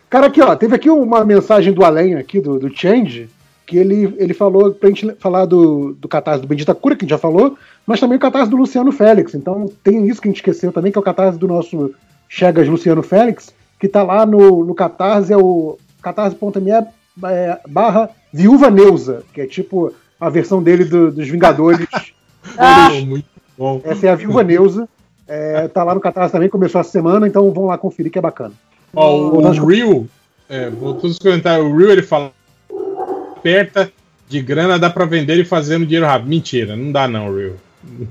B: Cara, aqui, ó, teve aqui uma mensagem do Além aqui, do, do Change, que ele, ele falou pra gente falar do, do catarse do Bendita Cura, que a gente já falou, mas também o catarse do Luciano Félix. Então tem isso que a gente esqueceu também, que é o catarse do nosso Chegas Luciano Félix, que tá lá no, no catarse, é o catarse.me é, barra Viúva Neuza, que é tipo a versão dele do- dos Vingadores.
K: Ah,
D: muito bom.
B: Essa é a Viúva Neuza. É, tá lá no catarse também, começou essa semana, então vão lá conferir que é bacana.
D: Ó, o, o Real, é, voltou os comentários. O Real ele fala: aperta de grana dá pra vender e fazer no dinheiro rápido. Mentira, não dá não, Real.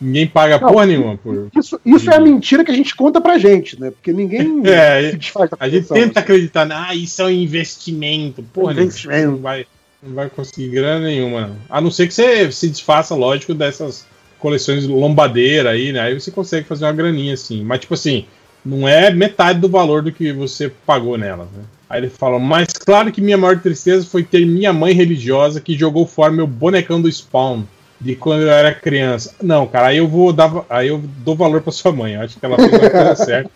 D: Ninguém paga
B: Não,
D: porra nenhuma por.
B: Isso, isso é a mentira que a gente conta pra gente, né? Porque ninguém
D: É,
B: se desfaz da
D: A gente tenta acreditar, né? ah, isso é um investimento. Porra,
B: Investimento.
D: não vai, não vai conseguir grana nenhuma, não. A não ser que você se desfaça, lógico, dessas coleções lombadeira aí, né? Aí você consegue fazer uma graninha assim. Mas, tipo assim, não é metade do valor do que você pagou nelas, né? Aí ele fala, mas claro que minha maior tristeza foi ter minha mãe religiosa que jogou fora meu bonecão do Spawn de quando eu era criança. Não, cara, aí eu vou dar, aí eu dou valor pra sua mãe. Eu acho que ela fez a coisa certa.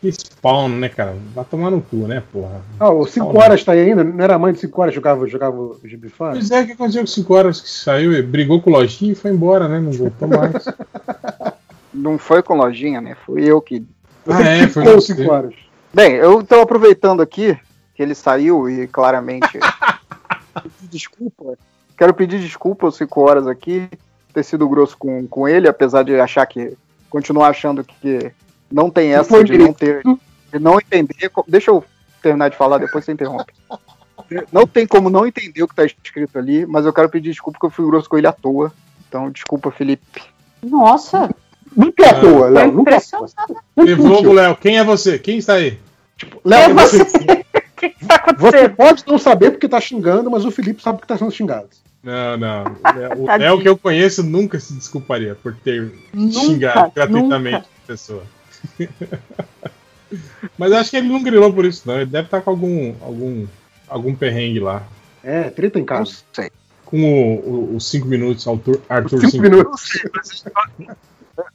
D: Que Spawn, né, cara? Vai tomar no cu, né, porra?
B: Ah, o 5
D: Spawn,
B: horas tá aí ainda? Não era a mãe de 5 horas que jogava, jogava o Gibi Fã?
D: Pois é, o que aconteceu com 5 horas que saiu? Brigou com o Lojinha e foi embora, né? Não voltou mais.
H: Não foi com lojinha, né? Fui eu que.
D: Ah, é, foi
B: Ficou
D: você.
B: 5 horas.
H: Bem, eu tô aproveitando aqui que ele saiu e claramente. desculpa. Quero pedir desculpa aos 5 horas aqui, ter sido grosso com, com ele, apesar de achar que. continuar achando que não tem essa
B: foi
H: de não ter. de não entender. Deixa eu terminar de falar, depois você interrompe. Não tem como não entender o que tá escrito ali, mas eu quero pedir desculpa porque eu fui grosso com ele à toa. Então, desculpa, Felipe.
K: Nossa,
B: Nunca é à toa, Léo. Nunca é à toa.
K: impressionada.
D: Evolvo, Léo. Quem é você? Quem está aí?
B: Léo, você,
K: que tá
B: você pode não saber porque tá xingando, mas o Felipe sabe que tá sendo xingado.
D: Não, não. O Léo que eu conheço nunca se desculparia por ter
K: Nunca,
D: xingado gratuitamente
K: nunca.
D: a pessoa. Mas acho que ele não grilou por isso, não. Ele deve estar com algum, algum, algum perrengue lá.
B: É, treta em
H: Não
B: casa.
H: sei.
D: Com os 5 minutos, Arthur, Arthur
B: Cinco
D: cinco
B: minutos.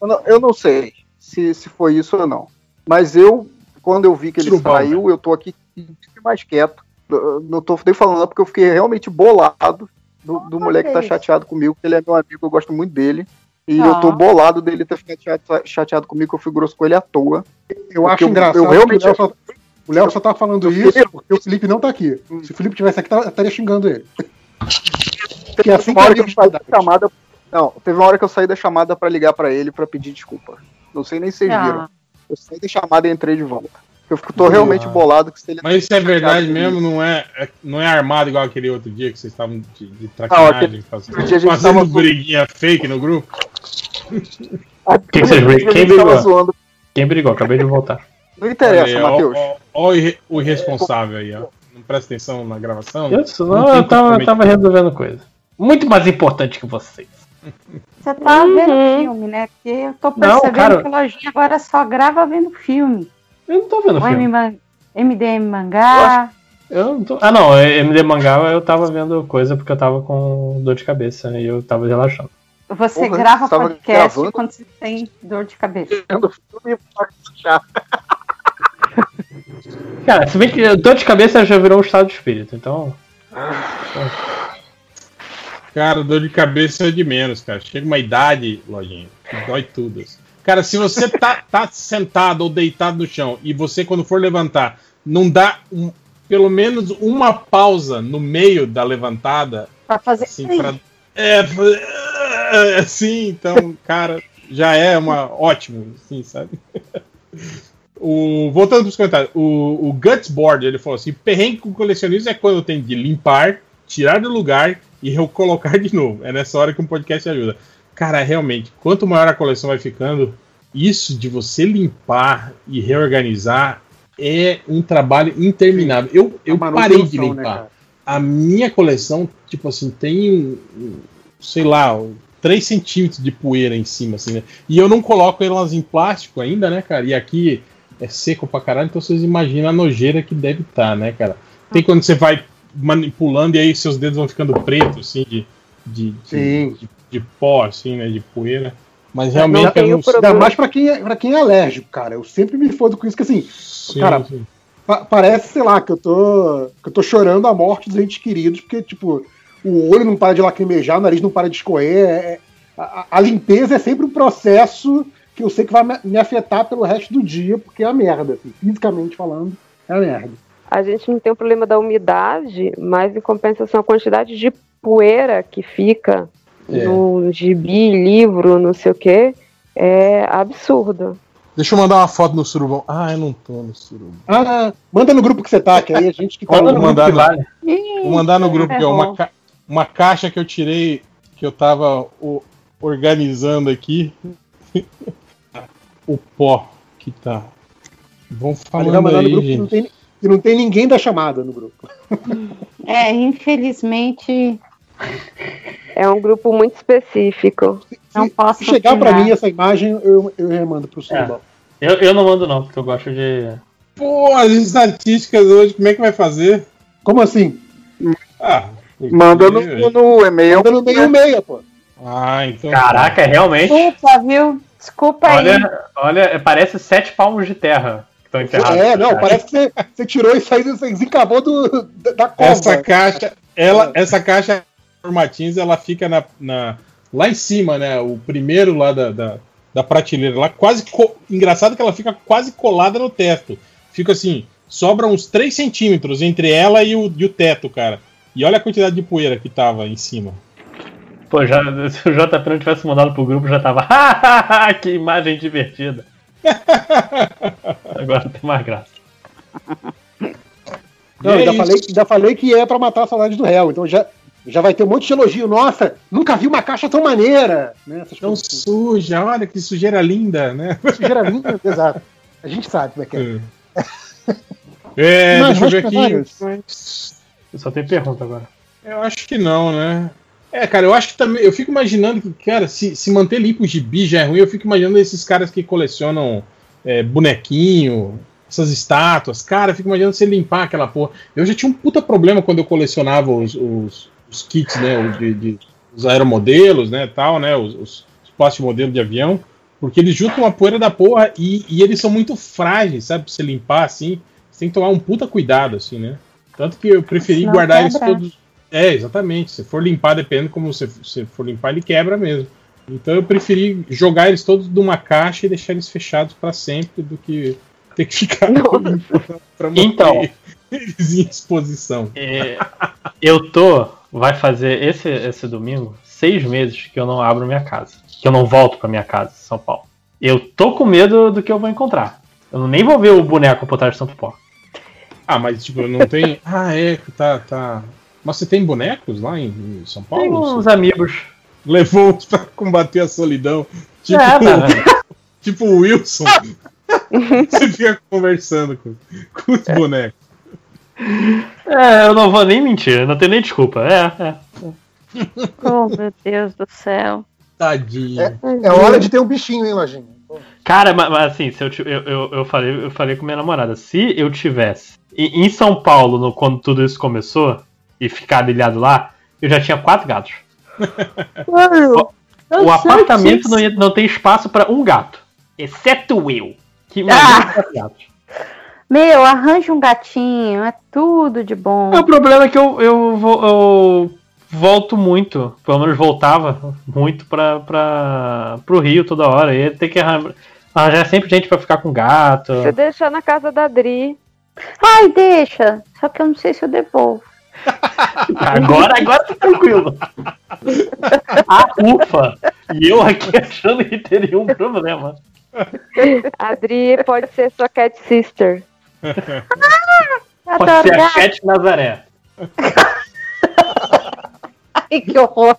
H: Eu não, eu não sei se, se foi isso ou não. Mas eu, quando eu vi que ele saiu, eu tô aqui mais quieto. Eu Não tô nem falando porque eu fiquei realmente bolado do, do moleque que tá chateado comigo, que ele é meu amigo, eu gosto muito dele. E
K: Ah.
H: eu tô bolado dele ter ficado chateado, chateado comigo, que eu fui grosso com ele à toa.
B: Eu acho
H: eu-
B: engraçado
H: eu realmente-
B: que o Léo só, o Léo só tá falando isso porque o Felipe não tá aqui. Se o Felipe tivesse aqui, tá- eu estaria xingando ele. Que é assim
H: Teve uma hora
B: que
H: que eu saí da chamada. Não, teve uma hora que eu saí da chamada pra ligar pra ele pra pedir desculpa. Não sei nem se vocês
K: Ah.
H: viram. Eu saí da chamada e entrei de volta. Eu fico, tô realmente bolado que se ele.
D: Mas isso é verdade mesmo, não é, é- não é armado igual aquele outro dia que vocês estavam de, de
H: Não,
D: traquinagem,
H: aquele-
D: fazendo,
H: dia a gente
D: fazendo
H: tava-
D: briguinha fake no grupo.
H: Ah,
I: que vocês brigam? Quem
H: tava
I: brigou? Quem brigou? Acabei de voltar.
H: Não interessa,
D: Olha
H: Matheus.
D: ó o irre- o irresponsável aí, ó. Não presta atenção na gravação?
I: Isso,
D: Não
I: não, eu tava, eu tava resolvendo coisa. Muito mais importante que vocês.
K: Você tá
J: Uhum.
K: vendo filme, né? Porque eu tô
I: Não,
K: percebendo
I: cara.
K: que o Lojinha agora só grava vendo filme.
I: Eu não tô vendo
K: O
I: filme.
K: M- MDM Mangá.
I: Eu não tô... Ah, não, MD Mangá eu tava vendo coisa porque eu tava com dor de cabeça e eu tava relaxando.
K: Você
H: Porra,
K: grava
H: você
K: podcast
H: gravando?
K: quando você tem dor de cabeça.
I: Cara, se bem que dor de cabeça já virou um estado de espírito, então.
D: Cara, dor de cabeça é de menos, cara. Chega uma idade, lojinha, que dói tudo. assim. Cara, se você tá, tá sentado ou deitado no chão e você, quando for levantar, não dá um- pelo menos uma pausa no meio da levantada,
K: Pra fazer.
D: assim, pra. É, assim, então, cara, já é uma ótimo, assim, sabe? O, voltando para os comentários, o, o Gutsboard ele falou assim: perrengue com colecionismo é quando tem de limpar, tirar do lugar e recolocar de novo. É nessa hora que um podcast ajuda. Cara, realmente, quanto maior a coleção vai ficando, isso de você limpar e reorganizar é um trabalho interminável. Eu, eu parei de
B: né,
D: limpar.
B: cara?
D: a minha coleção, tipo assim, tem, sei lá, um 3 centímetros de poeira em cima, assim, né? E eu não coloco elas em plástico ainda, né, cara? E aqui é seco pra caralho, então vocês imaginam a nojeira que deve estar, né, cara? Tem quando você vai manipulando e aí seus dedos vão ficando pretos, assim, de, de, de,
B: Sim.
D: de, de pó, assim, né, de poeira. Mas realmente
E: não
D: eu não.
B: Ainda mais pra quem, é, pra quem é alérgico, cara. Eu sempre me fodo com isso, que assim,
D: Sim,
B: cara,
D: sim.
B: pa- parece, sei lá, que eu tô. que eu tô chorando a morte dos entes queridos, porque, tipo, o olho não para de lacrimejar, o nariz não para de escorrer. é- a, a- a limpeza é sempre um processo que eu sei que vai me, me afetar pelo resto do dia, porque é a merda, assim, fisicamente falando, é a merda.
J: A gente não tem o problema da umidade, mas em compensação a quantidade de poeira que fica
D: É.
J: no gibi, livro, não sei o que, é absurdo.
D: Deixa eu mandar uma foto no surubão. Ah, eu não tô no surubão.
B: Ah, manda no grupo que você tá, que aí a gente que tá
D: Vou
B: no
D: mandar
B: grupo
D: no-
B: que vale.
D: Vou mandar no grupo que é uma, ca- uma caixa que eu tirei, que eu tava o- organizando aqui. o pó que tá. Vão
B: vai
D: falando
B: mandar no
D: aí,
B: grupo que não,
D: gente.
B: tem, que não tem ninguém da chamada no grupo.
K: É, infelizmente,
J: É um grupo muito específico.
K: não posso.
B: Se chegar pra
K: opinar.
B: mim essa imagem, eu, eu remando pro Surubão.
I: Eu, eu não mando não, porque eu gosto de.
D: Pô, as estatísticas hoje, como é que vai fazer?
B: Como assim?
D: Ah,
H: Manda no, no e-mail.
B: Manda no meio meia, pô.
D: Ah, então.
I: Caraca, realmente.
K: Desculpa, viu? Desculpa aí.
I: Olha, olha, parece sete palmos de terra estão enterrados.
B: É, não,
I: cara.
B: parece que você, você tirou isso aí, você desencavou do, da, da cova.
D: Essa caixa, ela, essa caixa Martins, ela fica na, na- lá em cima, né? O primeiro lá da, da, da prateleira, lá quase co- engraçado que ela fica quase colada no teto. Fica assim, sobra uns 3 centímetros entre ela e o, e o teto, cara. E olha a quantidade de poeira que tava em cima.
I: Pô, já, se o JP não tivesse mandado pro grupo, já tava. que imagem divertida. Agora tem mais graça.
B: Não,
D: E é isso.
B: falei, ainda falei que é pra matar a saudade do réu. Então já, Já vai ter um monte de elogio. Nossa, nunca vi uma caixa tão maneira. Né?
D: Tão
B: coisas assim.
D: suja, olha que sujeira linda, né?
B: Sujeira linda, exato. A gente sabe como é que é.
D: É,
B: Mas,
D: deixa eu ver aqui.
I: Eu só tenho pergunta agora.
D: Eu acho que não, né? É, cara, eu acho que também. Eu fico imaginando que, cara, se, se manter limpo o gibi já é ruim, eu fico imaginando esses caras que colecionam é, bonequinho, essas estátuas. Cara, eu fico imaginando você limpar aquela porra. Eu já tinha um puta problema quando eu colecionava os, os, os kits, né? os De, de- os aeromodelos, né? Tal, né? Os, os, os plásticos modelo de avião. Porque eles juntam uma poeira da porra e, e eles são muito frágeis, sabe? Pra você limpar assim. Você tem que tomar um puta cuidado, assim, né? Tanto que eu preferi
K: Senão
D: guardar eles todos. É, exatamente. Se for limpar, dependendo como você, você for limpar, ele quebra mesmo. Então eu preferi jogar eles todos numa caixa e deixar eles fechados pra sempre do que ter que ficar manter
I: Então.
D: eles em exposição.
I: É, eu tô. Vai fazer esse, esse domingo seis meses que eu não abro minha casa. Que eu não volto pra minha casa, São Paulo. Eu tô com medo do que eu vou encontrar. Eu nem vou ver o boneco por trás de Santo Pó.
D: Ah, mas tipo, não tem. Ah, é, tá, tá. Mas você tem bonecos lá em, em São Paulo?
I: Tem uns
D: Você
I: amigos.
D: Levou uns pra combater a solidão. Tipo,
I: É, tá.
D: tipo o Wilson. você fica conversando com, com os bonecos.
I: É, eu não vou nem mentir, não tem nem desculpa. É, é.
J: Oh, meu Deus do céu.
D: Tadinho.
B: É, é hora de ter um bichinho, hein, Lojinha?
I: Cara, mas, mas assim, se eu, eu, eu, eu, falei, eu falei com minha namorada, se eu tivesse em, em São Paulo, no- quando tudo isso começou, e ficar ilhado lá, eu já tinha quatro gatos. O apartamento não, ia- não tem espaço pra um gato. Exceto eu. Que
J: Ah!
I: quatro gatos.
J: Meu, arranja um gatinho, é tudo de bom.
I: É, O problema é que eu, eu, vou- eu volto muito, pelo menos voltava muito pra, pra, pro Rio toda hora. E tem que arran- arranjar sempre gente pra ficar com gato.
J: Se eu deixar na casa da Dri. Ai, deixa. Só que eu não sei se eu devolvo.
I: Agora, agora tá tranquilo. Ah, ufa! E eu aqui achando que teria um problema.
J: A Dri pode ser sua cat sister. Ah,
I: Pode ser a. Cat Nazaré.
J: Ai, que horror.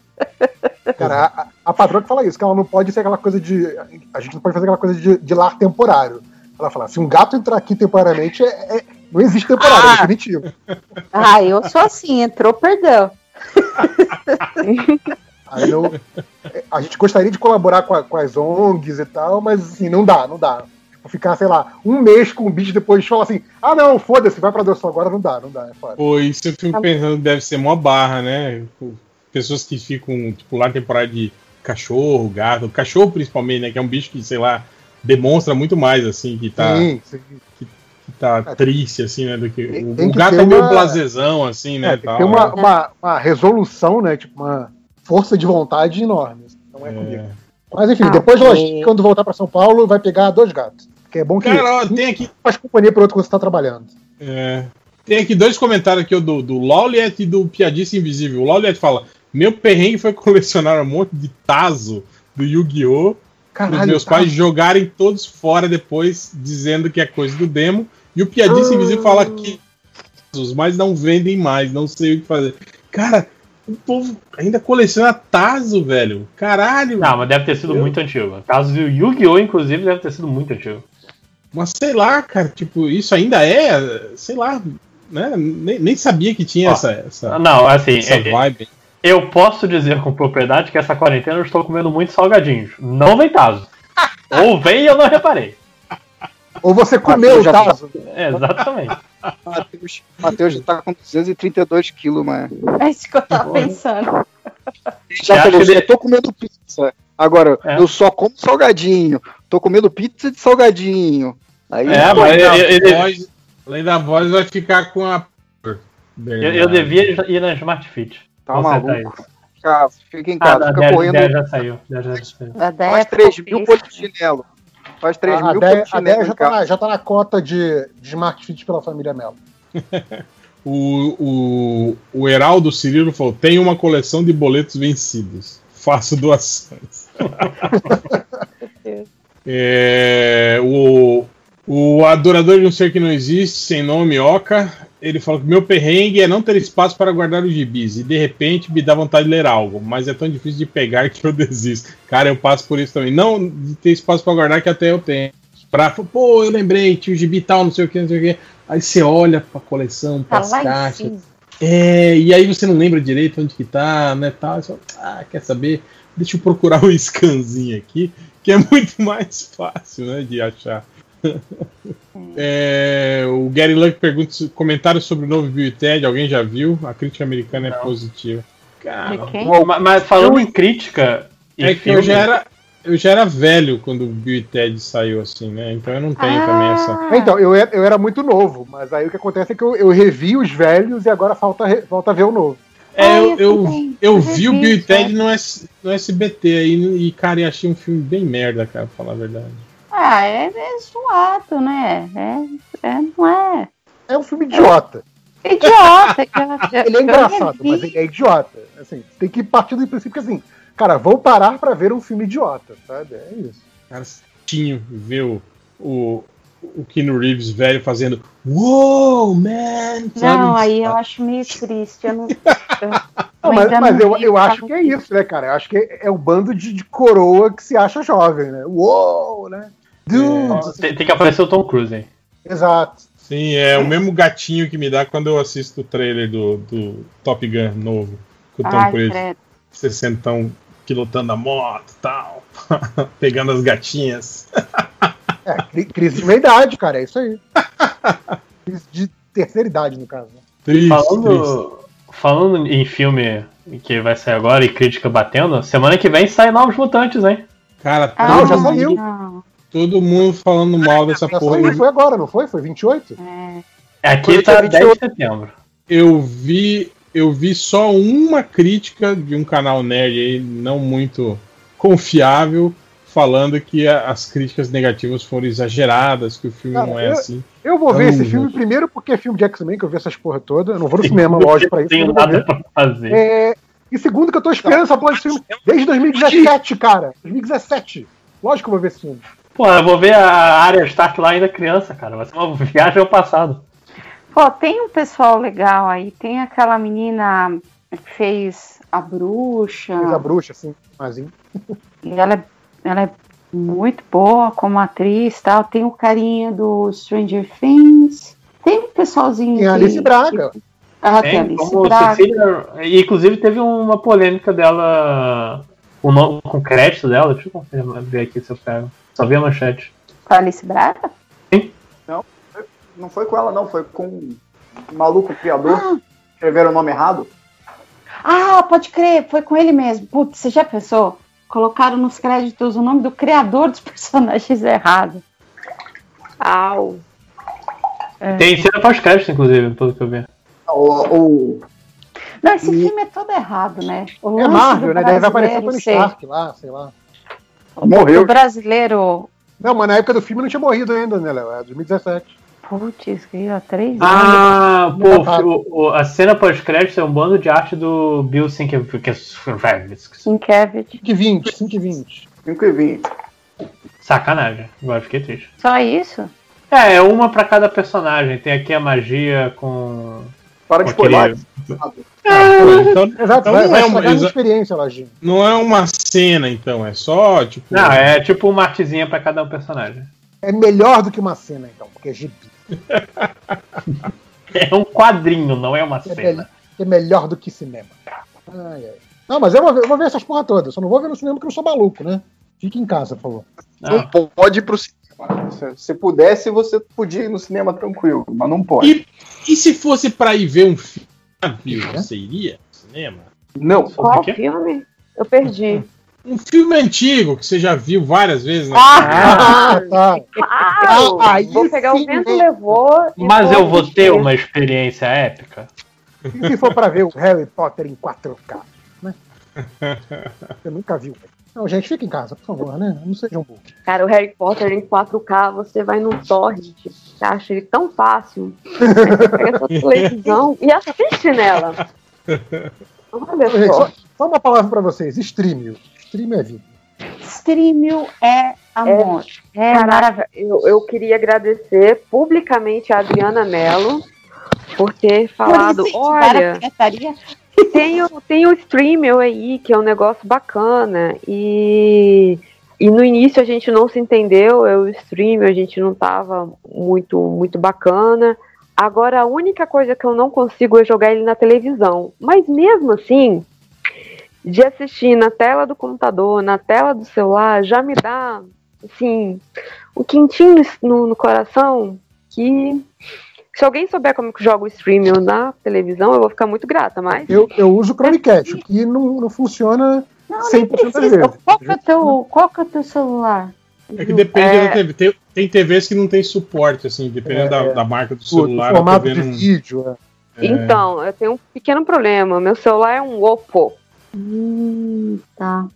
B: Cara, a, a patroa que fala isso, que ela não pode ser aquela coisa de. A gente não pode fazer aquela coisa de, de lar temporário. Ela fala, se um gato entrar aqui temporariamente, é, é- não existe temporário, é definitivo.
K: Ah, eu sou assim, entrou, perdeu.
B: Aí eu- a gente gostaria de colaborar com, a- com as ONGs e tal, mas assim, não dá, não dá. Tipo, ficar, sei lá, um mês com o bicho depois falar assim, ah não, foda-se, vai pra adoção agora, não dá, não dá, é foda.
D: Pô, isso eu fico pensando que deve ser mó barra, né? Pô, Pessoas que ficam, tipo, lá temporada de cachorro, gato, cachorro principalmente, né? Que é um bicho que, sei lá, demonstra muito mais, assim, que tá,
B: Sim, sim.
D: que tá triste, assim, né? Do que. O,
B: tem
D: o gato é meio
B: uma-
D: blasezão, assim, né?
B: É, tem
D: tal,
B: que ter uma,
D: né?
B: uma, uma resolução, né? Tipo, uma força de vontade enorme. Não é comigo. Mas enfim,
J: Ah,
B: depois. Lojinha, quando voltar pra São Paulo, vai pegar dois gatos. Que é bom que
D: Cara, tem aqui.
B: faz companhia pro outro quando você tá trabalhando.
D: É. Tem aqui dois comentários aqui, do, do Lawliet e do Piadice Invisível. O Lawliet fala: Meu perrengue foi colecionar um monte de Tazo do Yu-Gi-Oh! Os
B: Caralho,
D: meus
B: tá-
D: pais jogarem todos fora depois, dizendo que é coisa do demo. E o Piadice
B: Ah.
D: Invisível fala que mas não vendem mais, não sei o que fazer. Cara, o povo ainda coleciona Tazo, velho. Caralho.
I: Não, mas deve ter sido muito antigo. O caso do Yu-Gi-Oh! inclusive, deve ter sido muito antigo.
D: Mas sei lá, cara, tipo, isso ainda é, sei lá, né? Nem, nem sabia que tinha
I: Ó,
D: essa, essa,
I: Não, assim,
D: essa
I: é-
D: vibe.
I: eu posso dizer com propriedade que essa quarentena eu estou comendo muitos salgadinhos. Não vem taso. Ou vem e eu não reparei.
B: Ou você comeu o
H: já-
B: Tazo.
I: É, exatamente.
H: Matheus, Matheus já tá com 232 quilos, mas.
K: É isso que eu tava pensando.
H: Já falou,
I: que
H: só
I: ele-
H: tô comendo pizza. Agora,
I: É.
H: eu só como salgadinho. Tô comendo pizza de salgadinho. Aí,
I: É, mas
D: Além da
I: eu- eu-
D: voz, além da voz, vai ficar com a.
I: Eu, eu devia ir na Smart Fit.
H: tá maluco. Fica, fica em
I: Ah,
H: casa,
I: não,
H: fica
I: 10,
H: correndo.
I: 10 já saiu. 10 já saiu.
K: Ideia
H: Faz
K: é
H: 3 mil
K: fofinha.
H: polichinelo. Faz 3
B: A, a
H: mil
B: Déia- a Déia
H: em
B: já, tá na, já tá na cota de, de Smart Fit pela família Melo.
D: O, o, o Heraldo Cirilo falou: tem uma coleção de boletos vencidos. Faço doações. É, o, o O adorador de um ser que não existe, sem nome, Oca, ele falou que meu perrengue é não ter espaço para guardar os gibis e de repente me dá vontade de ler algo, mas é tão difícil de pegar que eu desisto. Cara, eu passo por isso também. Não de ter espaço para guardar que até eu tenho. Pra, pô, eu lembrei, tinha o gibi tal, não sei o que, não sei o que. Aí você olha pra coleção,
K: Tá
D: pras
K: em
D: caixas. É, e aí você não lembra direito onde que tá, né, tal. Fala, ah, quer saber? Deixa eu procurar um scanzinho aqui, que é muito mais fácil, né, de achar. É, o Gary Luck pergunta se- comentários sobre o novo Bill e Ted. Alguém já viu? A crítica americana é positiva. Cara,
I: Ma- Mas falando em crítica.
D: é que eu
I: filme-
D: já era eu já era velho quando o Bill e Ted saiu assim, né? Então eu não tenho também essa.
B: Então, eu era, eu era muito novo, mas aí o que acontece é que eu, eu revi os velhos e agora falta, falta ver o novo.
D: É, eu, eu, eu vi o Bill e Ted no, S- no SBT aí e, cara, eu achei um filme bem merda, cara, pra falar a verdade.
K: Ah, é, é zoado, né? É, é, não é.
B: É um filme idiota.
K: Idiota. idiota.
B: Ele é engraçado, mas ele é idiota. Assim, tem que partir do princípio que assim, cara, vou parar pra ver um filme idiota, sabe? É isso.
D: Cara, tinho ver o, o, o Keanu Reeves velho fazendo Uou, man!
K: Não,
D: sabe?
K: aí eu acho meio triste. Eu não,
B: Não, mas mas
K: não
B: eu, eu
K: o
B: acho
K: que
B: é isso, né, cara? Eu acho que é, é um bando de, de coroa que se acha jovem, né? Uou, né? Dude!
I: Tem, tem que aparecer o Tom Cruise aí.
B: Exato.
D: Sim, é o mesmo gatinho que me dá quando eu assisto o trailer do, do Top Gun novo. Com o Tom
K: Ai,
D: Cruise.
K: credo.
D: Sessentão pilotando a moto e tal. Pegando as gatinhas.
B: É, cri- crise de meia-idade, cara, é isso aí. crise de terceira idade, no caso. Né?
D: Triste,
I: falando, falando em filme que vai sair agora e crítica batendo, semana que vem sai Novos Mutantes, hein?
D: Cara,
B: Ah,
D: todo,
B: já saiu.
D: Todo mundo falando mal dessa porra. Eu,
B: foi agora, não foi? Foi 28?
I: Aqui
B: Foi
I: tá
B: dia
I: 10 de
B: 28.
I: setembro.
D: eu vi, eu vi só uma crítica de um canal nerd aí, não muito confiável, falando que a- as críticas negativas foram exageradas, que o filme
B: Cara,
D: não é
B: eu-
D: assim.
B: Eu vou ver esse filme primeiro porque é filme de X-Men, que eu vi essas porra toda. Eu não vou no cinema, lógico, pra isso.
I: Tem
B: eu não vou
I: nada pra fazer.
B: É, e segundo que eu tô esperando essa porra desse filme desde 2017, cara. 2017. Lógico que eu vou ver esse filme.
I: Pô, eu vou ver a área Stark lá ainda criança, cara. Vai ser uma viagem ao passado.
K: Pô, tem um pessoal legal aí. Tem aquela menina que fez a bruxa.
B: Fez a bruxa, assim, mazinho.
K: E ela, é- ela é muito boa como atriz tal. Tem o carinha do Stranger Things. Tem um pessoalzinho.
B: Tem a
K: que-
B: Alice Braga.
K: Ah, tem a
I: Tem
K: Alice
I: como
K: Braga.
I: Cecília. E inclusive teve uma polêmica dela com, o nome- com o crédito dela. Deixa eu ver aqui se eu pego. Só vi a manchete.
K: Com a Alice Braga?
H: Não, não foi com ela, não. Foi com o maluco criador. Escreveram o nome errado.
K: Ah, pode crer, foi com ele mesmo. Putz, você já pensou? Colocaram nos créditos o nome do criador dos personagens errado.
E: Au.
K: É.
I: Tem cena pós-crédito, inclusive, pelo que eu vi.
H: O, o-
K: Não, esse filme é todo errado, né? O
B: É Marvel, né? Deve aparecer
K: brasileiro
B: Tony Stark lá, sei lá.
K: O brasileiro.
B: Não, mas na época do filme não tinha morrido ainda, né, Léo? É 2017.
K: Putz, que há três
I: Ah,
K: anos.
I: pô, o- o- a cena pós-crédito é um bando de arte do Bill Sienkiewicz.
K: Sienkiewicz.
B: 5 e 20, 5 e 20.
H: 5 e 20.
I: Sacanagem, agora fiquei triste.
K: Só isso?
I: É, é uma pra cada personagem. Tem aqui a magia com.
H: Para de spoiler.
D: Então,
B: Exato,
D: então
B: vai,
D: não,
B: vai
D: é uma,
B: experiência, Lojinha.
D: não é uma cena, então, é só, tipo.
I: Não, é tipo uma artezinha pra cada um personagem.
B: É melhor do que uma cena, então, porque é gibi.
I: É um quadrinho, não é uma
B: É,
I: cena.
B: é melhor do que cinema. Ai, ai. Não, mas eu vou, ver, eu vou ver essas porra todas. Só não vou ver no cinema porque eu sou maluco, né? Fique em casa, por favor.
I: Ah,
H: Não pode ir pro cinema. Se, se pudesse, você podia ir no cinema tranquilo, mas não pode.
D: E, e se fosse pra ir ver um filme, viu, você iria no cinema?
H: Não.
E: Qual filme? Eu perdi.
D: Um filme antigo que você já viu várias vezes na
B: Ah, tá.
E: Claro!
B: Ah, aí
E: vou pegar
B: sim,
E: o vento
B: né?
E: levou.
I: Mas eu vou ter
E: assistir.
I: uma experiência épica.
B: E se for pra ver o Harry Potter em 4K? Né? Você nunca viu. Não, gente, fica em casa, por favor, né? Não sejam burros.
E: Cara, o Harry Potter em 4K, você vai no torrent, você acha ele tão fácil. Você pega sua televisão e assiste nela. Olha
B: Gente,
E: só.
B: só, só uma palavra pra vocês: streamio. Streamio é vida.
K: streaming é amor. É,
J: Caraca,
K: maravilhoso.
J: eu, eu queria agradecer publicamente a Adriana Mello por ter falado,
K: Por
J: olha, tem o, tem o Streamel aí, que é um negócio bacana, e, e no início a gente não se entendeu, eu o a gente não tava muito, muito bacana. Agora a única coisa que eu não consigo é jogar ele na televisão. Mas mesmo assim, de assistir na tela do computador, na tela do celular, já me dá, assim, um quentinho no, no coração que se alguém souber como que joga o streaming na televisão, eu vou ficar muito grata, mas
B: Eu, eu uso o Chromecast, que não, não funciona
K: Não, nem
B: 100% das
K: precisa.
B: vezes.
K: Qual que é o teu, qual que é o teu celular?
D: É que depende
J: É.
D: da TV. Tem, tem TVs que não tem suporte, assim, dependendo
B: É,
D: da,
B: é.
D: da marca do
B: O,
D: celular. a
B: formato de
D: não-
B: vídeo. é.
D: é.
J: Então, eu tenho um pequeno problema. Meu celular é um Oppo.
K: Hum, tá.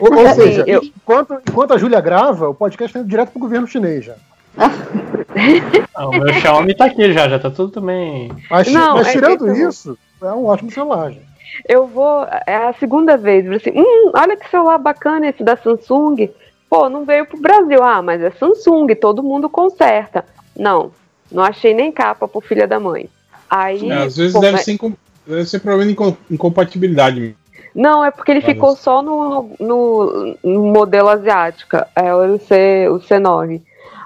B: Ou, ou
J: Assim,
B: seja,
J: eu-
B: enquanto, enquanto a Júlia grava, o podcast tá indo direto pro governo chinês já.
I: Ah, o meu Xiaomi tá aqui já, já tá tudo também.
B: Mas,
J: Não,
B: mas
J: é-
B: tirando
J: é
B: isso, é um ótimo celular. gente.
J: Eu vou. É a segunda vez. Assim, hum, olha que celular bacana esse da Samsung. Pô, não veio pro Brasil. Ah, mas é Samsung, todo mundo conserta. Não, não achei nem capa pro filha da mãe. Aí.
D: É, às vezes
J: pô,
D: deve
J: mas-
D: ser, incom- deve ser problema de incom- incompatibilidade. mesmo.
J: Não, é porque ele
D: Vários.
J: ficou só no, no, no modelo asiática, é o, C, o C9.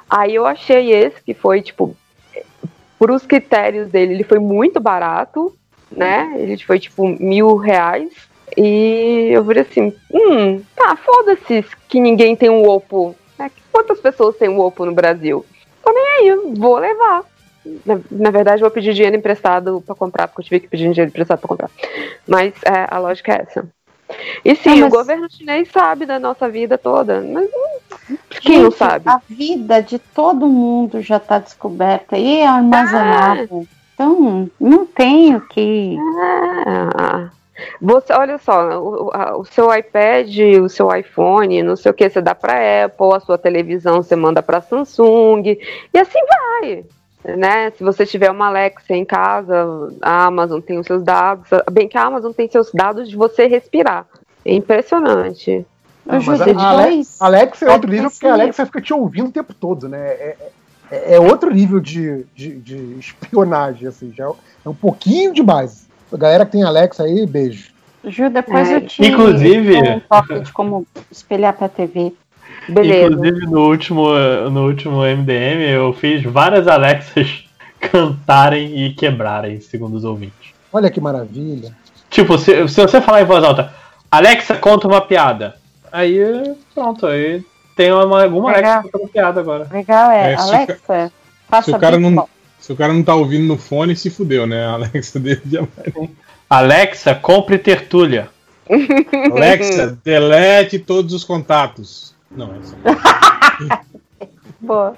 J: Aí eu achei esse que foi, tipo, por os critérios dele, ele foi muito barato, né? Ele foi, tipo, mil reais. E eu falei assim, hum, tá, foda-se que ninguém tem um Oppo. né? Quantas pessoas têm um Oppo no Brasil? Tô nem aí, vou levar. Na, na verdade, vou pedir dinheiro emprestado pra comprar, porque eu tive que pedir dinheiro emprestado pra comprar. Mas é, a lógica é essa. E sim,
K: Não,
J: o governo chinês sabe da nossa vida toda, mas quem não
K: Gente,
J: sabe?
K: A vida de todo mundo já está descoberta e é armazenada.
J: Ah.
K: Então, não tem o que.
J: Ah, você, olha só, o, a- o seu iPad, o seu iPhone, não sei o que, você dá para Apple, a sua televisão você manda para Samsung, e assim vai. Né? Se você tiver uma Alexa em casa, a Amazon tem os seus dados, bem que a Amazon tem seus dados de você respirar. É impressionante.
B: Não, mas a, a Ale-
K: dois-
B: Alexa é outro nível, porque a. Alexa fica te ouvindo o tempo todo, né? É, é- é outro nível de, de, de espionagem, assim, já é um pouquinho demais. A galera que tem Alexa aí, beijo.
K: Ju, depois
J: É,
K: eu te
I: inclusive-
K: um toque de como espelhar pra TV.
J: Beleza.
I: Inclusive no último, no último MDM eu fiz várias Alexas cantarem e quebrarem, segundo os ouvintes.
B: Olha que maravilha.
I: Tipo, se, se você falar em voz alta, Alexa, conta uma piada. Aí, pronto, aí tem uma, alguma
K: Legal.
I: Alexa contando piada agora.
K: Legal é,
D: É,
K: Alexa, faça
D: Se o, cara não, se o cara não tá ouvindo no fone, se fudeu, né? A Alexa dele já vai.
I: Alexa, compre tertúlia.
D: Alexa, delete todos os contatos. Não, é só.
K: Boa.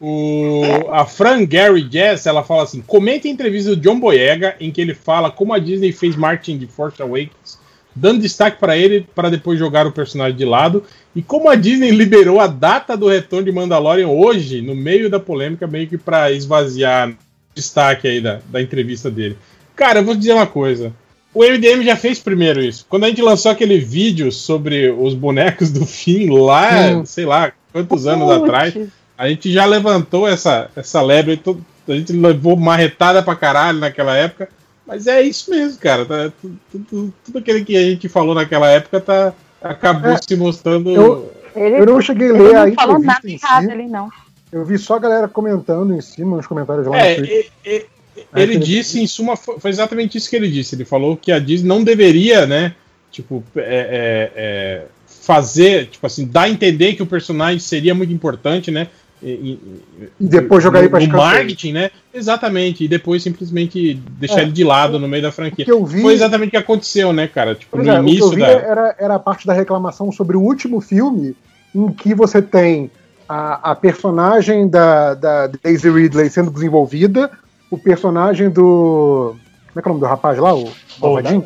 D: O, a Fran Gary Jess, ela fala assim: comente a entrevista do John Boyega em que ele fala como a Disney fez marketing de Force Awakens, dando destaque para ele para depois jogar o personagem de lado, e como a Disney liberou a data do retorno de Mandalorian hoje, no meio da polêmica, meio que para esvaziar o destaque aí da, da entrevista dele. Cara, eu vou dizer uma coisa. O MDM já fez primeiro isso. Quando a gente lançou aquele vídeo sobre os bonecos do fim lá,
B: Hum.
D: sei lá, quantos anos atrás, a gente já levantou essa, essa lebre, a gente levou marretada pra caralho naquela época, mas é isso mesmo, cara. tá- tu- tu- tu- tudo aquilo que a gente falou naquela época tá, acabou
B: É,
D: se mostrando.
B: eu-
J: Ele,
B: Eu não cheguei a ler a
K: não falou nada errado
B: si.
K: ali, não.
B: Eu vi só a galera comentando em cima, nos comentários lá
D: É,
B: no Twitter. Ah,
D: ele disse, em suma, foi exatamente isso que ele disse. Ele falou que a Disney não deveria, né, tipo, é, é, é, fazer, tipo assim, dar a entender que o personagem seria muito importante, né? E, e-
B: depois jogar ele
D: no
B: escanteio.
D: marketing, né? Exatamente. E depois simplesmente deixar
B: É.
D: ele de lado no meio da
B: O
D: franquia.
B: vi,
D: Foi exatamente o que aconteceu, né, cara? Tipo, no
B: é, o que eu
D: início
B: vi
D: da.
B: era, era a parte da reclamação sobre o último filme, em que você tem a, a personagem da, da Daisy Ridley sendo desenvolvida, o personagem do. Como é que é o nome do rapaz lá? O, malvadinho?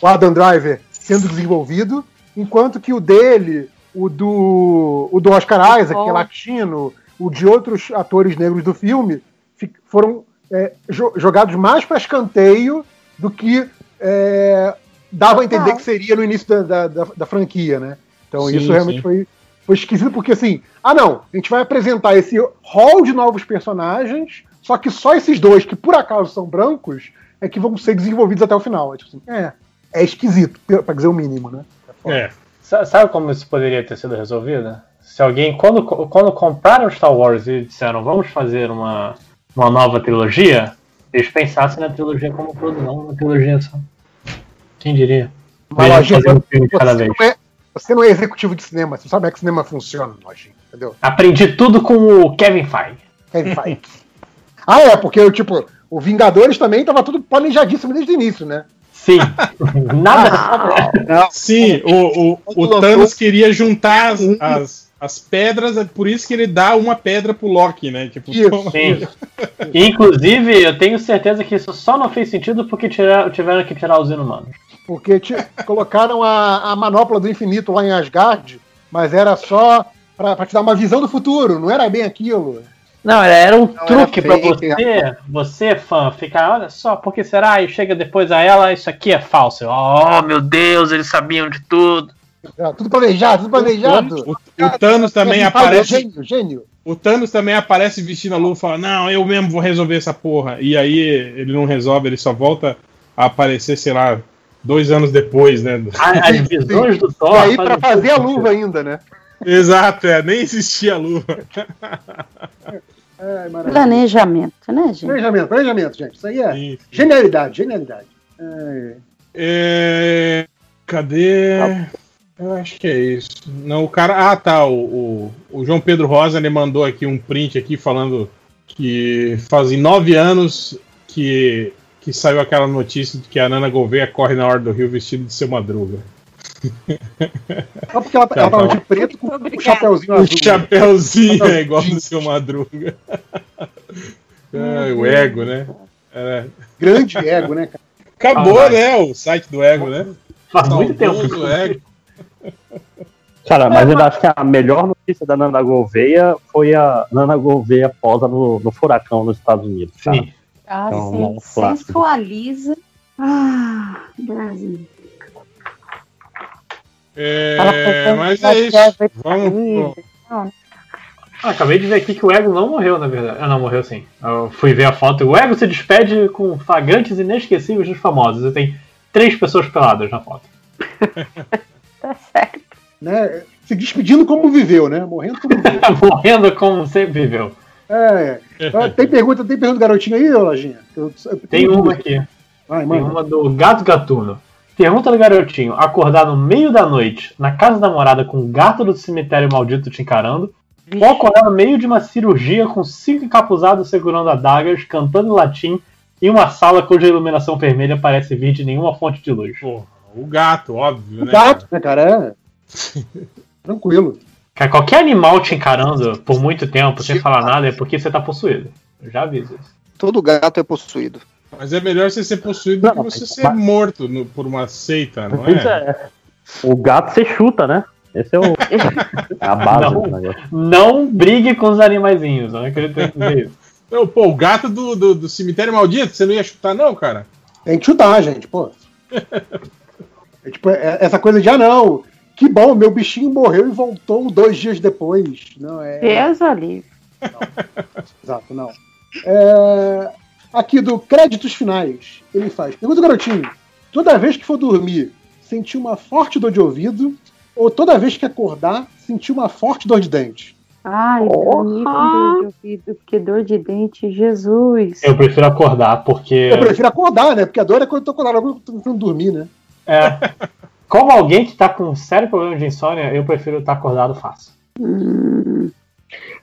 B: O Adam Driver sendo desenvolvido, enquanto que o dele, o do, o do Oscar Isaac, que é latino, o de outros atores negros do filme, fi- foram é, jo- jogados mais para escanteio do que é, dava a entender que seria no início da, da, da- da franquia, né? Então
D: Sim,
B: isso realmente
D: sim.
B: foi, foi esquisito, porque assim, ah não, a gente vai apresentar esse hall de novos personagens, só que só esses dois, que por acaso são brancos, é que vão ser desenvolvidos até o final. É, tipo assim, é, é esquisito, pra dizer o mínimo, né?
D: É.
I: Sa- Sabe como isso poderia ter sido resolvido? Se alguém, quando, quando compraram Star Wars e disseram vamos fazer uma, uma nova trilogia, eles pensassem na trilogia como produto, não na trilogia só. Quem diria?
B: Lojinha,
I: fazer um cada vez.
B: não é, você não é executivo de cinema, você sabe como é que cinema funciona, Lojinha, entendeu?
I: Aprendi tudo com o Kevin Feige.
B: Kevin Feige. ah, é, porque tipo, o Vingadores também tava tudo planejadíssimo desde o início, né?
I: Sim. Nada.
D: Sim, o, o, o Thanos queria juntar as, as, as pedras, é por isso que ele dá uma pedra pro Loki, né? Tipo, toma-
I: Sim. Inclusive, eu tenho certeza que isso só não fez sentido porque tiveram que tirar os inumanos.
B: Porque ti- colocaram a, a manopla do infinito lá em Asgard, mas era só pra, pra te dar uma visão do futuro, não era bem aquilo.
I: Não, era um
B: Não,
I: truque
B: era
I: pra
B: fake,
I: você, você fã, ficar, olha só, porque será? E chega depois a ela, isso aqui é falso. Oh, meu Deus, eles sabiam de tudo.
B: Era tudo planejado, tudo planejado.
D: O, o Thanos também
B: é
D: aparece.
B: Gênio, gênio.
D: O Thanos também aparece vestindo a luva e fala: Não, eu mesmo vou resolver essa porra. E aí ele não resolve, ele só volta a aparecer, sei lá, dois anos depois, né?
I: As visões do Thor.
B: E aí pra
I: fazem
B: fazer a luva ainda, né?
D: Exato, é, nem existia a luva.
B: Ai, maravilha.
K: Planejamento, né, gente?
B: Planejamento, planejamento, gente. Isso aí é
D: Sim,
B: genialidade, genialidade. Ai,
D: É, Cadê? Eu acho que é isso. Não, o cara. Ah, tá. O, o, o João Pedro Rosa ele mandou aqui um print aqui falando que fazem nove anos que, que saiu aquela notícia de que a Nana Gouveia corre na hora do Rio vestido de seu madruga.
B: Só porque ela,
D: Tá
B: ela tava de preto com o
E: Obrigada.
B: chapéuzinho
D: O
B: azul.
D: chapéuzinho é igual do seu madruga. Ah, o ego, né? É.
B: Grande ego, né, cara?
D: Acabou,
I: Ah,
D: né? O site do ego, né?
I: Faz muito tempo.
D: Ego.
L: Cara, mas eu acho que a melhor notícia da Nana Gouveia foi a Nana Gouveia posa no, no furacão nos Estados Unidos. Cara.
I: Sim.
K: Ah,
L: Então,
K: sim,
L: um
K: sensualiza. Ah, Brasil.
D: É, mas é isso. Vamos. pro-
I: Ah, acabei de ver aqui que o Ego não morreu, na verdade. Ah, não, morreu sim. Eu fui ver a foto. O Ego se despede com flagrantes inesquecíveis dos famosos. E tem três pessoas peladas na foto.
K: Tá certo.
B: né? Se despedindo como viveu, né? Morrendo como viveu.
I: Morrendo como sempre viveu.
B: É, é. Tem pergunta, tem pergunta do garotinho aí, Lojinha? Eu- eu-
I: Tem uma aqui.
B: Vai,
I: Tem uma do Gato Gatuno. Pergunta do garotinho: acordar no meio da noite, na casa da morada com o gato do cemitério maldito te encarando, ou acordar no meio de uma cirurgia com cinco encapuzados segurando adagas, cantando em latim, em uma sala cuja iluminação vermelha parece vir de nenhuma fonte de luz.
D: Pô, o gato, óbvio,
B: O
D: né?
B: gato, né, cara? É. Tranquilo.
I: Cara, qualquer animal te encarando por muito tempo sem falar nada é porque você tá possuído. Eu já aviso isso.
H: Todo gato é possuído.
D: Mas é melhor você ser possuído do que você ser
L: mas-
D: morto no- por uma seita, não
L: Pois
D: é?
L: é. O gato você chuta, né? Esse é, o, é a base
I: Não.
L: do negócio.
I: Não brigue com os animaizinhos, eu não acredito dizer isso.
D: Não, pô, o gato do, do, do cemitério maldito, você não ia chutar, não, cara?
B: Tem que chutar, gente, pô. É, tipo, é- essa coisa de, ah, não, que bom, meu bichinho morreu e voltou dois dias depois. Não, é.
K: Deus ali.
B: Exato, não. É, aqui do créditos finais, ele faz. Pergunta, garotinho: toda vez que for dormir, sentir uma forte dor de ouvido, ou toda vez que acordar, sentir uma forte dor de dente?
K: Ai, dormir com dor de ouvido, porque dor de dente, Jesus.
I: Eu prefiro acordar, porque.
B: Eu prefiro acordar, né? Porque a dor é quando eu tô acordado, eu tô tentando dormir, né?
I: É, como alguém que tá com um sério problema de insônia, eu prefiro estar acordado fácil.
K: Hum,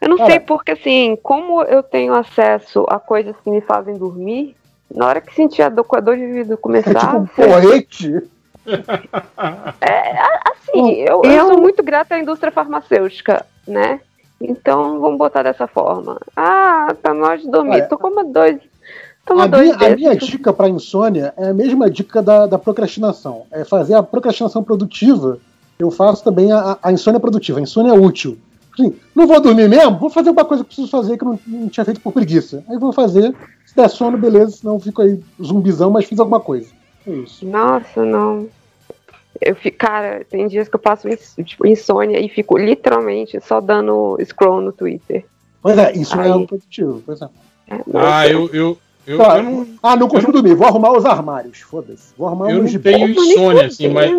J: Eu não
B: Cara.
J: sei porque, assim, como eu tenho acesso a coisas que me fazem dormir, na hora que sentir a dor, a dor de
B: É
J: começar,
B: tipo um
J: você-
B: porrete.
J: é, assim, eu, eu
K: Eu-
J: sou muito grata à indústria farmacêutica, né? Então, vamos botar dessa forma. Ah, tá na hora de dormir,
B: Olha,
J: tu coma dois. Toma
B: A minha, a minha dica para insônia é a mesma dica da, da procrastinação. É fazer a procrastinação produtiva. Eu faço também a, a insônia produtiva, a insônia útil. Assim, não vou dormir mesmo? Vou fazer alguma coisa que eu preciso fazer que eu não, não tinha feito por preguiça. Aí vou fazer. Se der sono, beleza. Senão eu fico aí zumbizão, mas fiz alguma coisa. É isso.
J: Nossa, não. Eu fico, cara, tem dias que eu passo ins- tipo, insônia e fico literalmente só dando scroll no Twitter.
B: Pois é, isso não é
J: Aí.
B: algo positivo. Pois é.
D: Ah, eu, eu, eu,
B: Tá,
D: eu não,
B: ah, não consigo dormir. Vou arrumar os armários. Foda-se. Vou arrumar
D: eu
B: uns
D: não tenho insônia, assim, mas,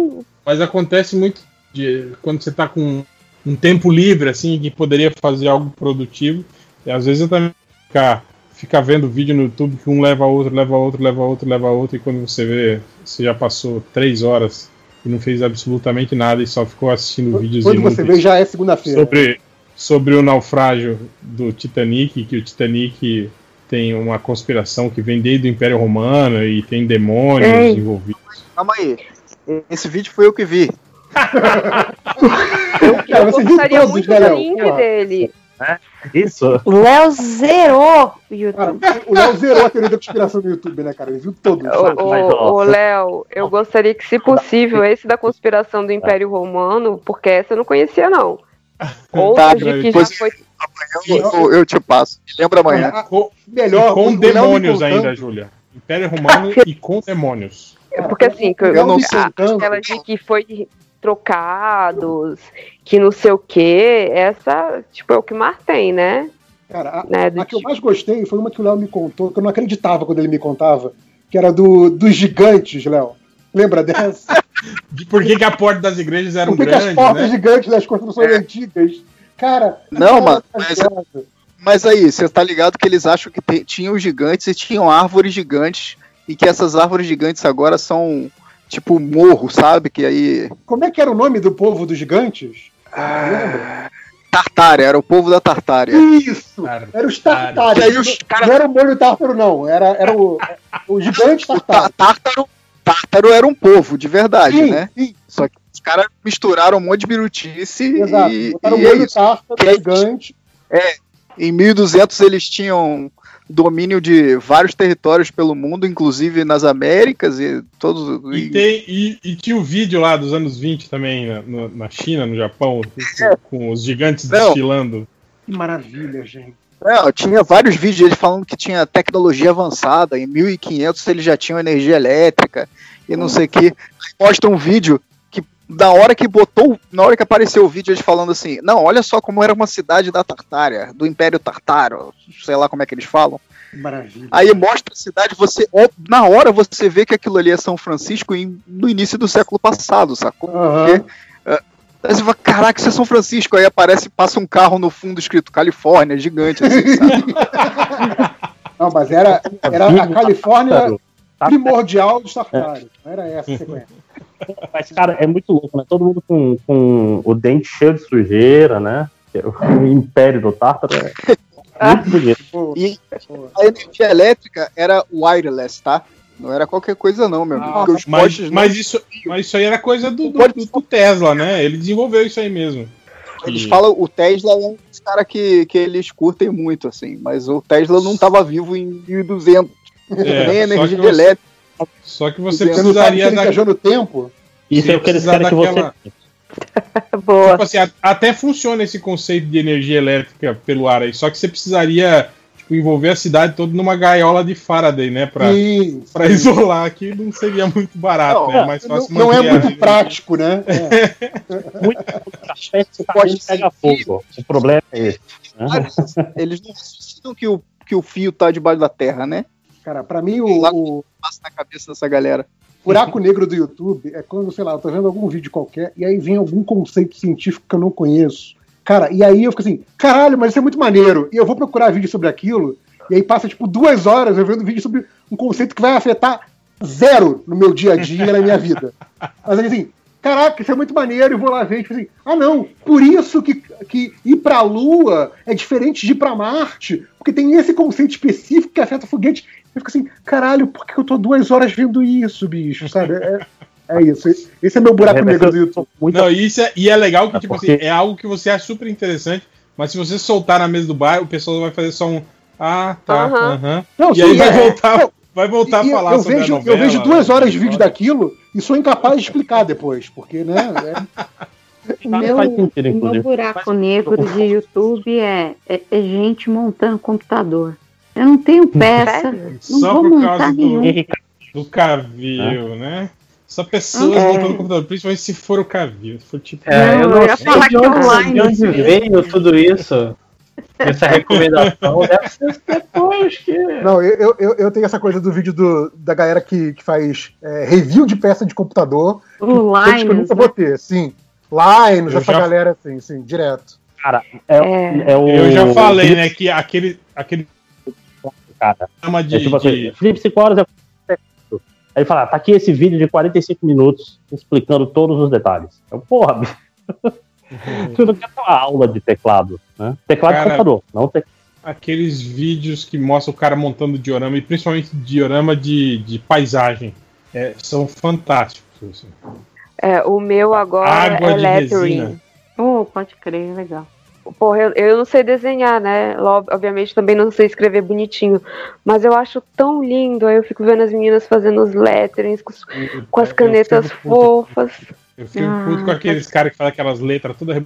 D: mas acontece muito de, quando você tá com um tempo livre, assim, que poderia fazer algo produtivo. E às vezes eu também ficar, ficar vendo vídeo no YouTube que um leva a outro, leva a outro, leva a outro, leva a outro, e quando você vê, você já passou três horas e não fez absolutamente nada e só ficou assistindo vídeos
B: Quando você vê, já é segunda-feira.
D: sobre, sobre o naufrágio do Titanic, que o Titanic tem uma conspiração que vem desde o Império Romano e tem demônios
H: Ei.
D: envolvidos.
H: Calma aí. Esse vídeo foi eu que vi.
B: Cara, você viu
J: Gostaria
B: todos,
J: muito do link
B: Pô.
J: dele.
L: Isso.
K: O Léo zerou o YouTube.
B: O Léo zerou a teoria da conspiração no YouTube, né, cara? Ele viu todos.
J: Ô, Léo, eu gostaria que, se possível, esse da conspiração do Império Romano, porque essa eu não conhecia, não. Outras de que já foi.
H: Eu, eu- eu te passo. Me lembra amanhã.
D: Com,
B: Melhor,
D: e com demônios ainda, Júlia. Império Romano e com demônios.
J: Porque assim, que eu,
B: Eu não sei
J: aquela de que foi trocados, que não sei o que, essa, tipo, é o que mais tem, né?
B: Cara, a,
J: Né,
B: a que eu mais gostei foi uma que o Léo me contou, que eu não acreditava quando ele me contava, que era do, dos gigantes, Léo. Lembra dessa?
D: De por que, que a porta das igrejas eram
B: Por que, que as
D: grandes,
B: portas
D: né?
B: gigantes das construções antigas? Cara,
H: Não,
B: cara,
H: mano, mas-
B: cara,
H: Mas aí, você tá ligado que eles acham que te- tinham gigantes e tinham árvores gigantes, e que essas árvores gigantes agora são tipo morro, sabe? Que aí.
B: Como é que era o nome do povo dos gigantes? Lembra?
H: Tartária, era o povo da Tartária.
B: Isso! Era os tartários.
H: E os
B: Não era o molho tártaro, não. Era, era o, o gigante tartário.
H: Tártaro, Tártaro era um povo, de verdade,
B: Sim,
H: né? Só que caras misturaram um monte de birutice
B: Exato.
H: e,
B: Botaram o
H: e é
B: molho
H: isso.
B: tártaro, gigante.
H: É, em 1200 eles tinham domínio de vários territórios pelo mundo, inclusive nas Américas e todos.
D: E, tem, e, e tinha o vídeo lá dos anos 20 também, na, no- na China, no Japão, com, com os gigantes
H: Não.
D: desfilando.
B: Que maravilha, gente.
H: Não, tinha vários vídeos ele falando que tinha tecnologia avançada. Em 1500 eles já tinham energia elétrica e não sei o que. Mostra um vídeo na hora que botou, na hora que apareceu o vídeo, eles falando assim: Não, olha só como era uma cidade da Tartária, do Império Tartaro, sei lá como é que eles falam.
B: Maravilha.
H: Aí mostra a cidade, você na hora você vê que aquilo ali é São Francisco em- no início do século passado, sacou? Porque, é, aí você fala, caraca, isso é São Francisco. Aí aparece, passa um carro no fundo escrito Califórnia, gigante, assim, sabe?
B: Não, mas era, era a Califórnia primordial dos tartários. Não era essa a sequência.
L: Mas, cara, é muito louco, né? Todo mundo com, com o dente cheio de sujeira, né? O império do Tártaro é muito bonito.
H: E a energia elétrica era wireless, tá? Não era qualquer coisa, não, meu os
D: Mas,
H: postes
D: mas isso, mas isso aí era coisa do, do, do- do Tesla, né? Ele desenvolveu isso aí mesmo.
H: Eles
D: E-
H: falam, o Tesla é um dos caras que, que eles curtem muito, assim, mas o Tesla não estava vivo em 1200.
D: É,
H: nem
D: só
H: energia
D: que você-
H: elétrica.
D: Só que você
H: Você não sabe
D: precisaria da.
B: viajou no tempo?
L: Isso é o que que você.
D: daquela-
J: Boa.
D: Tipo assim, a- até funciona esse conceito de energia elétrica pelo ar aí, só que você precisaria tipo, envolver a cidade toda numa gaiola de Faraday, né? Pra,
B: Sim,
D: pra
B: sim.
D: isolar, que não seria muito barato,
H: Não,
D: né? É mais
B: Não,
D: fácil
B: não é
D: manter a
B: muito prático, né? É.
L: Muito café pode pegar fogo. O problema é esse. né?
H: Eles não raciocinam que o, que o fio tá debaixo da terra, né?
B: Cara, pra mim, o, o
H: Passa na cabeça dessa galera.
B: buraco negro do YouTube é quando, sei lá, eu tô vendo algum vídeo qualquer e aí vem algum conceito científico que eu não conheço. Cara, e aí eu fico assim, caralho, mas isso é muito maneiro. E eu vou procurar vídeo sobre aquilo, e aí passa, tipo, duas horas eu vendo vídeo sobre um conceito que vai afetar zero no meu dia a dia e na minha vida. Mas assim, caraca, isso é muito maneiro, eu vou lá ver, tipo assim, ah não, por isso que, que ir pra Lua é diferente de ir pra Marte, porque tem esse conceito específico que afeta foguete. Eu fico assim, caralho, por que eu tô duas horas vendo isso, bicho, sabe? É, é isso, esse é meu buraco negro do YouTube.
D: Não, e isso é, e é legal que, tipo
L: porque-
D: assim, é algo que você acha super interessante, mas se você soltar na mesa do bar, o pessoal vai fazer só um. Ah, tá.
J: Aham.
D: aham."
B: Não,
D: E
B: sim,
D: aí vai
B: é.
D: voltar,
B: Não,
D: vai voltar
B: E
D: a falar
B: eu
D: sobre
B: vejo,
D: a novela.
B: Eu vejo duas
D: né?
B: horas de vídeo daquilo e sou incapaz de explicar depois, porque, né? é-
K: O meu,
L: faz sentido,
K: meu buraco negro de YouTube é, é, é gente montando computador. Eu não tenho peça, não
D: Só
K: vou
D: por causa do, do cavio, né? Só pessoas
J: É.
D: montando computador, principalmente se for o Cavio. Se for tipo.
I: É, eu
J: Não,
I: não
J: eu ia
I: sei
J: falar
I: de
J: que
I: onde,
J: online,
I: de onde
J: sim.
I: veio tudo isso. Essa recomendação deve ser depois que.
B: Não, eu, eu- eu, tenho essa coisa do vídeo do, da galera que, que faz é, review de peça de computador.
K: O
B: que eu nunca
K: né?
B: vou ter, sim.
D: Eu
B: essa
D: já-
B: galera, assim, sim, direto.
L: Cara, é,
J: É.
L: é o.
D: Eu já falei, né, que aquele. aquele
L: Cara,
D: programa de.
L: é tipo assim,
D: de-
L: Felipe, 5 horas é. Aí ele fala, tá aqui esse vídeo de 45 minutos explicando todos os detalhes. Eu, porra, bicho. tu não quer uma aula de teclado, né? Teclado
D: Cara,
L: de computador, não teclado.
D: aqueles vídeos que mostram o cara montando diorama, e principalmente diorama de, de paisagem. É, são fantásticos. assim.
J: É, o meu agora
D: Água
J: é
D: de
J: lettering.
D: resina.
K: Oh, pode crer, legal.
J: Porra, eu, eu não sei desenhar, né? Lo- Obviamente também não sei escrever bonitinho. Mas eu acho tão lindo. Aí eu fico vendo as meninas fazendo os letterings com, com as
D: Eu
J: canetas fofas.
D: Eu fico
J: Ah,
D: puto com aqueles caras que fazem aquelas letras todas.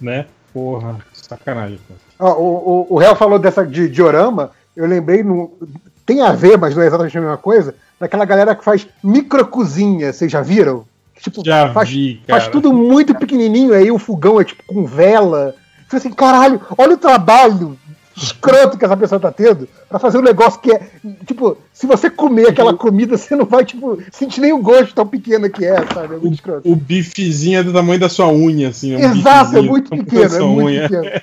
D: Né? Porra, sacanagem. cara.
B: Ó, o, o, o Real falou dessa de diorama, eu lembrei, no, tem a ver, mas não é exatamente a mesma coisa, daquela galera que faz microcozinha, vocês já viram? Tipo,
D: Já
B: faz,
D: vi,
B: faz tudo muito pequenininho, aí o fogão é tipo com vela. Você assim, caralho, olha o trabalho escroto que essa pessoa tá tendo pra fazer um negócio que é, tipo, se você comer aquela comida, você não vai, tipo, sentir nem o gosto tão pequeno que é, sabe? É muito escroto.
D: O bifezinho é do tamanho da sua unha, assim. um
B: Exato, é muito pequeno, é muito
D: unha.
B: pequeno.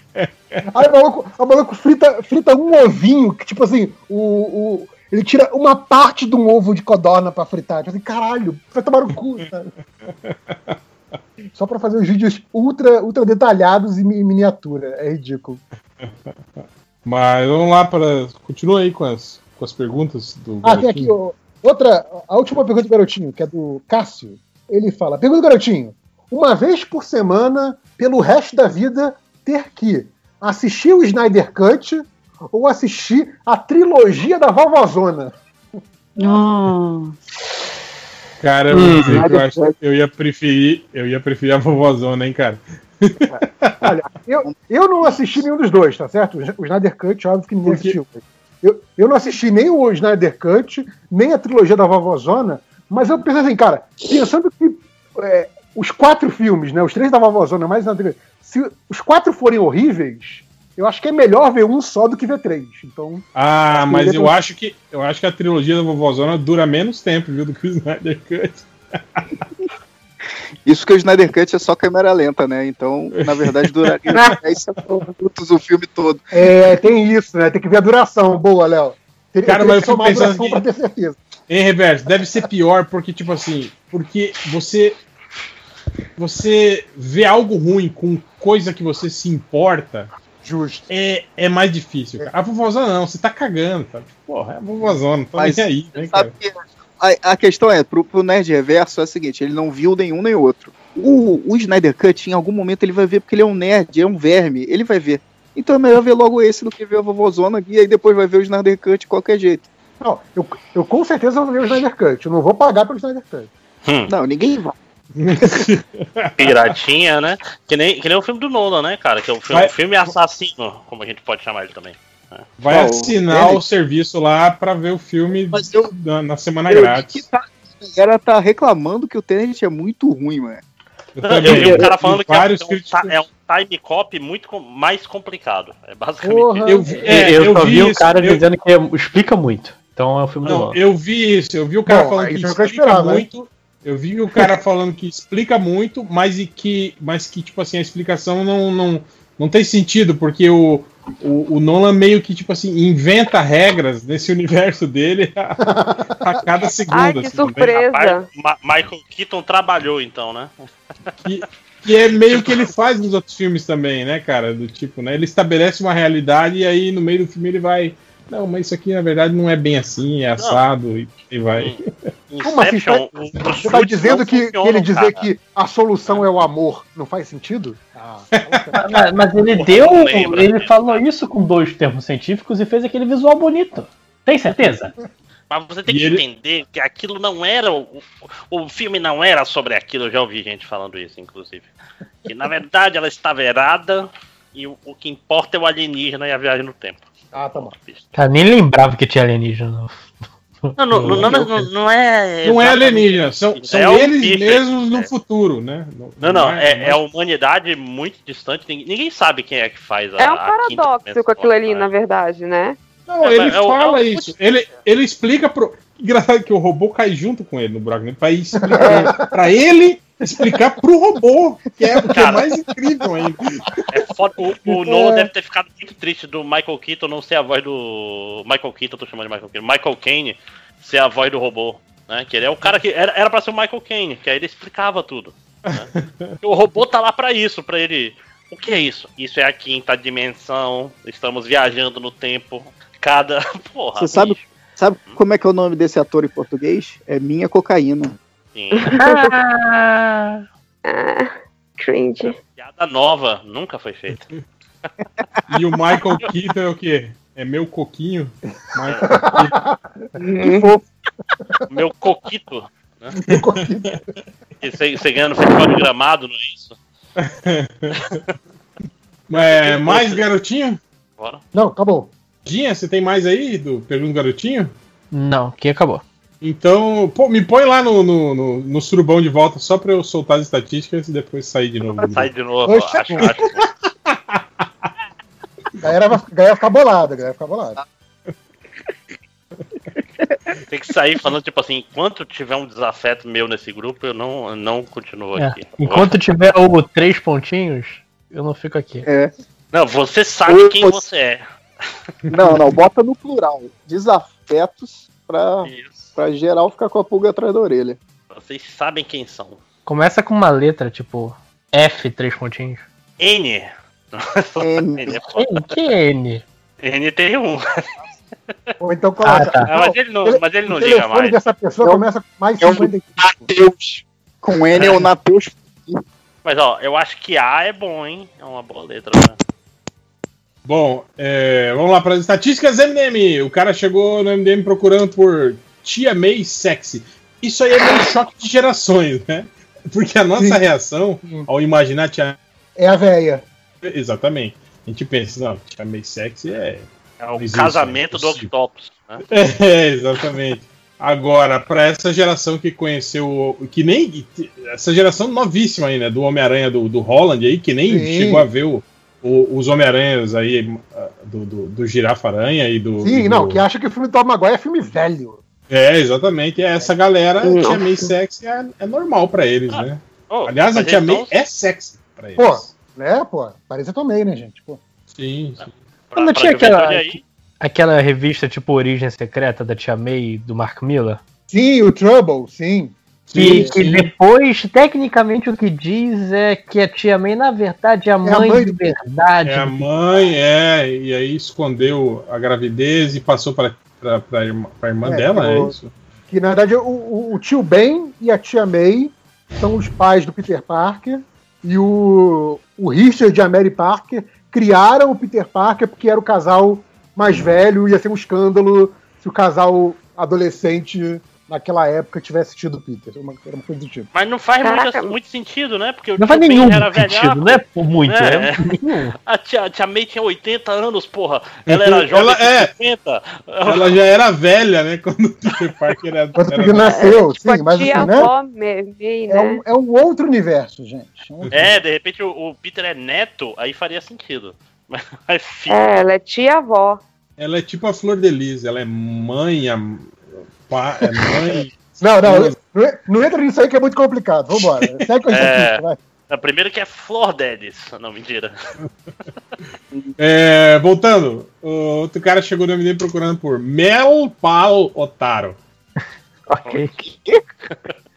B: Aí o maluco, o maluco frita, frita um ovinho, que tipo assim, o, o- ele tira uma parte de um ovo de codorna pra fritar. Tipo assim, caralho, vai tomar no cu, sabe? Só pra fazer os vídeos ultra, ultra detalhados e mi- miniatura. É ridículo.
D: Mas vamos lá para. Continua aí com as, com as perguntas do.
B: Ah, tem aqui
D: garotinho.
B: ó, outra, a última pergunta do garotinho, que é do Cássio. Ele fala: Pergunta do garotinho. Uma vez por semana, pelo resto da vida, ter que assistir o Snyder Cut ou assistir a trilogia da Vovozona?
K: Oh,
D: Cara, eu,
I: Hum,
D: eu, acho, que eu ia preferir. Eu ia preferir a vovozona, hein, cara.
B: Olha, eu, eu não assisti nenhum dos dois, tá certo? O Snyder Cut, óbvio que ninguém assistiu. Eu, eu não assisti nem o Snyder Cut, nem a trilogia da Vovozona, mas eu penso assim, cara, pensando que é, os quatro filmes, né, os três da Vovozona, mais a trilogia, se os quatro forem horríveis, eu acho que é melhor ver um só do que ver três. Então,
D: Ah, mas eu acho que eu acho que a trilogia da vovozona dura menos tempo, viu, do que o Snyder Cut.
H: Isso que o Snyder Cut é só câmera lenta, né? Então, na verdade, duraria 10 minutos o filme todo.
B: é, tem isso, né? Tem que ver a duração. Boa, Léo.
D: Cara, mas eu fico
B: a
D: pensando que-
B: pra ter certeza.
D: Em reverso, deve ser pior porque, tipo assim, porque você. Você vê algo ruim com coisa que você se importa.
B: Justo.
D: É, é mais difícil, cara. A vovozona não, você tá cagando, sabe? Porra, é a vovozona, não tá
H: Mas
D: nem aí, né,
H: Sabe
D: cara?
H: que a, a questão é, pro, pro Nerd Reverso é a seguinte, ele não viu nenhum nem outro. O, o Snyder Cut, em algum momento, ele vai ver, porque ele é um nerd, é um verme, ele vai ver. Então é melhor ver logo esse do que ver a vovozona e aí depois vai ver o Snyder Cut de qualquer jeito.
B: Não, eu, eu com certeza vou ver o Snyder Cut. Eu não vou pagar pelo Snyder Cut.
O: Hum,
H: Não, ninguém vai.
O: piratinha, né? Que nem, que nem o filme do Nolan, né, cara? Que é o filme,
D: Vai-
O: filme assassino, como a gente pode chamar ele também.
D: Vai
H: Qual?
D: assinar
H: Ele?
D: o serviço lá pra ver o filme
H: Mas eu-
D: na, na semana
H: Eu
D: grátis.
H: tá- a galera tá reclamando que o Tenet é muito ruim, mano.
D: Eu
O: eu vi o cara falando que é, é um,
D: críticos-
O: é um time cop muito com- mais complicado. É basicamente
B: Porra.
O: isso.
D: Eu, vi- é,
I: eu,
D: eu
I: só
D: vi
I: vi o cara
D: eu-
I: dizendo que explica muito. Então é o filme do
D: Não,
I: Nolan.
D: eu vi isso, eu vi o cara
B: Bom,
D: falando que
B: o
D: explica
B: né?
D: muito. Eu vi o cara falando que explica muito, mas e que, mas que tipo assim a explicação não, não, não tem sentido porque o, o, o Nolan meio que tipo assim inventa regras nesse universo dele a, a cada segundo.
J: Ai, que
D: assim,
J: surpresa.
O: Rapaz, Ma- Michael Keaton trabalhou então, né?
D: que, que é meio que ele faz nos outros filmes também, né, cara? Do tipo, né? Ele estabelece uma realidade e aí no meio do filme ele vai. Não, mas isso aqui na verdade não é bem assim, é assado e, e vai.
B: Como assim?
O: Os
B: Você tá dizendo que, que ele dizer
O: cara.
B: que a solução é o amor não faz sentido? Ah,
I: Mas, mas ele
O: Porra,
I: deu.
O: lembra,
I: Ele
O: né?
I: falou isso com dois termos científicos e fez aquele visual bonito. Tem certeza?
O: Mas você tem
D: E
O: que
D: ele-
O: entender que aquilo não era. O, o o filme não era sobre aquilo. Eu já ouvi gente falando isso, inclusive. Que na verdade ela estava errada e o, o que importa é o alienígena e a viagem no tempo.
B: Ah, tá bom.
I: Cara, nem lembrava que tinha alienígena. Não, não, não, não, não, não é.
D: Não é alienígena, são, são
I: É
D: eles
I: bicho,
D: mesmos no
I: é.
D: futuro, né?
O: Não, não, é, é a humanidade muito distante. Ninguém, ninguém sabe quem é que faz a.
J: É um paradoxo com aquilo ali, na verdade, né?
D: Não,
O: É,
D: ele
O: é
D: fala
O: é
D: isso. Ele, ele explica pro. Engraçado que o robô cai junto com ele no buraco, né? Pra, explicar, pra ele explicar pro robô, que é o que é mais incrível ainda.
O: É foda. O, o Nolan deve ter ficado muito triste do Michael Keaton não ser a voz do. Michael Keaton, eu tô chamando de Michael Keaton. Michael Caine ser a voz do robô. Né? Que ele é o cara que. Era, era pra ser o Michael Caine, que aí ele explicava tudo. né? o robô tá lá pra isso, pra ele. O que é isso? Isso é a quinta dimensão. Estamos viajando no tempo. Cada. Porra.
H: Você sabe, sabe como é que é o nome desse ator em português? É Minha Cocaína.
O: Sim.
J: Ah, cringe.
O: Piada nova, nunca foi feita.
D: E o Michael Keaton é o quê? É meu coquinho? Michael.
O: Meu coquito. Né? E Você você ganha no futebol de gramado, não é isso?
D: É, mais garotinho?
O: Bora.
B: Não, acabou.
D: Dinha, você tem mais aí do Pergunta Garotinho?
I: Não, que acabou.
D: Então, pô, me põe lá no, no, no, no surubão de volta só pra eu soltar as estatísticas e depois sair de novo.
O: Sai de novo,
B: Oxe.
O: acho, acho.
B: A galera vai, galera ficar bolada, galera vai ficar bolada.
O: Tem que sair falando, tipo assim, enquanto tiver um desafeto meu nesse grupo, eu não, eu não continuo
I: É,
O: aqui.
I: Enquanto tiver o três pontinhos, eu não fico aqui.
H: É.
O: Não, você sabe quem
H: Ô,
O: você é.
H: Não, não, bota no plural. Desafetos pra, pra geral ficar com a pulga atrás da orelha.
O: Vocês sabem quem são.
I: Começa com uma letra, tipo F, três pontinhos.
O: N.
H: N.
O: N é
I: quem é N?
O: N tem um.
B: Ou então coloca.
I: Ah, tá.
O: Ah, mas ele não, mas ele não
B: o
O: liga mais.
B: dessa pessoa
H: É o-
B: começa com mais
H: é o-
B: 55.
H: Mateus. Com N é o Nateus.
O: Mas ó, eu acho que A é bom, hein? É uma boa letra. Né?
D: Bom, é, vamos lá para as estatísticas MDM. O cara chegou no MDM procurando por Tia May sexy. Isso aí é meio choque de gerações, né? Porque a nossa
B: Sim.
D: reação ao imaginar Tia
B: É a véia.
D: Exatamente. A gente pensa, não, Tia May sexy é.
O: É o
D: Existe,
O: casamento
D: é
O: do. Octopus. Né?
D: É, exatamente. Agora, para essa geração que conheceu. Que nem. Essa geração novíssima aí, né? Do Homem-Aranha do, do Holland aí, que nem
B: Sim.
D: chegou a ver o- o- os Homem-Aranhas aí ah, do, do, do Girafa-Aranha e do.
B: Sim,
D: e
B: não,
D: do-
B: que acha que o filme do Tom Maguire é filme velho.
D: É, exatamente. Essa galera,
B: Nossa.
D: Tia May sexy é, é normal pra eles, né?
O: Oh,
D: Aliás, a Tia May
O: então-
D: é sexy pra eles.
B: Pô, né, pô? Parece também, né, gente? Pô.
D: Sim, sim.
O: Pra-
I: Não tinha aquela,
O: aí,
I: aquela revista tipo Origem Secreta da Tia May do Mark Miller?
B: Sim, o Trouble, sim.
I: Que,
D: Sim,
I: que
D: sim.
I: depois, tecnicamente, o que diz é que a Tia May, na verdade, é a mãe,
B: mãe
I: de verdade.
D: É a mãe, é, e aí escondeu a gravidez e passou pra, pra, pra irmã, pra irmã
B: É,
D: dela, é
B: o-
D: isso?
B: Que na verdade o, o- o tio Ben e a tia May são os pais do Peter Parker. E o, o Richard e a Mary Parker criaram o Peter Parker porque era o casal mais velho. Ia ser um escândalo se o casal adolescente naquela época tivesse tido o Peter. Uma, era uma coisa do tipo.
O: Mas não faz muito, muito sentido, né? Porque o
I: Não faz nenhum
O: era
I: sentido, não é por muito,
O: É.
I: é.
O: A tia, a tia May tinha 80 anos, porra. Ela era jovem
D: Ela- é.
O: 50.
D: Ela já era velha, né? Quando o Peter Parker era.
B: Quando o
D: era-
B: nasceu,
J: Tipo,
B: sim, mas
J: tia
B: assim, né? É
J: né?
B: um, é um outro universo, gente. É um outro
O: É, de repente o, o Peter é neto, aí faria sentido. Mas é filho.
J: É, ela é tia avó.
D: Ela é tipo a Flor de Lis, ela é mãe, a, pá, é mãe.
B: Não, não, não, é- não entra nisso aí que é muito complicado. Vambora. Segue com a
O: É.
B: estatística, vai.
O: A primeira que é Flor Dedes. Não, mentira.
D: É, voltando, o outro cara chegou no MD procurando por Mel Pal Otaro.
I: Ok.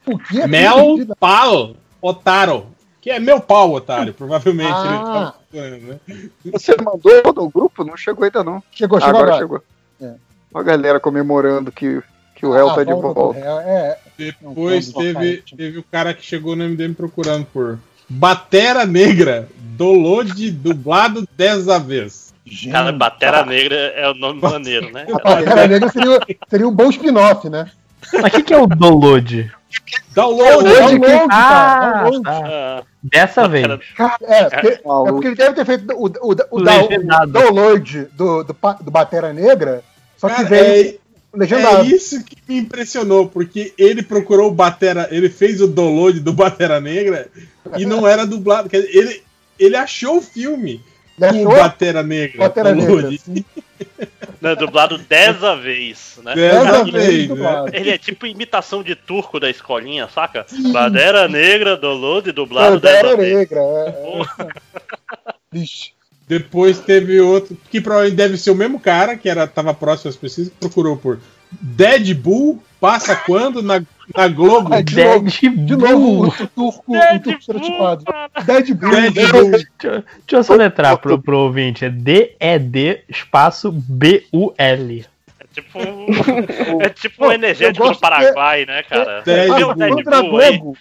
B: O que é
D: Mel Pal Otaro. Que é meu pau, otário, provavelmente.
B: Ah.
D: ele tava procurando, né?
H: Você mandou no grupo? Não chegou ainda não.
B: Chegou, chegou
H: agora.
B: agora.
H: chegou.
B: É.
H: Uma galera comemorando que, que o réu
B: Ah,
H: tá de
B: volta réu, É,
D: Depois
B: Não,
D: teve,
B: totalmente.
D: teve o cara que chegou no MDM procurando por Batera Negra, Dolode dublado dessa vez.
B: gente.
O: Cara, Batera Negra é o nome maneiro, né?
B: A Pantera Negra seria, seria um bom spin-off, né?
I: Mas o que, que é o download?
D: Download,
B: Download,
D: download.
B: cara,
I: Ah,
B: download.
I: tá.
O: Ah,
I: Dessa vez.
B: Cara, é, porque, é porque ele deve ter feito o, o, o, o, download do, do, do Batera Negra, só que
D: Cara,
B: veio.
D: é,
B: Legendado.
D: É isso que me impressionou, porque ele procurou o Batera, ele fez o download do Batera Negra e não era dublado. Quer dizer, ele, ele achou o filme com o? Batera Negra.
B: Batera
D: download.
B: Negra.
O: Não, é dublado dessa vez, né?
D: Dessa
O: ele,
D: vez, né?
O: ele é tipo imitação de turco da escolinha, saca? Bandeira negra, download, dublado
B: Bandeira
O: dessa vez.
B: negra. É, é. Vixe.
D: Depois teve outro, que provavelmente deve ser o mesmo cara, que era, tava próximo às pesquisas, que procurou por Deadpool, passa quando na, na Globo?
B: Ah, de novo, de novo, o turco, o turco estereotipado. Deadpool.
D: Deadpool.
I: Deixa, deixa eu soletrar pro, pro ouvinte. É D-E-D espaço B-U-L.
O: É tipo um, é tipo um energético do Paraguai, né, cara?
D: Deadpool.
O: Viu o
B: Contra
O: Deadpool?
B: Globo.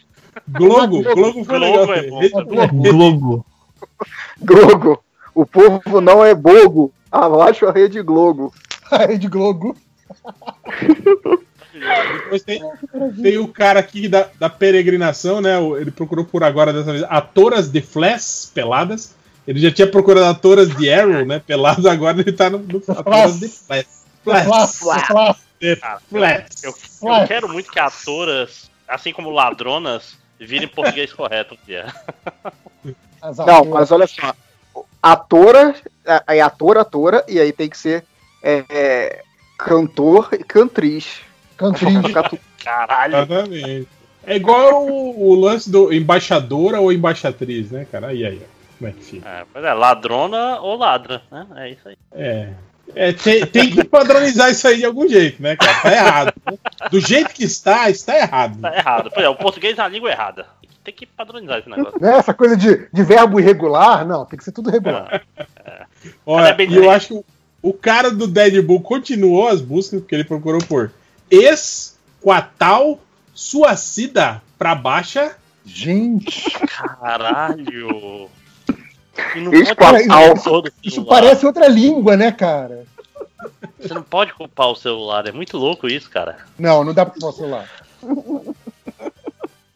D: Globo, Globo foi legal.
O: Globo é.
I: Globo.
H: O povo não é bogo. Abaixo a rede Globo.
B: A Rede Globo.
D: Depois tem, tem o cara aqui da, da peregrinação, né? Ele procurou por agora dessa vez atoras de Flash peladas. Ele já tinha procurado atoras de Arrow, né? Peladas, agora ele tá no, no atoras de Flash.
B: Flash,
D: Flash.
B: Flash.
O: Eu, eu quero muito que atoras, assim como ladronas, virem português correto um dia.
H: Não, mas olha só. Atora, é, é ator, atora, e aí tem que ser é, é, cantor e cantriz.
B: Cantriz.
O: Caralho.
D: Exatamente. É igual o, o lance do embaixadora ou embaixatriz, né, cara? Aí, aí, ó. Como é que fica?
O: É, pois é, ladrona ou ladra, né? É isso aí.
D: É. É, tem, tem que padronizar isso aí de algum jeito, né, cara? Tá errado. Do jeito que está, está errado.
O: Tá errado. Pois é, o português é a língua errada. Tem que padronizar esse negócio.
B: Né, Essa coisa de, de verbo irregular, não, tem que ser tudo regular.
D: Olha,
O: Cadê Ben
D: e eu acho que o, cara do Deadpool continuou as buscas, porque ele procurou por ex-quatal suacida pra baixa.
B: Gente,
O: Caralho. E não
H: Isso,
O: pode culpar
H: isso-
O: o
B: isso parece outra língua, né, cara?
O: Você não pode culpar o celular, é muito louco isso, cara.
B: Não, não dá pra falar celular.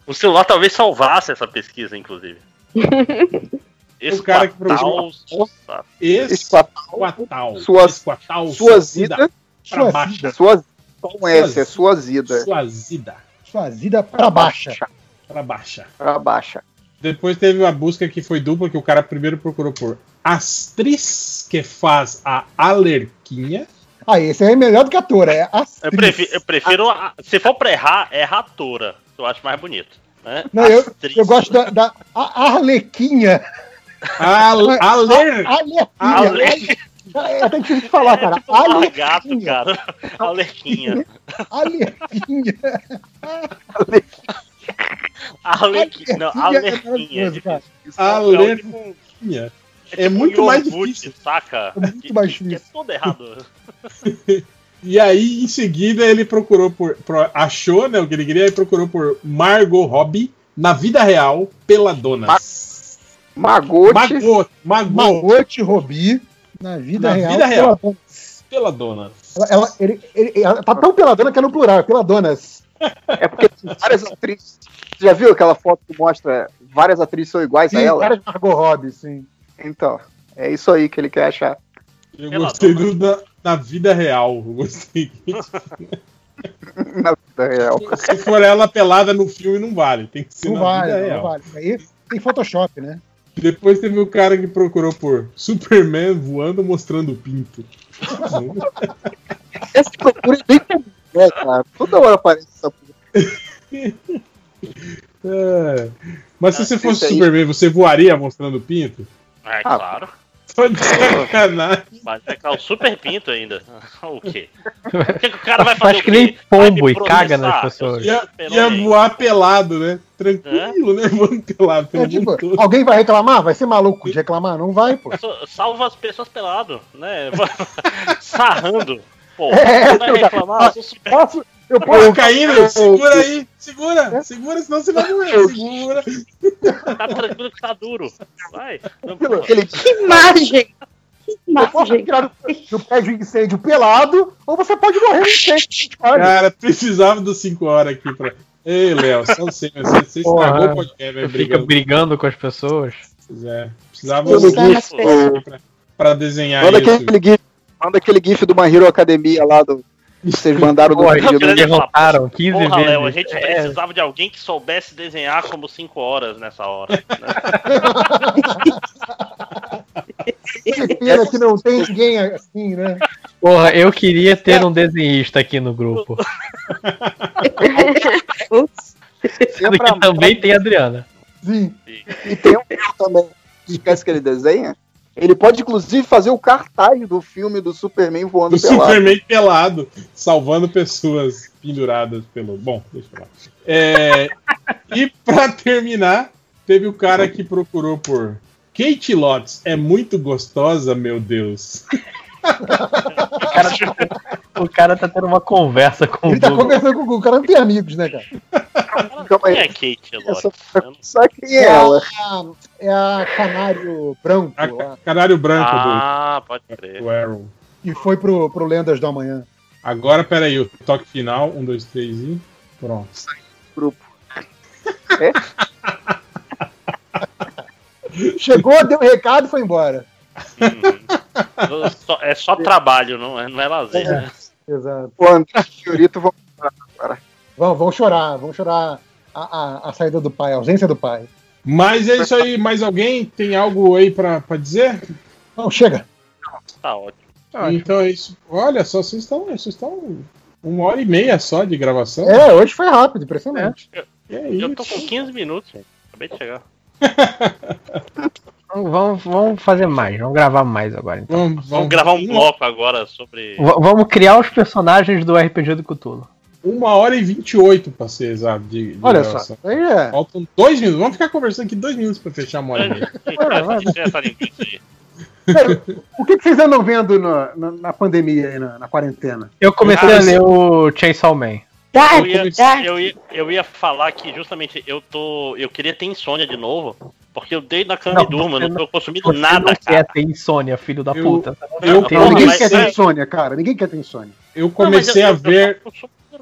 O: O celular talvez salvasse essa pesquisa, inclusive. Esse
D: O cara que
O: quatal-
D: Ex-quatal.
H: Suas-
D: Ex-quatal
H: Suazida.
D: pra baixa.
H: Sua, com S, é Suazida.
D: Suazida.
B: Suazida pra baixa.
D: Pra baixa.
H: Pra baixa.
D: Depois teve uma busca que foi dupla, que o cara primeiro procurou por atriz que faz a Alerquinha.
B: Ah, esse aí é melhor do que a Tora, é
O: Eu
B: atriz.
O: prefiro, eu prefiro a- se for pra errar, erra a Tora, que eu acho mais bonito. Né?
B: Não, eu, eu gosto da, da a Arlequinha.
D: A, Aler,
B: Arlequinha.
O: Ale-
B: É até difícil de falar, cara.
O: Tipo um cara. Alerquinha.
B: Arlequinha.
O: Arlequinha. Não,
B: Arlequinha é.
O: Alerquinha.
D: É
O: tipo
D: muito mais difícil.
O: saca?
B: É muito mais
O: que
B: difícil.
O: É todo errado.
D: E aí, em seguida, ele procurou por. pro- achou, né? O que ele queria, e procurou por Margot Robbie na vida real, peladonas.
H: Magote.
D: Magot, Magot,
B: Magote Robi na vida
D: Na
B: real.
D: vida real.
B: peladona.
D: peladonas.
B: Ela, ela- ele- ele- ela tá tão peladona que é no plural, é peladonas.
H: É porque tem várias atrizes. Você já viu aquela foto que mostra várias atrizes são iguais a
B: Sim,
H: ela?
B: várias Margot Robbie, sim.
H: Então, é isso aí que ele quer achar.
D: Eu gostei do, da, na vida real. Eu gostei.
H: Na vida real.
D: Se for ela pelada no filme, não vale. Tem que ser
B: Não
D: na
B: vale,
D: vida
B: não
D: real.
B: vale. Aí tem Photoshop, né?
D: Depois teve o cara que procurou por Superman voando mostrando o pinto.
H: Essa procura é bem comum, né, cara? Toda hora aparece essa porra.
D: É. Mas se
O: Ah,
D: você fosse
H: isso aí.
D: Superman, você voaria mostrando o pinto?
O: É
H: Ah.
O: claro.
D: Só de sacanagem.
O: Mas é é o super pinto ainda. O quê? O que, que o cara vai fazer?
I: Faz
O: o
I: que nem pombo e caga nas pessoas.
D: Ia, ia voar pelado, né? Tranquilo, né? Voando pelado pelo
B: É, tipo,
D: mundo todo.
B: alguém vai reclamar? Vai ser maluco de reclamar? Não vai, pô.
O: Salva as pessoas pelado, né? Sarrando. Pô,
B: É,
O: você vai
B: eu-
O: reclamar? Eu sou super
B: Posso, eu posso.
D: Caíno, segura aí, segura, segura, senão você vai morrer. Segura.
O: tá tranquilo que tá duro. Vai.
H: Aquele
K: Que imagem! Que
B: Eu posso
K: imagem!
B: tirar do, do pé de incêndio pelado, ou você pode morrer no incêndio. Olha,
D: Cara, precisava dos 5 horas aqui pra. Ei, Léo, só você, você, você
I: Porra,
D: estragou o podcast, né?
I: Fica
D: Brigando.
I: com as pessoas.
D: É, precisava GIFs
K: mas-
D: pra, pra desenhar
H: Manda
D: isso.
H: aquele, gif, manda aquele gif do My Hero Academia lá do, Vocês mandaram no
O: Porra,
H: vídeo.
O: queria falar,
P: derrotaram 15
O: Porra,
P: vezes.
O: Léo, a gente
P: É.
O: precisava de alguém que soubesse desenhar como 5 horas nessa hora.
B: Que pena que não tem ninguém assim, né?
P: Porra, eu queria ter um desenhista aqui no grupo. Sendo que também tem a Adriana.
B: Sim.
H: E tem um também. Esquece que ele desenha? Ele pode, inclusive, fazer o cartaz do filme do Superman voando
D: Do
H: pelado.
D: Superman pelado, salvando pessoas penduradas pelo. Bom, deixa eu falar. É, e pra terminar, teve o cara que procurou por Kate Lots é muito gostosa, meu Deus.
P: O cara, o cara tá tendo uma conversa com
B: Ele
P: o
B: tá
P: Google.
B: conversando com o Google, o cara não tem amigos, né, cara?
H: Calma
O: Quem é Kate Lotz?
H: Só quem é ela?
B: A, é a Canário Branco, lá,
D: Canário branco
O: Ah, pode
D: do,
O: crer.
D: do Arrow.
B: que foi pro, pro Lendas do Amanhã.
D: Agora, peraí, o toque final. Um, dois, três e. Pronto.
H: Grupo.
B: Chegou, deu o recado e foi embora.
O: Só- É só trabalho, não é, não é lazer. né?
B: Exato.
H: O André e o Fiorito vão agora.
B: Vão, vão chorar, vão chorar a, a, a saída do pai, a ausência do pai.
D: Mas é isso aí. Mais alguém tem algo aí pra, pra dizer?
B: Não, chega.
O: Tá ótimo.
D: Então é isso. Olha só, vocês estão. Vocês estão. Uma hora e meia só de gravação.
B: É, hoje foi rápido, impressionante.
D: E é
O: Eu tô com 15 minutos, gente. Acabei de chegar.
P: Então, Vamos, vamos fazer mais, vamos gravar mais agora. Então.
D: Vamos,
O: Vamos gravar um bloco agora sobre.
P: V- vamos criar os personagens do RPG do Cthulhu.
D: Uma hora e vinte e oito pra ser exato. De, de
B: Olha
D: gravação.
B: só, aí é.
D: Faltam dois minutos. Vamos ficar conversando aqui dois minutos pra fechar uma hora?
B: Pera, o que, que vocês andam vendo na, na, na pandemia aí, na, na quarentena?
P: Eu comecei
O: Ah,
P: a ler o Chainsaw Man.
O: Eu ia, eu, ia, eu ia falar que justamente eu tô. Eu queria ter insônia de novo. Porque eu dei na cama
P: Não,
O: e durmo,
P: você
O: não tô
P: não-
O: consumindo
P: Você
O: nada,
P: não
O: cara.
P: quer ter insônia, filho da
D: Eu-
P: puta.
D: eu-
P: Não
O: Porra,
B: Ninguém
O: mas
B: quer ter
O: é-
B: insônia, cara. Ninguém quer ter insônia.
D: Eu
O: Não,
D: comecei
O: eu-
D: a
O: eu-
D: ver.
O: Eu,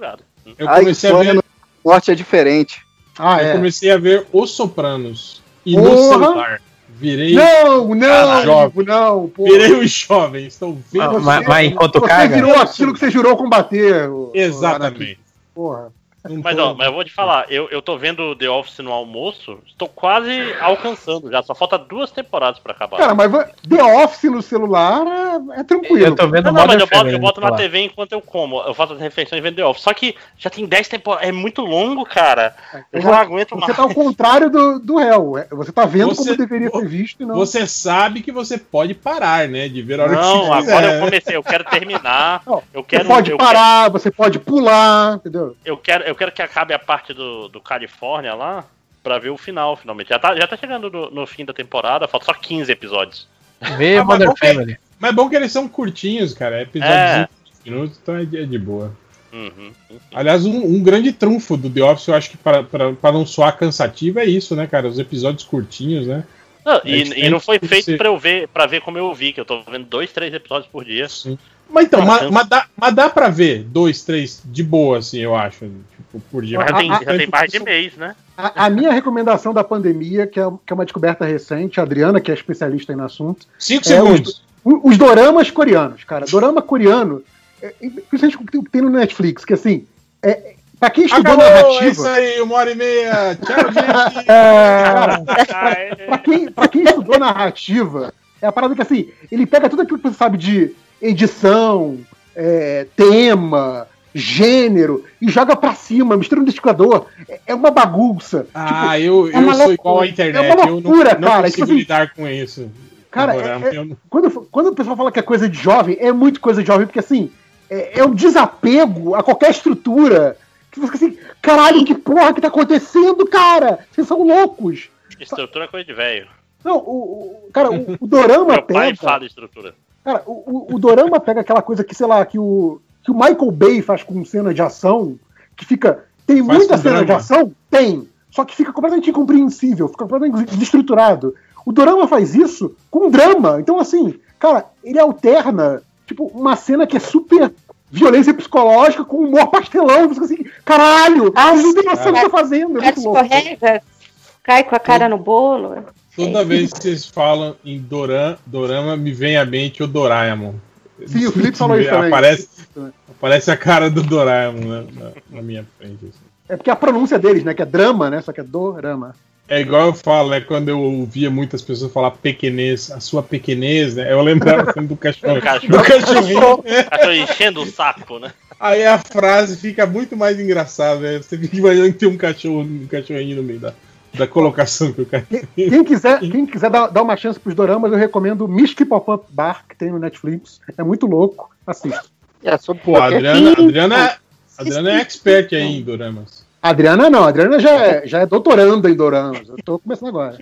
O: sou drogado.
D: Eu
H: A
D: comecei a ver.
H: no norte é diferente.
B: Ah,
D: Eu
B: é.
D: comecei a ver Os Sopranos. E no
B: Porra!
D: celular. Virei.
B: Não, não,
D: jovem.
B: Não, pô.
D: Virei um jovem. Estou vendo.
P: Ah, mas, mas enquanto
B: Você
P: caga.
B: virou aquilo que você jurou combater. o- o Anakin.
D: Exatamente.
B: Porra.
D: Não
O: Mas, ó, mas eu vou te falar, eu, eu tô vendo The Office no almoço, estou quase alcançando já, só falta duas temporadas pra acabar.
B: Cara, mas The Office no celular é, é tranquilo.
P: Eu tô vendo
O: não, não, mas eu boto, eu boto na. TV enquanto eu como. Eu faço as refeições vendo The Office. Só que já tem 10 temporadas. É muito longo, cara. Eu já não aguento
B: Você
O: mais.
B: tá ao contrário do, do réu. é, Você tá vendo
D: Você-
B: como deveria ser visto e não.
D: Você sabe que você pode parar, né? De ver a hora
O: Não,
D: que você
O: agora eu comecei. Eu quero terminar.
B: Não,
O: Eu quero.
B: você pode
O: eu
B: parar, você pode pular, entendeu?
O: Eu quero, eu quero que acabe a parte do, do Califórnia lá pra ver o final, finalmente. Já tá, já tá chegando no, no fim da temporada, falta só 15 episódios.
P: Vê
D: Ah, mas
P: Modern
D: bom que-. Mas é bom que eles são curtinhos, cara. É episódio
O: É.
D: de 20 minutos, então é de, é de boa.
O: Uhum.
D: Aliás, um, um grande trunfo do The Office, eu acho que para- para para não soar cansativo é isso, né, cara? Os episódios curtinhos, né?
O: Não,
D: É
O: e, e não foi feito
D: você-
O: pra eu ver para ver como eu vi, que eu tô vendo dois, três episódios por dia.
D: Sim. Mas então, mas dá, mas dá pra ver dois, três de boa, assim, eu acho. Por dia.
O: Já tem, já tem mais de mês, né?
B: A, a minha recomendação da pandemia, que é, que é uma descoberta recente, a Adriana, que é especialista aí no assunto,
D: Cinco
B: É,
D: segundos.
B: o- os doramas coreanos, cara. Dorama coreano, é, é, principalmente o que tem- no Netflix, que assim, é, pra quem estudou
D: Acabou, é
B: narrativa.
D: isso aí, uma hora e meia. Tchau, gente.
B: Cara, pra, pra quem, pra quem estudou narrativa, é a parada que assim, ele pega tudo aquilo que você sabe de edição, é, tema, gênero, e joga pra cima, mistura no liquidificador. É, é uma bagunça.
D: Ah, eu,
B: é
D: eu sou
B: loucura.
D: igual à internet.
B: É uma
D: eu não,
B: loucura,
D: não
B: cara.
D: consigo
B: Tipo assim,
D: lidar com isso.
B: Cara, é- é- quando, quando o pessoal fala que é coisa de jovem, é muito coisa de jovem, porque assim, é, é um desapego a qualquer estrutura. Que você fica assim, caralho, que porra que tá acontecendo, cara? Vocês são loucos.
O: Estrutura é coisa de velho.
B: Não, o, o- cara, o, o Dorama
O: Meu pai
B: pega.
O: fala estrutura.
B: Cara, o, o, o Dorama pega aquela coisa que, sei lá, que o, que o Michael Bay faz com cena de ação, que fica. Tem
D: Faz
B: muita cena de
D: drama.
B: ação? Tem. Só que fica completamente incompreensível, fica completamente desestruturado. O Dorama faz isso com drama. Então, assim, cara, ele alterna, tipo, uma cena que é super violência psicológica com humor pastelão. Você fica assim, caralho,
K: Ah,
B: eles não tem noção do que
K: cara.
B: tá fazendo. É
K: escorrega, cai com a cara no bolo.
D: Toda vez que vocês falam em Doran, Dorama, me vem à mente o Doraemon.
B: Sim, o Felipe falou isso também.
D: Aparece, aparece a cara do Doraemon né, na, na minha frente. assim.
B: É porque a pronúncia deles, né? Que é drama, né? Só que é dorama.
D: É igual eu falo, né? Quando eu ouvia muitas pessoas falar pequenez, a sua pequenez, né? Eu lembrava sempre do cachorro.
O: Do cachorro.
D: Do cachorrinho.
O: Cachorro enchendo o saco, né?
D: Aí a frase fica muito mais engraçada, né? Você fica imaginando que tem um cachorro, um cachorrinho no meio da, da colocação que o cara.
B: Quem quiser, quem quiser dar, dar uma chance pros doramas, eu recomendo o Mystic Pop-Up Bar, que tem no Netflix. É muito louco. Assista.
H: É, sobre
D: Pô, a Adriana, a Adriana, a Adriana é expert aí em doramas.
B: A Adriana não, a Adriana já é, já é doutoranda em doramas. Eu tô começando agora.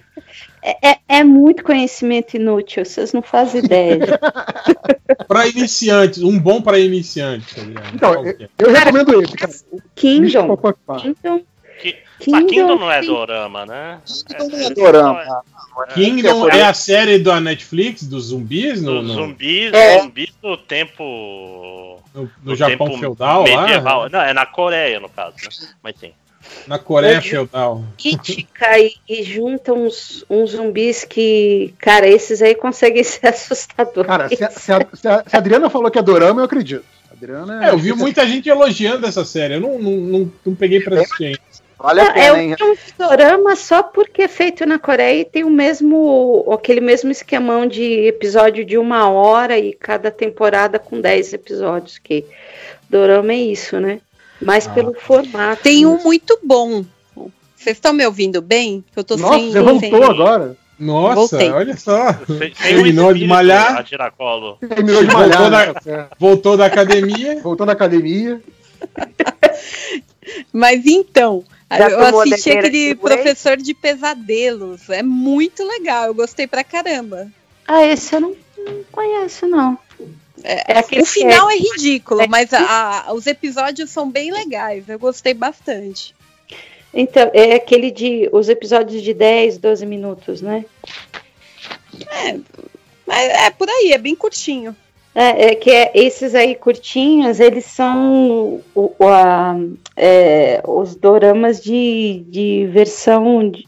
K: É, é- é muito conhecimento inútil, vocês não fazem ideia.
D: Pra iniciantes, um bom pra iniciantes, Adriana.
B: Então,
D: Qual
B: eu,
D: é?
B: eu recomendo esse, cara.
K: Kingdom.
B: Pop-Up Bar.
K: Kingdom.
O: Que,
K: Kingdom
O: a Kingdom não é dorama, né?
H: não é dorama.
D: Kingdom é a série da Netflix dos zumbis no,
O: Dos
D: no,
O: zumbis,
H: É.
O: zumbis no tempo.
D: no- no
O: no
D: Japão
O: tempo
D: feudal
O: medieval.
D: lá?
O: Não, é na Coreia, no caso, né? Mas sim.
D: Na Coreia
K: Eu-
D: feudal.
K: Mítica e, e junta uns, uns zumbis que, cara, esses aí conseguem ser assustadores.
B: Cara, se a, se, a, se a- se a Adriana falou que é dorama, eu acredito. Adriana
D: É, eu vi muita gente elogiando essa série. Eu não, não, não, não peguei pra assistir ainda.
H: Vale a
K: Não,
H: pena,
K: é
H: hein?
K: um dorama só porque é feito na Coreia e tem o mesmo, aquele mesmo esquemão de episódio de uma hora e cada temporada com 10 episódios, que dorama é isso, né? Mas
D: Ah.
K: pelo formato.
Q: Tem um muito bom. Vocês estão me ouvindo bem? Eu tô
B: Nossa,
Q: sem.
B: você voltou
Q: sem-
B: agora.
D: Nossa,
Q: Voltei.
D: olha só.
O: Um
D: Terminou de malhar,
O: A tiracolo.
B: Terminou de
D: Voltou
B: malhar,
D: da-
B: certo.
D: voltou da academia.
B: Voltou da academia.
Q: Mas então, eu assisti aquele professor de pesadelos. É muito legal. Eu gostei pra caramba.
K: Ah, esse eu não, não conheço, não.
Q: É,
K: É aquele
Q: o final
K: que
Q: é ridículo, mas a- a- os episódios são bem legais. Eu gostei bastante.
K: Então, é aquele de. Os episódios de 10, 12 minutos, né?
Q: Mas é por aí, é bem curtinho.
K: É, é que é- esses aí curtinhos, eles são o- o- a- é, os doramas de, de versão. de-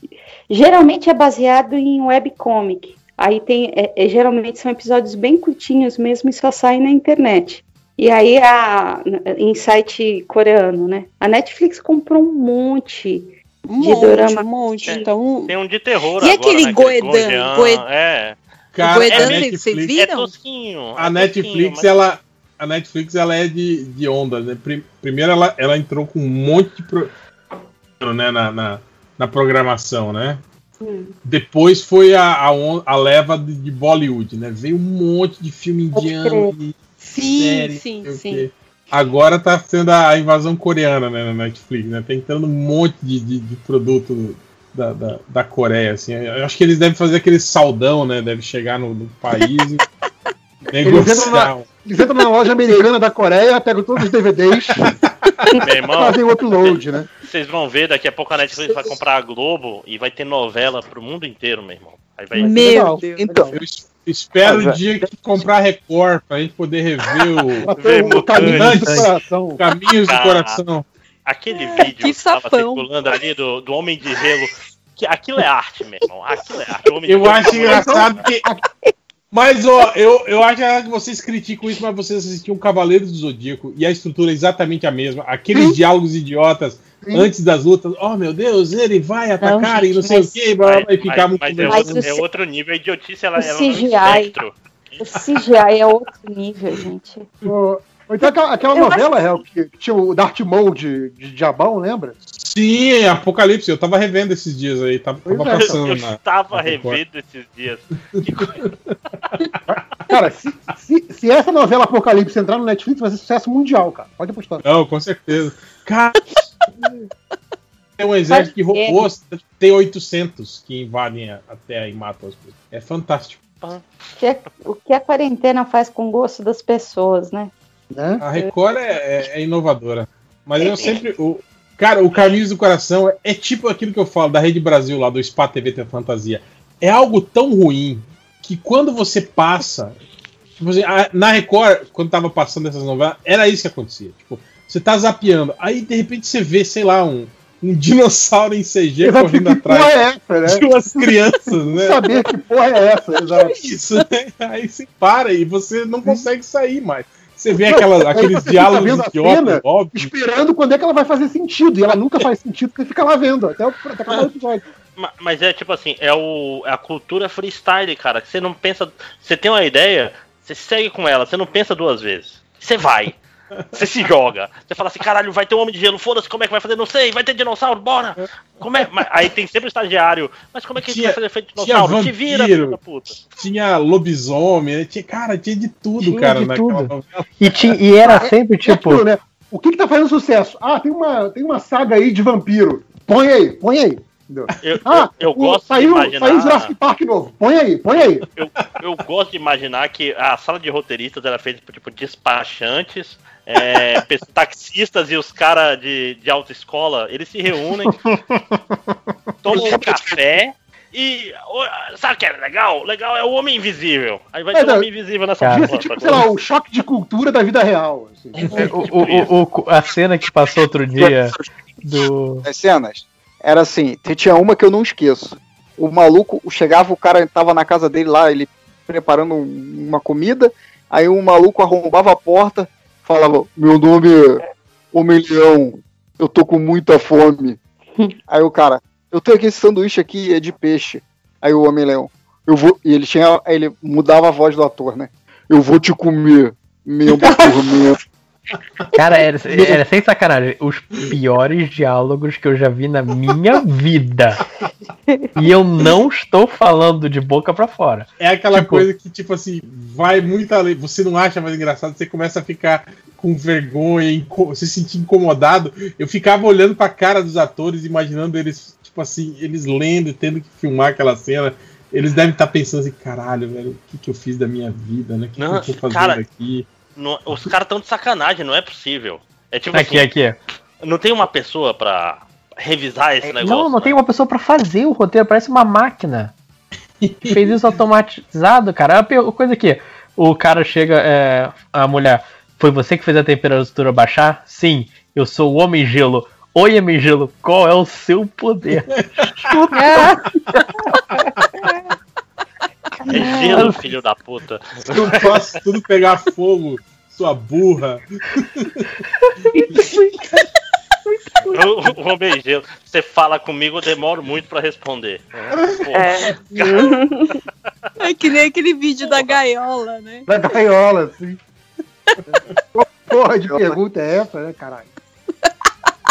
K: geralmente é baseado em webcomic. Aí tem. é- é- geralmente são episódios bem curtinhos mesmo e só saem na internet. E aí a, em site coreano, né? A Netflix comprou um monte
Q: Um
K: de
Q: monte,
K: dorama.
Q: um monte. Então,
O: Tem um de terror
Q: E
O: agora,
Q: aquele
O: né?
Q: Goedan,
O: Goedan,
Q: Goe-
O: É.
D: Cara,
Q: Goedan, vocês-
O: É
Q: viram?
O: tosquinho.
D: a
O: é
D: Netflix,
O: tosquinho, mas-
D: ela, a Netflix, ela é de, de onda, né? Pri- Primeiro, ela, ela entrou com um monte de pro, né, na, na, na programação, né? Depois foi a, a, on- a leva de, de Bollywood, né? Veio um monte de filme indiano, de
Q: Sim,
D: série,
Q: sim, sim.
D: quê. Agora tá sendo a invasão coreana né, na Netflix, né? Tá entrando um monte de, de, de produto da, da, da Coreia, assim. Eu acho que eles devem fazer aquele saldão, né? Deve chegar no, no país e negociar.
B: na, eles entram na loja americana da Coreia, pegam todos os DVDs
O: Meu
B: e
O: irmão,
B: fazem o upload, né?
O: vocês vão ver, daqui a pouco a Netflix vai comprar a Globo e vai ter novela pro mundo inteiro, meu irmão. Aí vai
Q: Meu Deus.
B: legal.
D: Eu es- espero
H: Ah,
D: o dia que comprar Record pra gente poder rever o
B: Até o caminho do coração.
D: Caminhos do. Coração.
O: Aquele vídeo
Q: Que
O: que tava
Q: safão.
O: circulando ali do, do Homem de Gelo. Que, aquilo é arte, meu irmão. Aquilo é arte. O Homem de
D: Eu acho
O: tá
D: engraçado que. Mas, ó, eu, eu acho que vocês criticam isso, mas vocês assistiam Cavaleiros do Zodíaco e a estrutura é exatamente a mesma. Aqueles diálogos idiotas
B: Sim.
D: antes das lutas. Oh, meu Deus, ele vai atacar e não sei
K: mas-
D: o blá, blá, e
O: Mas,
D: ficar muito.
O: mas é,
K: Mas
O: outro,
K: o
O: é outro nível. A idiotice ela,
K: o
O: ela não é um
K: CGI.
O: espectro.
K: O CGI é outro nível, gente.
B: Ou então aquela, aquela novela, Hel, que, que tinha o Darth Maul de, de Diabão, lembra?
D: Sim, Apocalipse. Eu tava revendo esses dias aí. Tava, tava
B: é.
D: passando
O: Eu
D: na.
O: estava
D: na
O: revendo esses dias. Que coisa.
B: Cara, se, se, se essa novela Apocalipse entrar no Netflix, vai ser sucesso mundial, cara. Pode apostar.
D: Não, com certeza. Cara, tem um exército
K: ser.
D: robôs, tem 800 que invadem a, a Terra e matam as pessoas. É fantástico.
K: O que, é- o que a quarentena faz com o gosto das pessoas, né?
B: Né?
D: A Record é, é- é inovadora. Mas eu sempre. O, cara, o Caminhos do Coração é, é tipo aquilo que eu falo da Rede Brasil lá, do Spa TV Tem Fantasia. É algo tão ruim que quando você passa. Tipo assim, a- na Record, quando tava passando essas novelas, era isso que acontecia. Tipo, você tá zapeando, aí de repente você vê, sei lá, um, um dinossauro em CG correndo atrás
B: é essa, né?
D: de umas crianças, né?
B: Saber que porra é essa, exato.
D: É isso, né? Aí você para e você não consegue sair mais. Você vê aquelas, aqueles
B: Você
D: diálogos
B: fica vendo a
D: idiotas,
B: cena,
D: óbvio.
B: Esperando quando é que ela vai fazer sentido. E ela nunca faz sentido porque fica lá vendo. Até, o, até acabar o episódio.
O: Ma- Mas é tipo assim, é, o, é a cultura freestyle, cara. que Você não pensa. Você tem uma ideia, você segue com ela, você não pensa duas vezes. Você vai. Você se joga. Você fala assim, caralho, vai ter um homem de gelo, foda-se, como é que vai fazer? Não sei, vai ter dinossauro, bora! Como é? Mas aí tem sempre o estagiário. Mas como é que a gente
D: Tinha-
O: vai fazer efeito de
D: tinha
O: dinossauro? Te vira,
D: vampiro.
O: filho da puta.
D: Tinha lobisomem, né? tinha, cara, tinha de tudo,
R: Tinha
D: cara,
R: de
D: naquela
R: tudo. E, ti- e era
B: É-
R: sempre
B: é
R: tipo.
B: aquilo, né? O que que tá fazendo sucesso? Ah, tem uma, tem uma saga aí de vampiro. Põe aí, põe aí. Entendeu?
O: Eu,
B: Ah,
O: eu, eu
B: o-
O: gosto
B: saiu,
O: de imaginar.
B: saiu Jurassic Park novo. Põe aí, põe aí.
O: eu, eu gosto de imaginar que a sala de roteiristas era feita por tipo despachantes, é, taxistas e os caras de, de autoescola, eles se reúnem, tomam um café e. Sabe o que é legal? Legal é o Homem Invisível. Aí vai
B: É,
O: ter o Homem Invisível nessa
R: Cara.
O: porra.
B: Tipo, sei lá, o choque de cultura da vida real. assim.
R: O, o- o- o- a cena que passou outro dia do.
H: As cenas. Era assim, tinha uma que eu não esqueço. O maluco, chegava, o cara tava na casa dele lá, ele preparando um- uma comida, aí o maluco arrombava a porta, falava, meu nome é Homem-Leão, eu tô com muita fome. aí o cara, eu tenho aqui esse sanduíche aqui, é de peixe. Aí o Homem-Leão, eu vou. E ele tinha. Ele mudava a voz do ator, né? Eu vou te comer, membro por membro.
R: Cara, era, era sem sacanagem. Os piores diálogos que eu já vi na minha vida. E eu não estou falando de boca pra fora.
D: É aquela
R: Tipo-
D: coisa que, tipo assim, vai muito além. Você não acha mais engraçado, você começa a ficar com vergonha, inco- se sentir incomodado. Eu ficava olhando pra cara dos atores, imaginando eles, tipo assim, eles lendo e tendo que filmar aquela cena. Eles devem estar pensando assim, caralho, velho, o que, que eu fiz da minha vida, né? O que,
O: Não,
D: que eu tô fazendo
O: cara,
D: aqui?
O: Não- os caras estão de sacanagem, não é possível. É tipo
R: Aqui,
O: assim,
R: aqui.
O: não tem uma pessoa pra revisar esse negócio.
R: Não, não tem uma pessoa pra fazer o roteiro, parece uma máquina. Fez isso automatizado, cara. A pior coisa aqui, o cara chega, é, a mulher, foi você que fez a temperatura baixar? Sim, eu sou o Homem Gelo. Oi, Homem Gelo, qual é o seu poder?
O: É gelo, filho da puta.
D: Eu faço tudo pegar fogo, sua burra.
O: O, o homem gelo. Você fala comigo, eu demoro muito pra responder.
E: É.
Q: É que nem aquele vídeo da gaiola, né?
B: Da gaiola. Qual porra de pergunta é essa, né, caralho?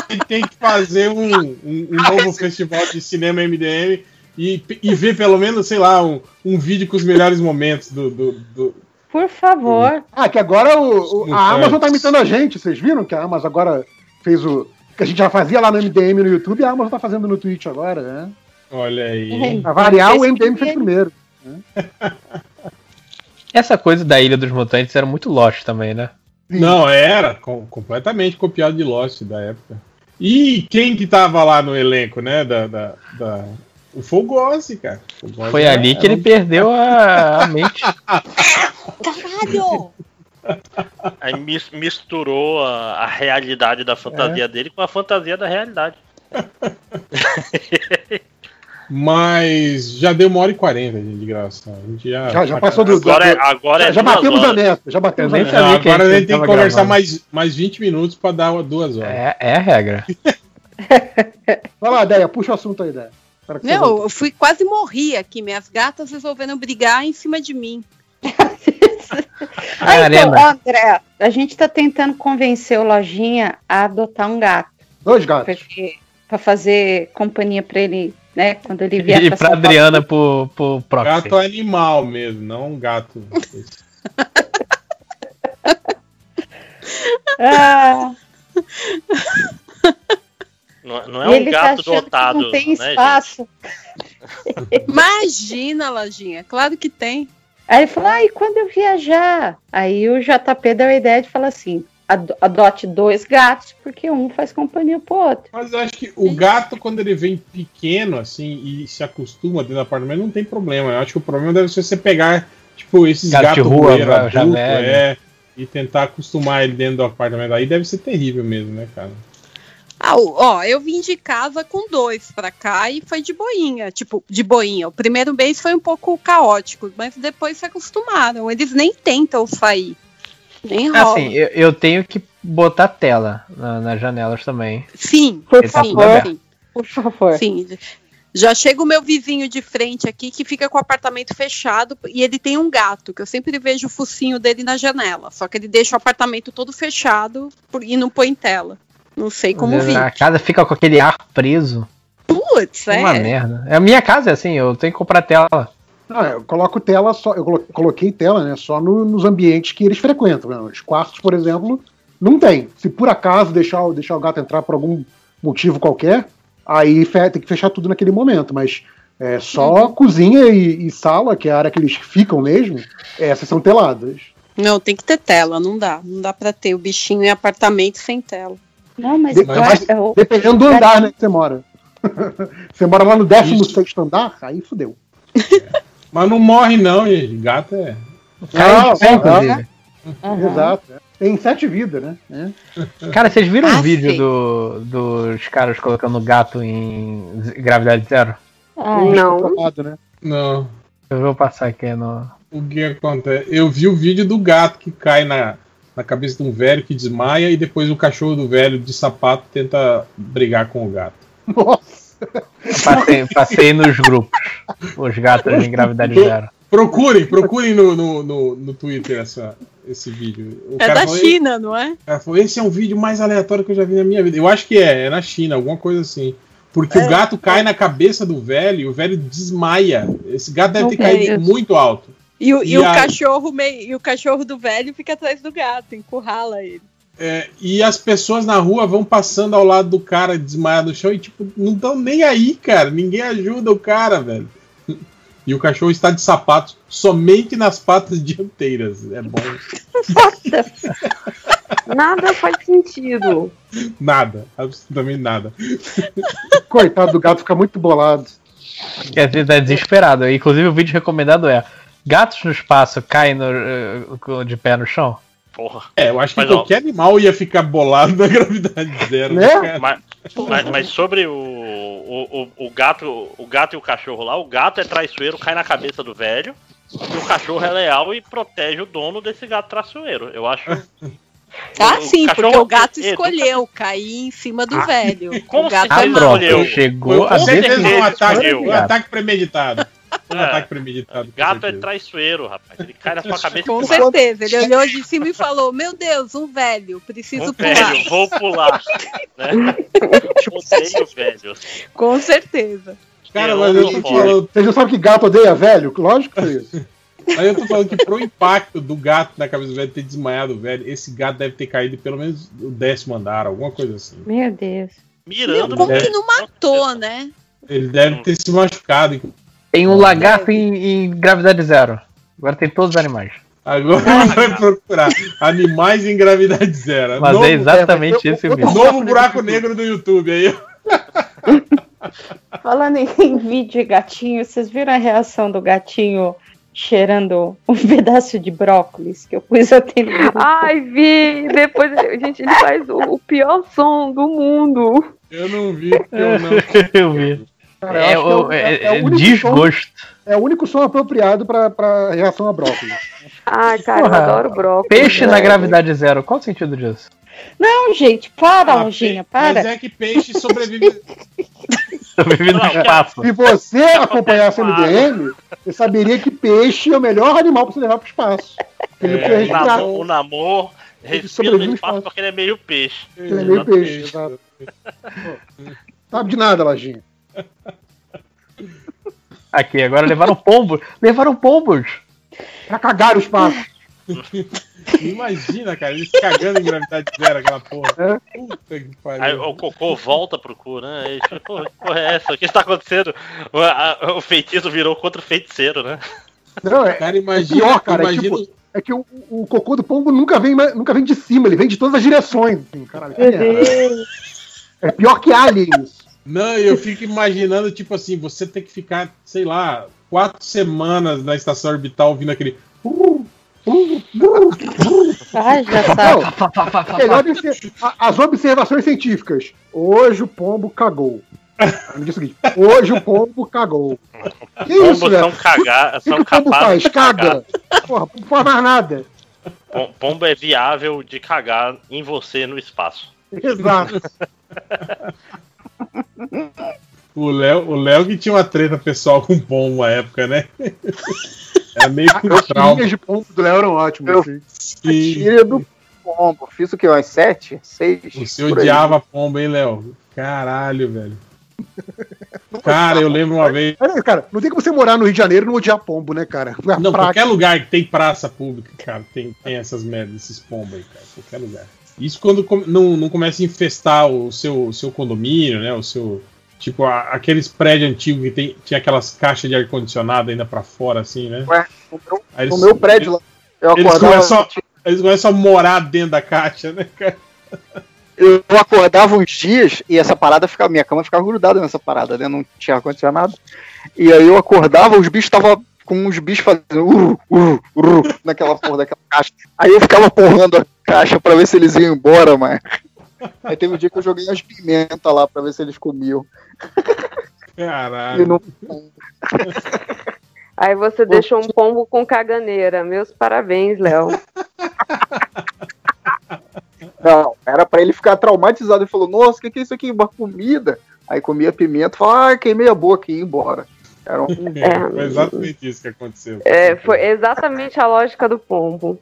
D: Tem- Tem que fazer um, um- um novo festival de cinema MDM e, e ver pelo menos, sei lá, um, um vídeo com os melhores momentos do. do, do-
K: Por favor.
B: Ah, que agora o, o- a. Amazon tá imitando a gente, vocês viram? Que a Amazon agora fez o. Que a gente já fazia lá no MDM no YouTube e a Amazon tá fazendo no Twitch agora, né?
D: Olha aí.
B: Pra variar, o MDM fez primeiro.
R: Essa coisa da Ilha dos Mutantes era muito Lost também, né?
D: Não, era com- completamente copiado de Lost da época. E quem que tava lá no elenco, né? Da, da, da- O Fogossi, cara. Fogossi
R: Foi
D: era-
R: ali que ele perdeu a, a mente.
Q: Caralho!
O: Aí mis- misturou a, a realidade da fantasia dele com a fantasia da realidade.
D: Mas já deu uma hora e quarenta gente, de gravação. A gente já,
B: Já, já passou do.
O: Agora é-
B: do-
O: agora
B: já,
O: é
B: já batemos a
O: horas.
B: meta, já batemos a
R: nem
B: meta.
D: Agora
R: a
D: a
R: gente
D: tem que conversar
R: gravando.
D: mais, mais 20 minutos pra dar duas horas.
R: É, é a regra.
B: Vai lá, Deia, puxa o assunto aí, Deia.
Q: Meu,
B: volte.
Q: eu fui quase morri aqui. Minhas gatas resolveram brigar em cima de mim.
K: Ah, então,
R: Arena.
K: André, a gente tá tentando convencer o Lojinha a adotar um gato.
B: Dois gatos.
K: Pra fazer companhia pra ele, né? Quando ele vier
R: E
K: pra São Paulo.
R: Adriana pro, pro proxy.
D: Gato animal mesmo, não um gato.
K: Ah,
O: Não, não é
K: e
O: um
K: ele tá
O: gato
K: achando
O: dotado,
K: que não tem
O: né,
K: espaço.
Q: Imagina, Lojinha. Claro que tem.
K: Aí ele falou, ah, e quando eu viajar? Aí o JP deu a ideia de falar assim, ado- adote dois gatos, porque um faz companhia pro outro.
D: Mas eu acho que o gato, quando ele vem pequeno, assim, e se acostuma dentro do apartamento, não tem problema. Eu acho que o problema deve ser você pegar, tipo, esses
R: Gato de
D: gatos
R: rua, já
D: adulto, é, e tentar acostumar ele dentro do apartamento. Aí deve ser terrível mesmo, né, cara?
Q: Ah, ó, eu vim de casa com dois pra cá e foi de boinha, tipo, de boinha. O primeiro mês foi um pouco caótico, mas depois se acostumaram. Eles nem tentam sair. Nem rola.
R: Assim, eu, eu tenho que botar tela na- nas janelas também.
Q: Sim,
R: Por
Q: sim,
R: favor.
Q: sim.
J: Por favor.
Q: Sim. Já chega o meu vizinho de frente aqui que fica com o apartamento fechado e ele tem um gato, que eu sempre vejo o focinho dele na janela. Só que ele deixa o apartamento todo fechado por- e não põe tela. Não sei como vi.
R: A casa fica com aquele ar preso.
Q: Putz, é.
R: Uma merda. A minha casa é assim, eu tenho que comprar tela.
B: Ah, eu coloco tela só, eu colo- coloquei tela, né, só no- nos ambientes que eles frequentam. Né? Os quartos, por exemplo, não tem. Se por acaso deixar, o- deixar o gato entrar por algum motivo qualquer, aí tem que fechar tudo naquele momento. Mas é, só cozinha e, e sala, que é a área que eles ficam mesmo, essas são teladas.
Q: Não, tem que ter tela, não dá. Não dá pra ter o bichinho em apartamento sem tela.
J: Não, mas
B: De- mas dependendo do andar né, que você mora. você mora lá no 16 andar, aí fudeu.
D: Mas não morre, não, gente. Gato é.
B: Não,
R: pé,
B: não,
R: inclusive.
B: Exato. é. Tem sete vidas, né? É.
R: Cara, vocês viram
Q: Ah,
R: um vídeo do, dos caras colocando gato em gravidade zero?
J: não.
B: Né?
D: Não.
R: Eu vou passar aqui no.
D: O que acontece? Eu vi o vídeo do gato que cai na, na cabeça de um velho que desmaia e depois o cachorro do velho de sapato tenta brigar com o gato.
B: Nossa.
R: Passei, passei nos grupos. Os gatos em gravidade zero.
D: Procurem, procurem no, no, no, no Twitter essa, esse vídeo. O
Q: É da
D: falou,
Q: China, não é?
D: Cara falou, esse é um vídeo mais aleatório que eu já vi na minha vida. Eu acho que é, é na China, alguma coisa assim. Porque
Q: É.
D: o gato cai na cabeça do velho e o velho desmaia. Esse gato deve ter
Q: Ok.
D: caído muito alto.
Q: E, o, e
D: E
Q: o
D: a-
Q: cachorro meio, e o cachorro do velho fica atrás do gato, encurrala ele.
D: É, e as pessoas na rua vão passando ao lado do cara desmaiado no chão e, tipo, não estão nem aí, cara. Ninguém ajuda o cara, velho. E o cachorro está de sapatos somente nas patas dianteiras. É bom.
J: Nada faz sentido.
D: Nada. Absolutamente nada.
B: Coitado do gato, fica muito bolado.
R: Quer dizer, tá desesperado. Inclusive, o vídeo recomendado é: Gatos no espaço caem no, eh, com- de pé no chão?
O: Porra.
D: É, eu acho que
O: Mas, ó,
D: qualquer animal ia ficar bolado na gravidade zero.
B: Né?
O: Mas, mas- mas sobre o, o, o, o gato o gato e o cachorro lá, o gato é traiçoeiro, cai na cabeça do velho, e o cachorro é leal e protege o dono desse gato traiçoeiro. Eu acho.
Q: Ah,
O: O
Q: sim,
O: cachorro
Q: porque o gato
O: educa-
Q: escolheu cair em cima do
D: Ah,
Q: velho.
O: com
Q: O gato
O: certeza
Q: é.
R: Chegou
D: Com
R: a
D: certeza um ataque, um ataque premeditado. Um
O: É.
D: ataque premeditado.
O: Gato é traiçoeiro, rapaz. Ele cai na sua cabeça
Q: Com
O: e
Q: certeza. Ele olhou de cima e falou: Meu Deus, um velho, preciso
O: Um
Q: pular.
O: velho, vou pular. Né? Odeio velho.
Q: Com certeza.
D: Cara, mas eu
B: Vocês não sabem que gato odeia velho? Lógico que é isso.
D: aí eu tô falando que pro impacto do gato na cabeça do velho ter desmaiado o velho, esse gato deve ter caído pelo menos o décimo andar, alguma coisa assim.
J: Meu Deus.
Q: Meu,
O: Mirando
Q: como
O: no
Q: que não matou, né?
D: Ele deve ter se machucado.
R: Tem um lagarto em, em gravidade zero. Agora tem todos os animais.
D: Agora vai procurar animais em gravidade zero.
R: Mas
D: novo,
R: é exatamente
B: eu-
R: esse o vídeo.
D: novo buraco negro do YouTube aí.
J: Falando em vídeo e gatinho, vocês viram a reação do gatinho cheirando um pedaço de brócolis que eu pus até no?
E: Ai, vi! Depois, gente, ele faz o, o pior som do mundo.
D: Eu não vi, eu não.
R: Eu vi.
B: Cara,
R: É, o- é-
B: é- é o
R: é
B: único
R: desgosto.
B: É o único som apropriado pra, pra reação a brócolis.
E: Ai, cara,
R: Porra,
E: eu adoro brócolis.
R: Peixe na gravidade zero. Qual o sentido disso?
J: Não, gente, para,
D: Ah,
J: para.
D: Mas é que peixe sobrevive.
R: Sobrevive no espaço.
B: Se você acompanhasse o MDM, você saberia que peixe é o melhor animal pra você levar pro espaço. Ele
D: É,
O: O
B: respirar.
O: namor, o namor respira
B: sobrevive
O: no espaço. porque ele é meio peixe.
B: Ele é meio peixe, exato. Sabe de nada, Lajinha.
R: Aqui, agora levaram pombos. Levaram pombos.
B: Pra cagar o espaço.
D: Imagina, cara, eles cagando em gravidade zero, aquela porra. Puta que
O: Aí
D: pariu.
O: o cocô volta pro cu, né? Aí, tipo, que porra é essa? O que está acontecendo? O, a- o feitiço virou contra o feiticeiro, né?
B: Não, é,
D: Cara,
B: é
D: imagina.
B: pior, cara. É,
D: imagina
B: tipo, é que o, o cocô do pombo nunca vem, nunca vem de cima, ele vem de todas as direções. Assim, caralho. É pior que aliens.
D: Não, eu fico imaginando, tipo assim, você tem que ficar, sei lá, quatro semanas na estação orbital ouvindo aquele.
K: Já
B: melhor as observações científicas. Hoje o pombo cagou. Hoje o pombo cagou. Que
O: Pombos
B: isso,
O: são cagar, são
B: que o pombo
O: capazes.
B: Caga. Porra, não faz mais nada.
O: Pom- Pombo é viável de cagar em você no espaço.
B: Exato.
D: O Léo, o Léo que tinha uma treta pessoal com o pombo uma época, né? Era meio com
B: As
D: trauma.
B: linhas de pombo do Léo eram ótimas. assim.
H: Tira do pombo. Fiz o que? Umas sete? Seis?
D: Você
H: aí.
D: odiava pombo, hein, Léo? Caralho, velho. Cara, eu lembro uma vez.
B: Cara, não tem como você morar no Rio de Janeiro e não odiar pombo, né, cara? É
D: Não, qualquer lugar que tem praça pública, cara, tem, tem essas merdas, esses pombos aí, cara. Qualquer lugar. Isso quando não, não começa a infestar o seu, o seu condomínio, né? O seu. Tipo, a- aqueles prédios antigos que tem, tinha aquelas caixas de ar-condicionado ainda pra fora, assim, né?
H: Ué, no meu,
D: eles-
H: meu prédio lá, eu
D: Eles
H: acordava,
D: começam, a, eles começam a morar dentro da caixa, né, cara?
H: eu acordava uns dias e essa parada ficava, minha cama ficava grudada nessa parada, né? Não tinha ar-condicionado. E aí eu acordava, os bichos estavam com uns bichos fazendo uru, uru, uru, naquela porra daquela caixa. Aí eu ficava porrando caixa pra ver se eles iam embora, mano. Aí teve um dia que eu joguei umas pimentas lá pra ver se eles comiam. E
D: Caralho.
H: não-
J: Aí você deixou um pombo com caganeira. Meus parabéns, Léo.
H: Não, era pra ele ficar traumatizado. Ele falou, nossa, o que, que é isso aqui? Uma comida. Aí comia pimenta e falava, ah, queimei a boca e ia embora. Era um...
D: É, foi exatamente isso que aconteceu.
J: É, foi exatamente a lógica do pombo.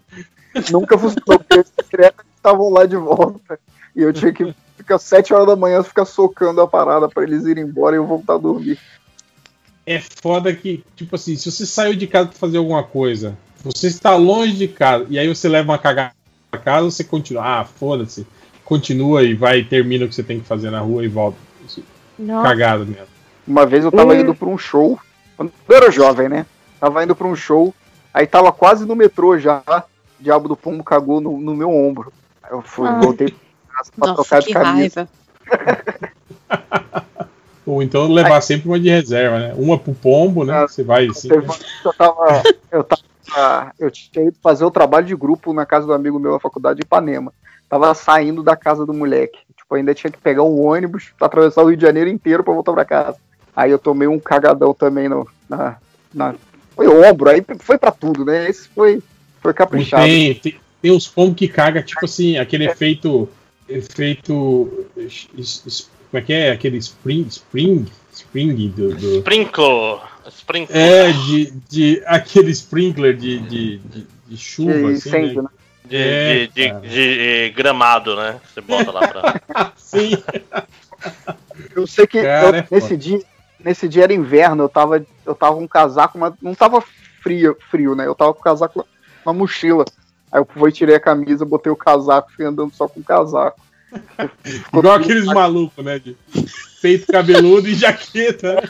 H: Nunca funcionou, porque os secretos estavam lá de volta. E eu tinha que ficar sete horas da manhã ficar socando a parada pra eles irem embora e eu voltar a dormir.
D: É foda que, tipo assim, se você saiu de casa pra fazer alguma coisa, você está longe de casa, e aí você leva uma cagada pra casa, você continua, ah, foda-se, continua e vai, termina o que você tem que fazer na rua e volta.
K: Nossa.
D: Cagada mesmo.
H: Uma vez eu tava
J: Hum.
H: indo pra um show, quando eu era jovem, né? Tava indo pra um show, aí tava quase no metrô já, diabo do pombo cagou no, no meu ombro. Aí eu fui,
Q: Ai.
H: voltei pra casa pra
Q: Nossa,
H: trocar de camisa.
Q: raiva.
D: Ou então levar sempre uma de reserva, né? Uma pro pombo, né? Você vai assim.
H: Que eu tava. Eu tava. Eu tinha ido fazer o trabalho de grupo na casa do amigo meu da faculdade de Ipanema. Tava saindo da casa do moleque. Tipo, ainda tinha que pegar um ônibus pra atravessar o Rio de Janeiro inteiro pra voltar pra casa. Aí eu tomei um cagadão também no, na, na. Foi ombro, aí foi pra tudo, né? Esse foi, foi caprichado.
D: Tem, tem, tem uns pombos que caga, tipo assim, aquele efeito. Efeito. es- Como é que é? Aquele spring. Spring? Spring do. do-
O: Sprinkle. Sprinkle.
D: é, de, de. Aquele sprinkler de, de, de, de chuva,
H: De
D: assim.
H: incêndio,
D: né?
H: né?
O: De,
D: É,
O: de, de- gramado, né? Você bota lá pra.
D: Sim.
H: Eu sei que
D: Cara,
H: eu-
D: é
H: nesse dia, nesse dia era inverno, eu tava, eu tava com um casaco, mas não tava frio, frio, né? Eu tava com o casaco, uma mochila. Aí eu fui, tirei a camisa, botei o casaco, fui andando só com o casaco.
D: Igual aqueles malucos, né? De peito cabeludo e jaqueta. né?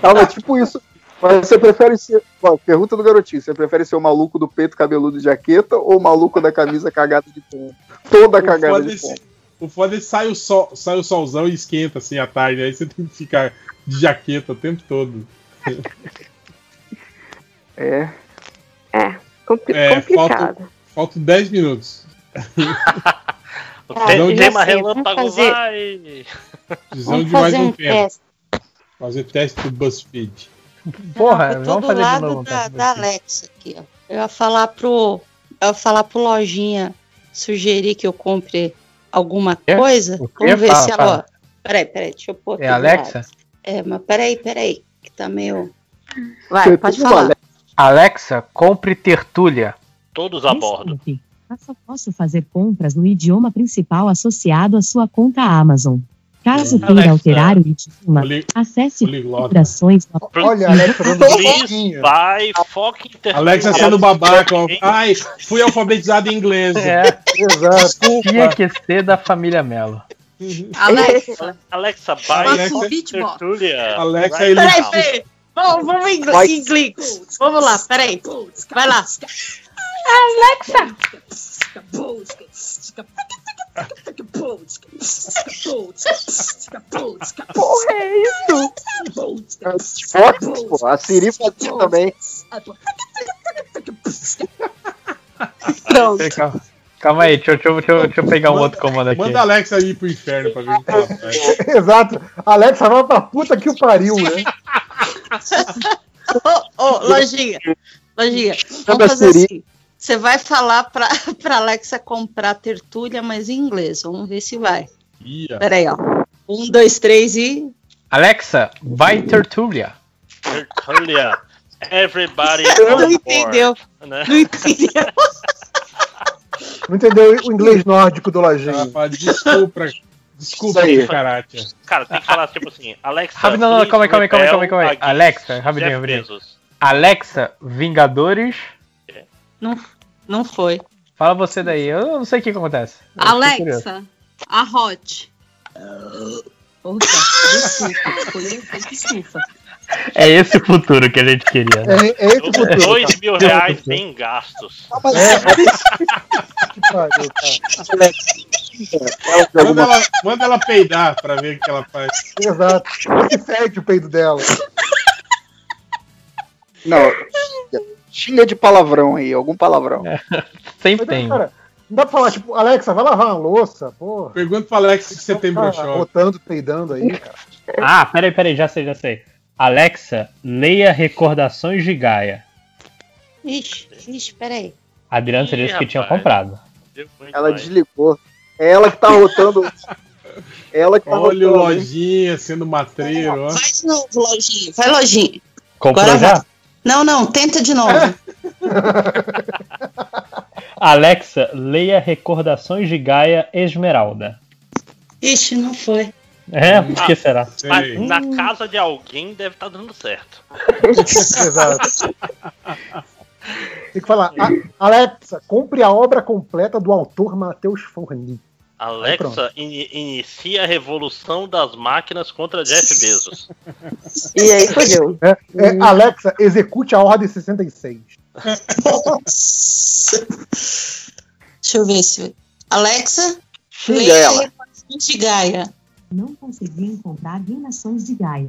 H: Tava tipo isso. Mas você prefere ser. Ó, pergunta do garotinho: você prefere ser o maluco do peito cabeludo e jaqueta ou o maluco da camisa cagada de pombo? Toda cagada de
D: é,
H: pombo.
D: o foda é que sai o, sol, sai o solzão e esquenta assim à tarde. Aí você tem que ficar de jaqueta o tempo todo.
H: É.
J: É, compli-
D: É,
J: complicado.
D: Faltam 10 minutos.
O: O
D: já
O: tema
K: sei,
O: relâmpago
K: fazer-
O: vai.
D: Precisamos de mais um
K: um
D: tempo.
K: teste.
D: Fazer teste do BuzzFeed.
R: Porra,
K: eu tô
R: vamos fazer de
K: lado
R: novo.
K: da, da Alexa aqui, ó. Eu ia falar pro. Eu ia falar pro lojinha sugerir que eu compre alguma
R: Quê?
K: coisa. Vamos ver
R: Fala,
K: se ela.
R: fala.
K: Peraí, peraí, deixa eu pôr aqui.
R: É Alexa?
K: lado. É, mas peraí, peraí. Que tá meio. Vai, pode falar.
H: Alexa?
R: Alexa, compre tertúlia.
O: Todos a bordo.
S: Só posso fazer compras no idioma principal associado à sua conta Amazon. Caso queira
O: Alexa,
S: alterar o idioma,
D: Poli-
S: acesse configurações da
B: Olha, Alexa dando
O: Please buy fucking.
D: Alexa sendo babaca. Ai, fui alfabetizado em inglês.
R: É,
B: Exato.
R: tinha que ser da família Melo.
Q: Alexa,
O: Alexa, buy
D: Alexa-
O: fucking
Q: beatbox.
O: tertúlia.
D: Alexa
O: Right
D: ele-
Q: Peraí,
O: now.
Q: peraí. Vamos, vamos em
H: Vai.
Q: inglês. Vamos lá, peraí. Vai lá.
H: Porra, é isso? Fox, pô. A Siri fazia também.
Q: Pronto.
R: Calma, calma aí, deixa, eu- deixa, eu- deixa, eu- deixa eu pegar um outro comando aqui.
D: Manda a Alexa ir pro inferno pra ver o que ela faz.
B: Exato. Alexa, vai pra puta que o pariu, né?
T: Ô, ô, lojinha, lojinha,
B: Cada
T: vamos fazer assim. Você vai falar pra, pra Alexa comprar tertúlia, mas em inglês. Vamos ver se vai. Peraí, ó. Um, dois, três e.
R: Alexa, vai Tertulia.
O: Tertulia. Everybody
T: Não entendeu.
O: né?
T: Não entendeu.
B: Não entendeu o inglês nórdico do Lojinho.
D: Desculpa, desculpa,
B: aí.
D: Karate.
O: Cara, tem que falar tipo assim, Alexa.
R: Rápido, não, não, calma aí, calma aí, calma aí, calma aí, calma aí. Alexa, rapidinho, rapidinho. Alexa, Vingadores.
T: Não, não foi.
R: Fala você daí, eu não sei o que que acontece. Eu.
T: Alexa, a Hot. Opa, desculpa. desculpa.
R: É esse o futuro que a gente queria. né?
B: É, é esse o futuro.
O: Dois
B: cara.
O: mil reais bem gastos.
B: Que pariu, cara.
D: Manda ela, manda ela peidar pra ver o que ela faz.
B: Exato. Que fede o peido dela.
H: Não. Xinga de palavrão aí, algum palavrão.
R: Sempre
B: Mas, cara, não dá pra falar, tipo, Alexa, vai lavar uma louça, porra.
D: Pergunta pra Alexa que você tem broxó.
B: rotando, peidando aí, cara.
R: Ah, peraí, peraí, já sei, já sei. Alexa, leia Recordações de Gaia.
T: Ixi, ixi, peraí.
R: A Adriana disse que tinha comprado.
H: Ela desligou. É ela que tá rotando. É ela que tá
D: Olha o
H: rotando. hein?
D: Lojinha sendo matreiro.
T: Vai de novo, lojinha. Vai, lojinha.
R: Comprou
T: Agora
R: já?
T: vai. Não, não, tenta de novo.
R: Alexa, leia Recordações de Gaia Esmeralda.
T: Ixi, não foi.
R: É, por que será?
O: Mas na casa de alguém deve estar dando certo.
B: Exato. Tem que falar, "A- Alexa, compre a obra completa do autor Matheus Forni.
O: Alexa ini- inicia a revolução das máquinas contra Jeff Bezos.
J: E aí fodeu.
B: É, é, Alexa, execute a ordem 66.
T: Deixa eu ver se. Alexa,
B: Xinga
T: leia
B: ela.
T: Recordações de Gaia.
S: Não consegui encontrar Reinações de Gaia.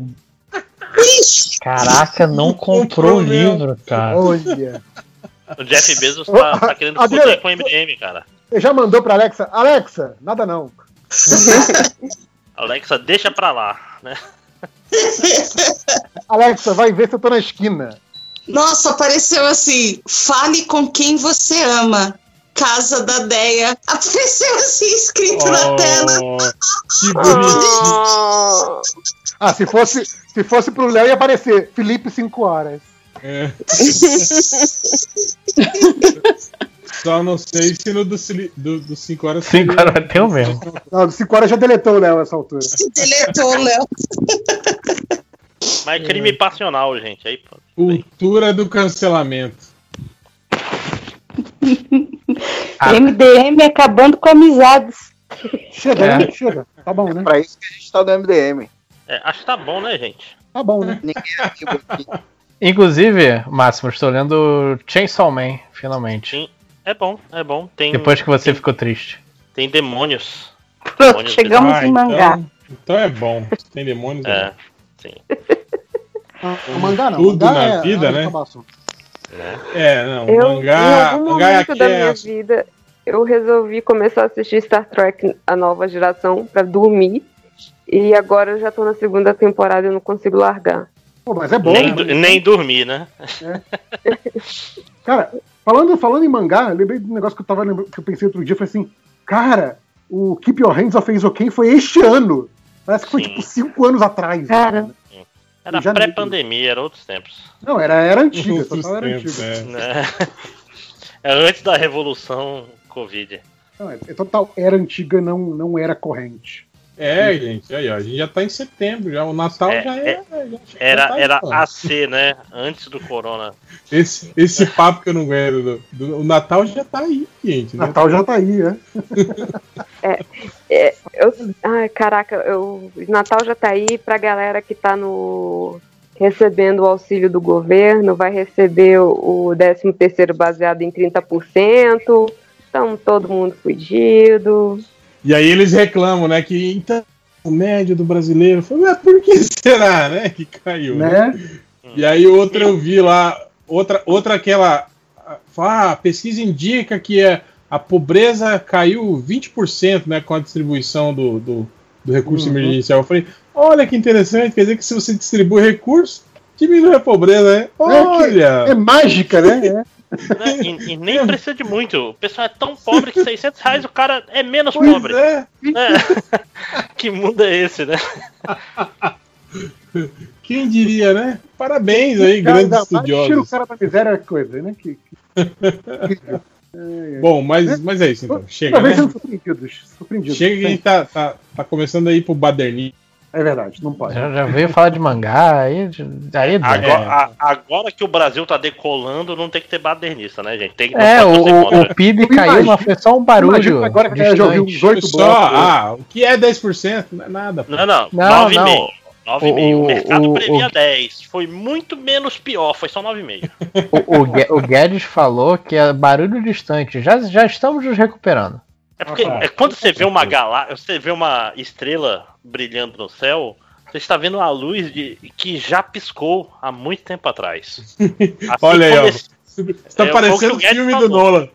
R: Caraca, não comprou o livro, cara.
B: Olha.
O: O Jeff Bezos tá, tá querendo foder com o MDM, cara.
B: Você já mandou pra Alexa? Alexa, nada não.
O: Alexa, deixa pra lá, né?
B: Alexa, vai ver se eu tô na esquina.
T: Nossa, apareceu assim: fale com quem você ama. Casa da Deia. Apareceu assim escrito na tela.
D: Que bonitinho.
B: Ah, se fosse, se fosse pro Léo ia aparecer Felipe 5 horas.
D: É. Só não sei se no do 5 do, do cinco horas.
R: 5 horas tem o mesmo.
B: Não, 5 horas já deletou o Léo nessa altura.
T: Deletou, Léo.
O: Mas é crime passional, gente. Aí, pô.
D: Cultura do cancelamento.
K: MDM acabando com amizades.
B: Chega,
H: É.
B: né? Chega. Tá bom, né?
H: Pra isso que a gente tá no MDM.
O: É, acho que tá bom, né, gente?
B: Tá bom, né?
H: Ninguém é amigo aqui.
R: Inclusive, Máximo, estou lendo Chainsaw Man, finalmente.
O: Sim. É bom, é bom. Tem,
R: Depois que você ficou triste.
O: tem demônios.
K: Pronto,
O: Demônios
K: chegamos
D: Ah,
K: em mangá.
D: Então, então é bom. Tem demônios.
O: É,
D: né?
O: sim.
B: O mangá não.
D: Tudo
B: mangá
D: na
B: é
D: vida,
B: a
D: né? É, não.
J: Eu,
D: mangá,
J: em algum
D: mangá é
J: momento da minha
D: aqui.
J: vida, eu resolvi começar a assistir Star Trek, a nova geração, pra dormir. E agora eu já tô na segunda temporada e eu não consigo largar.
B: Pô, mas é bom.
O: nem,
B: né?
O: do- nem dormir, né?
B: Cara, falando, falando em mangá, lembrei de um negócio que eu tava que eu pensei outro dia, falei assim, cara, o Keep Your Hands Off Ace Okay foi este ano. Parece que foi
O: Sim.
B: tipo cinco anos atrás.
K: Cara.
O: Era
B: Já
O: pré-pandemia, era outros tempos.
B: Não, era, era antiga,
D: Outros
B: total era
D: tempos,
B: antiga.
D: é.
O: Né? É antes da revolução Covid.
B: Não, é, é total, era antiga, não, não era corrente.
D: É, gente, aí, ó, a gente já tá em setembro, já. O Natal
O: É,
D: já
O: é-
D: é. já-
O: Era,
D: tá
O: era
D: ó.
O: AC, né? Antes do corona.
D: Esse, esse papo que eu não aguento. Do, do- o Natal já tá aí, gente. Né?
B: Natal já tá aí, né?
J: É, eu, ai, caraca, eu, Natal já tá aí pra galera que tá no recebendo o auxílio do governo, vai receber o 13 terceiro baseado em 30%. Então todo mundo fudido.
D: E aí eles reclamam, né? Que então, o médio do brasileiro. Falei, mas por que será, né? Que caiu.
B: Né?
D: E aí outra eu vi lá, outra, outra aquela Fala, ah, a pesquisa indica que a, a pobreza caiu 20% né, com a distribuição do, do, do recurso
B: Uhum.
D: emergencial. Eu falei, olha que interessante, quer dizer que se você distribui recurso, diminui a pobreza, né?
B: que-
D: Olha!
B: É mágica, né?
O: né? E, e nem precisa de muito. O pessoal é tão pobre que 600 reais o cara é menos
D: Pois
O: pobre.
D: é.
O: É. que mundo é esse, né?
D: Quem diria, né? Parabéns aí, grandes
B: ainda mais Tira o cara da miséria coisa, né? Que, que...
D: Bom, mas, mas é isso então. Chega,
B: Toda vez
D: né?
B: surpreendidos.
D: Chega que a gente tá, tá, tá começando aí pro badernismo.
B: É verdade, não pode.
R: Já, já veio falar de mangá, aí. aí
O: Agora, a- agora que o Brasil tá decolando, não tem que ter badernista, né, gente? Tem,
R: É, o, o, o PIB caiu, mas foi só um barulho.
B: agora que já ouviu uns
R: distante.
B: oito
D: Só,
B: blocos.
D: ah, o que é 10%? Não é nada.
O: Não, não,
R: Não,
O: 9,5.
R: não.
O: 9,5. O,
R: O-
O: mercado
R: o-
O: previa
R: o-
O: 10. Foi muito menos pior, foi só 9,5.
R: O, o, o Guedes falou que é barulho distante. Já, já estamos nos recuperando.
O: É porque é quando você vê uma galáxia, você vê uma estrela brilhando no céu, você está vendo a luz de, que já piscou há muito tempo atrás. Assim
D: Olha aí, ó.
O: esse-
D: Você tá
O: É,
D: parecendo
O: o
D: filme do
O: falou.
D: Nolan.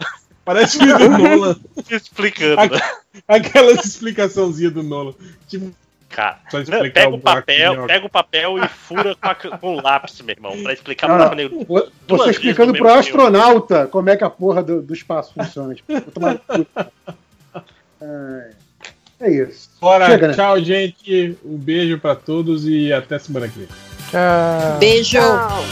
D: Parece filme do Nolan.
O: explicando,
D: Aqu-
O: né?
D: Aquelas explicaçõezinhas do Nolan. Tipo,
O: Cara, não, pega
D: o
O: papel, pega o papel e fura com, a- com o lápis, meu irmão, pra explicar
B: Ah,
O: negro.
B: vo-
O: duas
B: Você explicando pro astronauta como é que a porra do, do espaço funciona. Tipo, vou tomar no cu. É, isso.
D: bora.
B: Chega, né?
D: Tchau, gente. Um beijo pra todos e até semana que vem.
R: Tchau.
Q: Beijo.
J: Tchau.